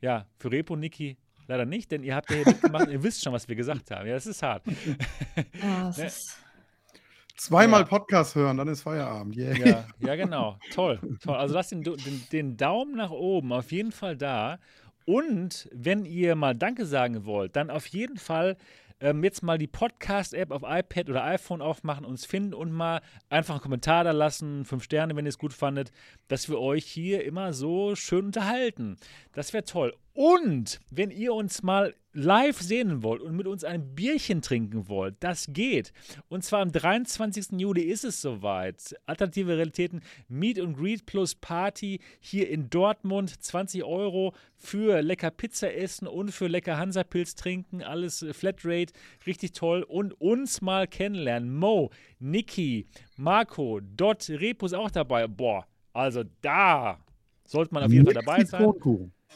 Ja, für Repo und Niki leider nicht, denn ihr habt ja hier mitgemacht, ihr wisst schon, was wir gesagt haben. Ja, das ist hart. *laughs* Ja, das ne? ist Zweimal ja. Podcast hören, dann ist Feierabend. Yeah. Ja, ja, genau. Toll, toll. Also lasst den, den, den, Daumen nach oben auf jeden Fall da. Und wenn ihr mal Danke sagen wollt, dann auf jeden Fall ähm, jetzt mal die Podcast-App auf iPad oder iPhone aufmachen, uns finden und mal einfach einen Kommentar da lassen, fünf Sterne, wenn ihr es gut fandet, dass wir euch hier immer so schön unterhalten. Das wäre toll. Und wenn ihr uns mal live sehen wollt und mit uns ein Bierchen trinken wollt, das geht. Und zwar am 23. Juli ist es soweit. Alternative Realitäten, Meet and Greet plus Party hier in Dortmund. 20 Euro für lecker Pizza essen und für lecker Hansapilz trinken. Alles äh, Flatrate, richtig toll. Und uns mal kennenlernen. Mo, Niki, Marco, Dot, Repus auch dabei. Boah, also da sollte man auf jeden Fall dabei sein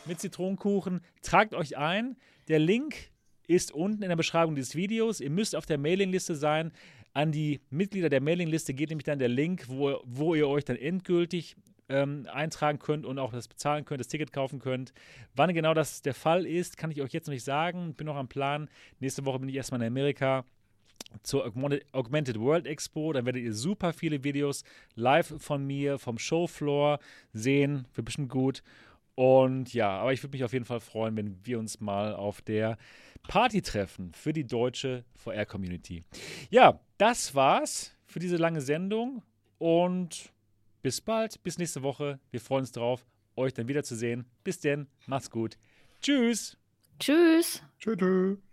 mit Zitronenkuchen. Tragt euch ein. Der Link ist unten in der Beschreibung dieses Videos. Ihr müsst auf der Mailingliste sein. An die Mitglieder der Mailingliste geht nämlich dann der Link, wo, wo ihr euch dann endgültig ähm, eintragen könnt und auch das bezahlen könnt, das Ticket kaufen könnt. Wann genau das der Fall ist, kann ich euch jetzt noch nicht sagen. Bin noch am Plan. Nächste Woche bin ich erstmal in Amerika zur Augmented World Expo. Da werdet ihr super viele Videos live von mir vom Showfloor sehen. Wird bestimmt gut. Und ja, aber ich würde mich auf jeden Fall freuen, wenn wir uns mal auf der Party treffen für die deutsche VR-Community. Ja, das war's für diese lange Sendung und bis bald, bis nächste Woche. Wir freuen uns drauf, euch dann wiederzusehen. Bis denn, macht's gut. Tschüss. Tschüss. Tschüss.